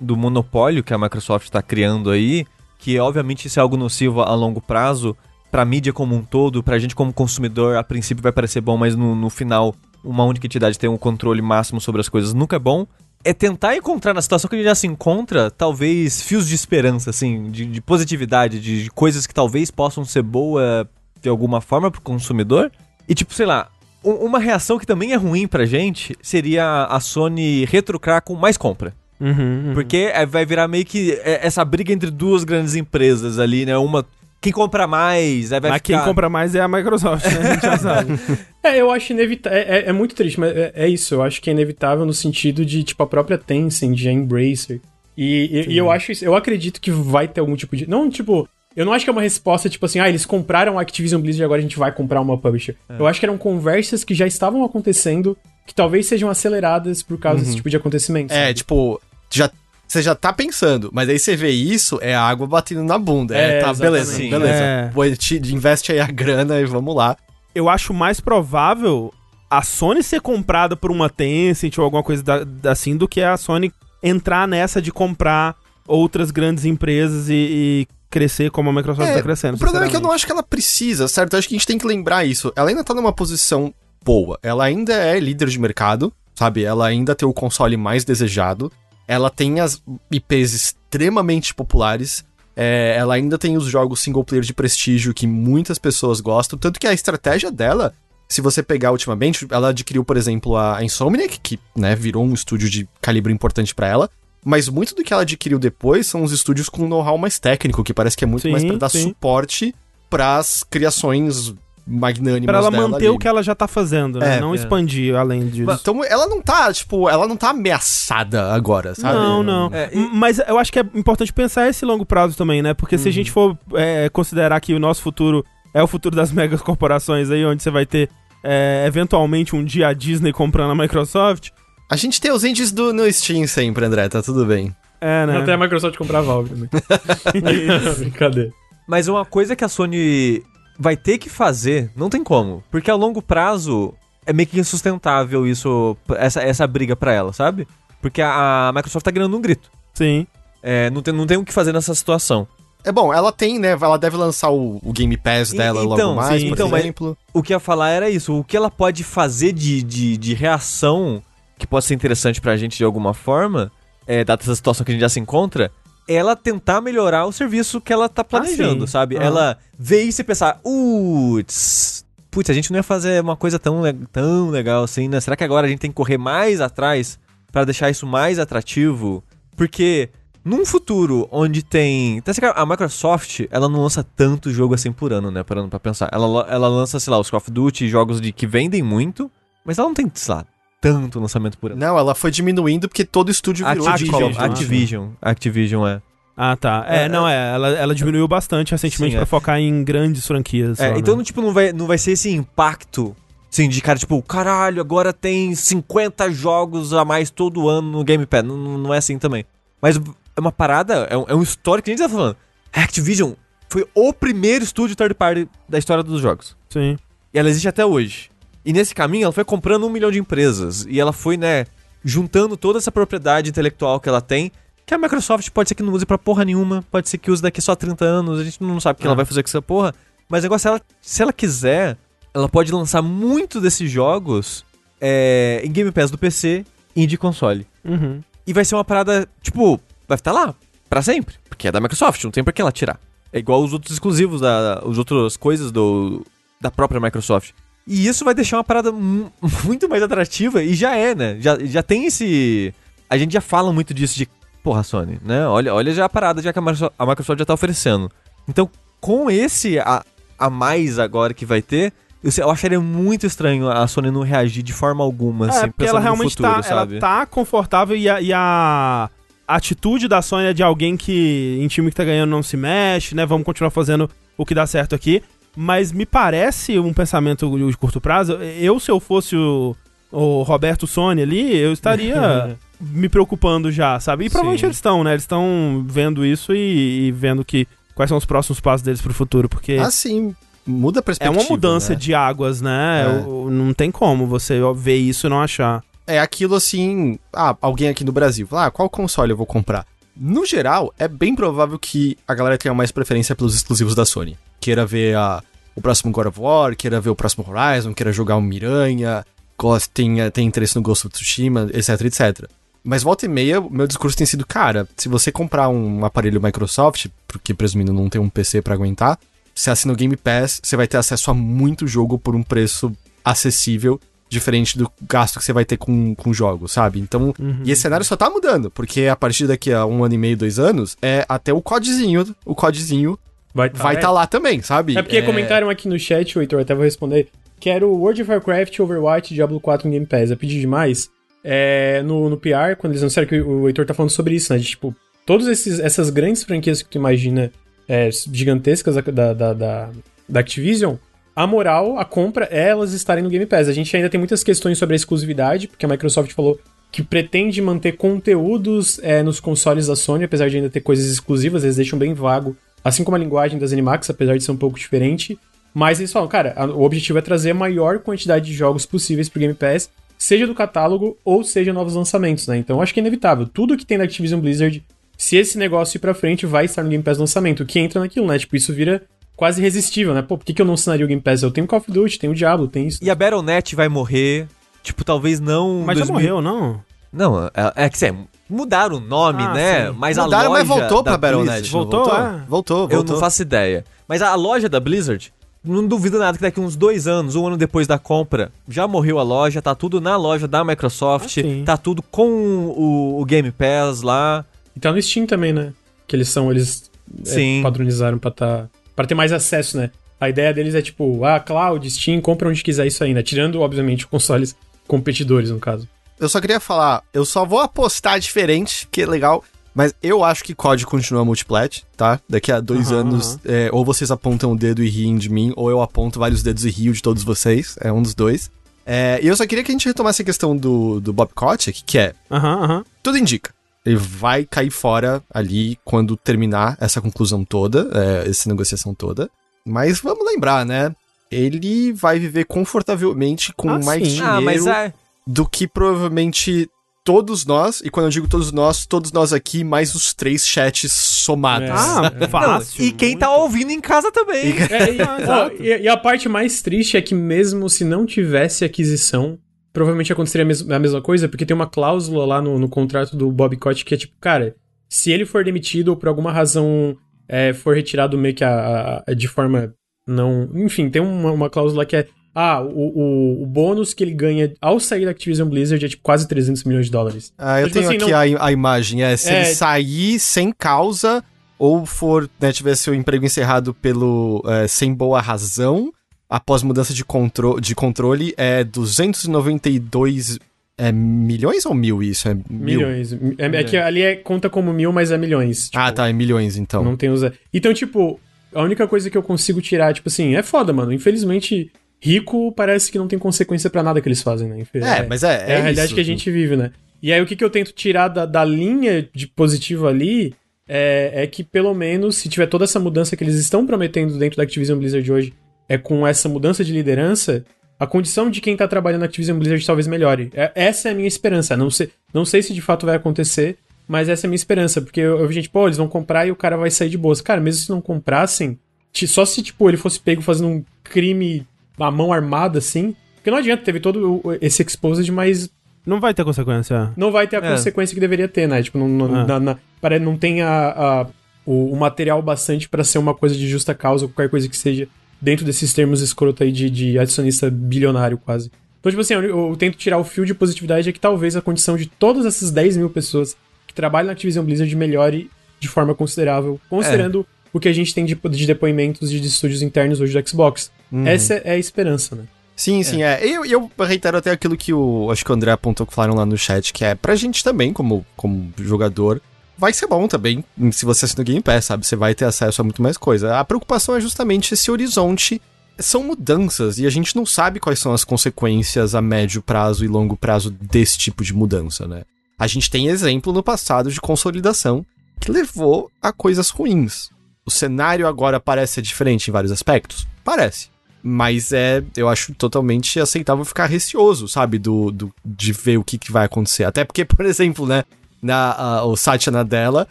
do monopólio que a Microsoft está criando aí, que obviamente isso é algo nocivo a longo prazo, pra mídia como um todo, pra gente como consumidor, a princípio vai parecer bom, mas no, no final uma única entidade ter um controle máximo sobre as coisas nunca é bom. É tentar encontrar na situação que a gente já se encontra, talvez fios de esperança, assim, de, de positividade, de, de coisas que talvez possam ser boa de alguma forma pro consumidor. E tipo, sei lá, u- uma reação que também é ruim pra gente seria a Sony retrucar com mais compra. Uhum, uhum. Porque é, vai virar meio que é, essa briga entre duas grandes empresas ali, né? Uma. Quem compra mais, aí vai Mas ficar... quem compra mais é a Microsoft, né? A gente já sabe. É, eu acho inevitável. É, é- é muito triste, mas é, é isso. Eu acho que é inevitável no sentido de, tipo, a própria Tencent, a Embracer. E, e- e eu acho isso. Eu acredito que vai ter algum tipo de. Não, tipo. Eu não acho que é uma resposta, tipo assim, ah, eles compraram a Activision Blizzard e agora a gente vai comprar uma publisher. Eu acho que eram conversas que já estavam acontecendo, que talvez sejam aceleradas por causa desse tipo de acontecimento. É, sabe? tipo, já, você já tá pensando, mas aí você vê isso, é a água batendo na bunda. É, É, tá, beleza, exatamente. beleza. É. Pô, te- investe aí a grana e vamos lá. Eu acho mais provável a Sony ser comprada por uma Tencent ou alguma coisa da- da- assim do que a Sony entrar nessa de comprar outras grandes empresas e, e crescer como a Microsoft É, tá crescendo. O problema é que eu não acho que ela precisa, certo? Eu acho que a gente tem que lembrar isso. Ela ainda tá numa posição boa. Ela ainda é líder de mercado, sabe? Ela ainda tem o console mais desejado. Ela tem as IPs extremamente populares. É, ela ainda tem os jogos single player de prestígio que muitas pessoas gostam. Tanto que a estratégia dela, se você pegar ultimamente, ela adquiriu, por exemplo, a Insomniac, que né, virou um estúdio de calibre importante pra ela. Mas muito do que ela adquiriu depois são os estúdios com know-how mais técnico, que parece que é muito Sim, mais pra dar sim. suporte pras criações magnânimas Pra ela dela manter ali. o que ela já tá fazendo, né? É, não é. expandir além disso. Então ela não tá, tipo, ela não tá ameaçada agora, sabe? Não, não. É, e- Mas eu acho que é importante pensar esse longo prazo também, né? Porque Uhum. se a gente for é, considerar que o nosso futuro é o futuro das megas corporações aí, onde você vai ter é, eventualmente um dia a Disney comprando a Microsoft, A gente tem os indies do, no Steam sempre, André, tá tudo bem. é, né? Até a Microsoft comprar a Valve também. Brincadeira. Mas uma coisa que a Sony vai ter que fazer, não tem como. Porque a longo prazo é meio que insustentável isso, essa, essa briga pra ela, sabe? Porque a, a Microsoft tá ganhando um grito. Sim. É, não, tem, não tem o que fazer nessa situação. É bom, ela tem, né? Ela deve lançar o, o Game Pass E- dela então, logo mais, sim, por então, mas- exemplo. O que eu ia falar era isso. O que ela pode fazer de, de, de reação que pode ser interessante pra gente de alguma forma, é, dada essa situação que a gente já se encontra, ela tentar melhorar o serviço que ela tá planejando, sim. sabe? Ah. Ela ver isso e pensar, putz, putz, a gente não ia fazer uma coisa tão, tão legal assim, né? Será que agora a gente tem que correr mais atrás pra deixar isso mais atrativo? Porque num futuro onde tem. Até se A Microsoft, ela não lança tanto jogo assim por ano, né? Parando pra pensar. Ela, ela lança, sei lá, os Call of Duty, jogos de, que vendem muito, mas ela não tem, sei lá, tanto lançamento por ano. Não, ela foi diminuindo porque todo estúdio virou Activision, of Duty. Activision, Activision, é. Ah, tá. É, É, não, é. Ela, ela diminuiu bastante recentemente Sim, pra é. focar em grandes franquias. É, só, então, né? tipo, não vai, não vai ser esse impacto, assim, de cara, tipo, caralho, agora tem 50 jogos a mais todo ano no Game Pass. Não, não não é assim também. Mas é uma parada, é um, é um histórico que a gente tá falando. A Activision foi o primeiro estúdio third party da história dos jogos. Sim. E ela existe até hoje. E nesse caminho ela foi comprando um milhão de empresas. E ela foi, né, juntando toda essa propriedade intelectual que ela tem. Que a Microsoft pode ser que não use pra porra nenhuma. Pode ser que use daqui só 30 anos. A gente não sabe o que Ah. ela vai fazer com essa porra. Mas o negócio é ela, se ela quiser, ela pode lançar muito desses jogos é, em Game Pass do PC e de console. Uhum. E vai ser uma parada, tipo, vai estar lá pra sempre. Porque é da Microsoft, não tem por que ela tirar. É igual os outros exclusivos, da, as outras coisas do, da própria Microsoft. E isso vai deixar uma parada mu- muito mais atrativa, e já é, né? Já, já tem esse. A gente já fala muito disso de. Porra, Sony, né? Olha, olha já a parada já que a Microsoft, a Microsoft já tá oferecendo. Então, com esse a, a mais agora que vai ter, eu, eu acharia muito estranho a Sony não reagir de forma alguma, É, assim, porque ela realmente futuro, tá, sabe? ela tá confortável e a, e a atitude da Sony é de alguém que em time que tá ganhando não se mexe, né? Vamos continuar fazendo o que dá certo aqui. Mas me parece um pensamento de curto prazo. Eu, se eu fosse o, o Roberto Sony ali, eu estaria me preocupando já, sabe? E provavelmente Sim. eles estão, né? Eles estão vendo isso e, e vendo que quais são os próximos passos deles pro futuro, porque Assim, muda a é perspectiva. uma mudança né? de águas, né? É. O- Não tem como você ver isso e não achar. É aquilo assim. Ah, alguém aqui no Brasil. fala, Ah, qual console eu vou comprar? No geral, é bem provável que a galera tenha mais preferência pelos exclusivos da Sony. Queira ver a, o próximo God of War, queira ver o próximo Horizon, queira jogar um Miranha, gosta, tenha, interesse no Ghost of Tsushima, etc, etc. Mas volta e meia, o meu discurso tem sido, cara, se você comprar um aparelho Microsoft, porque presumindo não tem um PC pra aguentar, você assina o Game Pass, você vai ter acesso a muito jogo por um preço acessível, diferente do gasto que você vai ter com, com jogos, sabe? Então, e esse cenário só tá mudando, porque a partir daqui a um ano e meio, dois anos, é até o codezinho, o codezinho Vai estar vai estar lá também, sabe? É porque comentaram aqui no chat, o Heitor até vou responder, quero World of Warcraft, Overwatch Diablo 4 no Game Pass. É pedir demais. É, no, no PR, quando eles anunciaram que o Heitor tá falando sobre isso, né? De, tipo, todas essas grandes franquias que tu imagina é, gigantescas da, da, da- da Activision, a moral, a compra é elas estarem no Game Pass. A gente ainda tem muitas questões sobre a exclusividade, porque a Microsoft falou que pretende manter conteúdos é, nos consoles da Sony, apesar de ainda ter coisas exclusivas, eles deixam bem vago, assim como a linguagem das Animax, apesar de ser um pouco diferente. Mas eles falam, cara, o objetivo é trazer a maior quantidade de jogos possíveis pro Game Pass, seja do catálogo ou seja novos lançamentos, né? Então acho que é inevitável. Tudo que tem da Activision Blizzard, se esse negócio ir pra frente, vai estar no Game Pass lançamento. Que entra naquilo, né? Tipo, isso vira quase irresistível, né? Pô, por que, que eu não assinaria o Game Pass? Eu tenho Call of Duty, tenho o Diablo, tem isso. E a Battle.net vai morrer. Tipo, talvez não. Mas já 2000 morreu, não? Não, é, é que é, mudaram o nome, Ah, né? sim. Mas Mudaram, a loja mas voltou da pra Battle.net. Voltou, Voltou, é? voltou, Eu voltou. não faço ideia. Mas a loja da Blizzard, não duvido nada que daqui uns dois anos, um ano depois da compra, já morreu a loja, tá tudo na loja da Microsoft, Ah, tá tudo com o, o Game Pass lá. E tá no Steam também, né? Que eles são, eles é, Sim. padronizaram pra, tá, pra ter mais acesso, né? A ideia deles é tipo, ah, Cloud, Steam, compra onde quiser isso ainda. Tirando, obviamente, os consoles competidores, no caso. Eu só queria falar, eu só vou apostar diferente, que é legal, mas eu acho que COD continua multiplat, tá? Daqui a dois Aham, anos, é, ou vocês apontam o dedo e riem de mim, ou eu aponto vários dedos e rio de todos vocês, é um dos dois. É, e eu só queria que a gente retomasse a questão do, do Bob Kotick, que é, Aham, aham. tudo indica. Ele vai cair fora ali quando terminar essa conclusão toda, é, essa negociação toda. Mas vamos lembrar, né? Ele vai viver confortavelmente com Ah, mais sim. dinheiro Ah, mas é. do que provavelmente todos nós, e quando eu digo todos nós, todos nós aqui, mais os três chats somados. É. Ah, Não, fácil. e quem tá muito. ouvindo em casa também. É, e, Ah, ó, exato. e- e a parte mais triste é que mesmo se não tivesse aquisição, provavelmente aconteceria a, mes- a mesma coisa, porque tem uma cláusula lá no, no contrato do Bob Kotick que é tipo, cara, se ele for demitido ou por alguma razão é, for retirado meio que a, a- de forma não... Enfim, tem uma, uma cláusula que é, ah, o, o, o bônus que ele ganha ao sair da Activision Blizzard é tipo quase 300 milhões de dólares. Ah, eu Tipo tenho assim, aqui não- a, a imagem. É, se É. ele sair sem causa ou for, né, tivesse o emprego encerrado pelo é, sem boa razão, após mudança de, contro de controle, é 292 é, milhões ou mil isso? É mil? Milhões. É, é que ali é, conta como mil, mas é milhões. Ah, tipo, tá, é milhões então. Não tem os. Então, tipo, a única coisa que eu consigo tirar, tipo assim, é foda, mano. Infelizmente, rico parece que não tem consequência pra nada que eles fazem, né? Infel- É, mas é. é a realidade isso. que a gente vive, né? E aí o que, que eu tento tirar da, da linha de positivo ali é, é que pelo menos se tiver toda essa mudança que eles estão prometendo dentro da Activision Blizzard hoje, é com essa mudança de liderança, a condição de quem tá trabalhando na Activision Blizzard talvez melhore. É- essa é a minha esperança. Não sei, não sei se de fato vai acontecer, mas essa é a minha esperança. Porque eu, eu vi gente, pô, eles vão comprar e o cara vai sair de boas. Cara, mesmo se não comprassem, só se tipo ele fosse pego fazendo um crime à mão armada assim. Porque não adianta, teve todo esse exposed, mas Não vai ter consequência. não vai ter a É. consequência que deveria ter, né? Tipo, não, não, É. na- na- não tem a, a- o, o material bastante pra ser uma coisa de justa causa qualquer coisa que seja dentro desses termos escroto aí de, de adicionista bilionário quase. Então, tipo assim, eu, eu tento tirar o fio de positividade é que talvez a condição de todas essas 10 mil pessoas que trabalham na Activision Blizzard melhore de forma considerável, considerando o que a gente tem de, de depoimentos de, de estúdios internos hoje do Xbox. Essa é a esperança, né? Sim, sim, é. E eu, eu reitero até aquilo que o. Acho que o André apontou que falaram lá no chat, que é pra gente também, como, como jogador, vai ser bom também. Se você assina o Game Pass, sabe? Você vai ter acesso a muito mais coisa. A preocupação é justamente esse horizonte. São mudanças e a gente não sabe quais são as consequências a médio prazo e longo prazo desse tipo de mudança, né? A gente tem exemplo no passado de consolidação que levou a coisas ruins. O cenário agora parece ser diferente em vários aspectos? Parece. Mas é, eu acho totalmente aceitável ficar receoso, sabe? Do, do, de ver o que, que vai acontecer. Até porque, por exemplo, né? Na, a, o Satya Nadella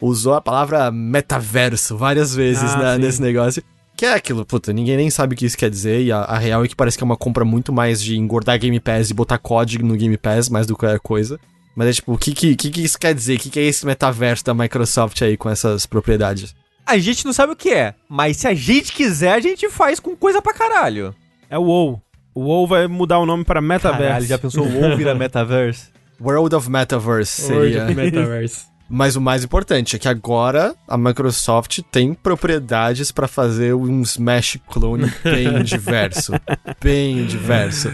usou a palavra metaverso várias vezes Ah, né, nesse negócio. Que é aquilo, puta, ninguém nem sabe o que isso quer dizer. E a, a real é que parece que é uma compra muito mais de engordar Game Pass e botar código no Game Pass, mais do que qualquer coisa. Mas é tipo, o que, que, que, que isso quer dizer? O que, que é esse metaverso da Microsoft aí com essas propriedades? A gente não sabe o que é, mas se a gente quiser, a gente faz com coisa pra caralho. É o WoW. O WoW vai mudar o nome para Metaverse. Caralho, já pensou o WoW vira Metaverse? World of Metaverse World seria. of Metaverse. Mas o mais importante é que agora a Microsoft tem propriedades pra fazer um Smash clone bem diverso. Bem diverso.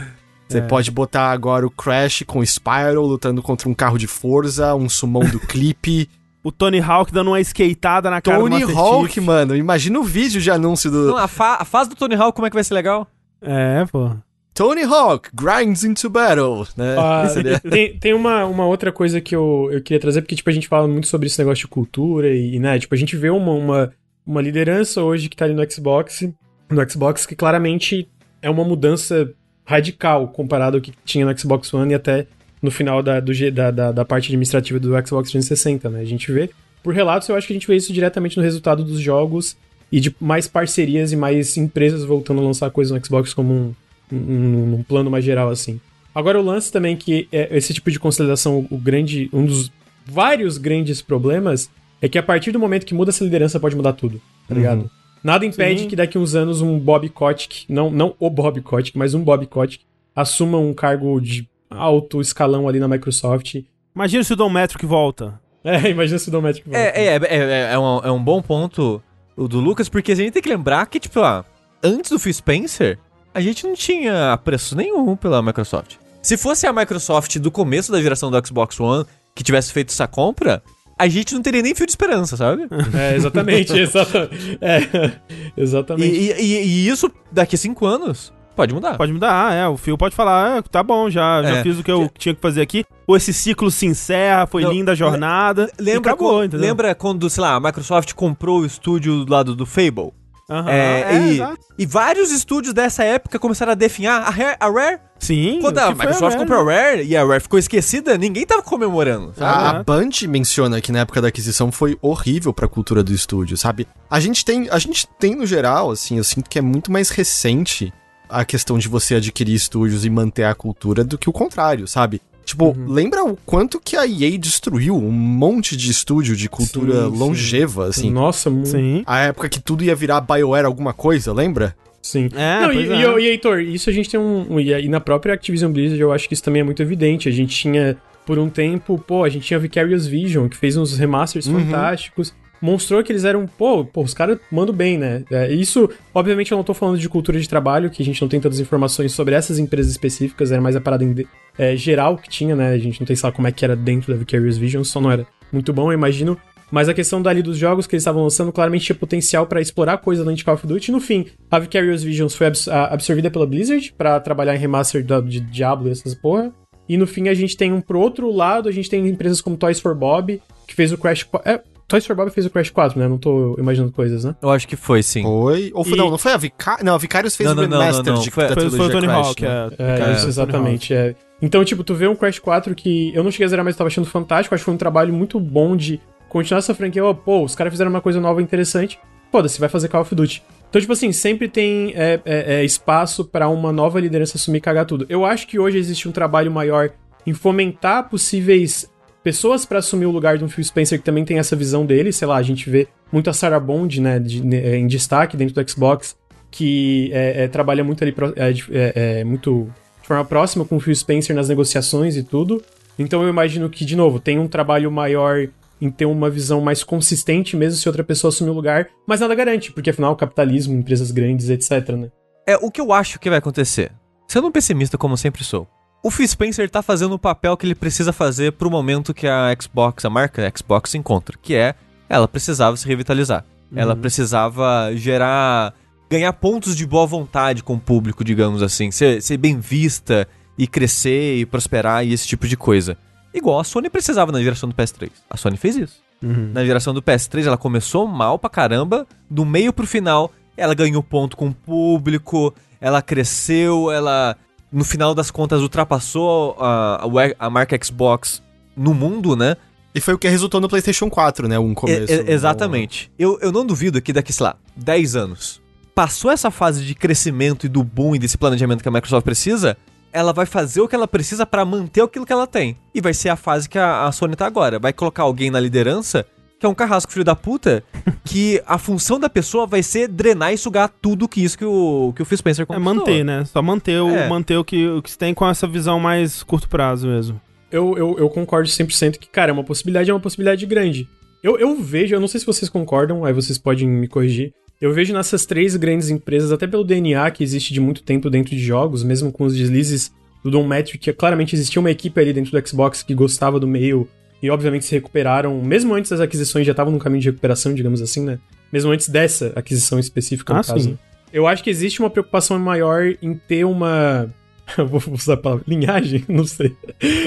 Você pode botar agora o Crash com o Spyro lutando contra um carro de Forza, um sumão do clipe. O Tony Hawk dando uma skateada na cara Tony do Master Hawk, Chief. mano. Imagina o vídeo de anúncio do Não, a, fa- a fase do Tony Hawk, como é que vai ser legal? É, pô. Tony Hawk grinds into battle, né? Ah, tem tem uma, uma outra coisa que eu, eu queria trazer, porque, tipo, a gente fala muito sobre esse negócio de cultura e, né, tipo, a gente vê uma, uma, uma liderança hoje que tá ali no Xbox, no Xbox que claramente é uma mudança radical comparado ao que tinha no Xbox One e até no final da, do, da, da, da parte administrativa do Xbox 360, né? A gente vê, por relatos, eu acho que a gente vê isso diretamente no resultado dos jogos e de mais parcerias e mais empresas voltando a lançar coisas no Xbox como um, um, um plano mais geral, assim. Agora o lance também que é esse tipo de consolidação, o grande, um dos vários grandes problemas é que a partir do momento que muda essa liderança pode mudar tudo, tá ligado? Nada impede Sim. que daqui uns anos um Bob Kotick, não, não o Bob Kotick, mas um Bob Kotick assuma um cargo de alto escalão ali na Microsoft. Imagina se o Dom Metric volta. É, imagina se o Dometic volta. É, é, é, é, é um, é um bom ponto o do Lucas, porque a gente tem que lembrar que, tipo, ah, antes do Phil Spencer, a gente não tinha apreço nenhum pela Microsoft. Se fosse a Microsoft do começo da geração do Xbox One que tivesse feito essa compra, a gente não teria nem fio de esperança, sabe? É, exatamente, exata, é, exatamente. e- e- e isso, daqui a cinco anos, pode mudar. Pode mudar, é. O Phil pode falar, é, tá bom, já, já É. fiz o que eu tinha que fazer aqui. Ou esse ciclo se encerra, foi Não, linda a jornada. e Lembra, acabou, quando, entendeu? lembra quando, sei lá, a Microsoft comprou o estúdio do lado do Fable? Aham, É, é, e, exato. e vários estúdios dessa época começaram a definhar a Rare. A Rare Sim. quando a Microsoft Rare. comprou a Rare e a Rare ficou esquecida, ninguém tava comemorando. sabe? A, a. Band menciona que na época da aquisição foi horrível pra cultura do estúdio, sabe? A gente tem, a gente tem no geral, assim, eu sinto que é muito mais recente a questão de você adquirir estúdios e manter a cultura do que o contrário, sabe? Tipo, Uhum. lembra o quanto que a EA destruiu um monte de estúdio de cultura Sim, sim. longeva, assim? Nossa, muito. Sim. A época que tudo ia virar BioWare alguma coisa, lembra? Sim. É, Não, e, pois e, é. e, Heitor, isso a gente tem um. E e na própria Activision Blizzard eu acho que isso também é muito evidente. A gente tinha, por um tempo, pô, a gente tinha Vicarious Vision, que fez uns remasters Uhum. fantásticos. Mostrou que eles eram, pô, pô os caras mandam bem, né? É, isso, obviamente, eu não tô falando de cultura de trabalho, que a gente não tem tantas informações sobre essas empresas específicas, era mais a parada de- é, geral que tinha, né? A gente não tem, sei lá, como é que era dentro da Vicarious Vision, só não era muito bom, eu imagino. Mas a questão dali dos jogos que eles estavam lançando claramente tinha potencial pra explorar coisa dentro de Call of Duty. No fim, a Vicarious Visions foi abs- absorvida pela Blizzard pra trabalhar em remaster de Diablo e essas porra. E no fim a gente tem um pro outro lado, a gente tem empresas como Toys for Bob, que fez o Crash 4. É, Toys for Bob fez o Crash 4, né? Não tô imaginando coisas, né? Eu acho que foi, sim. Foi? Ou foi, E- não, não foi a Vicarious? Não, a Vicarious fez Não, o não, não, não, de, foi- Foi, foi o Tony Crash, Hawk, né? é. É, Cara, isso, exatamente. É. Então, tipo, tu vê um Crash 4 que eu não cheguei a zerar, mas eu tava achando fantástico. Acho que foi um trabalho muito bom de continuar essa franquia. Ó, pô, os caras fizeram uma coisa nova e interessante. Foda-se, vai fazer Call of Duty. Então, tipo assim, sempre tem é, é, é, espaço pra uma nova liderança assumir e cagar tudo. Eu acho que hoje existe um trabalho maior em fomentar possíveis pessoas pra assumir o lugar de um Phil Spencer que também tem essa visão dele. Sei lá, a gente vê muita Sarah Bond, né, de- né, em destaque dentro do Xbox, que é, é, trabalha muito ali, é, é, é, muito de forma próxima com o Phil Spencer nas negociações e tudo. Então eu imagino que, de novo, tem um trabalho maior em ter uma visão mais consistente, mesmo se outra pessoa assumir o lugar, mas nada garante, porque afinal, capitalismo, empresas grandes, etc, né? É o que eu acho que vai acontecer. Sendo um pessimista, como sempre sou. O Phil Spencer tá fazendo o papel que ele precisa fazer pro momento que a Xbox, a marca Xbox, se encontra. Que é, ela precisava se revitalizar. Ela precisava gerar. ganhar pontos de boa vontade com o público, digamos assim. Ser, ser bem vista e crescer e prosperar e esse tipo de coisa. Igual a Sony precisava na geração do PS3. A Sony fez isso. Uhum. Na geração do PS3, ela começou mal pra caramba, do meio pro final, ela ganhou ponto com o público, ela cresceu, ela, no final das contas, ultrapassou a, a, a marca Xbox no mundo, né? E foi o que resultou no PlayStation 4, né? Um começo. E- exatamente. Eu, eu não duvido que daqui, sei lá, 10 anos, passou essa fase de crescimento e do boom e desse planejamento que a Microsoft precisa, ela vai fazer o que ela precisa pra manter aquilo que ela tem. E vai ser a fase que a, a Sony tá agora. Vai colocar alguém na liderança que é um carrasco filho da puta, que a função da pessoa vai ser drenar e sugar tudo que isso que o, que o Phil Spencer É conquistou. manter, né? Só manter o, É. manter o que, o que se tem com essa visão mais curto prazo mesmo. Eu, eu, eu concordo 100% que, cara, é uma possibilidade, é uma possibilidade grande. Eu, eu vejo, eu não sei se vocês concordam, aí vocês podem me corrigir. Eu vejo nessas três grandes empresas, até pelo DNA que existe de muito tempo dentro de jogos, mesmo com os deslizes do Don Metric, que claramente existia uma equipe ali dentro do Xbox que gostava do meio e obviamente se recuperaram, mesmo antes das aquisições já estavam no caminho de recuperação, digamos assim, né? Mesmo antes dessa aquisição específica, no Ah, caso. sim. né? Eu acho que existe uma preocupação maior em ter uma. Vou usar a palavra. Linhagem? Não sei.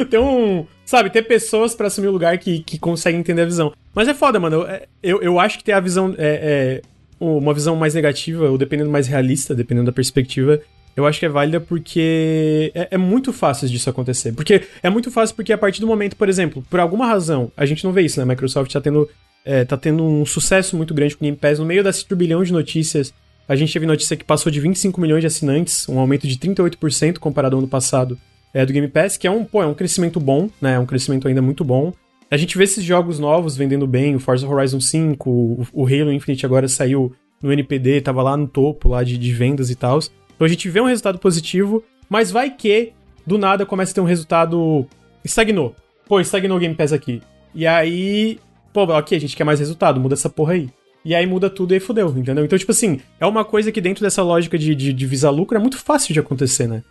ter um. Sabe, ter pessoas pra assumir o lugar que, que conseguem entender a visão. Mas é foda, mano. Eu, eu, eu acho que ter a visão. É, é, uma visão mais negativa, ou dependendo mais realista, dependendo da perspectiva, eu acho que é válida porque é, é muito fácil disso acontecer. Porque é muito fácil porque a partir do momento, por exemplo, por alguma razão, a gente não vê isso, né? Microsoft tá tendo, é, tá tendo um sucesso muito grande com o Game Pass. No meio desse turbilhão de notícias, a gente teve notícia que passou de 25 milhões de assinantes, um aumento de 38% comparado ao ano passado é, do Game Pass, que é um, pô, é um crescimento bom, né? É um crescimento ainda muito bom. A gente vê esses jogos novos vendendo bem, o Forza Horizon 5, o, o Halo Infinite agora saiu no NPD, tava lá no topo lá de, de vendas e tal. Então a gente vê um resultado positivo, mas vai que do nada começa a ter um resultado. Estagnou. Pô, estagnou o Game Pass aqui. E aí. Pô, ok, a gente quer mais resultado, muda essa porra aí. E aí muda tudo e aí fodeu, entendeu? Então, tipo assim, é uma coisa que dentro dessa lógica de, de, de visar lucro é muito fácil de acontecer, né?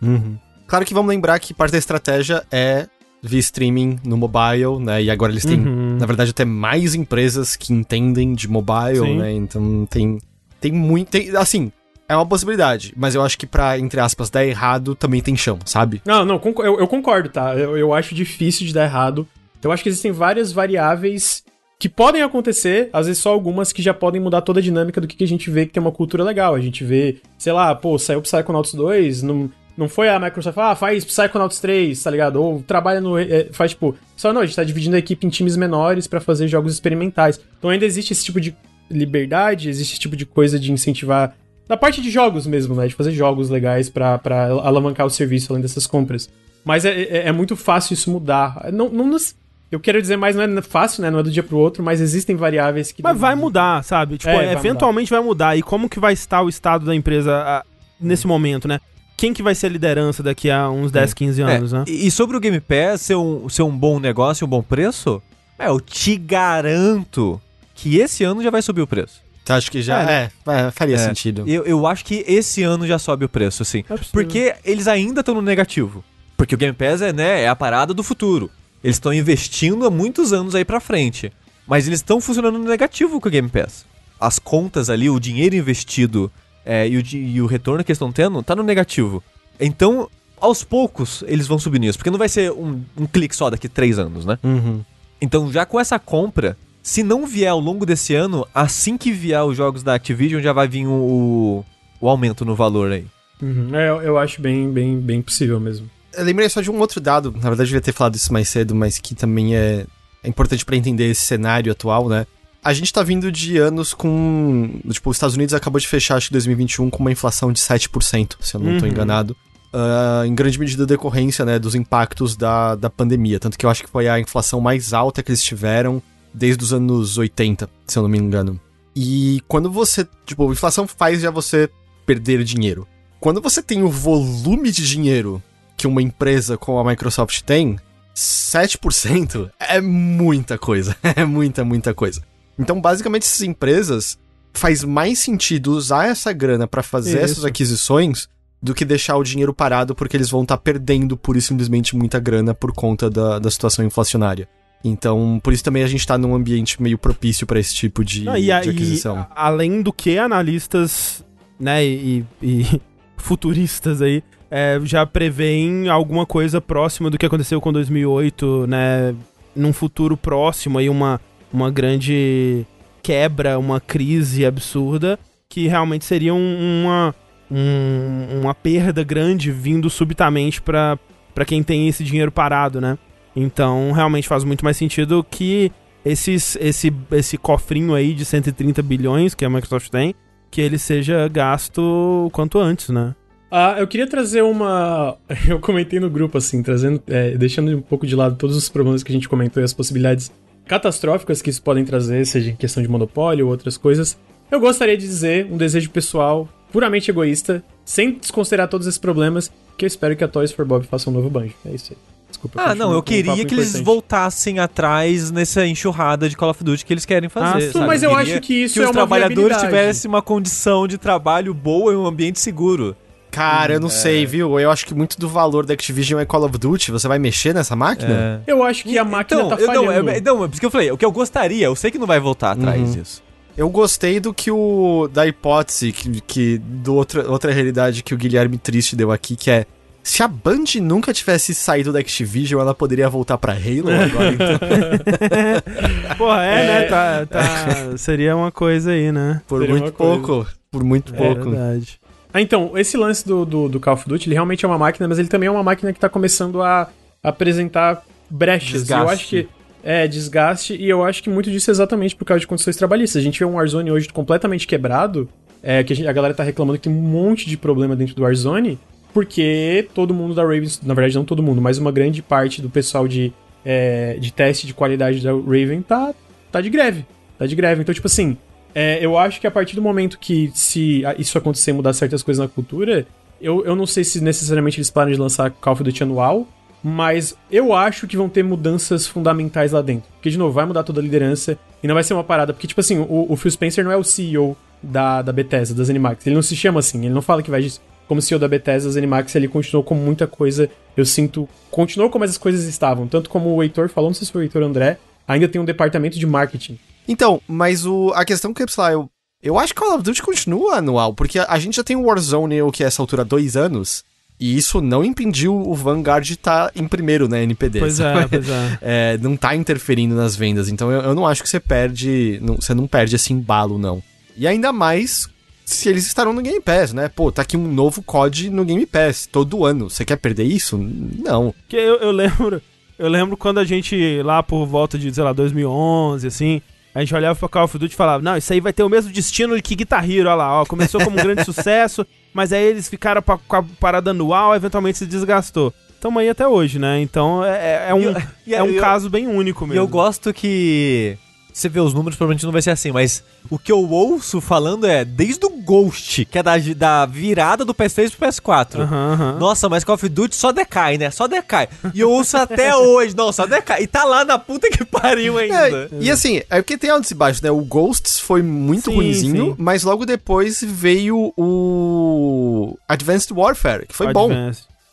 Claro que vamos lembrar que parte da estratégia é via streaming no mobile, né? E agora eles têm, Uhum. na verdade, até mais empresas que entendem de mobile, Sim. né? Então tem, tem muito. Tem, assim, é uma possibilidade, mas eu acho que pra, entre aspas, dar errado também tem chão, sabe? Não, não, eu, eu concordo, tá? Eu, eu acho difícil de dar errado. Eu acho que existem várias variáveis que podem acontecer, às vezes só algumas que já podem mudar toda a dinâmica do que, que a gente vê que tem uma cultura legal. A gente vê, sei lá, pô, saiu Psychonauts 2, não, não foi a Microsoft, ah, faz Psychonauts 3, tá ligado? Ou trabalha no. é, faz tipo. Só não, a gente tá dividindo a equipe em times menores pra fazer jogos experimentais. Então ainda existe esse tipo de liberdade, existe esse tipo de coisa de incentivar. Da parte de jogos mesmo, né? De fazer jogos legais pra, pra alavancar o serviço além dessas compras. Mas é, é, é muito fácil isso mudar. Não, não, nos- eu quero dizer mais, não é fácil, né? Não é do dia pro outro, mas existem variáveis que. Mas vai mudar, sabe? Tipo, É, vai eventualmente vai mudar. E como que vai estar o estado da empresa ah, nesse momento, né? Quem que vai ser a liderança daqui a uns 10, 15 anos, É, né? e, e sobre o Game Pass ser um, ser um bom negócio, um bom preço, é, eu te garanto que esse ano já vai subir o preço. Então, acho que já É, né? é, faria É. sentido. Eu, eu acho que esse ano já sobe o preço, assim. É. Porque eles ainda estão no negativo. Porque o Game Pass é, né, é a parada do futuro. Eles estão investindo há muitos anos aí pra frente. Mas eles estão funcionando no negativo com o Game Pass. As contas ali, o dinheiro investido é, e, o, e o retorno que eles estão tendo, tá no negativo. Então, aos poucos, eles vão subir nisso. Porque não vai ser um, um clique só daqui três anos, né? Uhum. Então, já com essa compra, se não vier ao longo desse ano, assim que vier os jogos da Activision, já vai vir o, o, o aumento no valor aí. Uhum, é, eu, eu acho bem, bem, bem possível mesmo. Eu lembrei só de um outro dado, na verdade eu devia ter falado isso mais cedo, mas que também é, é importante pra entender esse cenário atual, né? A gente tá vindo de anos com. Tipo, os Estados Unidos acabou de fechar, acho que 2021, com uma inflação de 7%, se eu não tô Uhum. enganado. Ah, em grande medida decorrência, né, dos impactos da, da pandemia. Tanto que eu acho que foi a inflação mais alta que eles tiveram desde os anos 80, se eu não me engano. E quando você. Tipo, inflação faz já você perder dinheiro. Quando você tem o volume de dinheiro que uma empresa como a Microsoft tem, 7% é muita coisa. É muita, muita coisa. Então, basicamente, essas empresas faz mais sentido usar essa grana pra fazer Isso. essas aquisições do que deixar o dinheiro parado porque eles vão estar perdendo pura e simplesmente muita grana por conta da, da situação inflacionária. Então, por isso também a gente tá num ambiente meio propício pra esse tipo de, Não, e, de a- e, aquisição. a- além do que analistas, né, e, e futuristas aí, é, já preveem alguma coisa próxima do que aconteceu com 2008, né? Num futuro próximo aí, uma, uma grande quebra, uma crise absurda, que realmente seria um- uma, um- uma perda grande vindo subitamente para quem tem esse dinheiro parado, né? Então, realmente faz muito mais sentido que esses, esse, esse cofrinho aí de 130 bilhões que a Microsoft tem, que ele seja gasto o quanto antes, né? Ah, eu queria trazer uma. Eu comentei no grupo, assim, trazendo. é, deixando um pouco de lado todos os problemas que a gente comentou e as possibilidades catastróficas que isso podem trazer, seja em questão de monopólio ou outras coisas. Eu gostaria de dizer um desejo pessoal, puramente egoísta, sem desconsiderar todos esses problemas, que eu espero que a Toys for Bob faça um novo banjo. É isso aí. Desculpa. Ah, não, eu um queria que eles importante. voltassem atrás nessa enxurrada de Call of Duty que eles querem fazer. sim. sabe? Mas eu queria acho que isso que é os uma trabalhadores tivessem uma condição de trabalho boa e um ambiente seguro. Cara, eu não sei, viu? Eu acho que muito do valor da Activision é Call of Duty. Você vai mexer nessa máquina? Eu acho que a máquina então, tá eu, falhando. não, é, não, é por isso que eu falei, o que eu gostaria, eu sei que não vai voltar atrás disso. Eu gostei do que o. da hipótese que, que do outra, outra realidade que o Guilherme Triste deu aqui, que é. Se a Band nunca tivesse saído da Activision, ela poderia voltar pra Halo agora, então. Porra, é, né? Tá, tá- seria uma coisa aí, né? Por Seria muito pouco. Por muito É pouco. verdade. Ah, então, esse lance do, do, do Call of Duty, ele realmente é uma máquina, mas ele também é uma máquina que tá começando a apresentar brechas. E eu Desgaste. acho que. É, desgaste, e eu acho que muito disso é exatamente por causa de condições trabalhistas. A gente vê um Warzone hoje completamente quebrado, é, que a, gente- a galera tá reclamando que tem um monte de problema dentro do Warzone, porque todo mundo da Raven, na verdade não todo mundo, mas uma grande parte do pessoal de, é, de teste de qualidade da Raven tá, tá de greve. Tá de greve. Então, tipo assim, é, eu acho que a partir do momento que se isso acontecer, mudar certas coisas na cultura, eu, eu não sei se necessariamente eles planejam lançar Call of Duty anual, mas eu acho que vão ter mudanças fundamentais lá dentro. Porque, de novo, vai mudar toda a liderança e não vai ser uma parada. Porque, tipo assim, o, o Phil Spencer não é o CEO da, da Bethesda, das Animax. Ele não se chama assim, ele não fala que vai como CEO da Bethesda, das Animax, ele continuou com muita coisa, eu sinto, continuou como essas coisas estavam. Tanto como o Heitor falou, não sei se foi o Heitor André, ainda tem um departamento de marketing. Então, mas o, a questão que, sei lá, eu, eu acho que Call of Duty continua anual, porque a, a gente já tem o Warzone, o que é essa altura, há dois anos, e isso não impediu o Vanguard de estar em primeiro na NPD. Pois sabe? é, pois é. É, não tá interferindo nas vendas, então eu, eu não acho que você perde, não- você não perde esse embalo, não. E ainda mais se eles estarão no Game Pass, né? Pô, tá aqui um novo COD no Game Pass, todo ano. Você quer perder isso? Não. Porque eu, eu lembro, eu lembro quando a gente, lá por volta de, sei lá, 2011, assim, a gente olhava pra Call of Duty e falava, não, isso aí vai ter o mesmo destino que Guitar Hero, olha lá, ó, começou como um grande sucesso, mas aí eles ficaram pra- com a parada anual, eventualmente se desgastou. Tamo aí até hoje, né? Então é, é- é um, E é um eu- caso bem único mesmo. eu gosto que. Você vê os números, provavelmente não vai ser assim, mas o que eu ouço falando é desde o Ghost, que é da, da virada do PS3 pro PS4. Aham, aham. Nossa, mas Call of Duty só decai, né? Só decai. E eu ouço até hoje, não, só decai. E tá lá na puta que pariu ainda. É, e assim, é porque tem altos e baixos, né? O Ghosts foi muito Sim, ruinzinho, sim. mas logo depois veio o Advanced Warfare, que foi bom.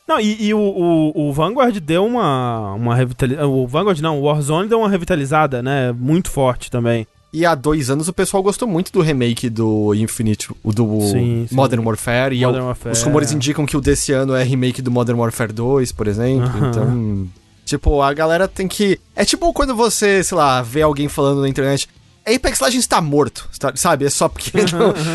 Não, e, e o, o, o Vanguard deu uma, uma revitalizada. O Vanguard não, o Warzone deu uma revitalizada, né? Muito forte também. E há dois anos o pessoal gostou muito do remake do Infinite, o do Sim, sim. Modern Warfare. E Modern é o- Warfare. os rumores indicam que o desse ano é remake do Modern Warfare 2, por exemplo. Aham. Então, tipo, a galera tem que. É tipo quando você, sei lá, vê alguém falando na internet. Apex Legends tá morto, sabe? É só porque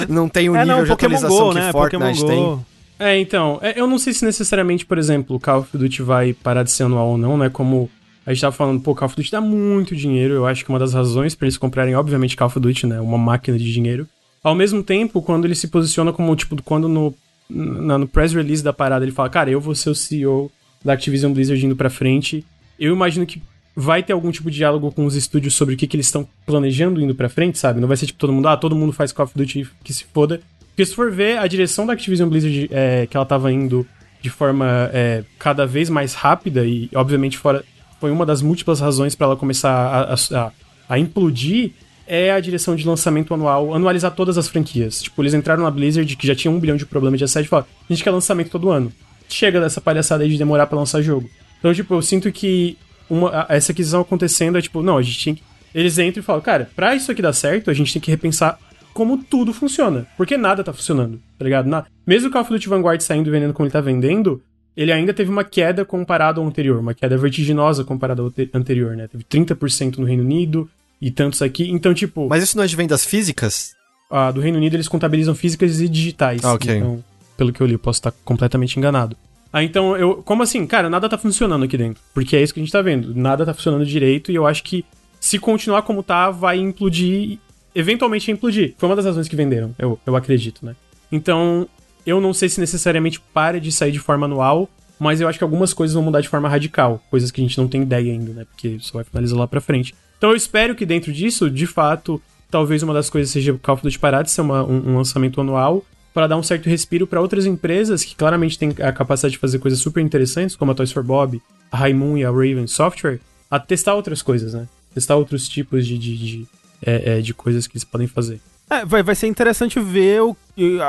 não, não tem o é, nível não, de Pokémon atualização Go, que né? Fortnite Pokémon tem. Go. É, então, é, eu não sei se necessariamente, por exemplo, o Call of Duty vai parar de ser anual ou não, né? Como a gente tava falando, pô, Call of Duty dá muito dinheiro. Eu acho que uma das razões pra eles comprarem, obviamente, Call of Duty, né? Uma máquina de dinheiro. Ao mesmo tempo, quando ele se posiciona como, tipo, quando no, na- no press release da parada ele fala, cara, eu vou ser o CEO da Activision Blizzard indo pra frente, eu imagino que vai ter algum tipo de diálogo com os estúdios sobre o que, que eles estão planejando indo pra frente, sabe? Não vai ser tipo todo mundo, ah, todo mundo faz Call of Duty que se foda. Porque se for ver a direção da Activision Blizzard é, que ela tava indo de forma é, cada vez mais rápida e, obviamente, fora foi uma das múltiplas razões pra ela começar a, a- a- implodir é a direção de lançamento anual, anualizar todas as franquias. Tipo, eles entraram na Blizzard, que já tinha um bilhão de problemas de assédio, e falaram, a gente quer lançamento todo ano. Chega dessa palhaçada aí de demorar pra lançar jogo. Então, tipo, eu sinto que uma, essa aquisição acontecendo é tipo, não, a gente tinha que... Eles entram e falam, cara, pra isso aqui dar certo, a gente tem que repensar como tudo funciona. Porque nada tá funcionando, tá ligado? Na... Mesmo o Call of Duty Vanguard saindo e vendendo como ele tá vendendo, ele ainda teve uma queda comparado ao anterior, uma queda vertiginosa comparada ao anterior, né? Teve 30% no Reino Unido e tantos aqui. Então, tipo. Mas isso não é de vendas físicas? Ah, do Reino Unido eles contabilizam físicas e digitais. Ah, ok. Então, pelo que eu li, eu posso estar completamente enganado. Ah, então eu. Como assim? Cara, nada tá funcionando aqui dentro. Porque é isso que a gente tá vendo. Nada tá funcionando direito e eu acho que se continuar como tá, vai implodir. Eventualmente vai implodir. Foi uma das razões que venderam, eu, eu acredito, né? Então, eu não sei se necessariamente para de sair de forma anual, mas eu acho que algumas coisas vão mudar de forma radical. Coisas que a gente não tem ideia ainda, né? Porque só vai finalizar lá pra frente. Então eu espero que dentro disso, de fato, talvez uma das coisas seja o Call of Duty parar de ser uma, um, um lançamento anual para dar um certo respiro para outras empresas que claramente têm a capacidade de fazer coisas super interessantes, como a Toys for Bob, a Raimun e a Raven Software, a testar outras coisas, né? Testar outros tipos de, de, de, é, é, de coisas que eles podem fazer. É, vai, vai ser interessante ver o,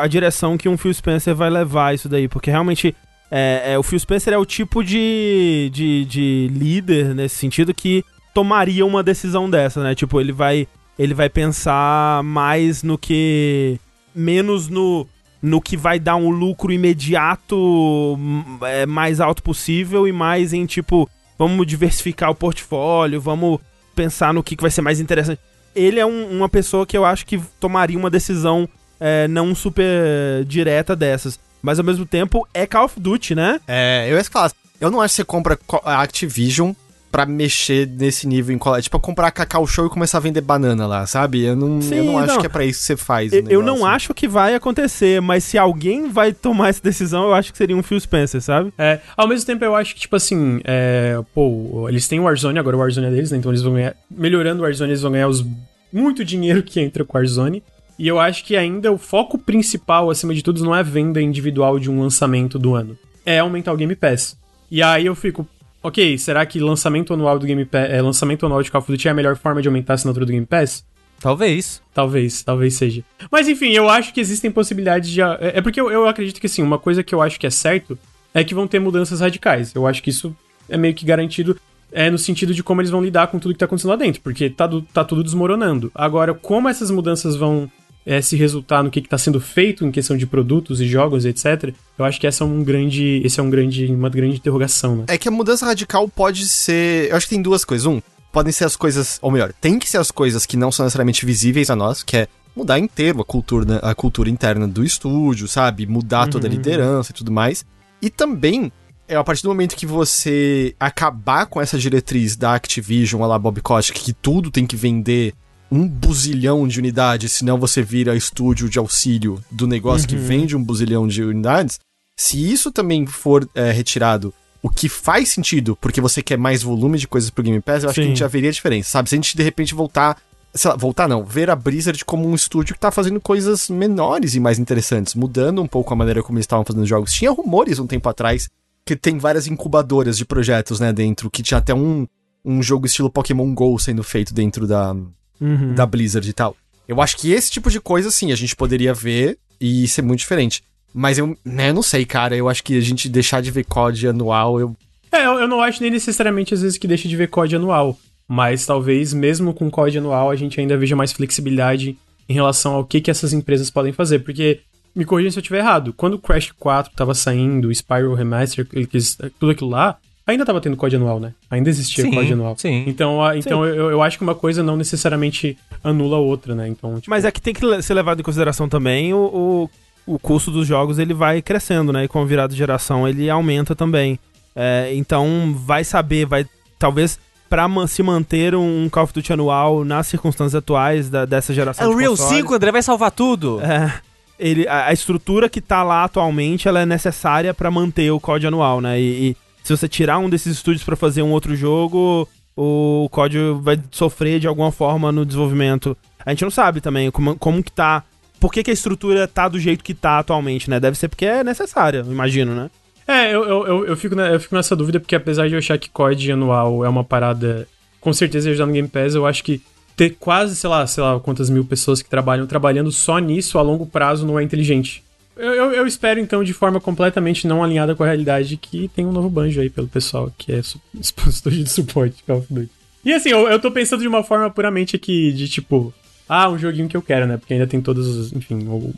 a direção que um Phil Spencer vai levar isso daí, porque realmente é, é, o Phil Spencer é o tipo de, de, de líder nesse sentido que tomaria uma decisão dessa, né? Tipo, ele vai, ele vai pensar mais no que. menos no, no que vai dar um lucro imediato é, mais alto possível e mais em tipo, vamos diversificar o portfólio, vamos pensar no que, que vai ser mais interessante. Ele é um- uma pessoa que eu acho que tomaria uma decisão é, não super direta dessas. Mas ao mesmo tempo é Call of Duty, né? É, eu ia falar, eu não acho que você compra co- a Activision pra mexer nesse nível em qual Tipo, comprar Cacau Show e começar a vender banana lá, sabe? Eu não, eu Sim, não acho não. que é pra isso que você faz. Eu, eu não acho que vai acontecer, mas se alguém vai tomar essa decisão, eu acho que seria um Phil Spencer, sabe? É, ao mesmo tempo, eu acho que, tipo assim, é, pô, eles têm o Warzone, agora o Warzone é deles, né? Então eles vão ganhar. Melhorando o Warzone, eles vão ganhar os, muito dinheiro que entra com o Warzone. E eu acho que ainda o foco principal, acima de tudo, não é a venda individual de um lançamento do ano. É aumentar o Game Pass. E aí eu fico, ok, será que lançamento anual do Game Pass, é, lançamento anual de Call of Duty é a melhor forma de aumentar a assinatura do Game Pass? Talvez. Talvez, talvez seja. Mas enfim, eu acho que existem possibilidades de. É é porque eu, eu acredito que assim, uma coisa que eu acho que é certo é que vão ter mudanças radicais. Eu acho que isso é meio que garantido é no sentido de como eles vão lidar com tudo que tá acontecendo lá dentro, porque tá, do- tá tudo desmoronando. Agora, como essas mudanças vão é, se resultar no que, que tá sendo feito em questão de produtos e jogos, etc., eu acho que essa é um grande. Esse é um grande, uma grande interrogação, né? É que a mudança radical pode ser. Eu acho que tem duas coisas. Um, podem ser as coisas. Ou melhor, tem que ser as coisas que não são necessariamente visíveis a nós, que é mudar inteiro a cultura, a cultura interna do estúdio, sabe? Mudar toda a liderança e tudo mais. E também, é a partir do momento que você acabar com essa diretriz da Activision, a lá Bob Kotick, que tudo tem que vender um buzilhão de unidades, senão você vira estúdio de auxílio do negócio que vende um buzilhão de unidades. Se isso também for é, retirado, o que faz sentido, porque você quer mais volume de coisas pro Game Pass, eu acho que a Sim. gente já veria diferença, sabe? Se a gente de repente voltar. Sei lá, voltar não, ver a Blizzard como um estúdio que tá fazendo coisas menores e mais interessantes, mudando um pouco a maneira como eles estavam fazendo jogos. Tinha rumores um tempo atrás que tem várias incubadoras de projetos, né, dentro, que tinha até um, um jogo estilo Pokémon GO sendo feito dentro da, Uhum. da Blizzard e tal. Eu acho que esse tipo de coisa, sim, a gente poderia ver e ser muito diferente. Mas eu, né, eu não sei, cara. Eu acho que a gente deixar de ver COD anual, eu. É, eu, eu não acho nem necessariamente às vezes que deixe de ver COD anual, mas talvez mesmo com COD anual a gente ainda veja mais flexibilidade em relação ao que, que essas empresas podem fazer, porque me corrija se eu estiver errado, quando o Crash 4 tava saindo, o Spyro Remaster, tudo aquilo lá, ainda tava tendo COD anual, né? Ainda existia Sim, COD anual. sim. Então, a- então eu, eu acho que uma coisa não necessariamente anula a outra, né? Então, tipo, Mas é que tem que ser levado em consideração também o, o, o custo dos jogos, ele vai crescendo, né? E com a virada de geração ele aumenta também. É, então vai saber, vai talvez pra ma- se manter um Call of Duty anual nas circunstâncias atuais da- dessa geração É o Real consoles, 5, André, vai salvar tudo. É, ele, a, a estrutura que tá lá atualmente, ela é necessária pra manter o COD anual, né? E, e se você tirar um desses estúdios pra fazer um outro jogo, o COD vai sofrer de alguma forma no desenvolvimento. A gente não sabe também como, como que tá. Por que, que a estrutura tá do jeito que tá atualmente, né? Deve ser porque é necessária, imagino, né? É, eu, eu, eu, fico eu fico nessa dúvida porque apesar de eu achar que COD anual é uma parada com certeza ia ajudar no Game Pass, eu acho que ter quase, sei lá, sei lá, quantas mil pessoas que trabalham trabalhando só nisso a longo prazo não é inteligente. Eu, eu, eu espero, então, de forma completamente não alinhada com a realidade, que tem um novo banjo aí pelo pessoal que é estúdio de suporte de Call of Duty. E assim, eu, eu tô pensando de uma forma puramente aqui, de tipo, ah, um joguinho que eu quero, né? Porque ainda tem todos os, enfim,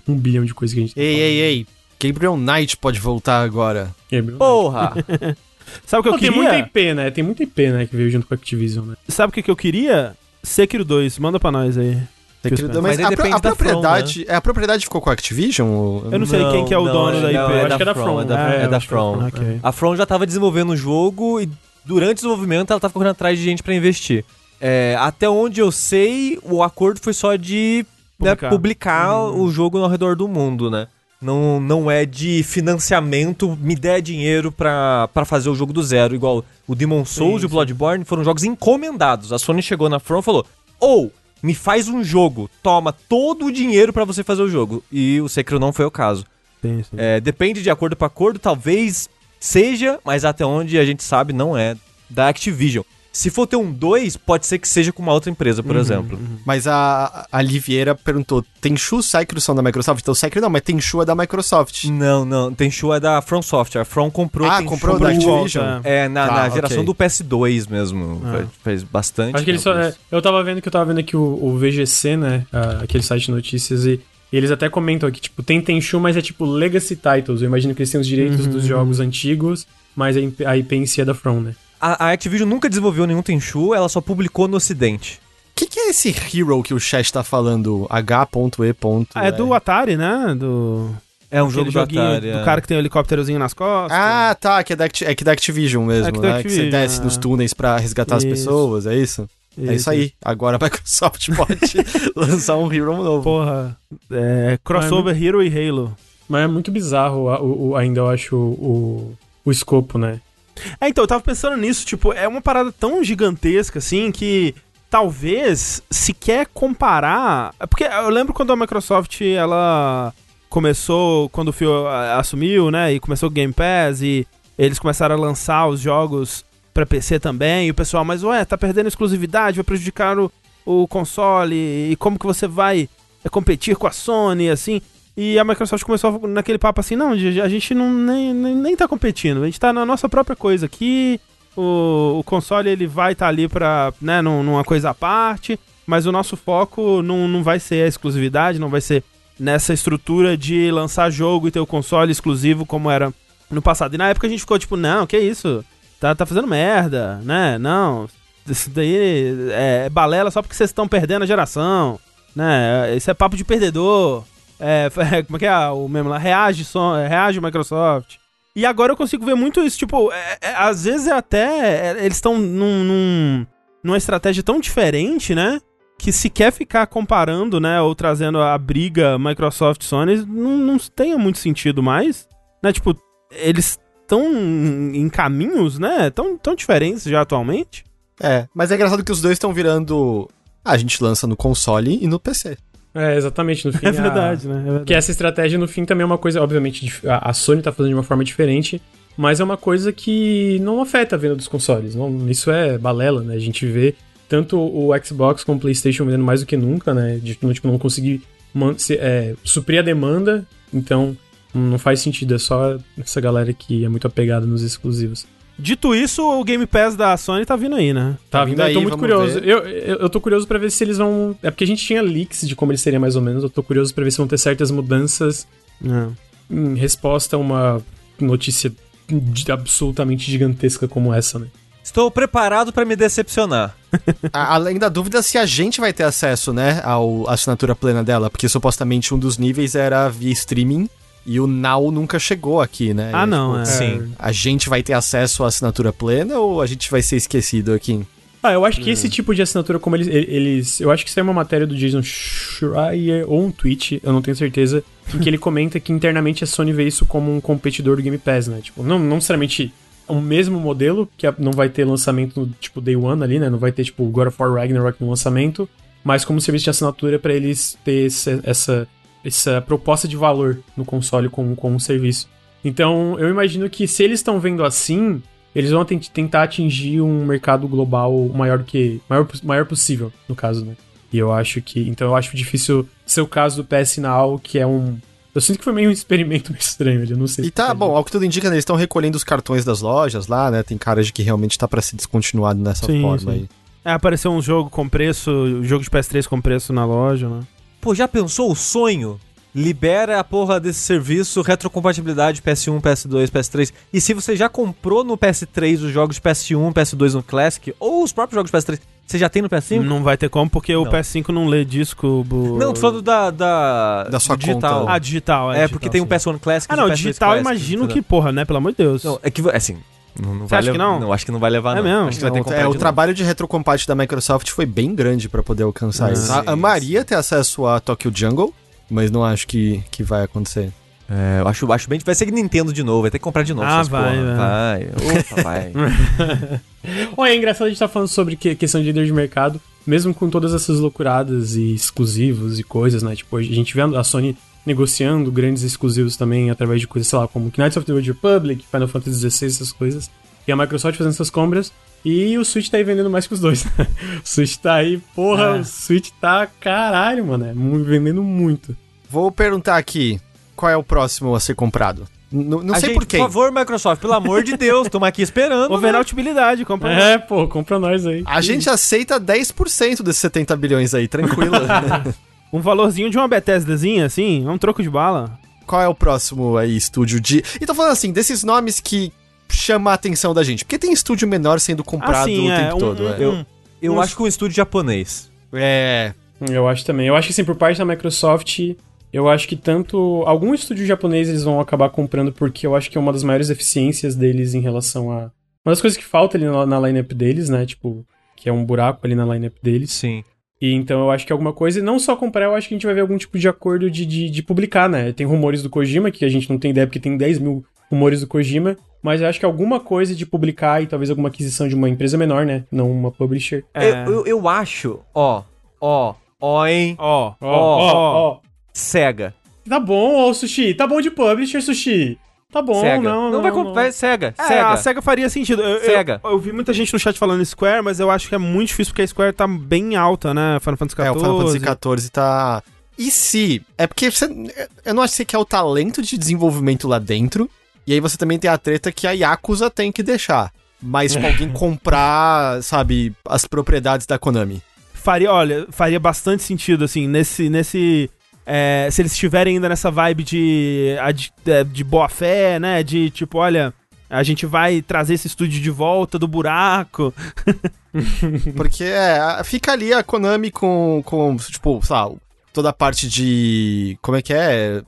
um bilhão de coisas que a gente Ei, ei, ei. Gabriel Knight pode voltar agora. ei. Porra! Sabe o que eu Não, tem queria? muita IP, né? Tem muita IP, né? Que veio junto com a Activision, né? Sabe o que, que eu queria? Sekiro 2, manda pra nós aí. Mas Mas, a, pro- a da From, propriedade, é, a propriedade ficou com a Activision? ou- Eu não sei Não, quem que é o não, dono da IP. não, eu é acho da que era From, From. é da- É, é da From. From, Ok. A From já tava desenvolvendo o jogo e durante o desenvolvimento ela tava correndo atrás de gente pra investir. É, até onde eu sei, o acordo foi só de né, Publicar. publicar o jogo ao redor do mundo, né? Não, não é de financiamento, me dê dinheiro pra, pra fazer o jogo do zero. Igual o Demon Souls e o Bloodborne foram jogos encomendados. A Sony chegou na From e falou: ou me faz um jogo, toma todo o dinheiro pra você fazer o jogo. E o Sekiro não foi o caso. Tem, sim. É, depende de acordo para acordo, talvez seja, mas até onde a gente sabe não é da Activision. Se for ter um 2, pode ser que seja com uma outra empresa, por exemplo. Mas a, a Liviera perguntou: Tenchu e Sekiro são da Microsoft? Então Sekiro não, mas Tenchu é da Microsoft. Não, não, Tenchu é da From Software. A From comprou Ah, Tenchu comprou por da volta. Activision? É, na, Tá, na geração do PS2 mesmo. Ah. Faz, faz bastante. Acho que eles só. é, eu tava vendo que eu tava vendo aqui o, o VGC, né? ah, aquele site de notícias, e, e eles até comentam aqui, tipo, tem Tenchu, mas é tipo Legacy Titles. Eu imagino que eles têm os direitos dos jogos antigos, mas a IP em si é da From, né? A, a Activision nunca desenvolveu nenhum Tenchu, ela só publicou no ocidente. O que, que é esse Hero que o chat tá falando? H.E. Ah, é do Atari, né? Do. É um aquele jogo do joguinho Atari. do é. cara que tem o helicópterozinho nas costas. Ah, tá, que é da, Acti- é que da Activision mesmo, É que né? que você Activision, desce é. nos túneis pra resgatar as Isso. pessoas, é isso? É isso aí. Agora a Microsoft pode lançar um Hero novo. Porra. É, crossover Hero e Halo. Mas é muito bizarro o, o- ainda, eu acho, o, o escopo, né? É, então, eu tava pensando nisso, tipo, é uma parada tão gigantesca, assim, que talvez se quer comparar. é Porque eu lembro quando a Microsoft, ela começou, quando o Phil assumiu, né, e começou o Game Pass, e eles começaram a lançar os jogos pra PC também, e o pessoal, mas ué, tá perdendo exclusividade, vai prejudicar o, o console, e como que você vai é, competir com a Sony, assim. E a Microsoft começou naquele papo assim, não, a gente não, nem, nem, nem tá competindo, a gente tá na nossa própria coisa aqui, o, o console ele vai estar ali pra, né, num- numa coisa à parte, mas o nosso foco não, não vai ser a exclusividade, não vai ser nessa estrutura de lançar jogo e ter o console exclusivo como era no passado. E na época a gente ficou tipo, não, que isso? Tá, tá fazendo merda, né? Não, isso daí é balela só porque vocês estão perdendo a geração, né? Isso é papo de perdedor. É, como é que é o mesmo lá? Reage, som, reage Microsoft. E agora eu consigo ver muito isso, tipo, é- é- às vezes é até. é, eles estão num, num- numa estratégia tão diferente, né? Que se quer ficar comparando, né? Ou trazendo a briga Microsoft-Sony, não, não tenha muito sentido mais. Né? Tipo, eles estão em caminhos, né? Tão, tão diferentes já atualmente. É, mas é engraçado que os dois estão virando. A gente lança no console e no PC. É, exatamente, no fim. É a- verdade, né? É verdade. Que essa estratégia, no fim, também é uma coisa, obviamente, a a Sony tá fazendo de uma forma diferente, mas é uma coisa que não afeta a venda dos consoles. Não, isso é balela, né? A gente vê tanto o Xbox como o PlayStation vendendo mais do que nunca, né? De tipo, não conseguir é, suprir a demanda, então não faz sentido. É só essa galera que é muito apegada nos exclusivos. Dito isso, o Game Pass da Sony tá vindo aí, né? Tá, vindo eu aí, tô muito vamos curioso. ver. Eu, eu, eu tô curioso pra ver se eles vão. É porque a gente tinha leaks de como eles seriam mais ou menos. Eu tô curioso pra ver se vão ter certas mudanças É. em resposta a uma notícia de- absolutamente gigantesca como essa, né? Estou preparado pra me decepcionar. A- Além da dúvida se a gente vai ter acesso, né, ao assinatura plena dela, porque supostamente um dos níveis era via streaming e o Now nunca chegou aqui, né? Ah, E, não, tipo, é. Sim. A gente vai ter acesso à assinatura plena ou a gente vai ser esquecido aqui? Ah, eu acho que esse tipo de assinatura, como eles, eles. Eu acho que isso é uma matéria do Jason Schreier ou um tweet, eu não tenho certeza, em que ele comenta que internamente a Sony vê isso como um competidor do Game Pass, né? Tipo, não, não necessariamente o mesmo modelo, que não vai ter lançamento no tipo Day One ali, né? Não vai ter tipo God of War Ragnarok no lançamento, mas como serviço de assinatura pra eles ter esse- essa, essa proposta de valor no console com, com o serviço. Então, eu imagino que se eles estão vendo assim, eles vão tent- tentar atingir um mercado global maior que. Maior, maior possível, no caso, né? E eu acho que. Então eu acho difícil ser o caso do PS Now, que é um. Eu sinto que foi meio um experimento meio estranho ali, eu não sei. E tá, bom, ao que tudo indica, né, eles estão recolhendo os cartões das lojas lá, né? Tem cara de que realmente tá pra ser descontinuado dessa Sim, forma sim. aí. É, apareceu um jogo com preço, jogo de PS3 com preço na loja, né? Pô, já pensou o sonho? Libera a porra desse serviço, retrocompatibilidade PS1, PS2, PS3. E se você já comprou no PS3 os jogos de PS1, PS2 no Classic, ou os próprios jogos de PS3, você já tem no PS5? Não vai ter como, porque o Não. PS5 não lê disco. bu- Não, tô falando da. Da, Da sua digital. conta. Ah, digital, é. é, digital, porque tem sim. um PS1 Classic Ah, e não, um PS2 digital, Classic, imagino que, porra, né? Pelo amor de Deus. Não, é que, assim, não, não Você vai acha que não? Não, acho que não vai levar, É não. mesmo? Acho que vai ter que Não, é, o trabalho de retrocompate da Microsoft foi bem grande pra poder alcançar Ah, isso. A, a sim, Maria tem acesso a Tokyo Jungle, mas não acho que, que vai acontecer. É, eu acho, acho bem. Vai ser Nintendo de novo, vai ter que comprar de novo. Ah, vai, porra. vai. Opa, vai. Olha, é engraçado a gente tá falando sobre que- questão de líder de mercado, mesmo com todas essas loucuradas e exclusivos e coisas, né? Tipo, a gente vê a Sony negociando grandes exclusivos também através de coisas, sei lá, como Knights of the Old Republic, Final Fantasy XVI, essas coisas. E a Microsoft fazendo essas compras. E o Switch tá aí vendendo mais que os dois. o Switch tá aí, porra, É. o Switch tá caralho, mano. É vendendo muito. Vou perguntar aqui, qual é o próximo a ser comprado? N- não A sei gente, por quem. Por favor, Microsoft, pelo amor de Deus, estamos aqui esperando. né? Overaltabilidade, compra. É, pô, compra nós aí. A gente aceita 10% desses 70 bilhões aí, tranquilo. Um valorzinho de uma Bethesdazinha, assim, é um troco de bala. qual é o próximo aí estúdio de... E tô falando assim, desses nomes que chama a atenção da gente. Porque tem estúdio menor sendo comprado Assim, o é, tempo um- todo. um- é. um- Eu Um- acho que um estúdio japonês. É, Eu acho também. Eu acho que, assim, por parte da Microsoft, eu acho que tanto. Algum estúdio japonês eles vão acabar comprando, porque eu acho que é uma das maiores eficiências deles em relação a. Uma das coisas que falta ali na, na lineup deles, né? Tipo, que é um buraco ali na lineup deles. Sim. E então eu acho que alguma coisa, e não só comprar, eu acho que a gente vai ver algum tipo de acordo de, de, de publicar, né? Tem rumores do Kojima, que a gente não tem ideia, porque tem 10 mil rumores do Kojima, mas eu acho que alguma coisa de publicar e talvez alguma aquisição de uma empresa menor, né? Não uma publisher. É. Eu, eu, eu acho, ó, ó, ó, hein, Ó, Ó, ó, ó. Sega. Tá bom, ô Sushi. Tá bom de publisher, Sushi. Tá bom, Sega. não, não. vai não. comprar, Sega, É, Sega. a SEGA faria sentido. Eu, eu- Sega. Eu, vi muita gente no chat falando Square, mas eu acho que é muito difícil porque a Square tá bem alta, né? Final Fantasy XIV. é, o Final Fantasy XIV tá... E se? É porque você... Eu não acho que você quer o talento de desenvolvimento lá dentro, e aí você também tem a treta que a Yakuza tem que deixar. Mas, tipo, alguém comprar, sabe, as propriedades da Konami. Faria, olha, faria bastante sentido, assim, nesse. nesse é, se eles estiverem ainda nessa vibe de, de, é, de boa fé, né? De tipo, olha, a gente vai trazer esse estúdio de volta do buraco. Porque é, fica ali a Konami com, com, tipo, lá, toda a parte de. Como é que é?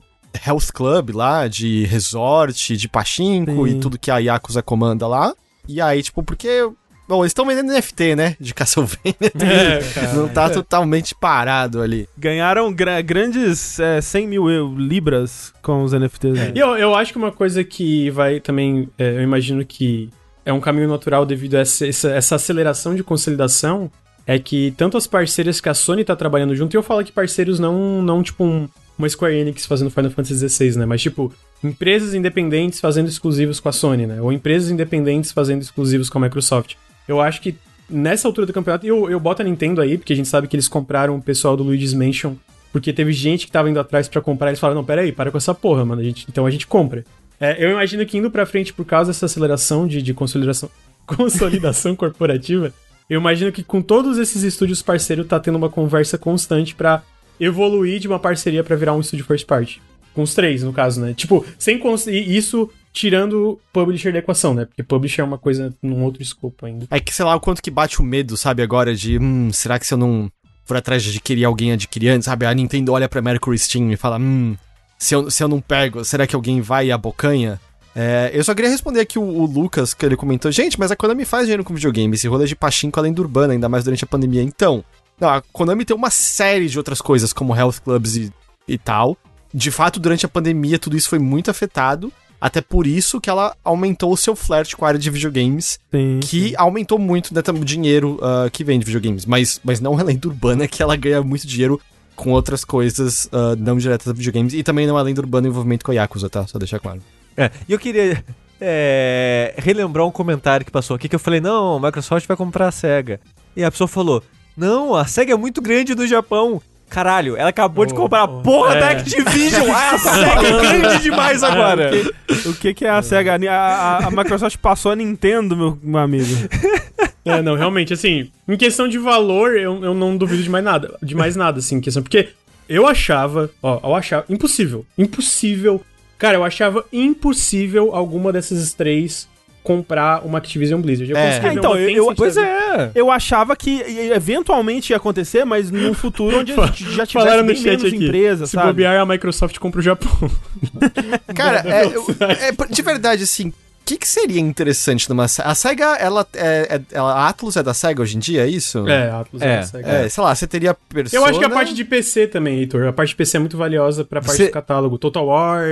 Health Club lá, de resort, de pachinko Sim. e tudo que a Yakuza comanda lá. E aí, tipo, porque. Bom, eles estão vendendo NFT, né? De Castlevania. É, cara. Não tá totalmente parado ali. Ganharam gra- grandes é, 100 mil libras com os NFTs. E eu, eu acho que uma coisa que vai também. é, eu imagino que é um caminho natural devido a essa, essa, essa aceleração de consolidação. É que tanto as parceiras que a Sony tá trabalhando junto, e eu falo que parceiros não, não tipo, um, uma Square Enix fazendo Final Fantasy XVI, né? Mas, tipo, empresas independentes fazendo exclusivos com a Sony, né? Ou empresas independentes fazendo exclusivos com a Microsoft. Eu acho que nessa altura do campeonato, eu, eu boto a Nintendo aí, porque a gente sabe que eles compraram o pessoal do Luigi's Mansion, porque teve gente que tava indo atrás pra comprar, eles falaram, não, pera aí, para com essa porra, mano, a gente, então a gente compra. É, eu imagino que indo pra frente por causa dessa aceleração de, de consolidação, consolidação corporativa, eu imagino que com todos esses estúdios parceiros tá tendo uma conversa constante pra evoluir de uma parceria pra virar um estúdio first party. Com os três, no caso, né? Tipo, sem isso tirando publisher da equação, né? Porque publisher é uma coisa num outro escopo ainda. É que sei lá o quanto que bate o medo, sabe, agora de. Hum, será que se eu não for atrás de adquirir alguém adquirindo, sabe? A Nintendo olha pra Mercury Steam e fala: Hum, se eu, se eu não pego, será que alguém vai e abocanha? É, eu só queria responder aqui o, o Lucas, que ele comentou: Gente, mas a Konami faz dinheiro com videogame, esse rolê de pachinko além do urbana, ainda mais durante a pandemia. Então, não, a Konami tem uma série de outras coisas, como health clubs e, e tal. De fato, durante a pandemia, tudo isso foi muito afetado. Até por isso que ela aumentou o seu flerte com a área de videogames Sim. que aumentou muito né, o dinheiro ah, que vem de videogames, mas, mas não a lenda urbana, que ela ganha muito dinheiro com outras coisas ah, não diretas a videogames, e também não a lenda urbana o envolvimento com a Yakuza, tá? Só deixar claro. É, e eu queria é, relembrar um comentário que passou aqui que eu falei: não, a Microsoft vai comprar a SEGA. E a pessoa falou: não, a SEGA é muito grande no Japão. Caralho, ela acabou de Oh, comprar a porra É. da Activision. Ah, a SEGA é grande demais agora. O que, o que que é a SEGA? A, a- a Microsoft passou a Nintendo, meu, meu amigo. É, não, realmente, assim, em questão de valor, eu, eu não duvido de mais nada. De mais nada, assim, em questão. Porque eu achava, ó, eu achava. Impossível. Impossível. Cara, eu achava impossível alguma dessas três comprar uma Activision Blizzard. Eu É. É, então, eu- eu- da Pois é. Eu achava que eventualmente ia acontecer, mas num futuro onde a gente já tivesse Falaram no bem chat menos aqui. empresas, Se sabe? bobear, a Microsoft compra o Japão. Cara, é, eu- é, de verdade, assim, o que, que seria interessante numa... A SEGA, ela, é, é- ela- a Atlus é da SEGA hoje em dia, é isso? É, Atlas É, é, Sega. É, sei lá, você teria Persona... Eu acho que a parte de PC também, Heitor. A parte de PC é muito valiosa pra parte Você- do catálogo. Total War.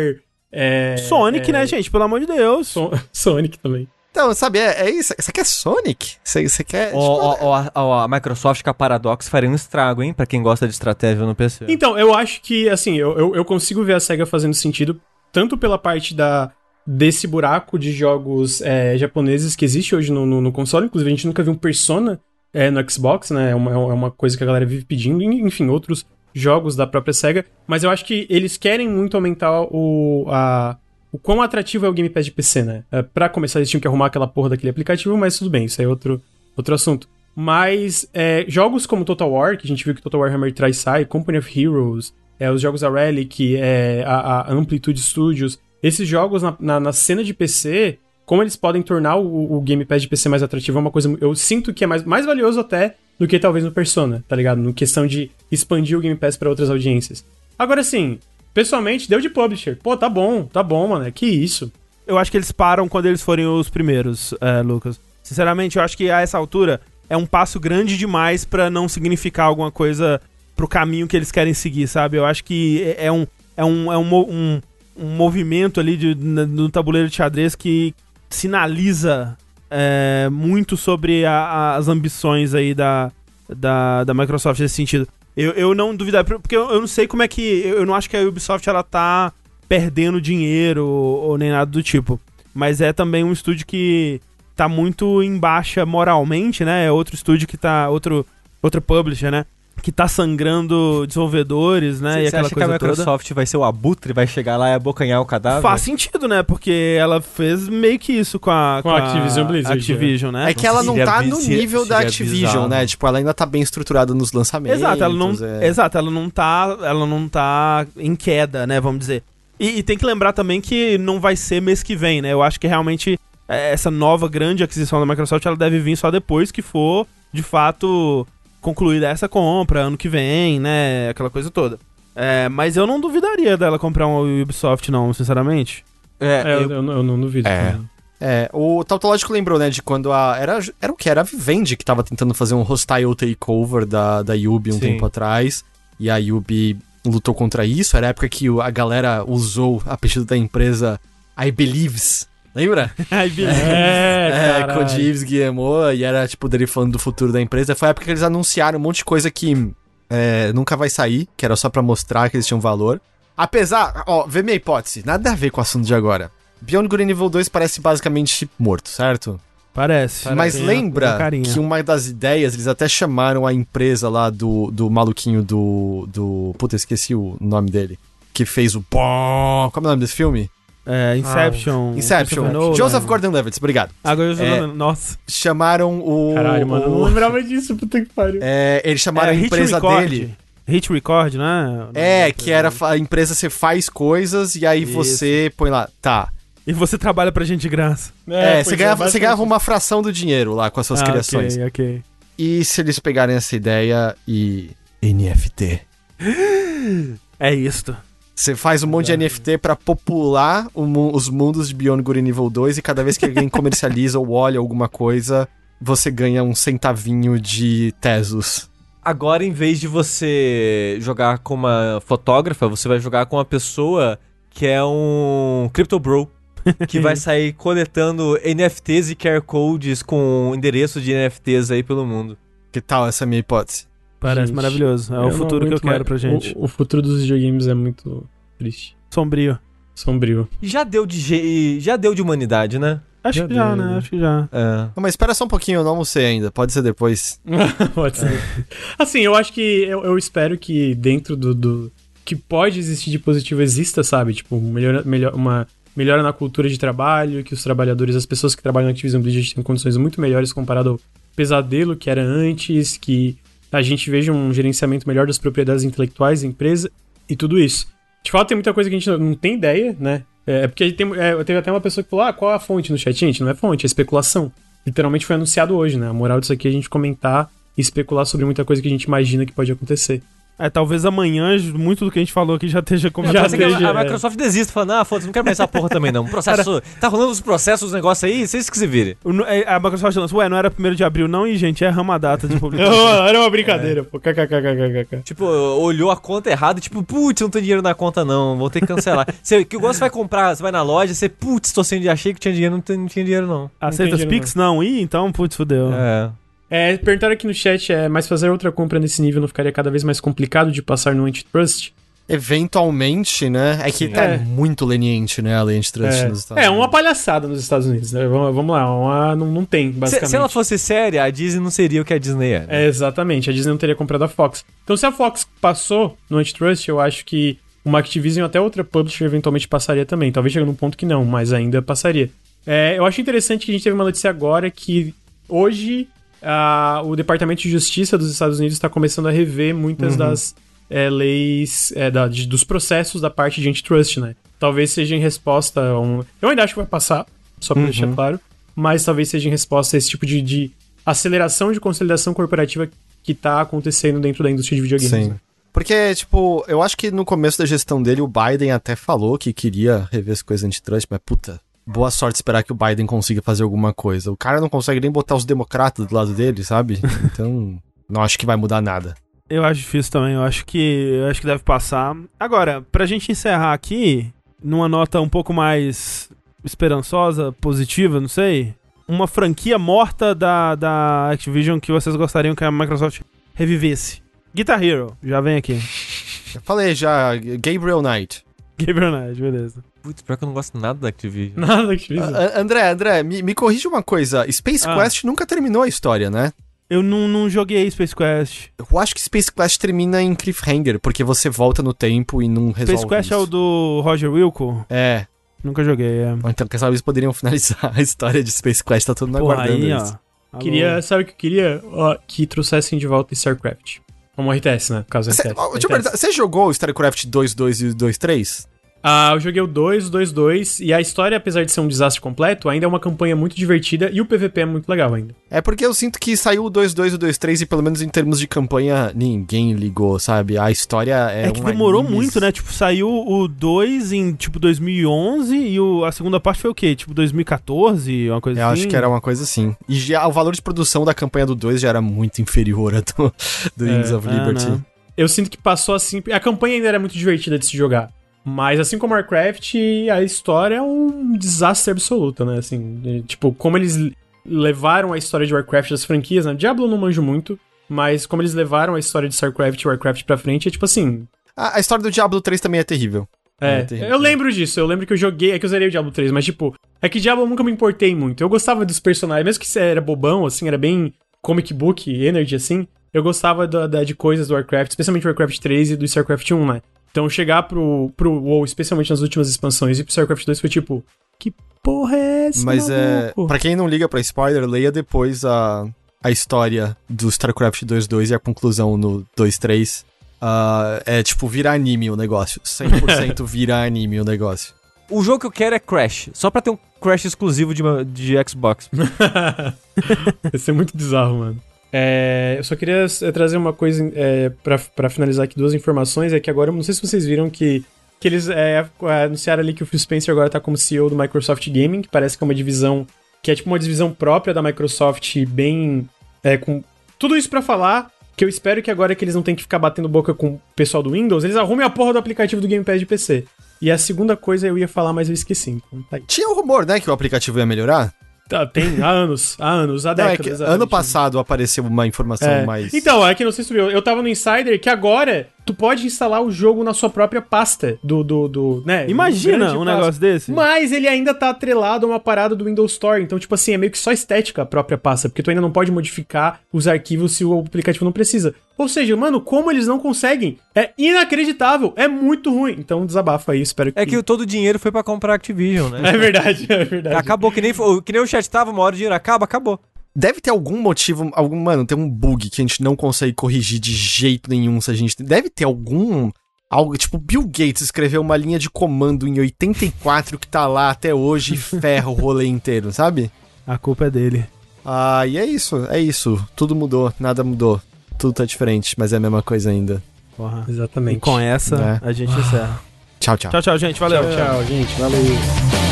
É, Sonic, é, né, gente? Pelo amor de Deus. Son- Sonic também. Então, sabe, é, é isso. Você quer Sonic? Você, você quer... tipo, Ó, ó, ó, ó, a Microsoft com a Paradox faria um estrago, hein? Pra quem gosta de estratégia no PC. Então, eu acho que, assim, eu, eu, eu consigo ver a SEGA fazendo sentido, tanto pela parte da desse buraco de jogos é, japoneses que existe hoje no, no, no console. Inclusive, a gente nunca viu um Persona é, no Xbox, né? É uma, é uma coisa que a galera vive pedindo. e, Enfim, outros jogos da própria SEGA. Mas eu acho que eles querem muito aumentar o, a, o quão atrativo é o Game Pass de PC, né? É, pra começar, eles tinham que arrumar aquela porra daquele aplicativo, mas tudo bem, isso é outro, outro assunto. Mas é, jogos como Total War, que a gente viu que Total War Hammer traz sai, Company of Heroes, é, os jogos da Relic, é, a, a Amplitude Studios, esses jogos na, na, na cena de PC, como eles podem tornar o, o Game Pass de PC mais atrativo é uma coisa. Eu sinto que é mais, mais valioso até do que talvez no Persona, tá ligado? No questão de expandir o Game Pass pra outras audiências. Agora sim, pessoalmente, deu de publisher. Pô, tá bom, tá bom, mano. Que isso. Eu acho que eles param quando eles forem os primeiros, é, Lucas. Sinceramente, eu acho que a essa altura é um passo grande demais pra não significar alguma coisa pro caminho que eles querem seguir, sabe? Eu acho que é é um, é um, é um, um, um movimento ali de, no tabuleiro de xadrez que sinaliza é, muito sobre a- a- as ambições aí da, da, da Microsoft nesse sentido. Eu, eu não duvidaria, porque eu, eu não sei como é que. Eu, eu não acho que a Ubisoft ela tá perdendo dinheiro ou, ou nem nada do tipo. Mas é também um estúdio que tá muito em baixa moralmente, né? É outro estúdio que tá. Outro, outro publisher, né? Que tá sangrando desenvolvedores, né? e Você aquela acha que a coisa toda. Microsoft vai ser o abutre, vai chegar lá e abocanhar o cadáver? Faz sentido, né? Porque ela fez meio que isso com a, Com a Activision Blizzard, Activision, né? É que ela não tá no nível da Activision, bizarro. né? Tipo, ela ainda tá bem estruturada nos lançamentos. Exato, ela não, é. exato, ela não tá, ela não tá em queda, né, vamos dizer. E, e tem que lembrar também que não vai ser mês que vem, né? Eu acho que realmente é, essa nova grande aquisição da Microsoft, ela deve vir só depois que for, de fato, concluída essa compra, ano que vem, né, aquela coisa toda. É, mas eu não duvidaria dela comprar uma Ubisoft, não, sinceramente. É, É, eu, eu- eu não- eu não duvido. É. também. É, o Tautológico lembrou, né, de quando a. Era, era o que? Era a Vivendi que tava tentando fazer um hostile takeover da, da Yubi um Sim. tempo atrás. E a Yubi lutou contra isso. Era a época que a galera usou a apelido da empresa I Believes. Lembra? Ai, beleza. É, É, caralho. Code Ives Guillemot, e era, tipo, dele falando do futuro da empresa. Foi a época que eles anunciaram um monte de coisa que é, nunca vai sair, que era só pra mostrar que eles tinham valor. Apesar, ó, vê minha hipótese, nada a ver com o assunto de agora. Beyond and Evil 2 parece basicamente morto, certo? Parece. Mas lembra tem a carinha. que uma das ideias, eles até chamaram a empresa lá do, do maluquinho do, do. Puta, esqueci o nome dele. Que fez o. Qual é o nome desse filme? É, Inception. Inception. Christopher Nolan. Joseph Gordon-Levitt, obrigado. Agora eu É. Nossa. Chamaram o. Caralho, mano, eu não lembrava disso, puta que pariu. É, eles chamaram a Hit empresa Record. dele. Hit Record, né? É, que era a empresa você faz coisas e aí Isso. você põe lá, tá. E você trabalha pra gente de graça. É, pois você, ganhava, você ganhava uma fração do dinheiro lá com as suas Ah, criações. Ok, ok. E se eles pegarem essa ideia e. NFT. É isto. Você faz um monte de NFT pra popular o os mundos de Beyond Good and Evil 2 e cada vez que alguém comercializa ou olha alguma coisa, você ganha um centavinho de Tesos. Agora, em vez de você jogar com uma fotógrafa, você vai jogar com uma pessoa que é um Crypto Bro. Que vai sair coletando NFTs e QR codes com endereços de NFTs aí pelo mundo. Que tal essa minha hipótese? Parece Gente, maravilhoso. É eu o futuro que eu quero mais. pra gente. O, o futuro dos videogames é muito triste. Sombrio. Sombrio. Já deu de ge- já deu de humanidade, né? Acho Já que já, deu, né? né? Acho que já. É. Não, mas espera só um pouquinho, eu não almocei ainda. Pode ser depois. Pode ser. Assim, eu acho que. Eu, eu espero que dentro do, do. que pode existir de positivo exista, sabe? Tipo, melhora, melhor, uma melhora na cultura de trabalho, que os trabalhadores, as pessoas que trabalham na Activision Blizzard têm condições muito melhores comparado ao, pesadelo que era antes, que a gente veja um gerenciamento melhor das propriedades intelectuais da empresa e tudo isso. De fato, tem muita coisa que a gente não- tem ideia, né? É porque tem, é, teve até uma pessoa que falou: ah, qual é a fonte no chat? Gente, não é fonte, é especulação. Literalmente foi anunciado hoje, né? A moral disso aqui é a gente comentar e especular sobre muita coisa que a gente imagina que pode acontecer. É, talvez amanhã muito do que a gente falou aqui já esteja Já ser que a- a, é. Microsoft desista, falando, ah, foda-se, não quero mais essa porra também, não. Processo, tá rolando os processos, os negócios aí, vocês que se virem. É, A Microsoft lançou, ué, não era 1 de abril não, e gente, erramos a data de publicação. Era uma brincadeira, pô. KKKKKK. Tipo, olhou a conta errada, tipo, putz, não tem dinheiro na conta não, vou ter que cancelar. Você, que igual você vai comprar, você vai na loja, você, putz, tô sem dinheiro, achei que tinha dinheiro, não, tem- não tinha dinheiro não. Aceita os entendi, Pix? Não. Ih, então, putz, fudeu. É. É, perguntaram aqui no chat, é, mas fazer outra compra nesse nível não ficaria cada vez mais complicado de passar no antitrust? Eventualmente, né? É que tá É. muito leniente, né? A lei antitrust É, nos Estados é uma Unidos. palhaçada nos Estados Unidos, né? Vamos, vamos lá, uma- não, não tem, Se, basicamente. se ela fosse séria, a Disney não seria o que a Disney é. né? É, exatamente. A Disney não teria comprado a Fox. Então, se a Fox passou no antitrust, eu acho que uma Activision ou até outra publisher eventualmente passaria também. Talvez chegue num ponto que não, mas ainda passaria. É, eu acho interessante que a gente teve uma notícia agora que hoje ah, o Departamento de Justiça dos Estados Unidos está começando a rever muitas das é, leis é, da- de- dos processos da parte de antitrust, né? Talvez seja em resposta a um. Eu ainda acho que vai passar, só pra deixar claro. Mas talvez seja em resposta a esse tipo de, de aceleração de consolidação corporativa que tá acontecendo dentro da indústria de videogames. Sim. né? Porque, tipo, eu acho que no começo da gestão dele, o Biden até falou que queria rever as coisas antitrust, mas puta, boa sorte esperar que o Biden consiga fazer alguma coisa. O cara não consegue nem botar os democratas do lado dele, sabe? Então, não acho que vai mudar nada. Eu acho difícil também, eu acho que eu acho que deve passar. Agora, pra gente encerrar aqui, numa nota um pouco mais esperançosa, positiva, não sei. Uma franquia morta da, da Activision que vocês gostariam que a Microsoft revivesse. Guitar Hero, já vem aqui. Eu falei já, Gabriel Knight. Gabriel Knight, beleza. Putz, pior que eu não gosto nada da Activision. Nada Activision. A- André, André, me, me corrija uma coisa. Space Ah. Quest nunca terminou a história, né? Eu não, não joguei Space Quest. Eu acho que Space Quest termina em cliffhanger, porque você volta no tempo e não resolve Space Quest é isso. o do Roger Wilco? É. Nunca joguei, é. Então, quem sabe eles poderiam finalizar a história de Space Quest, tá todo mundo aguardando aí, isso. ó. Queria, sabe o que eu queria? Ó, que trouxessem de volta StarCraft. Como RTS, né? RTS. ó, deixa eu perguntar, você jogou StarCraft 2, 2 e 2, 3? Ah, eu joguei o 2, o 2, 2, e a história, apesar de ser um desastre completo, ainda é uma campanha muito divertida e o PVP é muito legal ainda. É porque eu sinto que saiu o 2, 2 e o 2, 3 e pelo menos em termos de campanha ninguém ligou, sabe? A história é É, que uma demorou muito, né? Tipo, saiu o 2 em, tipo, 2011 e o, a segunda parte foi o quê? Tipo, 2014, uma coisa Eu assim? acho que era uma coisa assim. E já, o valor de produção da campanha do 2 já era muito inferior a do, do Wings of É, Liberty. né? Eu sinto que passou assim. A campanha ainda era muito divertida de se jogar. Mas assim como Warcraft, a história é um desastre absoluto, né? Assim, de- tipo, como eles levaram a história de Warcraft das franquias, né? Diablo não manjo muito, mas como eles levaram a história de StarCraft e Warcraft pra frente, é tipo assim. A, a história do Diablo 3 também é terrível. É, É terrível. eu lembro disso, eu lembro que eu joguei, é que eu zerei o Diablo 3, mas tipo, é que Diablo eu nunca me importei muito. Eu gostava dos personagens, mesmo que era bobão, assim, era bem comic book, energy, assim, eu gostava da, da- de coisas do Warcraft, especialmente Warcraft 3 e do StarCraft 1, né? Então chegar pro, pro WoW, especialmente nas últimas expansões, e pro StarCraft 2 foi tipo, que porra é essa? Mas é. maluco? Pra quem não liga pra spoiler, leia depois a, a história do StarCraft 2.2 e a conclusão no 2.3. Ah, é tipo, vira anime o negócio. 100% vira anime o negócio. O jogo que eu quero é Crash, só pra ter um Crash exclusivo de, de Xbox. Ia ser muito bizarro, mano. É, eu só queria é, trazer uma coisa é, pra, pra finalizar aqui, duas informações. É que agora, não sei se vocês viram que, que eles é, anunciaram ali que o Phil Spencer agora tá como CEO do Microsoft Gaming, que parece que é uma divisão que é tipo uma divisão própria da Microsoft, bem. É, com tudo isso pra falar. Que eu espero que agora que eles não tenham que ficar batendo boca com o pessoal do Windows, eles arrumem a porra do aplicativo do Game Pass de PC. E a segunda coisa eu ia falar, mas eu esqueci. Então tá. Tinha um rumor, né, que o aplicativo ia melhorar? Tá, tem há anos, há anos, há Não, é décadas. que há ano passado apareceu uma informação É. mais. Então, é que não sei se viu, eu tava no Insider que agora tu pode instalar o jogo na sua própria pasta do, do, do né? Imagina um pasta. negócio desse. Mas ele ainda tá atrelado a uma parada do Windows Store, então tipo assim, é meio que só estética a própria pasta, porque tu ainda não pode modificar os arquivos se o aplicativo não precisa. Ou seja, mano, como eles não conseguem? É inacreditável, é muito ruim. Então desabafa aí, espero que... É que todo o dinheiro foi pra comprar Activision, né? É verdade, é verdade. Acabou, que nem, que nem o chat tava, uma hora o dinheiro acaba, acabou. Deve ter algum motivo, algum, mano, tem um bug que a gente não consegue corrigir de jeito nenhum se a gente. Deve ter algum. Algo, tipo, Bill Gates escreveu uma linha de comando em 84 que tá lá até hoje e ferra o rolê inteiro, sabe? A culpa é dele. Ah, e é isso, é isso. Tudo mudou, nada mudou. Tudo tá diferente, mas é a mesma coisa ainda. Porra. Exatamente. E com essa, É. a gente encerra. Tchau, tchau. Tchau, tchau, gente. Valeu. Tchau, tchau, gente. Valeu.